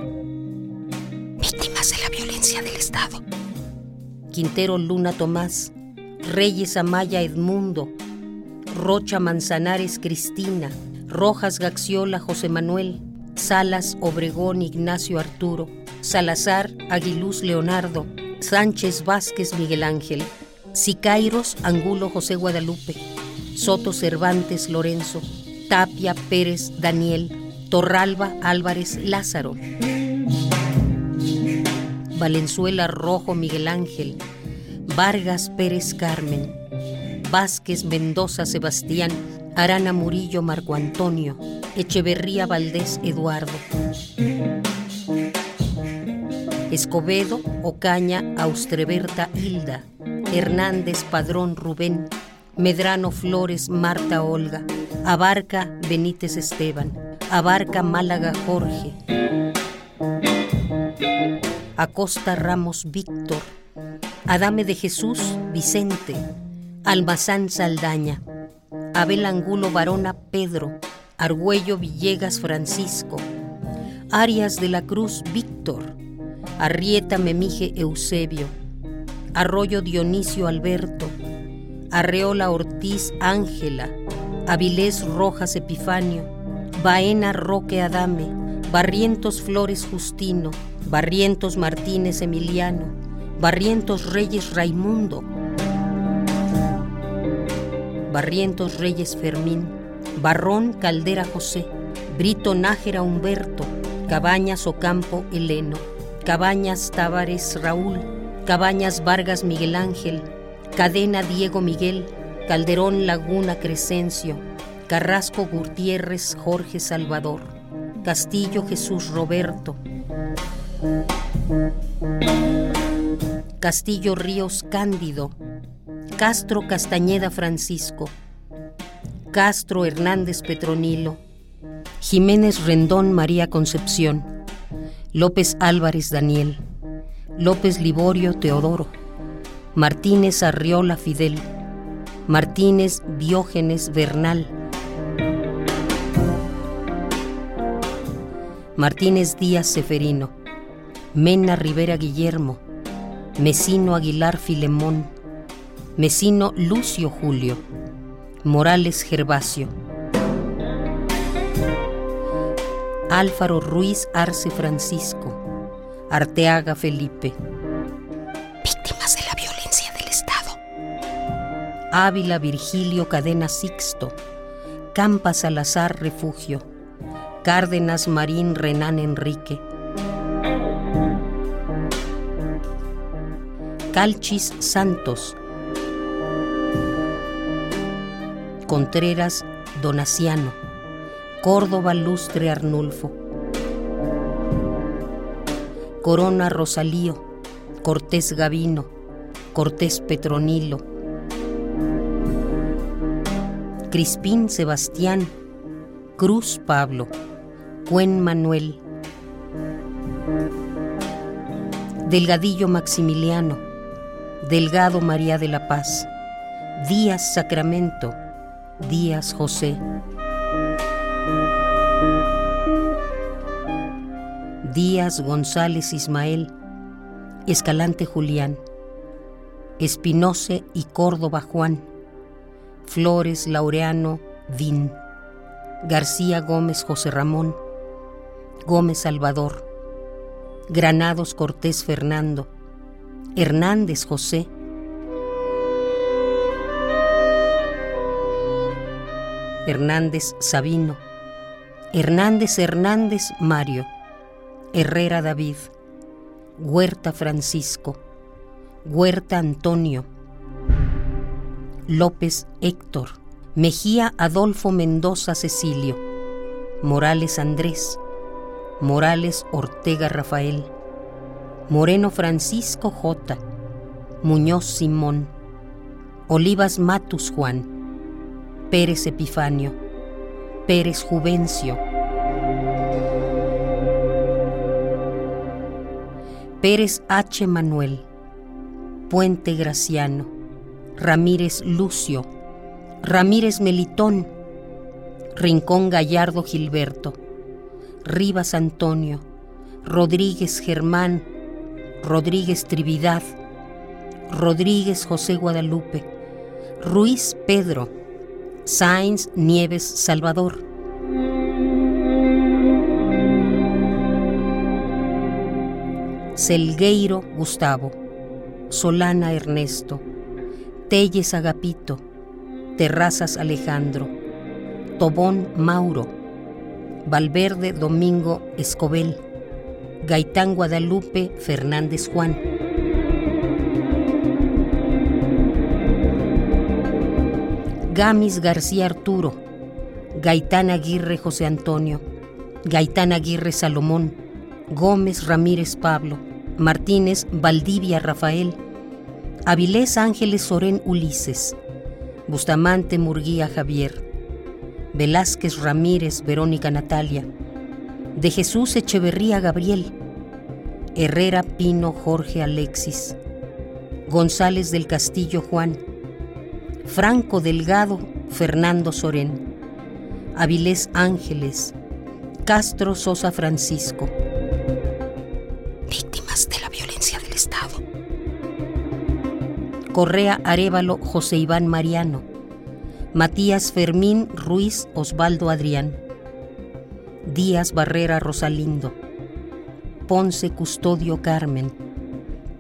del Estado. Quintero Luna Tomás, Reyes Amaya Edmundo, Rocha Manzanares Cristina, Rojas Gaxiola José Manuel, Salas Obregón Ignacio Arturo, Salazar Aguiluz Leonardo, Sánchez Vázquez Miguel Ángel, Sicairos Angulo José Guadalupe, Soto Cervantes Lorenzo, Tapia Pérez Daniel, Torralba Álvarez Lázaro, Valenzuela Rojo Miguel Ángel, Vargas Pérez Carmen, Vázquez Mendoza Sebastián, Arana Murillo Marco Antonio, Echeverría Valdés Eduardo. Escobedo, Ocaña, Austreberta Hilda, Hernández Padrón Rubén, Medrano Flores Marta Olga, Abarca Benítez Esteban, Abarca Málaga Jorge, Acosta Ramos Víctor, Adame de Jesús Vicente, Almazán Saldaña, Abel Angulo Varona Pedro, Argüello Villegas Francisco, Arias de la Cruz Víctor, Arrieta Memije Eusebio, Arroyo Dionisio Alberto, Arreola Ortiz Ángela, Avilés Rojas Epifanio, Baena Roque Adame, Barrientos Flores Justino, Barrientos Martínez Emiliano, Barrientos Reyes Raimundo, Barrientos Reyes Fermín, Barrón Caldera José, Brito Nájera Humberto, Cabañas Ocampo Heleno. Cabañas Távares Raúl, Cabañas Vargas Miguel Ángel, Cadena Diego Miguel, Calderón Laguna Crescencio, Carrasco Gutiérrez Jorge Salvador, Castillo Jesús Roberto, Castillo Ríos Cándido, Castro Castañeda Francisco, Castro Hernández Petronilo, Jiménez Rendón María Concepción, López Álvarez Daniel, López Liborio Teodoro, Martínez Arriola Fidel, Martínez Diógenes Bernal, Martínez Díaz Seferino, Mena Rivera Guillermo, Mesino Aguilar Filemón, Mesino Lucio Julio, Morales Gervasio. Álvaro Ruiz Arce Francisco, Arteaga Felipe. Víctimas de la violencia del Estado. Ávila Virgilio Cadena Sixto, Campa Salazar Refugio, Cárdenas Marín Renán Enrique. Calchis Santos, Contreras Donaciano. Córdoba Lustre Arnulfo, Corona Rosalío, Cortés Gavino, Cortés Petronilo, Crispín Sebastián, Cruz Pablo, Cuen Manuel, Delgadillo Maximiliano, Delgado María de la Paz, Díaz Sacramento, Díaz José. Díaz González Ismael, Escalante Julián, Espinose y Córdoba Juan, Flores Laureano Vin, García Gómez José Ramón, Gómez Salvador, Granados Cortés Fernando, Hernández José, Hernández Sabino, Hernández Hernández Mario, Herrera David, Huerta Francisco, Huerta Antonio, López Héctor, Mejía Adolfo Mendoza Cecilio, Morales Andrés, Morales Ortega Rafael, Moreno Francisco J, Muñoz Simón, Olivas Matus Juan, Pérez Epifanio, Pérez Juvencio, Pérez H. Manuel, Puente Graciano, Ramírez Lucio, Ramírez Melitón, Rincón Gallardo Gilberto, Rivas Antonio, Rodríguez Germán, Rodríguez Trividad, Rodríguez José Guadalupe, Ruiz Pedro, Sáenz Nieves Salvador. Selgueiro Gustavo, Solana Ernesto, Telles Agapito, Terrazas Alejandro, Tobón Mauro, Valverde Domingo Escobel, Gaitán Guadalupe Fernández Juan. Gamis García Arturo, Gaitán Aguirre José Antonio, Gaitán Aguirre Salomón, Gómez Ramírez Pablo, Martínez Valdivia Rafael, Avilés Ángeles Sorén Ulises, Bustamante Murguía Javier, Velázquez Ramírez Verónica Natalia, de Jesús Echeverría Gabriel, Herrera Pino Jorge Alexis, González del Castillo Juan, Franco Delgado, Fernando Sorén, Avilés Ángeles, Castro Sosa Francisco. Víctimas de la violencia del Estado. Correa Arevalo José Iván Mariano, Matías Fermín Ruiz Osvaldo Adrián, Díaz Barrera Rosalindo, Ponce Custodio Carmen,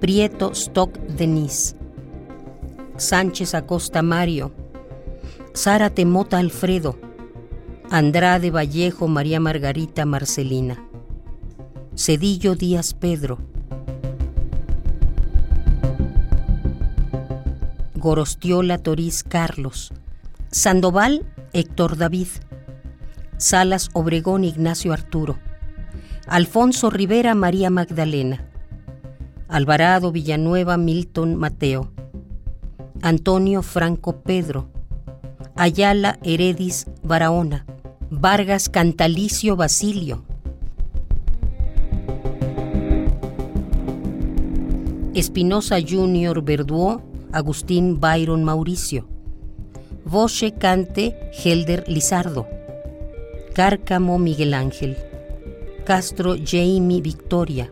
Prieto Stock Denis, Sánchez Acosta Mario, Sara Temota Alfredo, Andrade Vallejo María Margarita Marcelina, Cedillo Díaz Pedro, Gorostiola Toriz Carlos, Sandoval Héctor David, Salas Obregón Ignacio Arturo, Alfonso Rivera María Magdalena, Alvarado Villanueva Milton Mateo, Antonio Franco Pedro, Ayala Heredis Barahona, Vargas Cantalicio Basilio, Espinosa Junior Verduó, Agustín Byron Mauricio, Boche Cante Helder Lizardo, Cárcamo Miguel Ángel, Castro Jamie Victoria,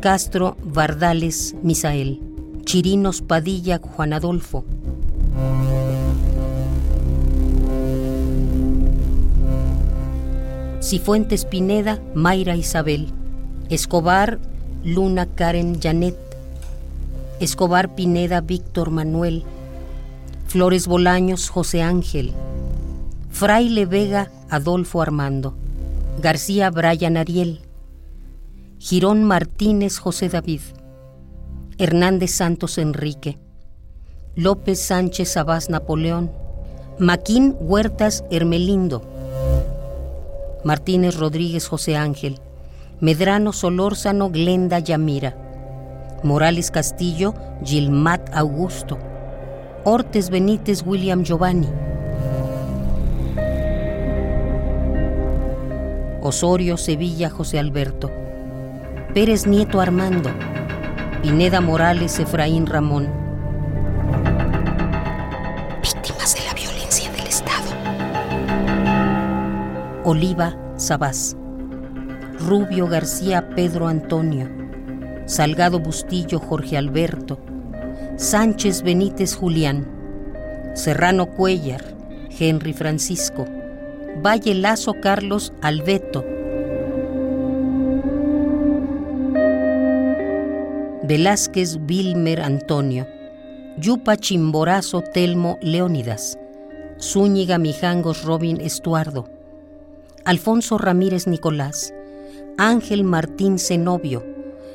Castro Vardales Misael, Chirinos Padilla Juan Adolfo. Cifuentes Pineda Mayra Isabel, Escobar Luna Karen Janet, Escobar Pineda Víctor Manuel, Flores Bolaños José Ángel, Fraile Vega Adolfo Armando, García Brian Ariel, Girón Martínez José David, Hernández Santos Enrique, López Sánchez Abás Napoleón, Maquín Huertas Hermelindo, Martínez Rodríguez José Ángel, Medrano Solórzano Glenda Yamira, Morales Castillo Gilmat Augusto, Ortes Benítez William Giovanni, Osorio Sevilla José Alberto, Pérez Nieto Armando, Pineda Morales Efraín Ramón. Víctimas de la violencia del Estado. Oliva Sabás, Rubio García Pedro Antonio, Salgado Bustillo Jorge Alberto, Sánchez Benítez Julián, Serrano Cuellar, Henry Francisco, Valle Lazo Carlos Albeto, Velázquez Vilmer Antonio, Yupa Chimborazo Telmo Leónidas, Zúñiga Mijangos Robin Estuardo, Alfonso Ramírez Nicolás, Ángel Martín Zenobio,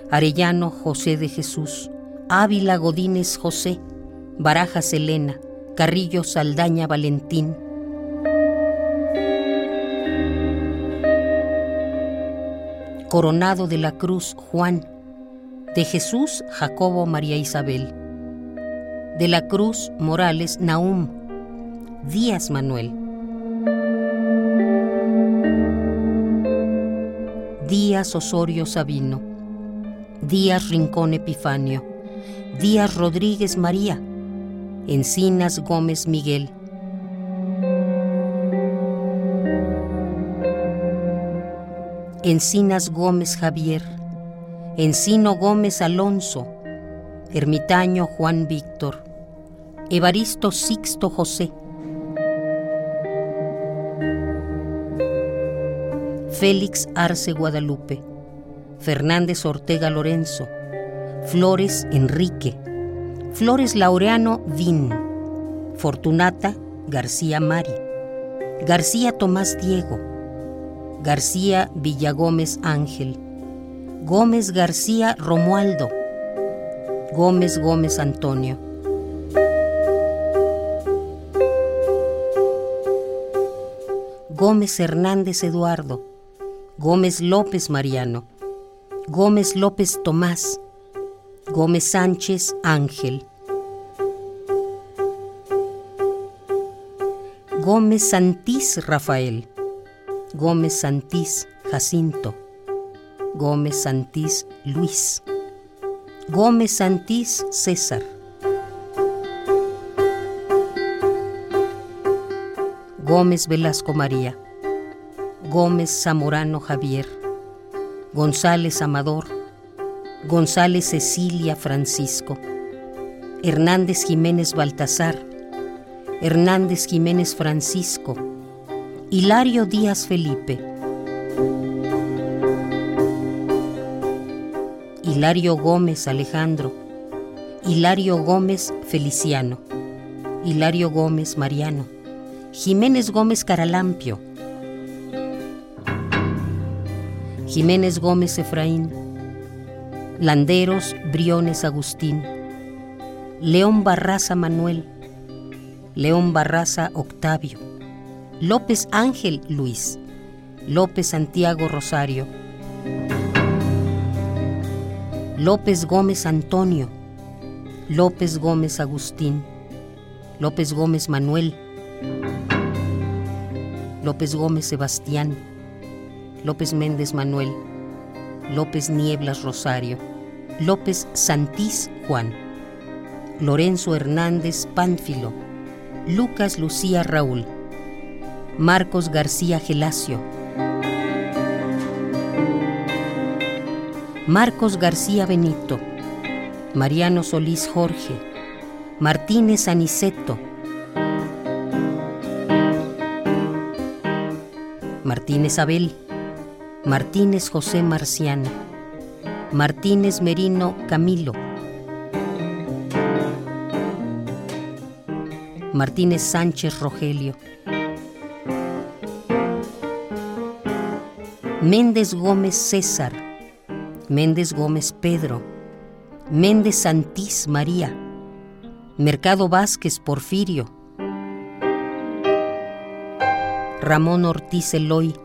Arellano José de Jesús, Ávila Godínez José, Barajas Elena, Carrillo Saldaña Valentín. Coronado de la Cruz Juan, de Jesús Jacobo María Isabel, de la Cruz Morales Naum, Díaz Manuel. Díaz Osorio Sabino, Díaz Rincón Epifanio, Díaz Rodríguez María, Encinas Gómez Miguel. Encinas Gómez Javier, Encino Gómez Alonso, Ermitaño Juan Víctor, Evaristo Sixto José, Félix Arce Guadalupe, Fernández Ortega Lorenzo, Flores Enrique, Flores Laureano Vin, Fortunata García Mari, García Tomás Diego, García Villagómez Ángel, Gómez García Romualdo, Gómez Gómez Antonio. Gómez Hernández Eduardo, Gómez López Mariano, Gómez López Tomás, Gómez Sánchez Ángel, Gómez Santís Rafael, Gómez Santís Jacinto, Gómez Santís Luis, Gómez Santís César, Gómez Velasco María, Gómez Zamorano Javier, González Amador, González Cecilia Francisco, Hernández Jiménez Baltasar, Hernández Jiménez Francisco, Hilario Díaz Felipe, Hilario Gómez Alejandro, Hilario Gómez Feliciano, Hilario Gómez Mariano, Jiménez Gómez Caralampio, Jiménez Gómez Efraín, Landeros Briones Agustín, León Barraza Manuel, León Barraza Octavio, López Ángel Luis, López Santiago Rosario, López Gómez Antonio, López Gómez Agustín, López Gómez Manuel, López Gómez Sebastián, López Méndez Manuel, López Nieblas Rosario, López Santís Juan, Lorenzo Hernández Pánfilo, Lucas Lucía Raúl, Marcos García Gelacio, Marcos García Benito, Mariano Solís Jorge, Martínez Aniceto, Martínez Abel, Martínez José Marciano, Martínez Merino Camilo, Martínez Sánchez Rogelio, Méndez Gómez César, Méndez Gómez Pedro, Méndez Santís María, Mercado Vázquez Porfirio, Ramón Ortiz Eloy,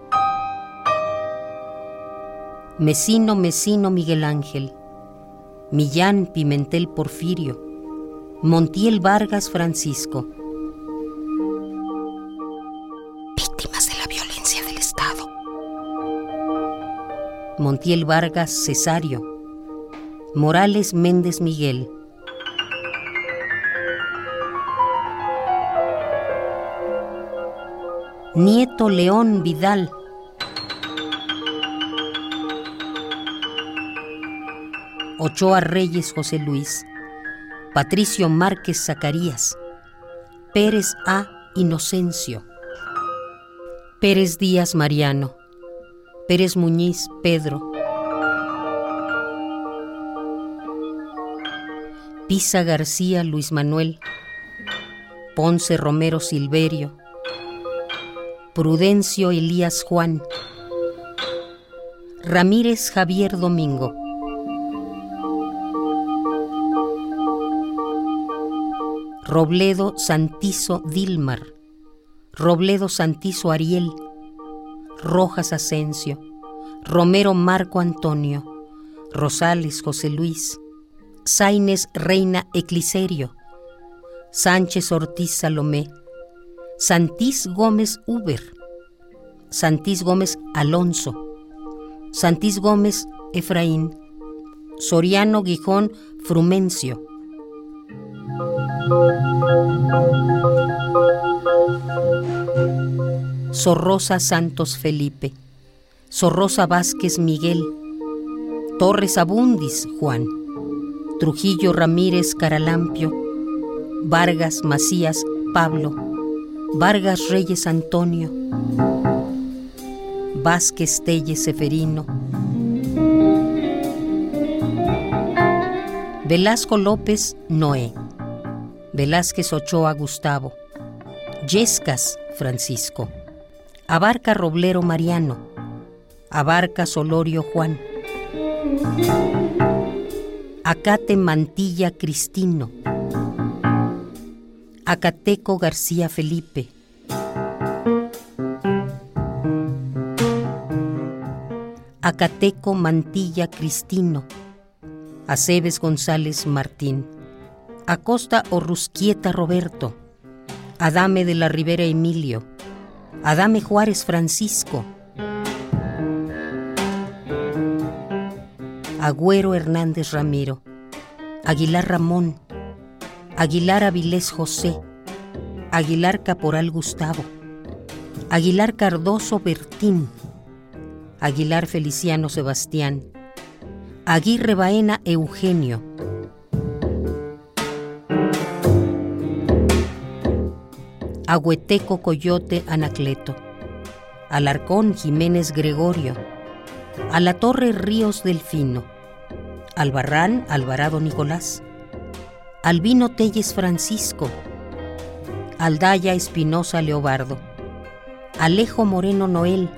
Mesino Mesino Miguel Ángel, Millán Pimentel Porfirio, Montiel Vargas Francisco. Montiel Vargas Cesario, Morales Méndez Miguel. Nieto León Vidal. Ochoa Reyes José Luis, Patricio Márquez Zacarías, Pérez A. Inocencio, Pérez Díaz Mariano, Pérez Muñiz Pedro, Pisa García Luis Manuel, Ponce Romero Silverio, Prudencio Elías Juan, Ramírez Javier Domingo. Robledo Santizo Dilmar, Robledo Santizo Ariel, Rojas Asensio, Romero Marco Antonio, Rosales José Luis, Saines Reina Ecliserio, Sánchez Ortiz Salomé, Santís Gómez Uber, Santís Gómez Alonso, Santís Gómez Efraín, Soriano Gijón Frumencio. Sorrosa Santos Felipe, Sorrosa Vázquez Miguel, Torres Abundis Juan, Trujillo Ramírez Caralampio, Vargas Macías Pablo, Vargas Reyes Antonio, Vázquez Telles Seferino, Velasco López Noé, Velázquez Ochoa Gustavo, Yescas Francisco, Abarca Roblero Mariano, Abarca Solorio Juan, Acate Mantilla Cristino, Acateco García Felipe, Acateco Mantilla Cristino, Aceves González Martín, Acosta Orrusquieta Roberto, Adame de la Ribera Emilio, Adame Juárez Francisco, Agüero Hernández Ramiro, Aguilar Ramón, Aguilar Avilés José, Aguilar Caporal Gustavo, Aguilar Cardoso Bertín, Aguilar Feliciano Sebastián, Aguirre Baena Eugenio, Agüeteco Coyote Anacleto, Alarcón Jiménez Gregorio, a la Torre Ríos Delfino, Albarrán Alvarado Nicolás, Albino Telles Francisco, Aldaya Espinosa Leobardo, Alejo Moreno Noel,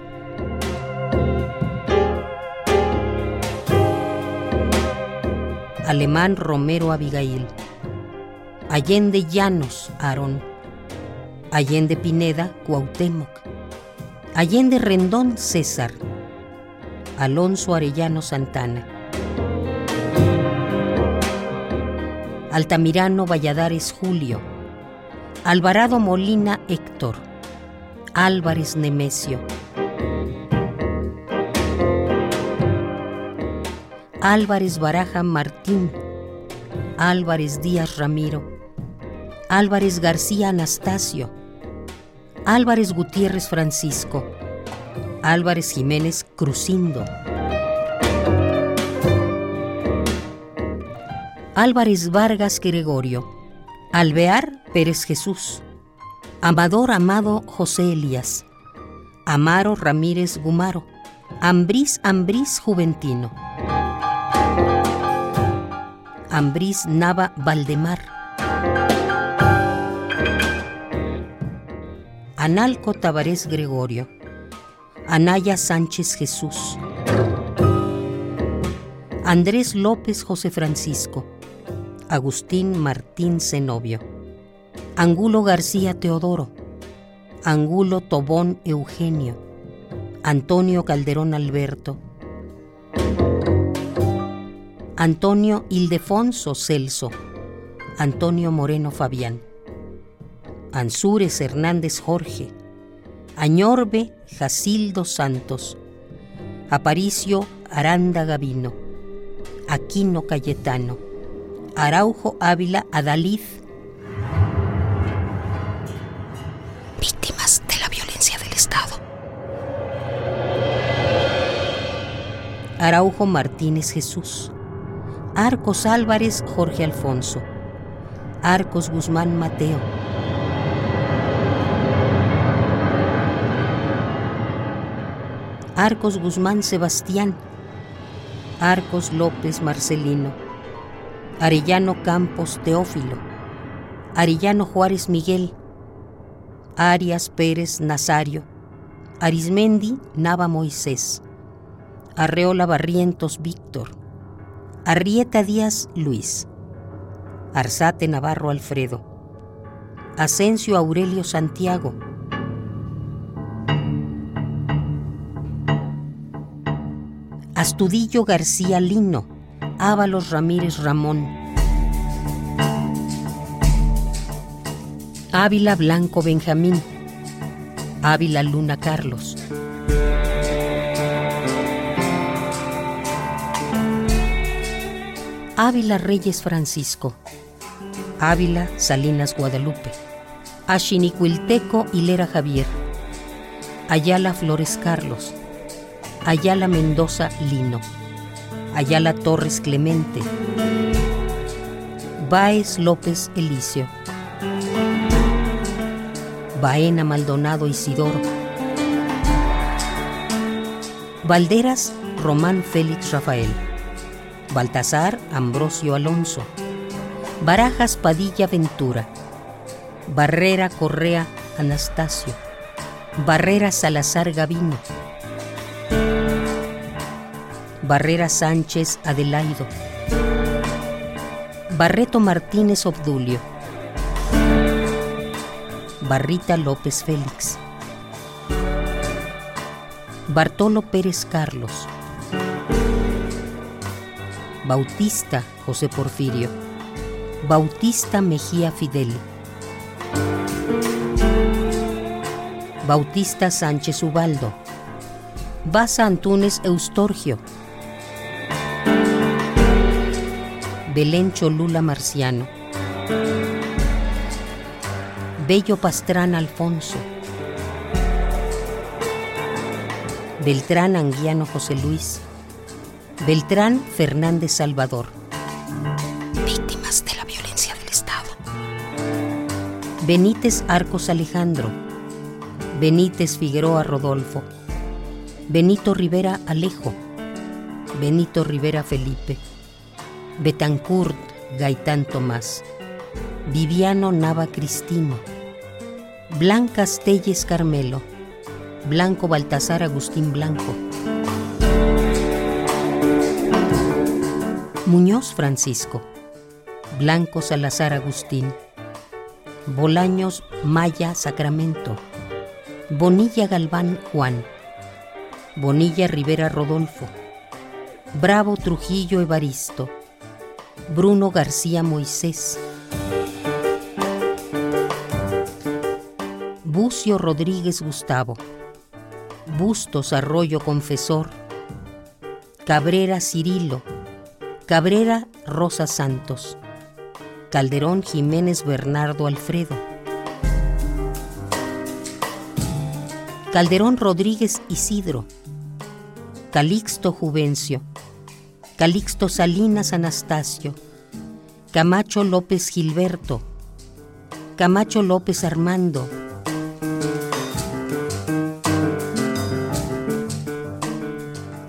Alemán Romero Abigail, Allende Llanos Aarón, Allende Pineda Cuauhtémoc, Allende Rendón César, Alonso Arellano Santana, Altamirano Valladares Julio, Alvarado Molina Héctor, Álvarez Nemesio, Álvarez Baraja Martín, Álvarez Díaz Ramiro, Álvarez García Anastasio, Álvarez Gutiérrez Francisco, Álvarez Jiménez Crucindo, Álvarez Vargas Gregorio, Alvear Pérez Jesús, Amador Amado José Elías, Amaro Ramírez Gumaro, Ambrís Ambrís Juventino. Ambrís Nava Valdemar. Analco Tabarés Gregorio. Anaya Sánchez Jesús. Andrés López José Francisco. Agustín Martín Zenobio. Angulo García Teodoro. Angulo Tobón Eugenio. Antonio Calderón Alberto. Antonio Ildefonso Celso, Antonio Moreno Fabián, Ansúrez Hernández Jorge, Añorbe Jacildo Santos, Aparicio Aranda Gavino, Aquino Cayetano, Araujo Ávila Adalid. Víctimas de la violencia del Estado. Araujo Martínez Jesús, Arcos Álvarez Jorge Alfonso, Arcos Guzmán Mateo. Arcos Guzmán Sebastián. Arcos López Marcelino. Arellano Campos Teófilo. Arellano Juárez Miguel. Arias Pérez Nazario. Arismendi Nava Moisés. Arreola Barrientos Víctor. Arrieta Díaz Luis. Arzate Navarro Alfredo. Asensio Aurelio Santiago. Astudillo García Lino, Ábalos Ramírez Ramón, Ávila Blanco Benjamín, Ávila Luna Carlos. Ávila Reyes Francisco, Ávila Salinas Guadalupe, Ashinicuilteco Hilera Javier, Ayala Flores Carlos, Ayala Mendoza Lino, Ayala Torres Clemente, Baez López Elicio, Baena Maldonado Isidoro, Valderas Román Félix Rafael, Baltasar Ambrosio Alonso, Barajas Padilla Ventura, Barrera Correa Anastasio, Barrera Salazar Gavino, Barrera Sánchez Adelaido, Barreto Martínez Obdulio, Barrita López Félix, Bartolo Pérez Carlos, Bautista José Porfirio, Bautista Mejía Fidel, Bautista Sánchez Ubaldo, Baza Antúnez Eustorgio, Belén Cholula Marciano, Bello Pastrán Alfonso, Beltrán Anguiano José Luis, Beltrán Fernández Salvador. Víctimas de la violencia del Estado. Benítez Arcos Alejandro, Benítez Figueroa Rodolfo, Benito Rivera Alejo, Benito Rivera Felipe. Betancourt Gaitán Tomás, Viviano Nava Cristino, Blanca Telles Carmelo, Blanco Baltasar Agustín Blanco, Muñoz Francisco, Blanco Salazar Agustín, Bolaños Maya Sacramento, Bonilla Galván Juan, Bonilla Rivera Rodolfo, Bravo Trujillo Evaristo, Bruno García Moisés, Bucio Rodríguez Gustavo, Bustos Arroyo Confesor, Cabrera Cirilo, Cabrera Rosa Santos, Calderón Jiménez Bernardo Alfredo, Calderón Rodríguez Isidro, Calixto Juvencio, Calixto Salinas Anastasio, Camacho López Gilberto, Camacho López Armando,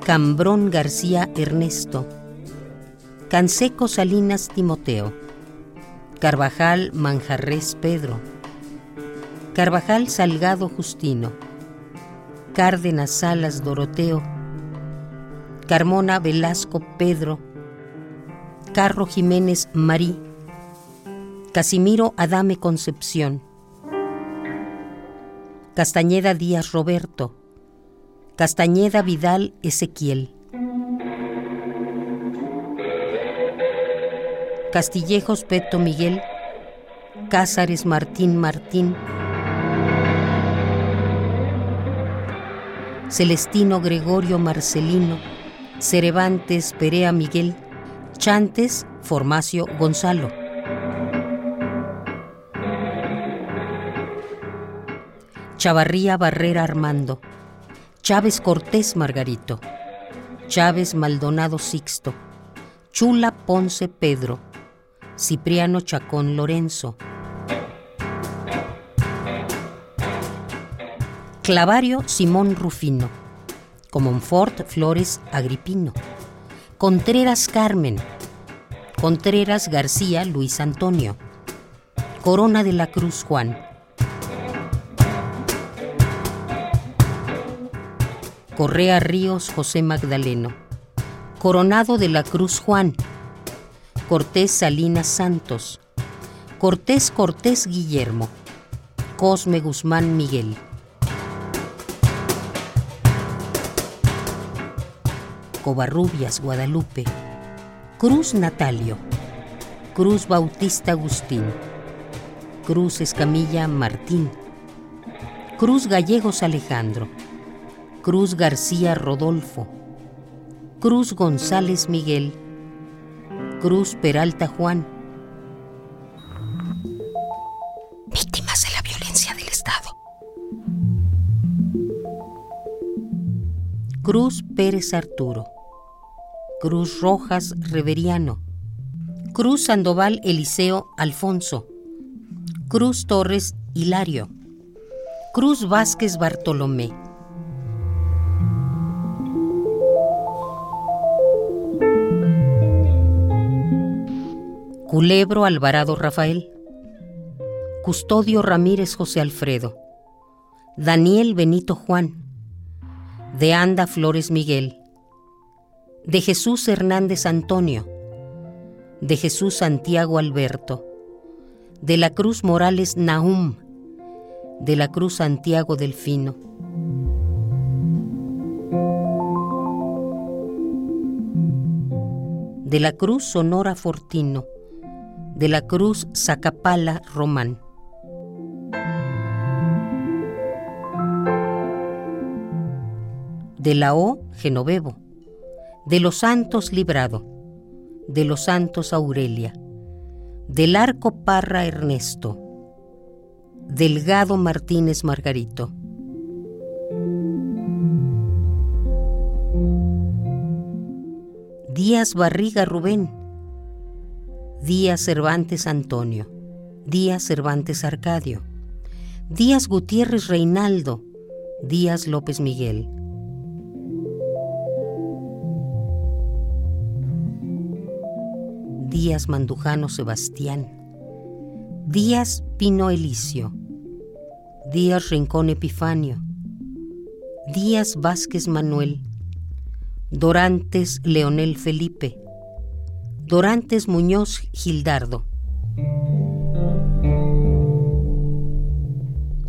Cambrón García Ernesto, Canseco Salinas Timoteo, Carvajal Manjarres Pedro, Carvajal Salgado Justino, Cárdenas Salas Doroteo, Carmona Velasco Pedro, Carro Jiménez Marí, Casimiro Adame Concepción, Castañeda Díaz Roberto, Castañeda Vidal Ezequiel, Castillejos Peto Miguel, Cázares Martín Martín, Celestino Gregorio Marcelino, Cerevantes Perea Miguel, Chantes Formacio Gonzalo. Chavarría Barrera Armando, Chávez Cortés Margarito, Chávez Maldonado Sixto, Chula Ponce Pedro, Cipriano Chacón Lorenzo. Clavario Simón Rufino. Comonfort Flores Agripino. Contreras Carmen. Contreras García Luis Antonio. Corona de la Cruz Juan. Correa Ríos José Magdaleno. Coronado de la Cruz Juan. Cortés Salinas Santos. Cortés Cortés Guillermo. Cosme Guzmán Miguel. Covarrubias Guadalupe. Cruz Natalio. Cruz Bautista Agustín. Cruz Escamilla Martín. Cruz Gallegos Alejandro. Cruz García Rodolfo, Cruz González Miguel, Cruz Peralta Juan. Víctimas de la violencia del Estado. Cruz Pérez Arturo, Cruz Rojas Reveriano, Cruz Sandoval Eliseo Alfonso, Cruz Torres Hilario, Cruz Vázquez Bartolomé. Culebro Alvarado Rafael, Custodio Ramírez José Alfredo, Daniel Benito Juan, de Anda Flores Miguel, de Jesús Hernández Antonio, de Jesús Santiago Alberto, de la Cruz Morales Nahum, de la Cruz Santiago Delfino. De la Cruz Sonora Fortino, de la Cruz Zacapala Román. De la O Genovevo, de los Santos Librado, de los Santos Aurelia, del Arco Parra Ernesto, Delgado Martínez Margarito. Díaz Barriga Rubén, Díaz Cervantes Antonio, Díaz Cervantes Arcadio, Díaz Gutiérrez Reinaldo, Díaz López Miguel. Díaz Mandujano Sebastián, Díaz Pino Elicio, Díaz Rincón Epifanio, Díaz Vázquez Manuel, Dorantes Leonel Felipe, Dorantes Muñoz Gildardo.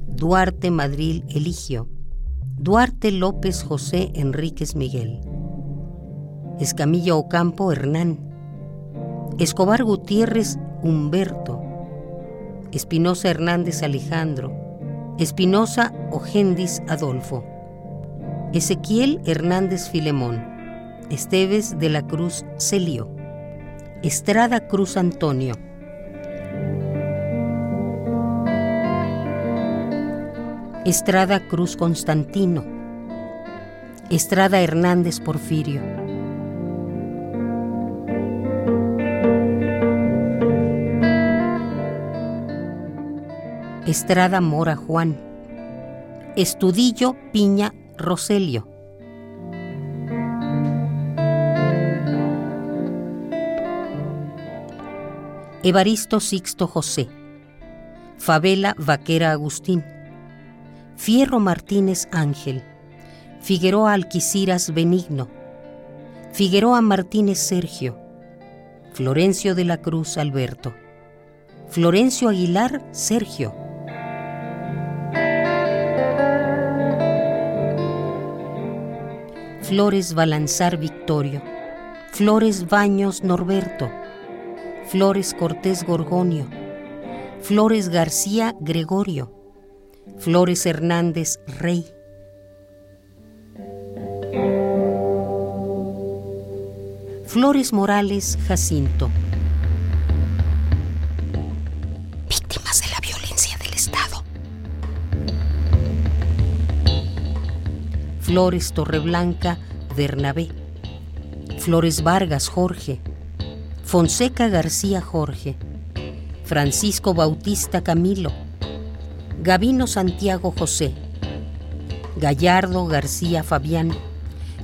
Duarte Madrid Eligio. Duarte López José Enríquez Miguel. Escamilla Ocampo Hernán. Escobar Gutiérrez Humberto. Espinosa Hernández Alejandro. Espinosa Ogendis Adolfo. Ezequiel Hernández Filemón. Esteves de la Cruz Celio. Estrada Cruz Antonio. Estrada Cruz Constantino. Estrada Hernández Porfirio. Estrada Mora Juan. Estudillo Piña Roselio. Evaristo Sixto José, Favela Vaquera Agustín, Fierro Martínez Ángel, Figueroa Alquiciras Benigno, Figueroa Martínez Sergio, Florencio de la Cruz Alberto, Florencio Aguilar Sergio. Flores Balanzar Victorio, Flores Baños Norberto, Flores Cortés Gorgonio, Flores García Gregorio, Flores Hernández Rey. Flores Morales Jacinto. Flores Torreblanca Bernabé. Flores Vargas Jorge. Fonseca García Jorge, Francisco Bautista Camilo, Gavino Santiago José, Gallardo García Fabián,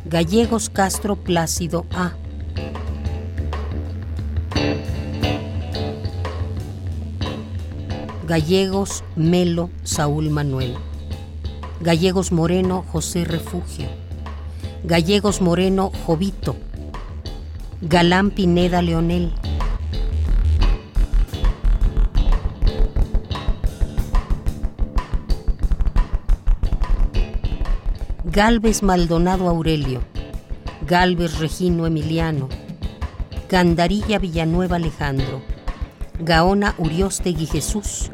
Gallegos Castro Plácido A. Gallegos Melo Saúl Manuel. Gallegos Moreno José Refugio. Gallegos Moreno Jovito. Galán Pineda Leonel. Galvez Maldonado Aurelio, Galvez Regino Emiliano, Gandarilla Villanueva Alejandro, Gaona Uriostegui Jesús,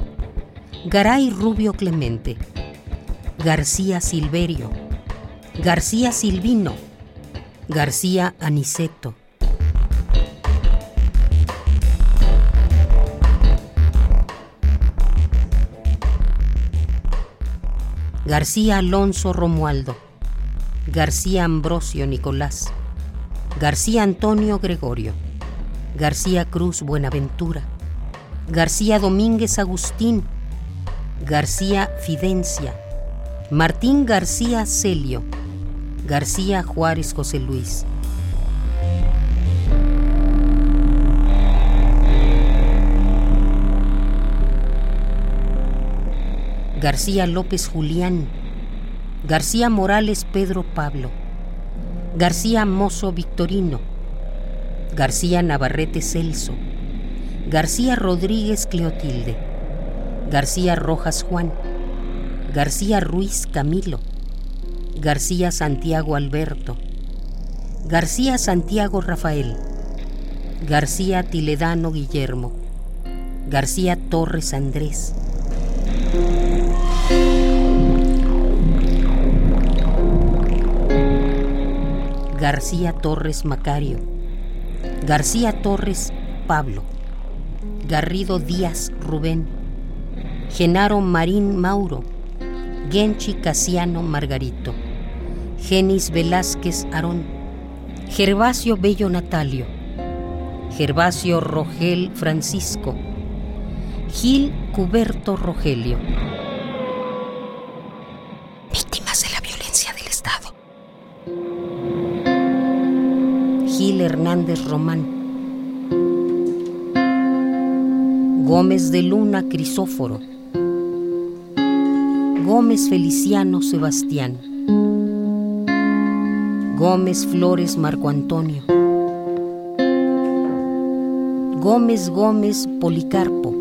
Garay Rubio Clemente, García Silverio, García Silvino, García Aniceto. García Alonso Romualdo, García Ambrosio Nicolás, García Antonio Gregorio, García Cruz Buenaventura, García Domínguez Agustín, García Fidencia, Martín García Celio, García Juárez José Luis. García López Julián, García Morales Pedro Pablo, García Mozo Victorino, García Navarrete Celso, García Rodríguez Cleotilde, García Rojas Juan, García Ruiz Camilo, García Santiago Alberto, García Santiago Rafael, García Tiledano Guillermo, García Torres Andrés. García Torres Macario, García Torres Pablo, Garrido Díaz Rubén, Genaro Marín Mauro, Genchi Casiano Margarito, Genis Velázquez Arón, Gervasio Bello Natalio, Gervasio Rogel Francisco, Gil Cuberto Rogelio. Víctimas de la violencia del Estado. Gil Hernández Román. Gómez de Luna Crisóforo. Gómez Feliciano Sebastián. Gómez Flores Marco Antonio. Gómez Gómez Policarpo.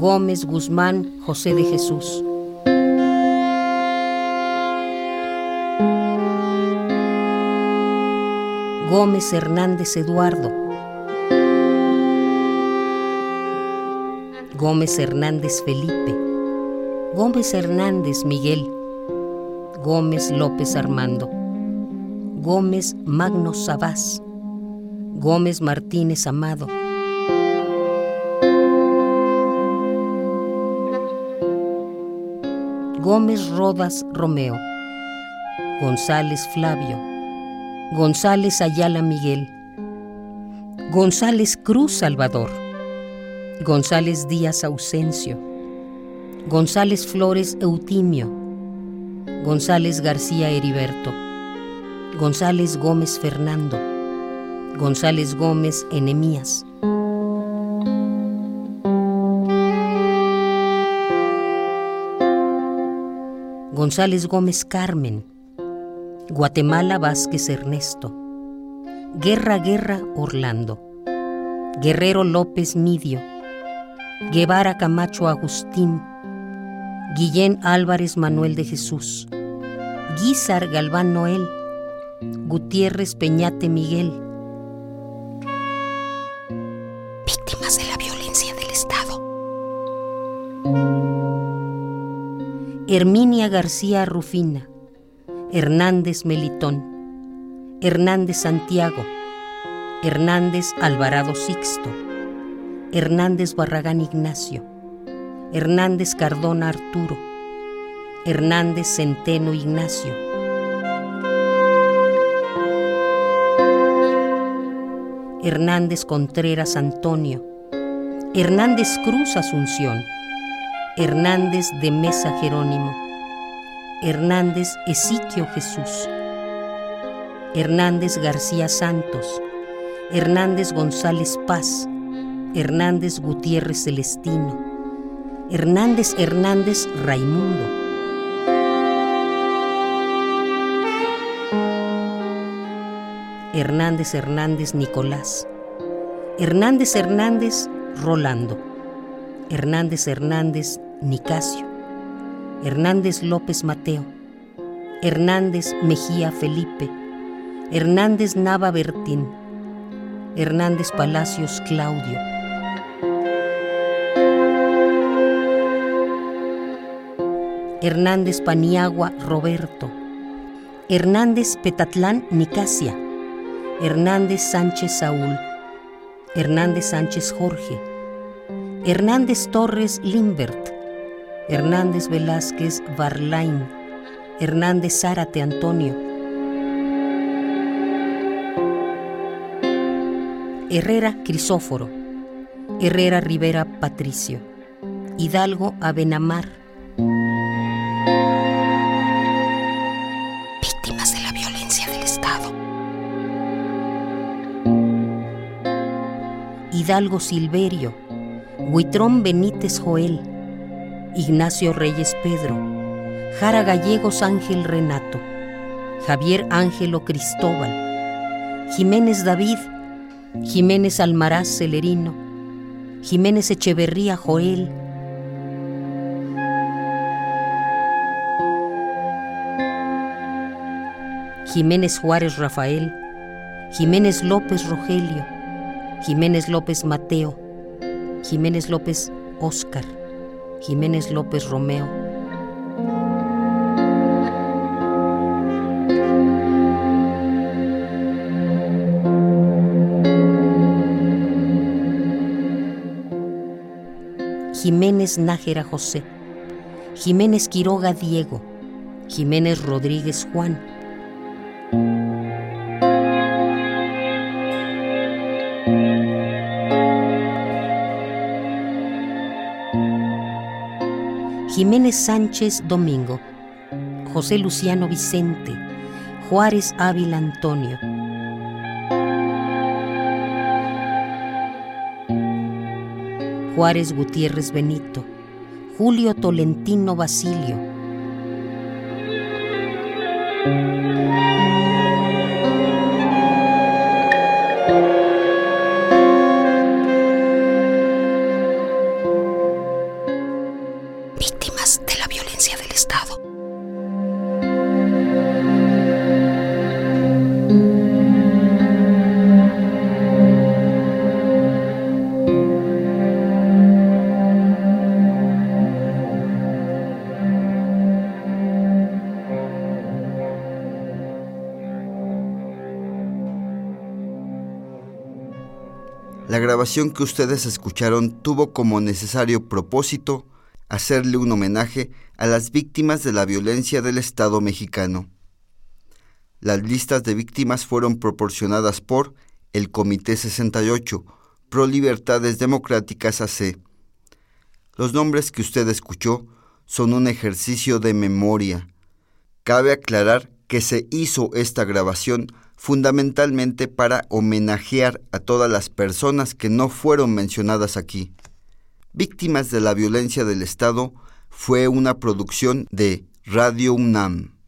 Gómez Guzmán José de Jesús. Gómez Hernández Eduardo. Gómez Hernández Felipe. Gómez Hernández Miguel. Gómez López Armando. Gómez Magno Sabás. Gómez Martínez Amado. Gómez Rodas Romeo, González Flavio, González Ayala Miguel, González Cruz Salvador, González Díaz Ausencio, González Flores Eutimio, González García Heriberto, González Gómez Fernando, González Gómez Enemías. González Gómez Carmen, Guatemala Vázquez Ernesto, Guerra Guerra Orlando, Guerrero López Midio, Guevara Camacho Agustín, Guillén Álvarez Manuel de Jesús, Guizar Galván Noel, Gutiérrez Peñate Miguel. Víctimas de la violencia del Estado. Herminia García Rufina, Hernández Melitón, Hernández Santiago, Hernández Alvarado Sixto, Hernández Barragán Ignacio, Hernández Cardona Arturo, Hernández Centeno Ignacio, Hernández Contreras Antonio, Hernández Cruz Asunción, Hernández de Mesa Jerónimo, Hernández Esiquio Jesús, Hernández García Santos, Hernández González Paz, Hernández Gutiérrez Celestino, Hernández Hernández Raimundo. Hernández Hernández Nicolás, Hernández Hernández Rolando, Hernández Hernández Nicasio, Hernández López Mateo, Hernández Mejía Felipe, Hernández Nava Bertín, Hernández Palacios Claudio. Hernández Paniagua Roberto, Hernández Petatlán Nicasia, Hernández Sánchez Saúl, Hernández Sánchez Jorge, Hernández Torres Limbert, Hernández Velázquez Barlain, Hernández Zárate Antonio, Herrera Crisóforo, Herrera Rivera Patricio, Hidalgo Abenamar. Hidalgo Silverio, Huitrón Benítez Joel, Ignacio Reyes Pedro, Jara Gallegos Ángel Renato, Javier Ángelo Cristóbal, Jiménez David, Jiménez Almaraz Celerino, Jiménez Echeverría Joel, Jiménez Juárez Rafael, Jiménez López Rogelio, Jiménez López Mateo, Jiménez López Óscar, Jiménez López Romeo. Jiménez Nájera José, Jiménez Quiroga Diego, Jiménez Rodríguez Juan, Jiménez Sánchez Domingo, José Luciano Vicente, Juárez Ávila Antonio. Juárez Gutiérrez Benito, Julio Tolentino Basilio. Grabación que ustedes escucharon tuvo como necesario propósito hacerle un homenaje a las víctimas de la violencia del Estado mexicano. Las listas de víctimas fueron proporcionadas por el Comité 68, Pro Libertades Democráticas AC. Los nombres que usted escuchó son un ejercicio de memoria. Cabe aclarar que se hizo esta grabación fundamentalmente para homenajear a todas las personas que no fueron mencionadas aquí. Víctimas de la violencia del Estado fue una producción de Radio UNAM.